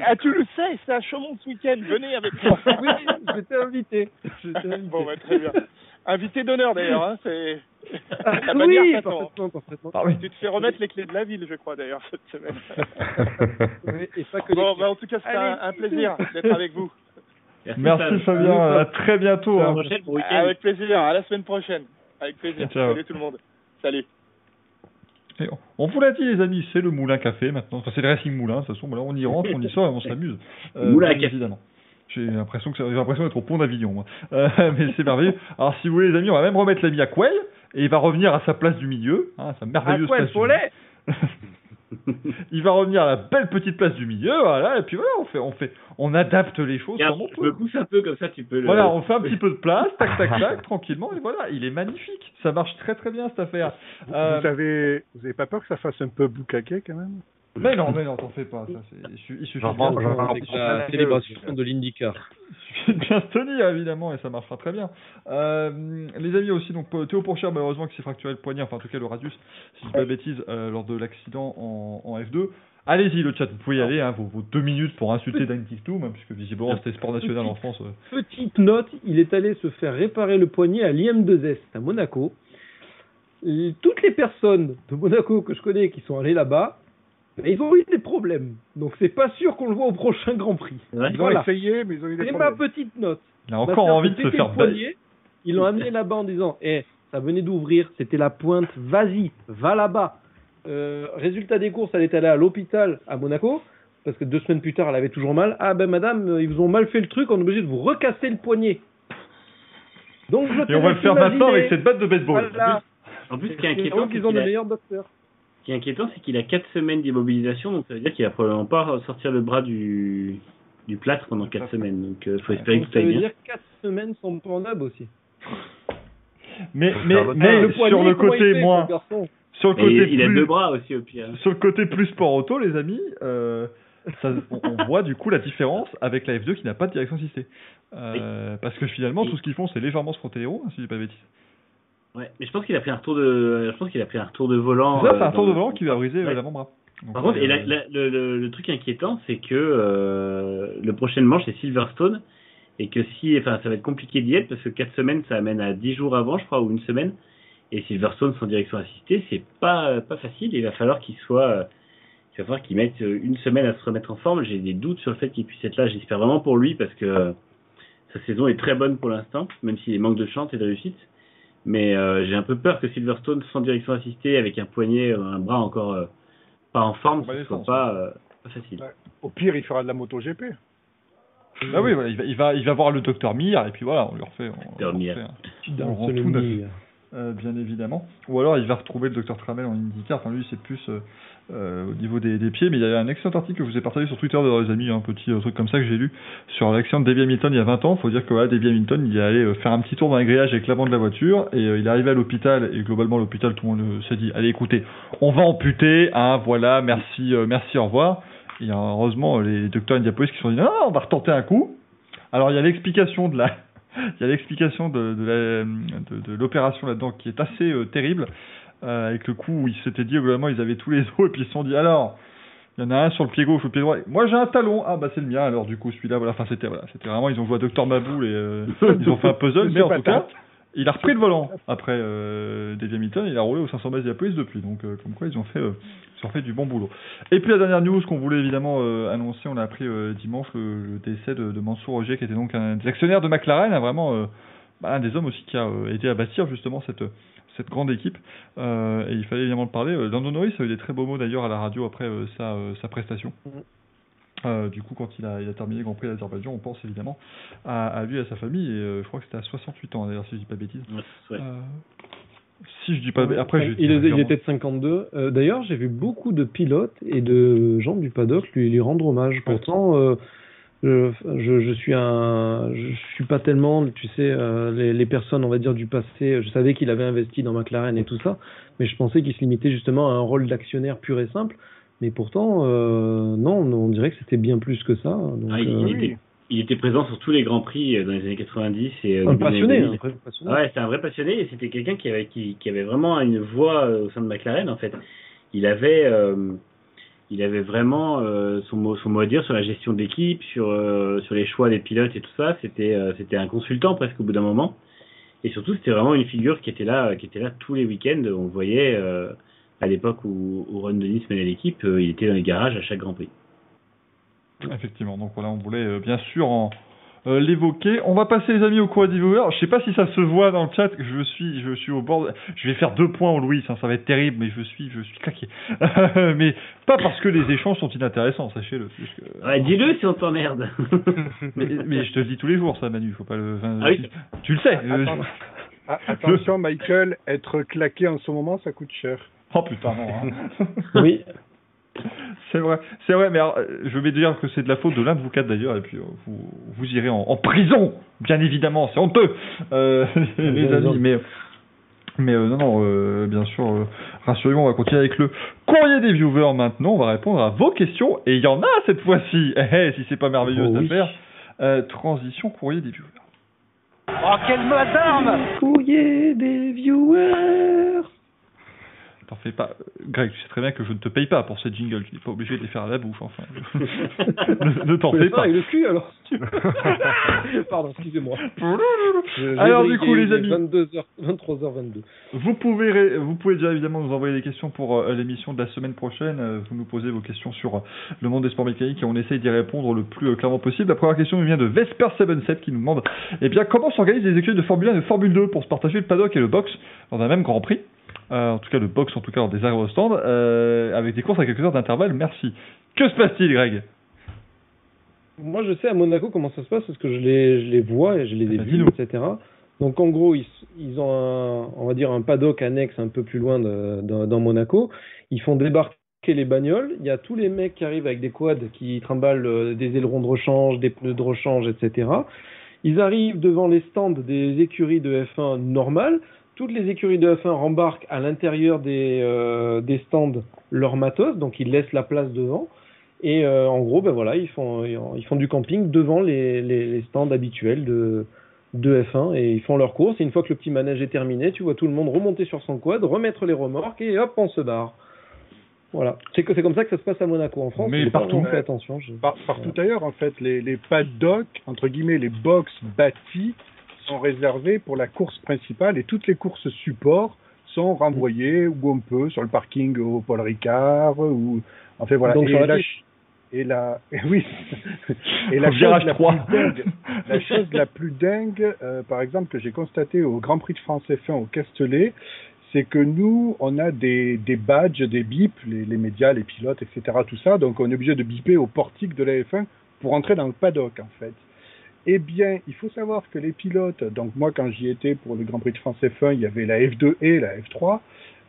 ah tu le sais, c'est à Chaumont ce week-end, venez avec moi. oui, j'étais invité. Invité. Bon, bah, très bien. Invité d'honneur d'ailleurs, hein, c'est. Ah, La oui, t'attend. parfaitement, parfaitement. Ah oui. Tu te fais remettre les clés de la ville, je crois d'ailleurs, cette semaine. Oui, et pas que bon, les- bah, en tout cas, c'était un, un plaisir d'être avec vous. Merci Fabien, à très bientôt. À la hein. pour. Avec plaisir, à la semaine prochaine. Avec plaisir. Ciao. Salut tout le monde. Salut. Et on- vous l'a dit les amis, c'est le Moulin Café maintenant. Enfin, c'est le Racing Moulin, de toute façon. Là, on y rentre, on y sort et on s'amuse. Euh, Moulin à café. évidemment. J'ai l'impression que ça- j'ai l'impression d'être au pont d'Avignon, moi. Euh, mais c'est merveilleux. Alors, si vous voulez, les amis, on va même remettre l'ami à Quell et il va revenir à sa place du milieu. Hein, sa merveilleuse À place le du. il va revenir à la belle petite place du milieu, voilà, et puis voilà, on fait, on fait, on adapte les choses Regarde, comme on je me peut. pousse un peu comme ça, tu peux le. Voilà, on fait un petit peu de place, tac, tac, tac, tranquillement, et voilà, il est magnifique. Ça marche très très bien cette affaire. Euh, Vous avez, vous avez pas peur que ça fasse un peu boucaquet quand même? Mais non, mais non, t'en fais pas, ça, c'est, il su- il suffit bien de- la célébration de l'IndyCar. Il suffit de bien se tenir, évidemment, et ça marchera très bien. Euh, les amis aussi, donc Théo Pourchère, malheureusement, qui s'est fracturé le poignet, enfin en tout cas le radius, si je dis pas de bêtises, euh, lors de l'accident en, en F2. Allez-y, le chat, vous pouvez y aller, hein, vos, vos deux minutes pour insulter Dan Tictum, hein, puisque visiblement c'était sport national en France. euh. Petite note, il est allé se faire réparer le poignet à l'IM2S à Monaco. Toutes les personnes de Monaco que je connais qui sont allées là-bas, ils ont eu des problèmes. Donc c'est pas sûr qu'on le voit au prochain Grand Prix. Ouais. Ils ont Voilà. essayé, mais ils ont eu des C'est ma problèmes. petite note. Il a encore envie de se faire poignet. Ils l'ont amené là-bas en disant Eh, ça venait d'ouvrir, c'était la pointe, vas-y, va là-bas. Euh, résultat des courses, elle est allée à l'hôpital à Monaco, parce que deux semaines plus tard, elle avait toujours mal. Ah ben madame, euh, ils vous ont mal fait le truc, on est obligé de vous recasser le poignet. Donc je te Et on va le faire maintenant avec cette batte de baseball. Voilà. En plus, ce qui est inquiétant, c'est ils ont qu'il de a- meilleurs docteurs. Ce qui est inquiétant, c'est qu'il a 4 semaines d'immobilisation, donc ça veut dire qu'il va probablement pas sortir le bras du, du plâtre pendant 4 semaines. Donc, il faut espérer Donc que ça ça aille veut bien. dire 4 semaines sans Pornhub aussi. Mais, mais, mais le sur le côté fait, garçon sur le côté il, il a plus, deux bras aussi au pire. sur le côté plus sport auto, les amis, euh, ça, on, on voit du coup la différence avec la F2 qui n'a pas de direction assistée. Euh, Parce que finalement, tout ce qu'ils font, c'est légèrement se frotter les roues, hein, si je dis pas de bêtises. Ouais, mais je pense qu'il a pris un retour de, je pense qu'il a pris un retour de volant. Ça, c'est euh, un tour dans- de volant qui va briser euh, Ouais. l'avant-bras. Par contre, euh, et la- la- le, le- le truc inquiétant, c'est que euh, le prochain manche c'est Silverstone et que si, enfin, ça va être compliqué d'y être parce que 4 semaines, ça amène à 10 jours avant, je crois, ou une semaine. Et Silverstone sans direction assistée, c'est pas pas facile. Il va falloir qu'il soit, euh, il va falloir qu'il mette euh, une semaine à se remettre en forme. J'ai des doutes sur le fait qu'il puisse être là. J'espère vraiment pour lui parce que euh, sa saison est très bonne pour l'instant, même s'il manque de chance et de réussite. Mais euh, j'ai un peu peur que Silverstone sans direction assistée, avec un poignet, euh, un bras encore euh, pas en forme, ce soit pas, euh, pas facile. Ouais. Au pire, il fera de la MotoGP. Ah oui, voilà, il va, il va, il va voir le docteur Mir et puis voilà, on lui refait. On, Docteur on Mir. refait, hein. Dans On rend ce tout neuf. Euh, bien évidemment. Ou alors il va retrouver le docteur Tramel en IndyCar. Enfin, lui, c'est plus euh, euh, au niveau des, pieds. Mais il y a un excellent article que je vous ai partagé sur Twitter les amis, un petit euh, truc comme ça que j'ai lu sur l'accident de Davy Hamilton il y a 20 ans. faut dire que voilà, Hamilton, il est allé faire un petit tour dans les grillages avec l'avant de la voiture et il est arrivé à l'hôpital. Et globalement, l'hôpital, tout le monde s'est dit allez, écoutez, on va amputer. Hein, voilà, merci, merci, au revoir. Et heureusement, les docteurs Indianapolis qui se sont dit non, on va retenter un coup. Alors, il y a l'explication de la. Il y a l'explication de, de, la- de, de l'opération là-dedans qui est assez euh, terrible, euh, avec le coup où ils s'étaient dit globalement ils avaient tous les os et puis ils se sont dit alors il y en a un sur le pied gauche le pied droit. Moi j'ai un talon, ah bah c'est le mien alors du coup celui-là voilà. Enfin c'était voilà, c'était vraiment ils ont joué à Docteur Maboul et euh, ils ont fait un puzzle, mais en tout cas il a repris le volant après euh, Davy Hamilton, il a roulé aux 500 mètres de la police depuis donc euh, comme quoi ils ont fait euh, ils ont fait du bon boulot. Et puis la dernière news qu'on voulait évidemment euh, annoncer, on a appris euh, dimanche le, le décès de, de Mansour Roger, qui était donc un des actionnaires de McLaren, hein, vraiment euh, bah, un des hommes aussi qui a euh, aidé à bâtir justement cette cette grande équipe. Euh, et il fallait évidemment le parler. Euh, Lando Norris a eu des très beaux mots d'ailleurs à la radio après euh, sa, euh, sa prestation. Mhm. Euh, du coup, quand il a, il a terminé le Grand Prix d'Azerbaïdjan, on pense évidemment à, à lui et à sa famille. Et euh, je crois que c'était à 68 ans d'ailleurs, si je dis pas. Ouais. Euh, si je dis pas, après je il, dis il régulièrement. était de 52. Euh, D'ailleurs, j'ai vu beaucoup de pilotes et de gens du paddock lui, lui rendre hommage. Pourtant, euh, je, je, je suis un, je suis pas tellement, tu sais, euh, les, les personnes, on va dire du passé. Je savais qu'il avait investi dans McLaren et tout ça, mais je pensais qu'il se limitait justement à un rôle d'actionnaire pur et simple. Mais pourtant, euh, non, on dirait que c'était bien plus que ça. Donc, Ah, il, euh, il était, il était présent sur tous les grands prix euh, dans les années 90 et un passionné, un 2000. vrai passionné. Ouais, c'était un vrai passionné et c'était quelqu'un qui avait, qui, qui avait vraiment une voix au sein de McLaren en fait. Il avait, euh, il avait vraiment son, mot, son mot à dire sur la gestion de l'équipe, sur, sur les choix des pilotes et tout ça. C'était, c'était un consultant presque au bout d'un moment. Et surtout, c'était vraiment une figure qui était là, qui était là tous les week-ends. On voyait à l'époque où, où Ron Dennis menait l'équipe, euh, il était dans les garages à chaque Grand Prix. Effectivement, donc voilà, on voulait euh, bien sûr en, euh, l'évoquer. On va passer les amis au cours des viewers. Je sais pas si ça se voit dans le chat que je suis, je suis au bord. de- Je vais faire deux points au Louis, hein, ça va être terrible, mais je suis, je suis claqué. mais pas parce que les échanges sont inintéressants, sachez-le. que- Ouais, dis-le si on t'emmerde. mais, mais je te le dis tous les jours, ça, Manu. Faut pas le. enfin, Ah oui. Tu le sais. euh, Attends. Ah, attention, Michael, être claqué en ce moment, ça coûte cher. Oh putain, non. hein. Oui. C'est vrai, c'est vrai, mais alors, je vais dire que c'est de la faute de l'un de vous quatre d'ailleurs, et puis euh, vous, vous irez en, en prison, bien évidemment, c'est honteux, euh, les amis, mais, mais euh, non, non, euh, bien sûr, euh, rassurez-vous, on va continuer avec le courrier des viewers maintenant, on va répondre à vos questions, et il y en a cette fois-ci, eh, eh, si c'est pas merveilleux Oh cette affaire, Euh, transition courrier des viewers. Oh, quelle madame Courrier des viewers. T'en fais pas. Greg, tu sais très bien que je ne te paye pas pour ces jingles. Tu n'es pas obligé de les faire à la bouffe, enfin. ne ne t'en fais pas. avec le cul alors. Pardon, excusez-moi. Alors, du coup, les amis. 22h, 23h22. Vous pouvez, vous pouvez déjà évidemment nous envoyer des questions pour euh, l'émission de la semaine prochaine. Euh, vous nous posez vos questions sur euh, le monde des sports mécaniques et on essaye d'y répondre le plus euh, clairement possible. La première question vient de Vesper77 qui nous demande eh bien, comment s'organisent les écuries de Formule 1 et de Formule 2 pour se partager le paddock et le box dans un même Grand Prix? Euh, En tout cas, le box, en tout cas, dans des aérostands, euh, avec des courses à quelques heures d'intervalle. Merci. Que se passe-t-il, Greg? Moi, je sais à Monaco comment ça se passe parce que je les, je les vois et je les ai Bah, vus, etc. Donc, en gros, ils, ils ont un, on va dire un paddock annexe un peu plus loin de, dans, dans Monaco. Ils font débarquer les bagnoles. Il y a tous les mecs qui arrivent avec des quads qui trimballent euh, des ailerons de rechange, des pneus de rechange, etc. Ils arrivent devant les stands des écuries de F1 normales. Toutes les écuries de F1 rembarquent à l'intérieur des, euh, des stands leur matos, donc ils laissent la place devant. Et euh, en gros, ben voilà, ils font, ils font du camping devant les, les, les stands habituels de, de F1 et ils font leur course. Et une fois que le petit manège est terminé, tu vois tout le monde remonter sur son quad, remettre les remorques et hop, on se barre. Voilà. C'est que c'est comme ça que ça se passe à Monaco. En France, Mais partout. fait attention. je- Par- partout ailleurs, en fait, les, les paddocks, entre guillemets, les box bâtis, sont réservés pour la course principale et toutes les courses support sont renvoyées où on peut, sur le parking au Paul Ricard, ou, enfin voilà. Donc et la et la, et oui. et la chose la 3. plus dingue, la chose la plus dingue, euh, par exemple, que j'ai constaté au Grand Prix de France F1 au Castellet, c'est que nous, on a des, des badges, des bips, les, les médias, les pilotes, etc., tout ça, donc on est obligé de biper au portique de la F1 pour entrer dans le paddock, en fait. Eh bien, il faut savoir que les pilotes, donc moi quand j'y étais pour le Grand Prix de France F1, il y avait la F2 et la F3,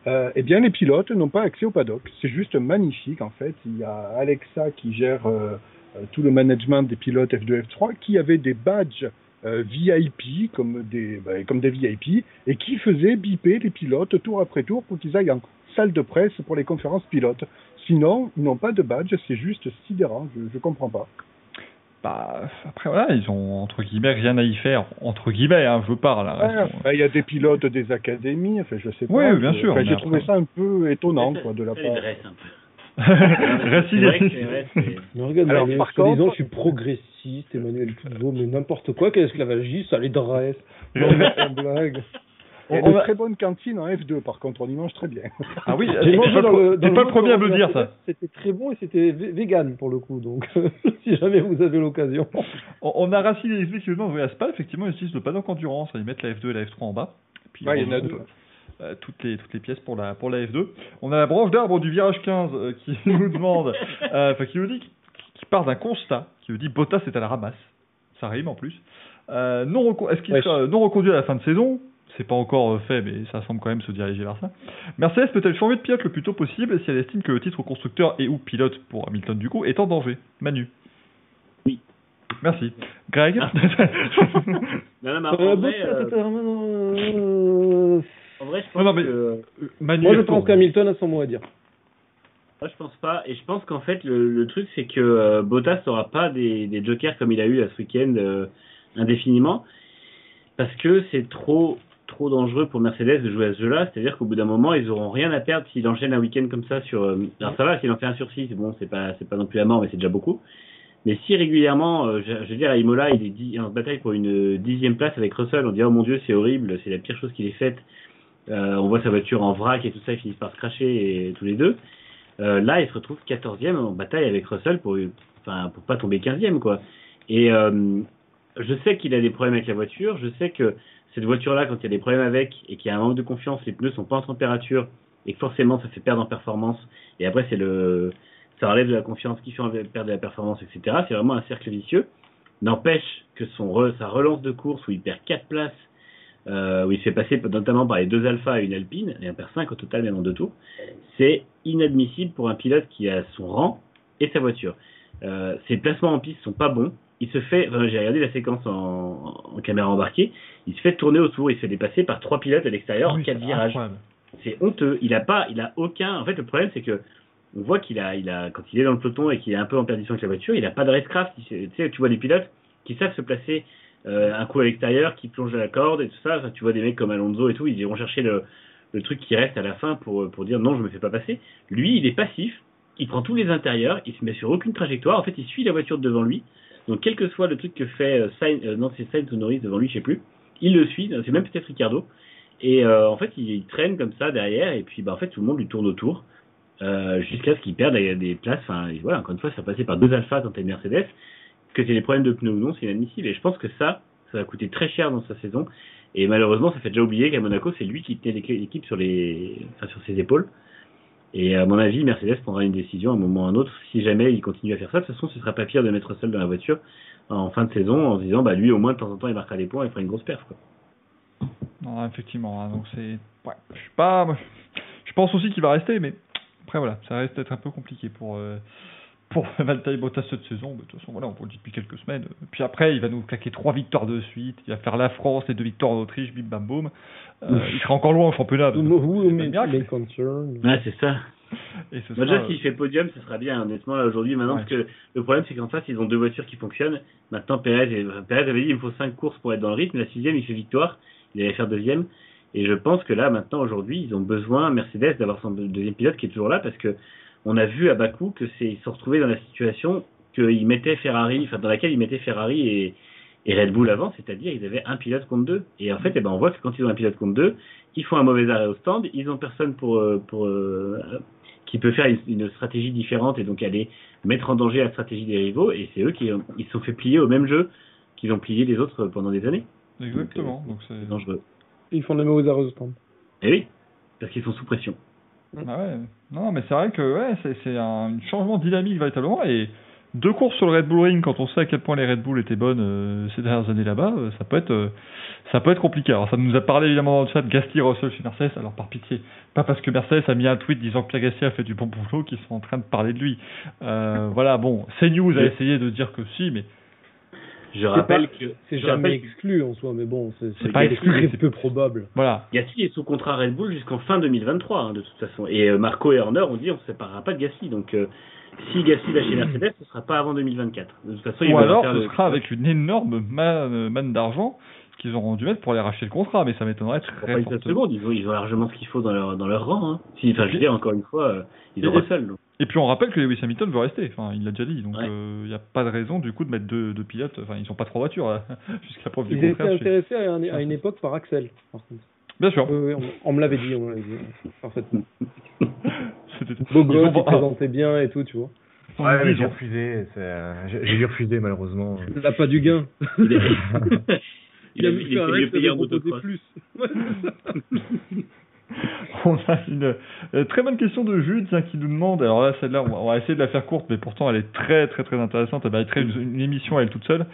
euh, eh bien les pilotes n'ont pas accès au paddock. C'est juste magnifique en fait. Il y a Alexa qui gère euh, euh, tout le management des pilotes F2 F3 qui avait des badges VIP comme des bah, comme des VIP et qui faisait biper les pilotes tour après tour pour qu'ils aillent en salle de presse pour les conférences pilotes. Sinon, ils n'ont pas de badge, c'est juste sidérant, je, je comprends pas. Bah, après, voilà, ils ont, entre guillemets, rien à y faire. Entre guillemets, hein, je parle. hein, Ouais, enfin, il y a des pilotes des académies, enfin je sais pas. Oui, bien je- sûr, enfin, J'ai trouvé après- ça un peu étonnant quoi de la part. que regarde, Alors, mais par contre- je suis progressiste, Emmanuel Touveau, mais n'importe quoi, quel esclavagiste, ça les dresse. Non, blague. Il y a On de a- très bonnes cantines en F2 par contre, on y mange très bien. Ah oui, J'ai mangé pas, dans le- pas premier à me le dire, ça. C'était très bon et c'était vegan pour le coup, donc si jamais vous avez l'occasion. On, on a Racine et XP qui nous demandent, oui, à Spa, effectivement, ils utilisent le paddock endurance. Ils mettent la F2 et la F3 en bas. Puis, Ouais, il y en a deux. euh, toutes, les, toutes les pièces pour la, pour la F2. On a la branche d'arbre du virage 15 euh, qui nous demande, euh, enfin, qui nous dit, qui part d'un constat, qui nous dit Bottas est à la ramasse. Ça rime en plus. Euh, non Est-ce qu'il Ouais. sera non reconduit à la fin de saison? C'est pas encore euh, fait, mais ça semble quand même se diriger vers ça. Mercedes peut-elle changer de pilote le plus tôt possible si elle estime que le titre constructeur et ou pilote pour Hamilton du coup est en danger? Manu? Oui. Merci. Greg? Ah. Non, non, mais Euh, en, bon, vrai, euh, euh, en vrai, je pense Non, non, mais- que... Manu Moi, je pense qu'Hamilton a son mot à dire. Moi, je pense pas. Et je pense qu'en fait, le, le truc, c'est que euh, Bottas n'aura pas des, des jokers comme il a eu à ce week-end euh, indéfiniment. Parce que c'est trop trop dangereux pour Mercedes de jouer à ce jeu-là. C'est-à-dire qu'au bout d'un moment, ils auront rien à perdre s'il enchaîne un week-end comme ça sur. euh, alors ça va, s'il en fait un sur six, bon, c'est pas pas non plus la mort, mais c'est déjà beaucoup. Mais si régulièrement, euh, je, veux dire, à Imola, il est en bataille pour une dixième place avec Russell, on dit oh mon dieu, c'est horrible, c'est la pire chose qu'il ait faite. Euh, on voit sa voiture en vrac et tout ça, ils finissent par se cracher tous les deux. Là, il se retrouve 14e en bataille avec Russell pour, enfin, pour pas tomber 15e, quoi. Et je sais qu'il a des problèmes avec la voiture. Je sais que cette voiture-là, quand il y a des problèmes avec et qu'il y a un manque de confiance, les pneus sont pas en température et que forcément ça fait perdre en performance. Et après, c'est le, ça relève de la confiance qui fait perdre la performance, etc. C'est vraiment un cercle vicieux. N'empêche que son re- sa relance de course où il perd 4 places, euh, où il se fait passer notamment par les deux Alpha et une Alpine, et un perd 5 au total même en deux tours, c'est inadmissible pour un pilote qui a son rang et sa voiture. Euh, ses placements en piste sont pas bons. Il se fait, enfin, j'ai regardé la séquence en, en caméra embarquée, il se fait tourner autour, il se fait dépasser par trois pilotes à l'extérieur en Oui, quatre c'est virages. C'est honteux. Il a pas, il a aucun. En fait, le problème c'est que on voit qu'il a, il a, quand il est dans le peloton et qu'il est un peu en perdition avec la voiture, il a pas de racecraft. Tu sais, tu vois des pilotes qui savent se placer euh, un coup à l'extérieur, qui plongent à la corde et tout ça. Enfin, tu vois des mecs comme Alonso et tout, ils iront chercher le, le truc qui reste à la fin pour, pour dire non, je me fais pas passer. Lui, il est passif. Il prend tous les intérieurs, il se met sur aucune trajectoire. En fait, il suit la voiture devant lui. Donc, quel que soit le truc que fait euh, Sainz, euh, ou devant lui, je sais plus, il le suit. C'est même peut-être Ricardo. Et euh, en fait, il, traîne comme ça derrière, et puis bah, en fait, tout le monde lui tourne autour euh, jusqu'à ce qu'il perde des, des places. Enfin, voilà, encore une fois, ça passait par deux alphas quand t'es Mercedes. Que c'est des problèmes de pneus ou non, c'est inadmissible. Et je pense que ça, ça va coûter très cher dans sa saison. Et malheureusement, ça fait déjà oublier qu'à Monaco, c'est lui qui tenait l'équ- l'équipe sur ses épaules. Et à mon avis, Mercedes prendra une décision à un moment ou à un autre. Si jamais il continue à faire ça, de toute façon, ce sera pas pire de mettre seul dans la voiture en fin de saison en se disant, bah lui, au moins de temps en temps, il marquera des points, il fera une grosse perf. Quoi. Non, effectivement, hein, donc. Ouais, je pas. Je pense aussi qu'il va rester, mais après voilà, ça reste être un peu compliqué pour. euh, Pour Valtteri Bottas cette saison, Mais de toute façon, voilà, on peut le dire depuis quelques semaines. Puis après, il va nous claquer trois victoires de suite. Il va faire la France, les deux victoires en Autriche, bim bam boum. Euh, il sera encore loin au championnat. Ouais, c'est ça. Et ce Moi, sera, déjà, s'il fait podium, ce sera bien, honnêtement, là, aujourd'hui, maintenant, Ouais. parce que le problème, c'est qu'en face, ils ont deux voitures qui fonctionnent. Maintenant, Perez, Perez avait dit, il me faut cinq courses pour être dans le rythme. La sixième, il fait victoire. Il allait faire deuxième. Et je pense que là, maintenant, aujourd'hui, ils ont besoin, Mercedes, d'avoir son deuxième pilote qui est toujours là, parce que on a vu à Bakou que c'est, ils se sont retrouvés dans la situation qu'ils mettaient Ferrari, enfin, dans laquelle ils mettaient Ferrari et, et Red Bull avant, c'est-à-dire ils avaient un pilote contre deux. Et en fait, eh ben, on voit que quand ils ont un pilote contre deux, ils font un mauvais arrêt au stand, ils ont personne pour, euh, pour, euh, qui peut faire une, une stratégie différente et donc aller mettre en danger la stratégie des rivaux. Et c'est eux qui ont- ils se sont fait plier au même jeu qu'ils ont plié les autres pendant des années. Exactement. Donc c'est. C'est dangereux. Ils font des mauvais arrêts au stand. Et oui, parce qu'ils sont sous pression. Ah ouais. Non, mais c'est vrai que ouais, c'est c'est un changement dynamique véritablement et deux courses sur le Red Bull Ring quand on sait à quel point les Red Bull étaient bonnes euh, ces dernières années là-bas, euh, ça peut être euh, ça peut être compliqué. Alors ça nous a parlé évidemment dans le chat Gasly Russell chez Mercedes. Alors par pitié, pas parce que Mercedes a mis un tweet disant que Pierre Gasly a fait du bon boulot qu'ils sont en train de parler de lui. Voilà, bon, CNews a essayé de dire que si, mais Je rappelle que C'est jamais exclu en soi, mais bon, c'est pas exclu, c'est- peu probable. voilà. Gasly est sous contrat Red Bull jusqu'en fin 2023 hein, de toute façon. Et euh, Marco et Horner ont dit on ne se séparera pas de Gasly. Donc euh, si Gasly va chez Mercedes, ce sera pas avant 2024. De toute façon, Ou vont alors faire ce le- sera avec une énorme manne, manne d'argent qu'ils auront dû mettre pour aller racheter le contrat, mais ça m'étonnerait très fortement. ils ont, ils ont largement ce qu'il faut dans leur, dans leur rang. Hein. Si, enfin, je veux dire, encore une fois, euh, ils ont donc. Et puis on rappelle que Lewis Hamilton veut rester, enfin il l'a déjà dit, donc il Ouais. n'y a pas de raison du coup de mettre deux, deux pilotes, enfin ils sont pas trois voitures jusqu'à preuve du Ils étaient contraire. chez- intéressés à, un- à une époque par Axel, par contre. Bien sûr, on, on me l'avait dit, on me l'avait dit. Parfaitement. c'était Beau gosse, ont- il présentait bien et tout, tu vois. Ouais, mais j'ai refusé. euh, J'ai dû refuser malheureusement. Il n'a pas du gain. Il est- Il a il mieux payé en proposé motocross. plus. On a une euh, très bonne question de tiens, qui nous demande, alors là celle-là on va, on va essayer de la faire courte mais pourtant elle est très très très intéressante, elle mériterait une, une émission à elle toute seule.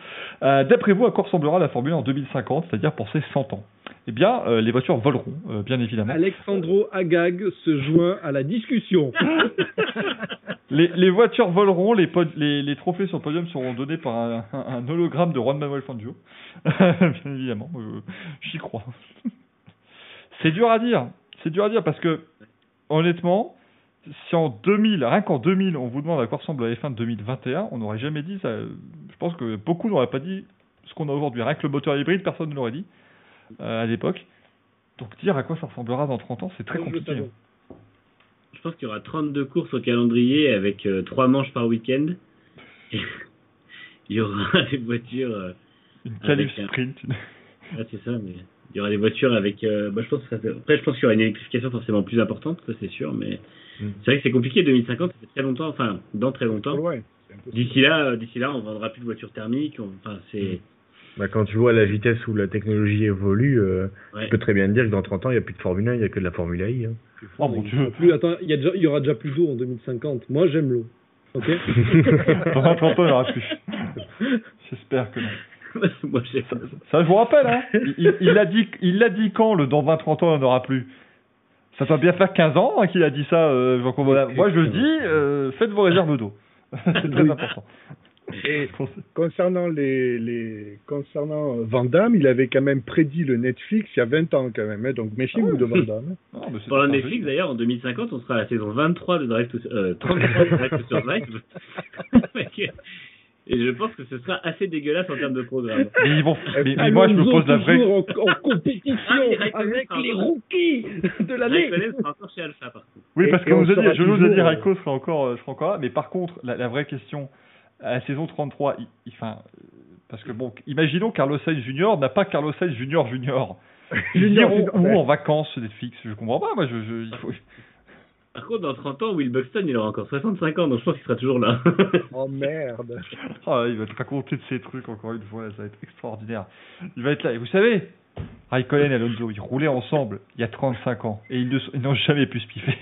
Euh, D'après vous à quoi ressemblera la Formule 1 en 2050, c'est-à-dire pour ses 100 ans? Eh bien euh, les voitures voleront euh, bien évidemment. Alexandro Agag se joint à la discussion. Les, les voitures voleront, les, pod- les, les trophées sur le podium seront donnés par un, un- un hologramme de Juan Manuel Fangio. Bien évidemment, j'y crois. c'est dur à dire, c'est dur à dire parce que, honnêtement, si en 2000, rien qu'en 2000, on vous demande à quoi ressemble la F1 de 2021, on n'aurait jamais dit ça. Je pense que beaucoup n'auraient pas dit ce qu'on a aujourd'hui. Rien que le moteur hybride, personne ne l'aurait dit euh, à l'époque. Donc dire à quoi ça ressemblera dans 30 ans, c'est très compliqué. Je pense qu'il y aura 32 courses au calendrier avec euh, 3 manches par week-end. Il y aura des voitures. euh, Une un- sprint. Ah, c'est ça, mais il y aura des voitures avec. euh, bah, je pense que ça, après, je pense qu'il y aura une électrification forcément plus importante, ça c'est sûr, mais Mm. c'est vrai que c'est compliqué. 2050, ça fait très longtemps, enfin, dans très longtemps. Ouais. D'ici là, euh, d'ici là, on vendra plus de voitures thermiques. on- Enfin, c'est. Bah, quand tu vois la vitesse où la technologie évolue, euh, Ouais. tu peux très bien te dire que dans 30 ans, il n'y a plus de Formule 1, il n'y a que de la Formule I. Hein. Oh mon dieu. Plus, attends, il y, a déjà- il y aura déjà plus d'eau en 2050. Moi, j'aime l'eau. Ok? Dans 20 30 ans, il n'y aura plus. J'espère que non. Moi, j'ai Ça, je vous rappelle, hein. Il, il, il a dit, il l'a dit quand, le dans 20, 30 ans, il n'y en aura plus? Ça doit bien faire 15 ans hein, qu'il a dit ça, euh, Jean Convola. Moi, je le dis, euh, faites vos réserves d'eau. c'est très important. Et concernant les, les concernant Van Damme, il avait quand même prédit le Netflix il y a 20 ans quand même, hein, donc méfiez-vous de Van Damme. Non, c'est Pour le pas Netflix, d'ailleurs, en 2050, on sera à la saison 23 de Drive to, euh, 33 de Drive to Survive. Et je pense que ce sera assez dégueulasse en termes de programme. Mais ils vont. Mais, mais moi, je me pose la vraie. toujours en, en compétition Ah Raikkonen avec les rookies de l'année. Raikkonen sera encore chez Alpha, par contre. Oui, parce et nous a dit, je nous ai dit, Raiko sera encore, euh, sera encore là. Mais par contre, la, la vraie question, à la saison 33, il, il- enfin, euh, parce que bon, imaginons Carlos Sainz Junior n'a pas Carlos Sainz Junior Junior. Ils Junior, iront où en vacances ce Netflix? Je comprends pas. Moi, je, je- il faut. Par contre, dans 30 ans, Will Buxton, il aura encore 65 ans, donc je pense qu'il sera toujours là. Oh merde. Ah, il va te raconter de ces trucs encore une fois. Ça va être extraordinaire. Il va être là. Et vous savez, Raikkonen et Alonso, ils roulaient ensemble il y a 35 ans et ils ne sont- ils n'ont jamais pu se piffer.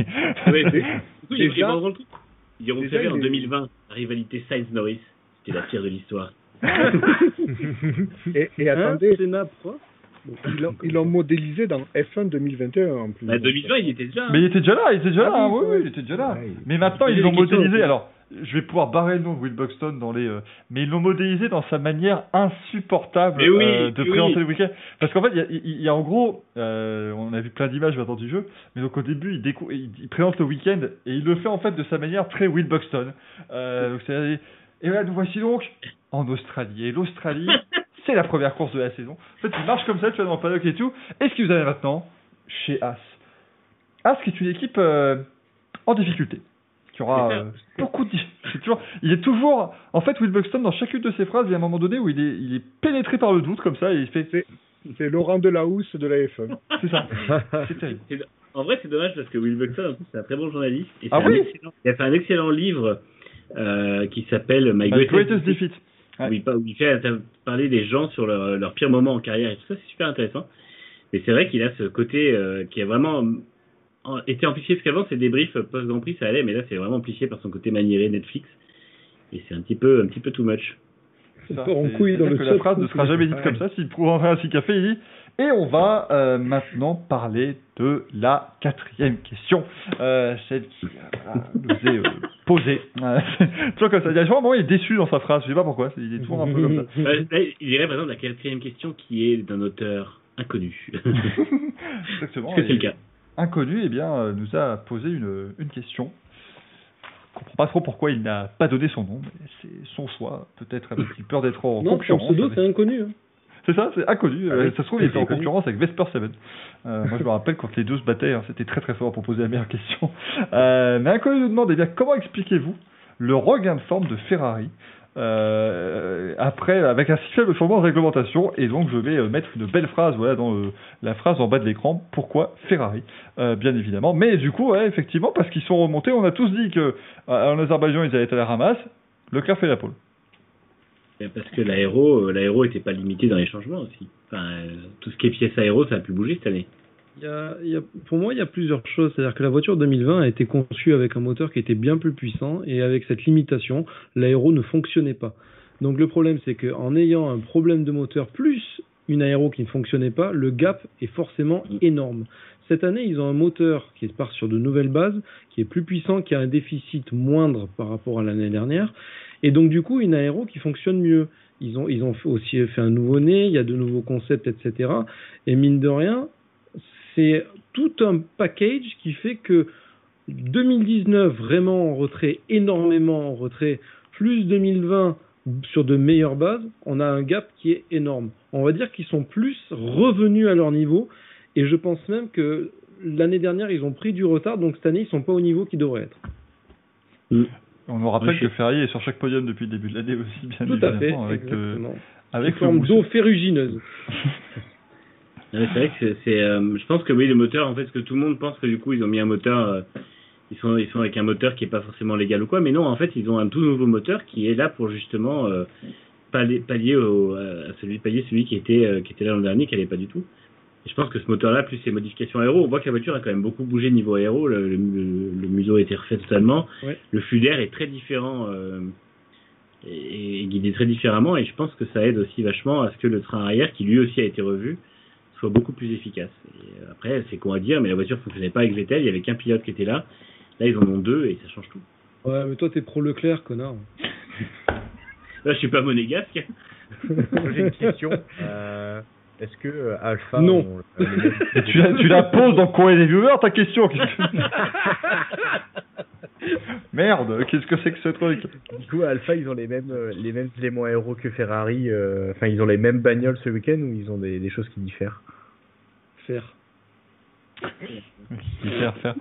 Ouais, c'est- du coup, ils- ils Déjà- truc. Ils en il est- 2020, la rivalité Sainz-Norris, c'était la pire de l'histoire. Et, et Hein, attendez, quoi. Ils l'ont- modélisé dans F1 2021 en plus. Bah, 2020, il était déjà. Mais il était déjà là, il était déjà Ah là, hein, oui, oui, il était déjà là. Ouais, Mais maintenant, il ils l'ont modélisé. Alors, je vais pouvoir barrer le nom de Will Buxton dans les. euh, mais ils l'ont modélisé dans sa manière insupportable oui, euh, de oui. présenter le week-end. Parce qu'en fait, il y a, il y a en gros, euh, on a vu plein d'images maintenant du jeu, mais donc au début, il, décou- il, il présente le week-end et il le fait en fait de sa manière très Will Buxton. Euh, donc, c'est- et voilà, nous voici donc en Australie. Et l'Australie, c'est la première course de la saison. En fait, il marche comme ça, tu vois, dans le paddock et tout. Et ce que vous avez maintenant chez As. As qui est une équipe euh, en difficulté. Qui aura euh, beaucoup de dif- c'est toujours Il est toujours. En fait, Will Buxton, dans chacune de ses phrases, il y a un moment donné où il est, il est pénétré par le doute, comme ça, et il fait. C'est Laurent Delahousse de la F1. C'est ça. C'est terrible. En vrai, c'est dommage parce que Will Buxton, c'est un très bon journaliste. Et Ah oui excellent- il a fait un excellent livre euh, qui s'appelle My, My Greatest, greatest Defeat, defeat. Ouais. où, il, où il fait parler des gens sur leur, leur pire moment en carrière et tout ça, c'est super intéressant. Mais c'est vrai qu'il a ce côté euh, qui a vraiment en- été amplifié, parce qu'avant, ses débriefs post-Grand Prix, ça allait, mais là, c'est vraiment amplifié par son côté maniéré Netflix. Et c'est un petit peu, un petit peu too much. C'est ça, c'est- couille dans le que la seul phrase ne sera jamais dite Ouais. comme ça. S'il prendrait un petit café, il dit. Et on va euh, maintenant parler de la quatrième question, euh, celle qui euh, nous est euh, posée. Toujours comme ça. Il y a un moment, il est déçu dans sa phrase. Je sais pas pourquoi. Il est toujours un peu comme ça. Il dirait par exemple la quatrième question qui est d'un auteur inconnu. Exactement. Est-ce que c'est le cas? Inconnu, eh bien, nous a posé une, une question. Je comprends pas trop pourquoi il n'a pas donné son nom, mais c'est son choix. Peut-être avec peur d'être en Non, son concurrence. pseudo, avec- c'est inconnu. hein. C'est ça, c'est inconnu. Ah Euh, oui, ça se trouve, il était en concurrence avec Vesper Seven. Euh, moi, je me rappelle quand les deux se battaient, hein, c'était très très fort pour poser la meilleure question. Euh, mais inconnu nous demande, eh bien, comment expliquez-vous le regain de forme de Ferrari euh, après, avec un si faible changement de réglementation Et donc, je vais mettre une belle phrase, voilà, dans le- la phrase en bas de l'écran. Pourquoi Ferrari? Euh, Bien évidemment. Mais du coup, ouais, effectivement, parce qu'ils sont remontés, on a tous dit que en Azerbaïdjan, ils allaient être à la ramasse. Leclerc fait la pole. Parce que l'aéro, euh, l'aéro était pas limité dans les changements aussi. Enfin, euh, tout ce qui est pièces aéro, ça a pu bouger cette année. Il y a- il y a- pour moi, il y a plusieurs choses. C'est-à-dire que la voiture 2020 a été conçue avec un moteur qui était bien plus puissant et avec cette limitation, l'aéro ne fonctionnait pas. Donc le problème, c'est qu'en ayant un problème de moteur plus une aéro qui ne fonctionnait pas, le gap est forcément énorme. Cette année, ils ont un moteur qui part sur de nouvelles bases, qui est plus puissant, qui a un déficit moindre par rapport à l'année dernière, et donc du coup une aéro qui fonctionne mieux. Ils ont, aussi fait un nouveau nez, il y a de nouveaux concepts, etc. Et mine de rien, c'est tout un package qui fait que 2019 vraiment en retrait, énormément en retrait, plus 2020 sur de meilleures bases, on a un gap qui est énorme. On va dire qu'ils sont plus revenus à leur niveau et je pense même que l'année dernière ils ont pris du retard donc cette année ils sont pas au niveau qu'ils devraient être. On nous rappelle que Ferrari est sur chaque podium depuis le début de l'année aussi, bien Tout à fait, avec, euh, exactement. avec Sous le forme d'eau ferrugineuse. C'est vrai que c'est, c'est, euh, je pense que oui, le moteur, en fait, ce que tout le monde pense que du coup, ils ont mis un moteur, euh, ils sont, ils sont avec un moteur qui est pas forcément légal ou quoi, mais non, en fait, ils ont un tout nouveau moteur qui est là pour justement euh, pallier, pallier au, à celui, pallier celui qui était, euh, qui était là l'an dernier, qui allait pas du tout. Et je pense que ce moteur-là, plus ses modifications aéro, on voit que la voiture a quand même beaucoup bougé niveau aéro. Le, le, le museau a été refait totalement. Ouais. Le flux d'air est très différent euh, et, et guidé très différemment. Et je pense que ça aide aussi vachement à ce que le train arrière, qui lui aussi a été revu, soit beaucoup plus efficace. Et après, c'est con à dire, mais la voiture fonctionnait pas avec Vettel. Il y avait qu'un pilote qui était là. Là, ils en ont deux et ça change tout. Ouais, mais toi, t'es pro Leclerc, connard. Là, je suis pas monégasque. J'ai une question. Euh, Est-ce que euh, Alpha Non. tu, la, tu la poses dans le courrier des viewers, ta question. Merde, qu'est-ce que c'est que ce truc? Du coup, Alpha, ils ont les mêmes, euh, les mêmes éléments aéro que Ferrari. euh, Enfin, ils ont les mêmes bagnoles ce week-end ou ils ont des, des choses qui diffèrent? Faire. Faire, faire.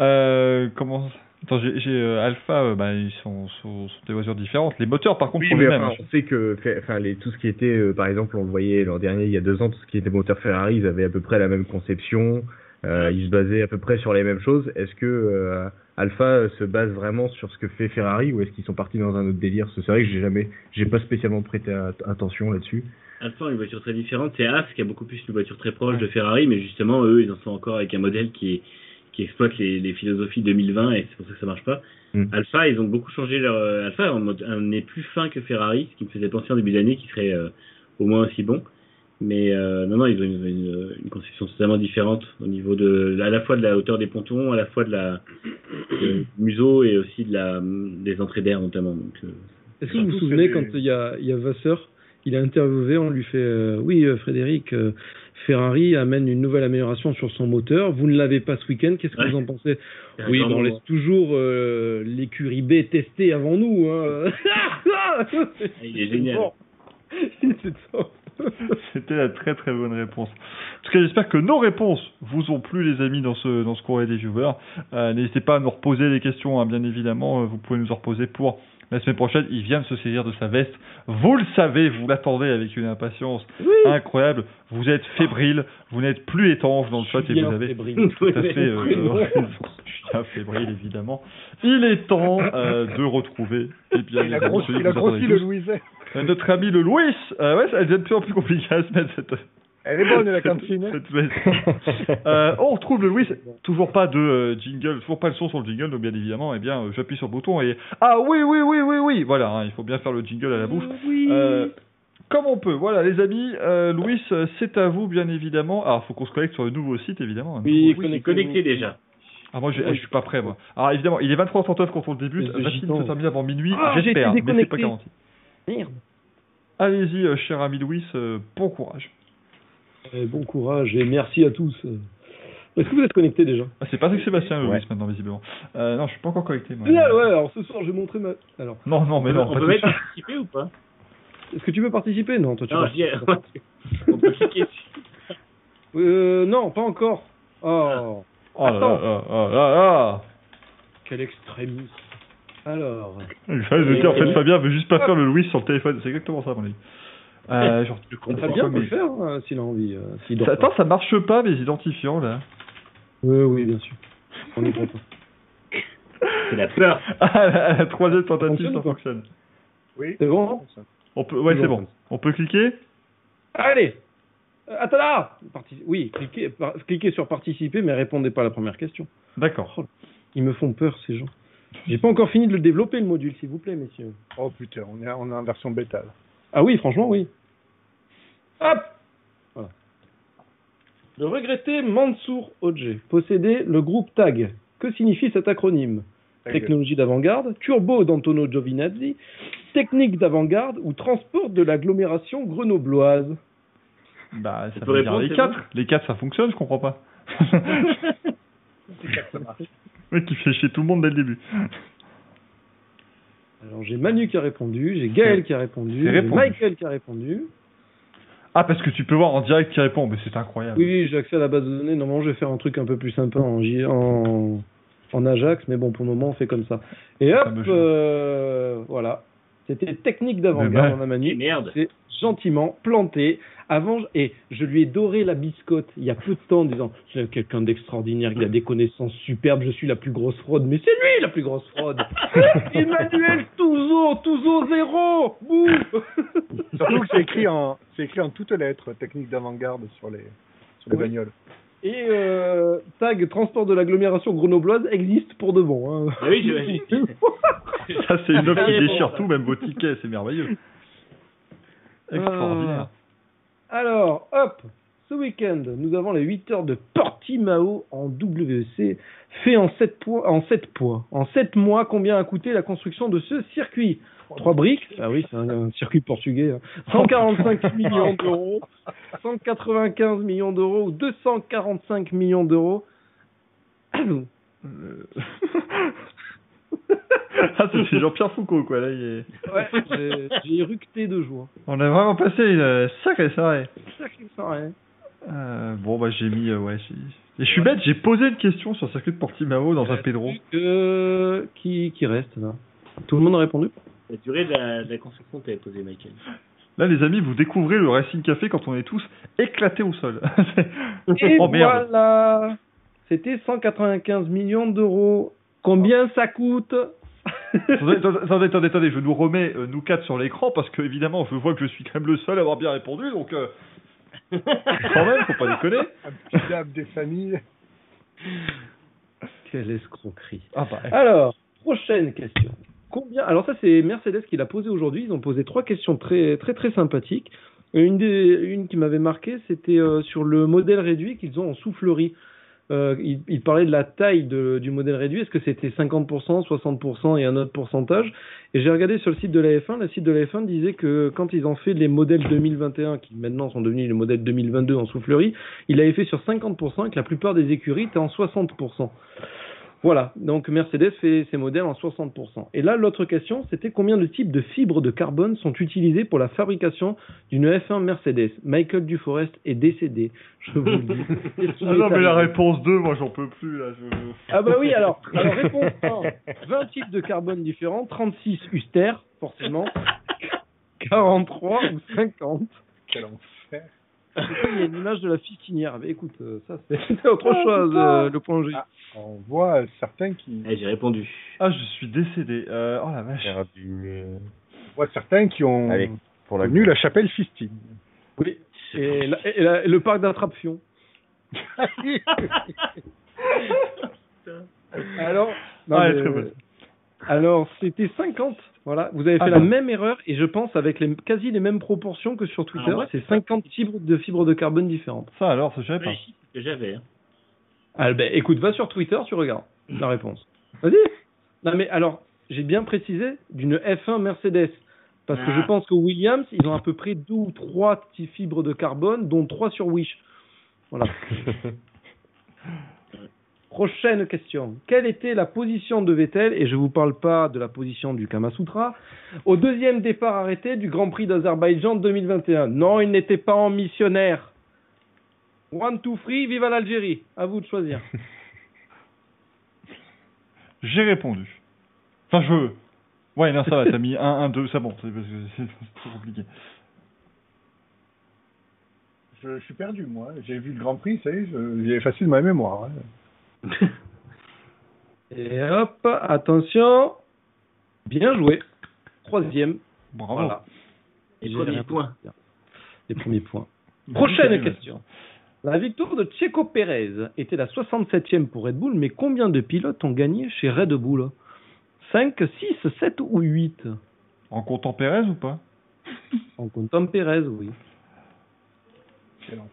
Euh, comment Attends, j'ai j'ai, euh, Alpha, euh, bah, ils sont, sont, sont des voitures différentes. Les moteurs, par contre, Oui, sont les mêmes. enfin, on sait que, fait- enfin, les, tout ce qui était, euh, par exemple, on le voyait l'an dernier, il y a deux ans, tout ce qui était moteur Ferrari, ils avaient à peu près la même conception, euh, ils se basaient à peu près sur les mêmes choses. Est-ce que euh, Alpha euh, se base vraiment sur ce que fait Ferrari ou est-ce qu'ils sont partis dans un autre délire? C'est vrai que j'ai jamais, j'ai pas spécialement prêté a- attention là-dessus. Alpha a une voiture très différente. C'est As qui a beaucoup plus une voiture très proche de Ferrari, mais justement, eux, ils en sont encore avec un modèle qui, est, qui exploite les, les philosophies 2020 et c'est pour ça que ça marche pas. Mm. Alpha, ils ont beaucoup changé leur. euh, Alpha en mode, un est plus fin que Ferrari, ce qui me faisait penser en début d'année qu'il serait euh, au moins aussi bon. Mais euh, non, non, ils ont une, une, une conception totalement différente au niveau de, à la fois de la hauteur des pontons, à la fois de la du museau et aussi de la des entrées d'air notamment. Donc, euh, Est-ce que vous vous souvenez quand il y a, il y a Vasseur, il a interviewé, on lui fait euh, Oui, Frédéric, euh, Ferrari amène une nouvelle amélioration sur son moteur. Vous ne l'avez pas ce week-end, qu'est-ce que Ouais. vous en pensez? Oui, bon, on laisse toujours euh, l'écurie B tester avant nous. Hein. Il est génial. C'était la très très bonne réponse. En tout cas, j'espère que nos réponses vous ont plu, les amis, dans ce, dans ce courrier des viewers. Euh, N'hésitez pas à nous reposer les questions, hein, bien évidemment. Euh, Vous pouvez nous en reposer pour la semaine prochaine. Il vient de se saisir de sa veste. Vous le savez, vous l'attendez avec une impatience incroyable. Vous êtes fébrile, vous n'êtes plus étanche dans le chat et vous avez Fébrile. tout à fait euh, raison. Fébrile, évidemment. Il est temps euh, de retrouver eh bien, Il a grossi, il a le. Louiset. Euh, Notre ami le Louis, euh, ouais, ça devient de plus en plus compliqué à se mettre cette, Elle est bonne la cantine. cette veste. Euh, on retrouve le Louis, toujours pas de euh, jingle, toujours pas le son sur le jingle, donc bien évidemment, eh bien, euh, j'appuie sur le bouton et ah oui, oui, oui, oui, oui, voilà, hein, il faut bien faire le jingle à la bouche. Euh, comme on peut, voilà, les amis, euh, Louis, c'est à vous, bien évidemment. Alors, faut qu'on se connecte sur le nouveau site, évidemment. Oui, Il est connecté déjà. Ah, moi, je, je suis pas prêt, moi. Alors, évidemment, il est 23h39 quand on le débute. Va-t-il gitan. se terminer avant minuit Ah, j'ai J'espère, mais c'est pas garanti. Merde. Allez-y, euh, cher ami Louis, euh, bon courage. Eh, bon courage et merci à tous. Est-ce que vous êtes connectés déjà? Ah, c'est Patrick Sébastien, le Ouais. Louis, maintenant, visiblement. Euh, non, je suis pas encore connecté, moi. Génial, ouais, alors ce soir je vais montrer ma. Alors, Non, non, mais non, on pas peut suite. participer ou pas? Est-ce que tu veux participer? Non, toi tu Non, je on peut cliquer dessus. Euh, non, pas encore. Oh, Oh là là Attends. là là là là. quel extrémiste. Alors, Je vais dire, en fait, Fabien veut juste pas faire le Louis sur le téléphone. C'est exactement ça, mon avis. Euh, genre, Je comprends. Fabien peut mais- le faire hein, s'il a envie. euh, ça, attends, ça marche pas, mes identifiants, là. Oui, oui, bien sûr. On est content. C'est la peur. Ah, la, la troisième tentative, fonctionne ça fonctionne. Oui. C'est bon On peut, ouais, c'est bon. On peut cliquer Allez Euh, Attends là Parti- Oui, cliquez, par- cliquez sur participer, mais répondez pas à la première question. D'accord. Ils me font peur, ces gens. J'ai pas encore fini de le développer, le module, s'il vous plaît, messieurs. Oh putain, on est, on est en version bêta. là. Ah oui, franchement, oui. Hop Voilà. Le regretté Mansour Odje possédait le groupe TAG. Que signifie cet acronyme Technologie d'avant-garde, turbo d'Antonio Giovinazzi, technique d'avant-garde ou transport de l'agglomération grenobloise Bah, ça veut dire les quatre. Les quatre, ça fonctionne, je comprends pas. Le mec qui fait chier tout le monde dès le début. Alors j'ai Manu qui a répondu, j'ai Gaël qui a répondu, j'ai. Michael qui a répondu. Ah, parce que tu peux voir en direct qui répond, mais c'est incroyable. Oui, j'ai accès à la base de données. Normalement, je vais faire un truc un peu plus sympa en, J- en, en Ajax, mais bon, pour le moment, on fait comme ça. Et hop, Ça euh, voilà. C'était technique d'avant-garde, bah. mon Manu. Merde. C'est gentiment planté. Avant, je- et je lui ai doré la biscotte il y a peu de temps en disant c'est quelqu'un d'extraordinaire, il a des connaissances superbes, je suis la plus grosse fraude, mais c'est lui la plus grosse fraude. Emmanuel Touzo, Touzo zéro, bouh. Surtout que c'est écrit en, c'est écrit en toutes lettres, technique d'avant-garde sur les, sur les Oui. bagnoles. Et euh, tag transport de l'agglomération grenobloise existe pour de bon. hein. Ah oui, j'imagine. Ça, c'est une offre qui déchire tout, même vos tickets, c'est merveilleux. Extraordinaire. Alors, hop, ce week-end, nous avons les 8 heures de Portimao en WEC fait en 7 points, en 7 points. En 7 mois, combien a coûté la construction de ce circuit? Trois briques Ah oui, c'est un, un circuit portugais. hein. 145 millions d'euros, 195 millions d'euros ou 245 millions d'euros. Euh, ah, c'est Jean-Pierre Foucault, quoi. Là, il est... Ouais, j'ai- éructé de joie. On a vraiment passé une euh, sacrée soirée. Sacré soirée. Euh, bon, bah, j'ai mis. euh, ouais, j'ai- Et je suis bête, j'ai posé une question sur le circuit de Portimao dans un Pedro. Euh, qui, qui reste là Tout le monde a répondu? La durée de la, de la construction que tu avais posée, Michael. Là, les amis, vous découvrez le Racing Café quand on est tous éclatés au sol. Et oh merde. voilà C'était 195 millions d'euros. Combien ça coûte attendez, attendez, attendez, attendez, je nous remets, euh, nous quatre, sur l'écran parce que, évidemment, je vois que je suis quand même le seul à avoir bien répondu, donc. euh, quand même, faut pas déconner. Un petit dab des familles. Quelle escroquerie. Ah, bah, Alors, prochaine question. Alors ça c'est Mercedes qui l'a posé aujourd'hui. Ils ont posé trois questions très très très sympathiques. Une des une qui m'avait marqué, c'était euh, sur le modèle réduit qu'ils ont en soufflerie. Euh, ils, ils parlaient de la taille du modèle réduit. Est-ce que c'était 50%, 60% et un autre pourcentage? Et j'ai regardé sur le site de la F1. Le site de la F1 disait que quand ils ont fait les modèles 2021, qui maintenant sont devenus les modèles 2022 en soufflerie, il avait fait sur 50% et que la plupart des écuries étaient en 60%. Voilà, donc Mercedes fait ses modèles en 60%. Et là, l'autre question, c'était combien de types de fibres de carbone sont utilisées pour la fabrication d'une F1 Mercedes? Michael Duforest est décédé, je vous le dis. Ah non, mais la réponse 2, moi, j'en peux plus, là. Je... Ah bah oui, alors, alors réponse 1, 20 types de carbone différents, 36 Uster, forcément, 43 ou 50. Quel enfer. Il y a une image de la fistinière. Mais écoute, euh, ça c'est autre Ah, chose, euh, le point G. Ah, on voit euh, certains qui, Eh, j'ai répondu. Ah, je suis décédé. Euh, oh la vache. on voit certains qui ont Allez, pour la connu la chapelle Fistine. Oui. Et, la- et la- et le parc d'attraction. Alors, non, Ah, mais, alors c'était 50. Voilà, vous avez fait Ah, la bon. même erreur et je pense avec les, quasi les mêmes proportions que sur Twitter. Ah ouais, c'est 50 fibres de fibres de carbone différentes. Ça alors, ça je savais pas. Que j'avais. hein. Ah ben écoute, va sur Twitter, tu regardes la réponse. Vas-y. Non mais alors, j'ai bien précisé d'une F1 Mercedes. Parce que Ah. je pense que Williams, ils ont à peu près deux ou trois petits fibres de carbone, dont trois sur Wish. Voilà. Prochaine question. Quelle était la position de Vettel, et je vous parle pas de la position du Kamasutra, au deuxième départ arrêté du Grand Prix d'Azerbaïdjan 2021 Non, il n'était pas en missionnaire. One, two, three, vive l'Algérie. À vous de choisir. J'ai répondu. Enfin, je. Ouais, non, ça va, t'as mis 1, 1, 2, c'est bon, c'est parce que c'est c'est trop compliqué. Je, je suis perdu, moi. J'ai vu le Grand Prix, ça y est, j'ai effacé de ma mémoire. hein. Et hop, attention. Bien joué. Troisième. Bravo. Voilà. Les premiers points. Les premiers Prochaine question. La victoire de Checo Pérez était la 67e pour Red Bull, mais combien de pilotes ont gagné chez Red Bull? 5, 6, 7 ou 8 En comptant Pérez ou pas? En comptant Pérez, oui.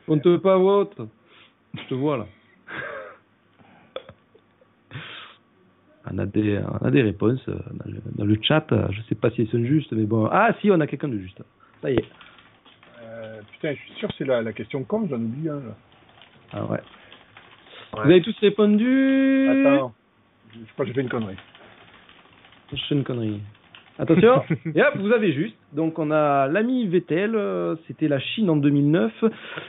Compte pas votre. Je te vois là. On a des, on a des réponses euh, dans le, dans le chat. Je sais pas si elles sont justes, mais bon. Ah si, on a quelqu'un de juste. Ça y est. Euh, putain, je suis sûr que c'est la, la question con, j'en oublie un. là. Ah ouais. Vous avez tous répondu? Attends, je je crois que j'ai fait une connerie. Je fais une connerie. Attention. Et hop, vous avez juste. Donc on a l'ami Vettel, euh, c'était la Chine en 2009.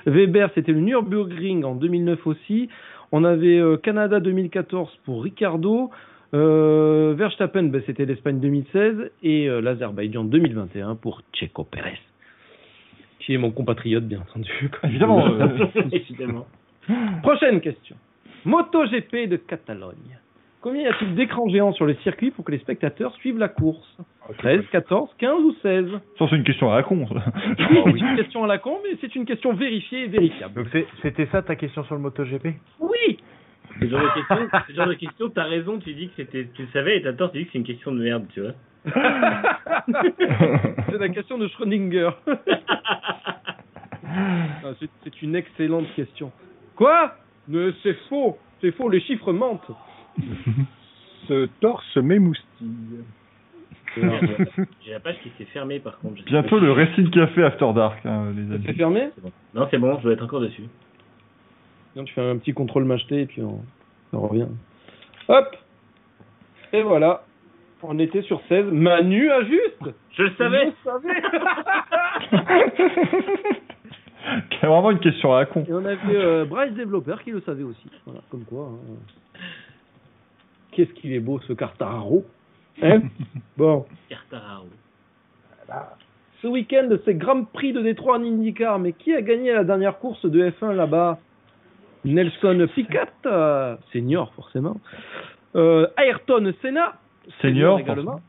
Weber, c'était le Nürburgring en 2009 aussi. On avait euh, Canada 2014 pour Ricardo. Euh, Verstappen, ben, c'était l'Espagne 2016. Et euh, l'Azerbaïdjan 2021 pour Checo Pérez. Qui est mon compatriote, bien entendu. Évidemment. euh, Évidemment. Prochaine question. MotoGP de Catalogne. Combien y a-t-il d'écrans géants sur le circuit pour que les spectateurs suivent la course? 13, 14, 15 ou 16 Ça, c'est une question à la con. ça. Oui, c'est une question à la con, mais c'est une question vérifiée et vérifiable. Donc c'était ça ta question sur le MotoGP? Oui Ce genre de question, ce genre de question, t'as raison, tu dis que c'était, tu le savais, et t'as tort, tu dis que c'est une question de merde, tu vois. C'est la question de Schrödinger. Non, c'est- C'est une excellente question. Quoi? Mais c'est faux, c'est faux, les chiffres mentent. Ce torse m'émoustille. J'ai la page qui s'est fermée par contre. Je sais Bientôt pas le si- Racing Café After Dark, hein, les C'est amis. fermé? C'est bon. Non, c'est bon, je dois être encore dessus. Non, tu fais un petit contrôle m'acheter et puis on, on revient. Hop Et voilà. On était sur 16. Manu a juste Je le savais Je le savais C'est vraiment une question à la con. Et on avait euh, Bryce Developer qui le savait aussi. Voilà, comme quoi. hein. Qu'est-ce qu'il est beau ce Cartararo Hein? Bon. Cartararo. Ce week-end, c'est Grand Prix de Détroit en IndyCar. Mais qui a gagné la dernière course de F1 là-bas? Nelson Piquet, euh, senior forcément. Euh, Ayrton Senna, Senior, également.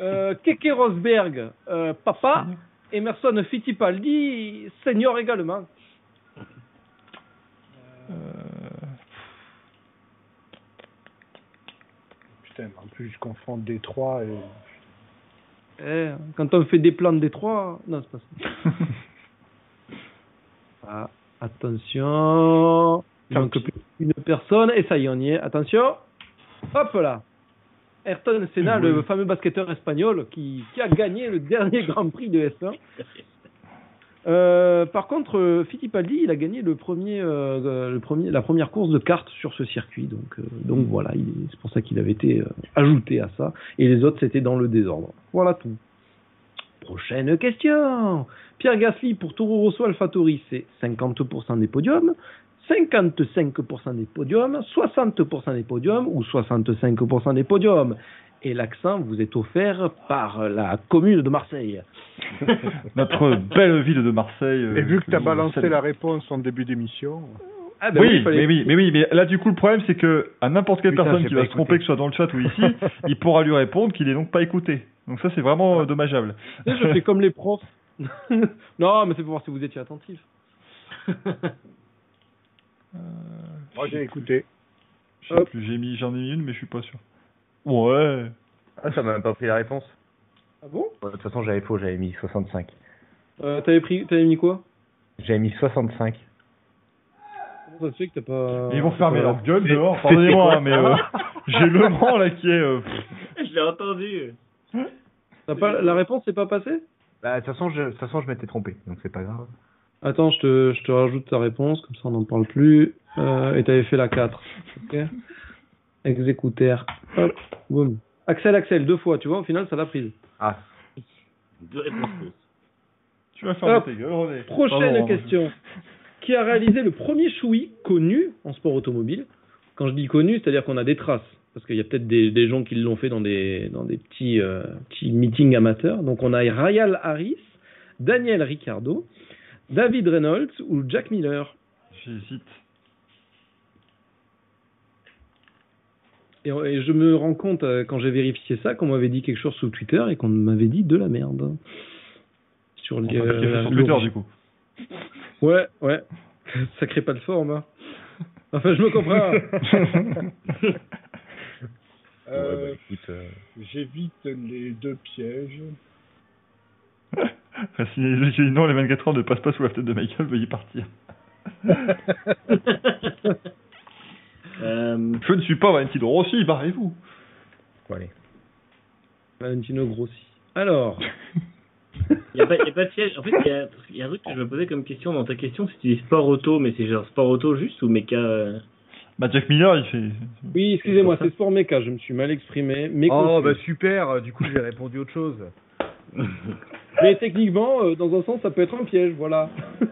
Euh, Keke Rosberg, euh, papa. Emerson Fittipaldi, senior également. Euh, Putain, en plus, je confonds Détroit et. Eh, quand on fait des plans de Détroit, non, c'est pas ça. Ah, attention. Plus qu'une personne. Et ça y est, on y est. Attention. Hop là. Ayrton Senna, le fameux basketteur espagnol qui, qui a gagné le dernier Grand Prix de F1. Euh, par contre, euh, Fittipaldi, il a gagné le premier, euh, le premier, la première course de kart sur ce circuit. Donc, euh, donc voilà, il est- c'est pour ça qu'il avait été ajouté à ça. Et les autres, c'était dans le désordre. Voilà tout. Prochaine question. Pierre Gasly pour Toro Rosso AlphaTauri, c'est 50% des podiums, 55% des podiums, 60% des podiums ou 65% des podiums. Et l'accent vous est offert par la commune de Marseille. Notre belle ville de Marseille. euh, Et vu que tu as balancé la réponse en début d'émission. Ah ben oui, fallait- mais oui, mais oui, mais là du coup le problème c'est que à n'importe quelle Putain, personne qui va se tromper, que ce soit dans le chat ou ici, il pourra lui répondre qu'il est donc pas écouté. Donc ça c'est vraiment euh, dommageable. Je fais comme les profs. non, mais c'est pour voir si vous étiez attentif. Moi, j'ai écouté. J'en ai mis une mais je suis pas sûr. Ouais. Ah, ça m'a même pas pris la réponse. Ah bon? De toute façon, j'avais faux, j'avais mis 65. euh, T'avais pris, t'avais mis quoi? J'avais mis 65. Comment ça se fait que t'as pas Ils vont fermer leur gueule dehors. Pardonnez-moi, hein, mais euh, j'ai le vent là qui est. euh. Je l'ai entendu. pas La réponse n'est pas passée? Bah, de toute façon, je, de toute façon, je m'étais trompé, donc c'est pas grave. Attends, je te, je te rajoute ta réponse, comme ça on n'en parle plus. Euh, et t'avais fait la 4. Ok Exécutaire. Hop, boum. Axel, Axel, deux fois, tu vois, au final ça l'a prise. Ah, Deux réponses fausses. Tu vas Hop. René. Prochaine Pardon, hein. question. Qui a réalisé le premier choui connu en sport automobile? Quand je dis connu, c'est-à-dire qu'on a des traces. Parce qu'il y a peut-être des, des gens qui l'ont fait dans des, dans des petits, euh, petits meetings amateurs. Donc on a Ryan Harris, Daniel Ricciardo, David Reynolds ou Jack Miller? J'hésite. Et, et je me rends compte, euh, quand j'ai vérifié ça, qu'on m'avait dit quelque chose sur Twitter et qu'on m'avait dit de la merde. Sur les, euh, sur Twitter du coup. Ouais, ouais. Sacré pas de forme. Hein. Enfin, je me comprends. Euh, ouais, bah, euh, J'évite les deux pièges. Si les gens non, les 24 heures ne passent pas sous la tête de Michael, veuillez partir. Euh, Je ne suis pas Valentino Rossi, barrez-vous. bon, allez. Valentino Grossi. Alors, Il n'y a, pas- y a pas de piège. En fait, il y a, y a un truc que je me posais comme question dans ta question, c'est tu dis sport auto, mais c'est genre sport auto juste ou méca euh, Bah Jack Miller, il fait. oui, excusez-moi, c'est Sport Mecha, je me suis mal exprimé. Mais, Oh, bah super, du coup, j'ai répondu autre chose. mais techniquement, euh, dans un sens, ça peut être un piège, voilà.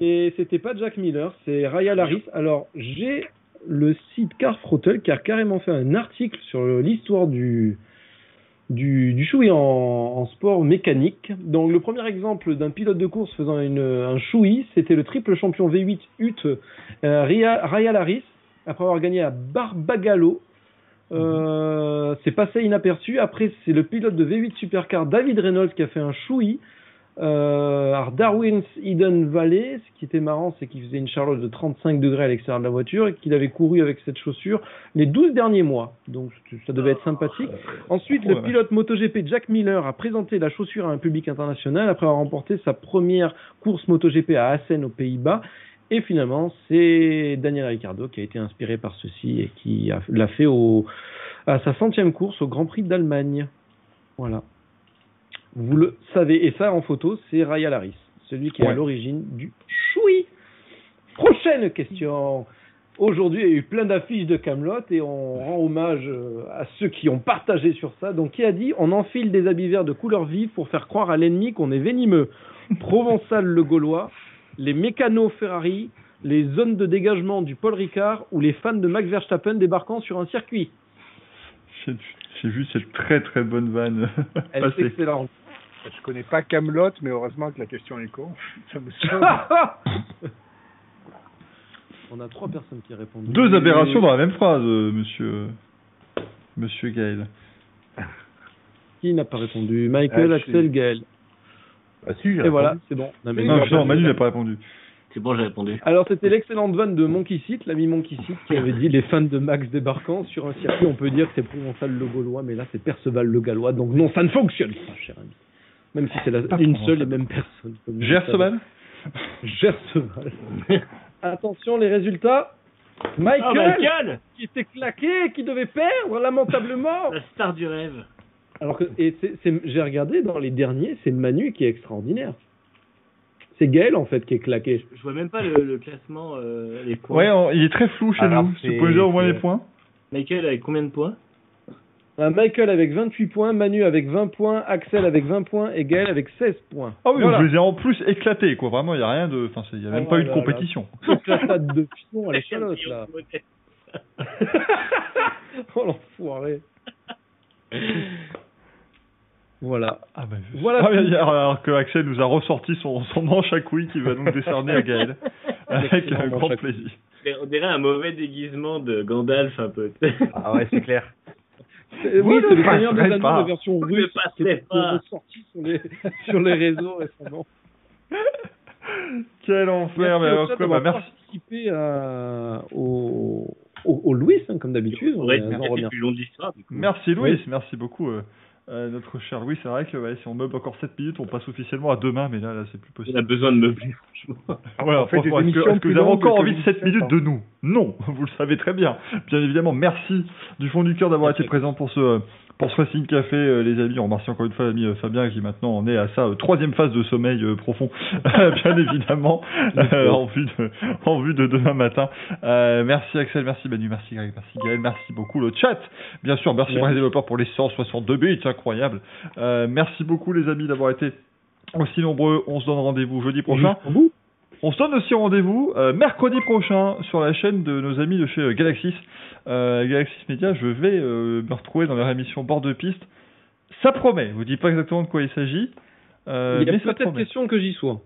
Et c'était pas Jack Miller, c'est Ryan Harris. Alors, j'ai le site Carfrottle qui a carrément fait un article sur l'histoire du, du, en, en sport mécanique. Donc, le premier exemple d'un pilote de course faisant une, un choui, c'était le triple champion V8 UT euh, Ryan Harris, après avoir gagné à Barbagallo. Euh, c'est passé inaperçu. Après, c'est le pilote de V8 Supercar David Reynolds qui a fait un choui Euh, Darwin's Eden Valley, ce qui était marrant, c'est qu'il faisait une charlotte de 35 degrés à l'extérieur de la voiture et qu'il avait couru avec cette chaussure les 12 derniers mois. Donc ça devait être sympathique. Ensuite, le pilote MotoGP Jack Miller a présenté la chaussure à un public international après avoir remporté sa première course MotoGP à Assen aux Pays-Bas. Et finalement, c'est Daniel Ricciardo qui a été inspiré par ceci et qui l'a fait au, à sa centième course au Grand Prix d'Allemagne. Voilà. Vous le savez. Et ça, en photo, c'est Raya Laris, celui qui est à l'origine du choui. Prochaine question. Aujourd'hui, il y a eu plein d'affiches de Camelot et on rend hommage euh, à ceux qui ont partagé sur ça. Donc, qui a dit on enfile des habits verts de couleur vive pour faire croire à l'ennemi qu'on est venimeux Provençal le Gaulois, les mécanos Ferrari, les zones de dégagement du Paul Ricard ou les fans de Max Verstappen débarquant sur un circuit. J'ai vu cette très très bonne vanne Elle est excellente. Je connais pas Camelot, mais heureusement que la question est con. Ça me sauve. On a trois personnes qui répondent. Deux aberrations dans la même phrase, euh, monsieur, monsieur Gaël. Qui n'a pas répondu? Michael, Ah, Axel. Gaël. Ah si, j'ai Et voilà, c'est bon. Non, mais- Non, non, Manu n'a pas répondu. C'est bon, j'ai répondu. Alors c'était l'excellente vanne de Monkey Seat, l'ami Monkey Seat, qui avait dit les fans de Max débarquant sur un circuit, on peut dire que c'est Provençal le Gaulois, mais là c'est Perceval le Gallois, donc non, ça ne fonctionne pas, cher ami. Même si c'est la- une seule et même personne. savez. Gerseval. Attention les résultats. Michael, Oh, Michael qui était claqué, qui devait perdre lamentablement. La star du rêve. Alors que et c'est- c'est- j'ai regardé dans les derniers, c'est Manu qui est extraordinaire. C'est Gaël en fait qui est claqué. Je vois même pas le, le classement, euh, les points. Ouais, on- il est très flou chez Alors, nous. Tu c'est- peux dire au moins les points Michael avec combien de points? Un Michael avec 28 points, Manu avec 20 points, Axel avec 20 points et Gaël avec 16 points. Ah oui, Voilà. je les ai en plus éclatés, quoi. Vraiment, il n'y a rien de. Enfin, il n'y a même Oh pas eu de là là. compétition. Éclatade de pion à l'échalote là. oh l'enfoiré. Voilà. Ah, bah, Voilà Ah, alors que Axel nous a ressorti son, son manche à couilles qu'il va donc décerner à Gaël. Avec un grand plaisir. On dirait un mauvais déguisement de Gandalf un peu. Ah ouais, c'est clair. Euh, Oui, c'est le Seigneur des Anneaux, la version russe qui est ressortie sur les, sur les réseaux récemment. Quel enfer, mais Merci alors quoi, bah, merci. participé à, au, au, au Louis, hein, comme d'habitude. On Ouais, plus long de l'histoire. coup. Merci Louis, merci beaucoup. euh, euh, notre cher Louis, c'est vrai que ouais, si on meuble encore 7 minutes, on passe officiellement à demain, mais là, là c'est plus On a possible. besoin de meubler, franchement. Voilà, On fait des franchement, est-ce que, est-ce que vous avez encore envie de 7 17 minutes ans. de nous? Non, vous le savez très bien. Bien évidemment, merci du fond du cœur d'avoir été présent pour ce pour ce Racing Café, euh, les amis. On remercie encore une fois l'ami euh, Fabien qui maintenant en est à sa euh, troisième phase de sommeil profond, bien évidemment, en vue de en vue de demain matin. Merci Axel, merci Manu, merci Greg, merci Gaël, merci beaucoup le chat. Bien sûr, merci, Merci. les développeurs pour les 162 bits, incroyable. Merci beaucoup les amis d'avoir été aussi nombreux. On se donne rendez-vous jeudi prochain. On se donne aussi rendez-vous euh, mercredi prochain sur la chaîne de nos amis de chez euh, Galaxis. Euh, Galaxis Media, je vais euh, me retrouver dans leur émission Bord de piste. Ça promet, je vous dis pas exactement de quoi il s'agit. euh, Il y a peut-être question que j'y sois.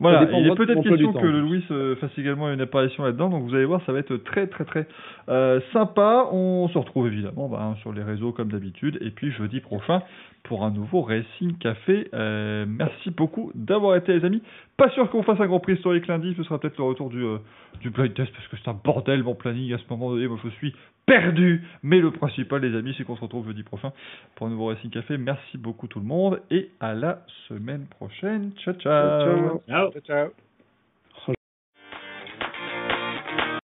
Voilà, il est peut-être question que le Louis euh, fasse également une apparition là-dedans, donc vous allez voir, ça va être très très très euh, sympa. On se retrouve évidemment bah, hein, sur les réseaux comme d'habitude, et puis jeudi prochain pour un nouveau Racing Café. Euh, merci beaucoup d'avoir été les amis. Pas sûr qu'on fasse un Grand Prix historique lundi, ce sera peut-être le retour du, euh, du blind test, parce que c'est un bordel mon planning à ce moment donné, moi je suis perdu. Mais le principal les amis, c'est qu'on se retrouve jeudi prochain pour un nouveau Racing Café. Merci beaucoup tout le monde, et à la semaine prochaine. ciao. ciao. Ciao, Ciao. ciao. ciao.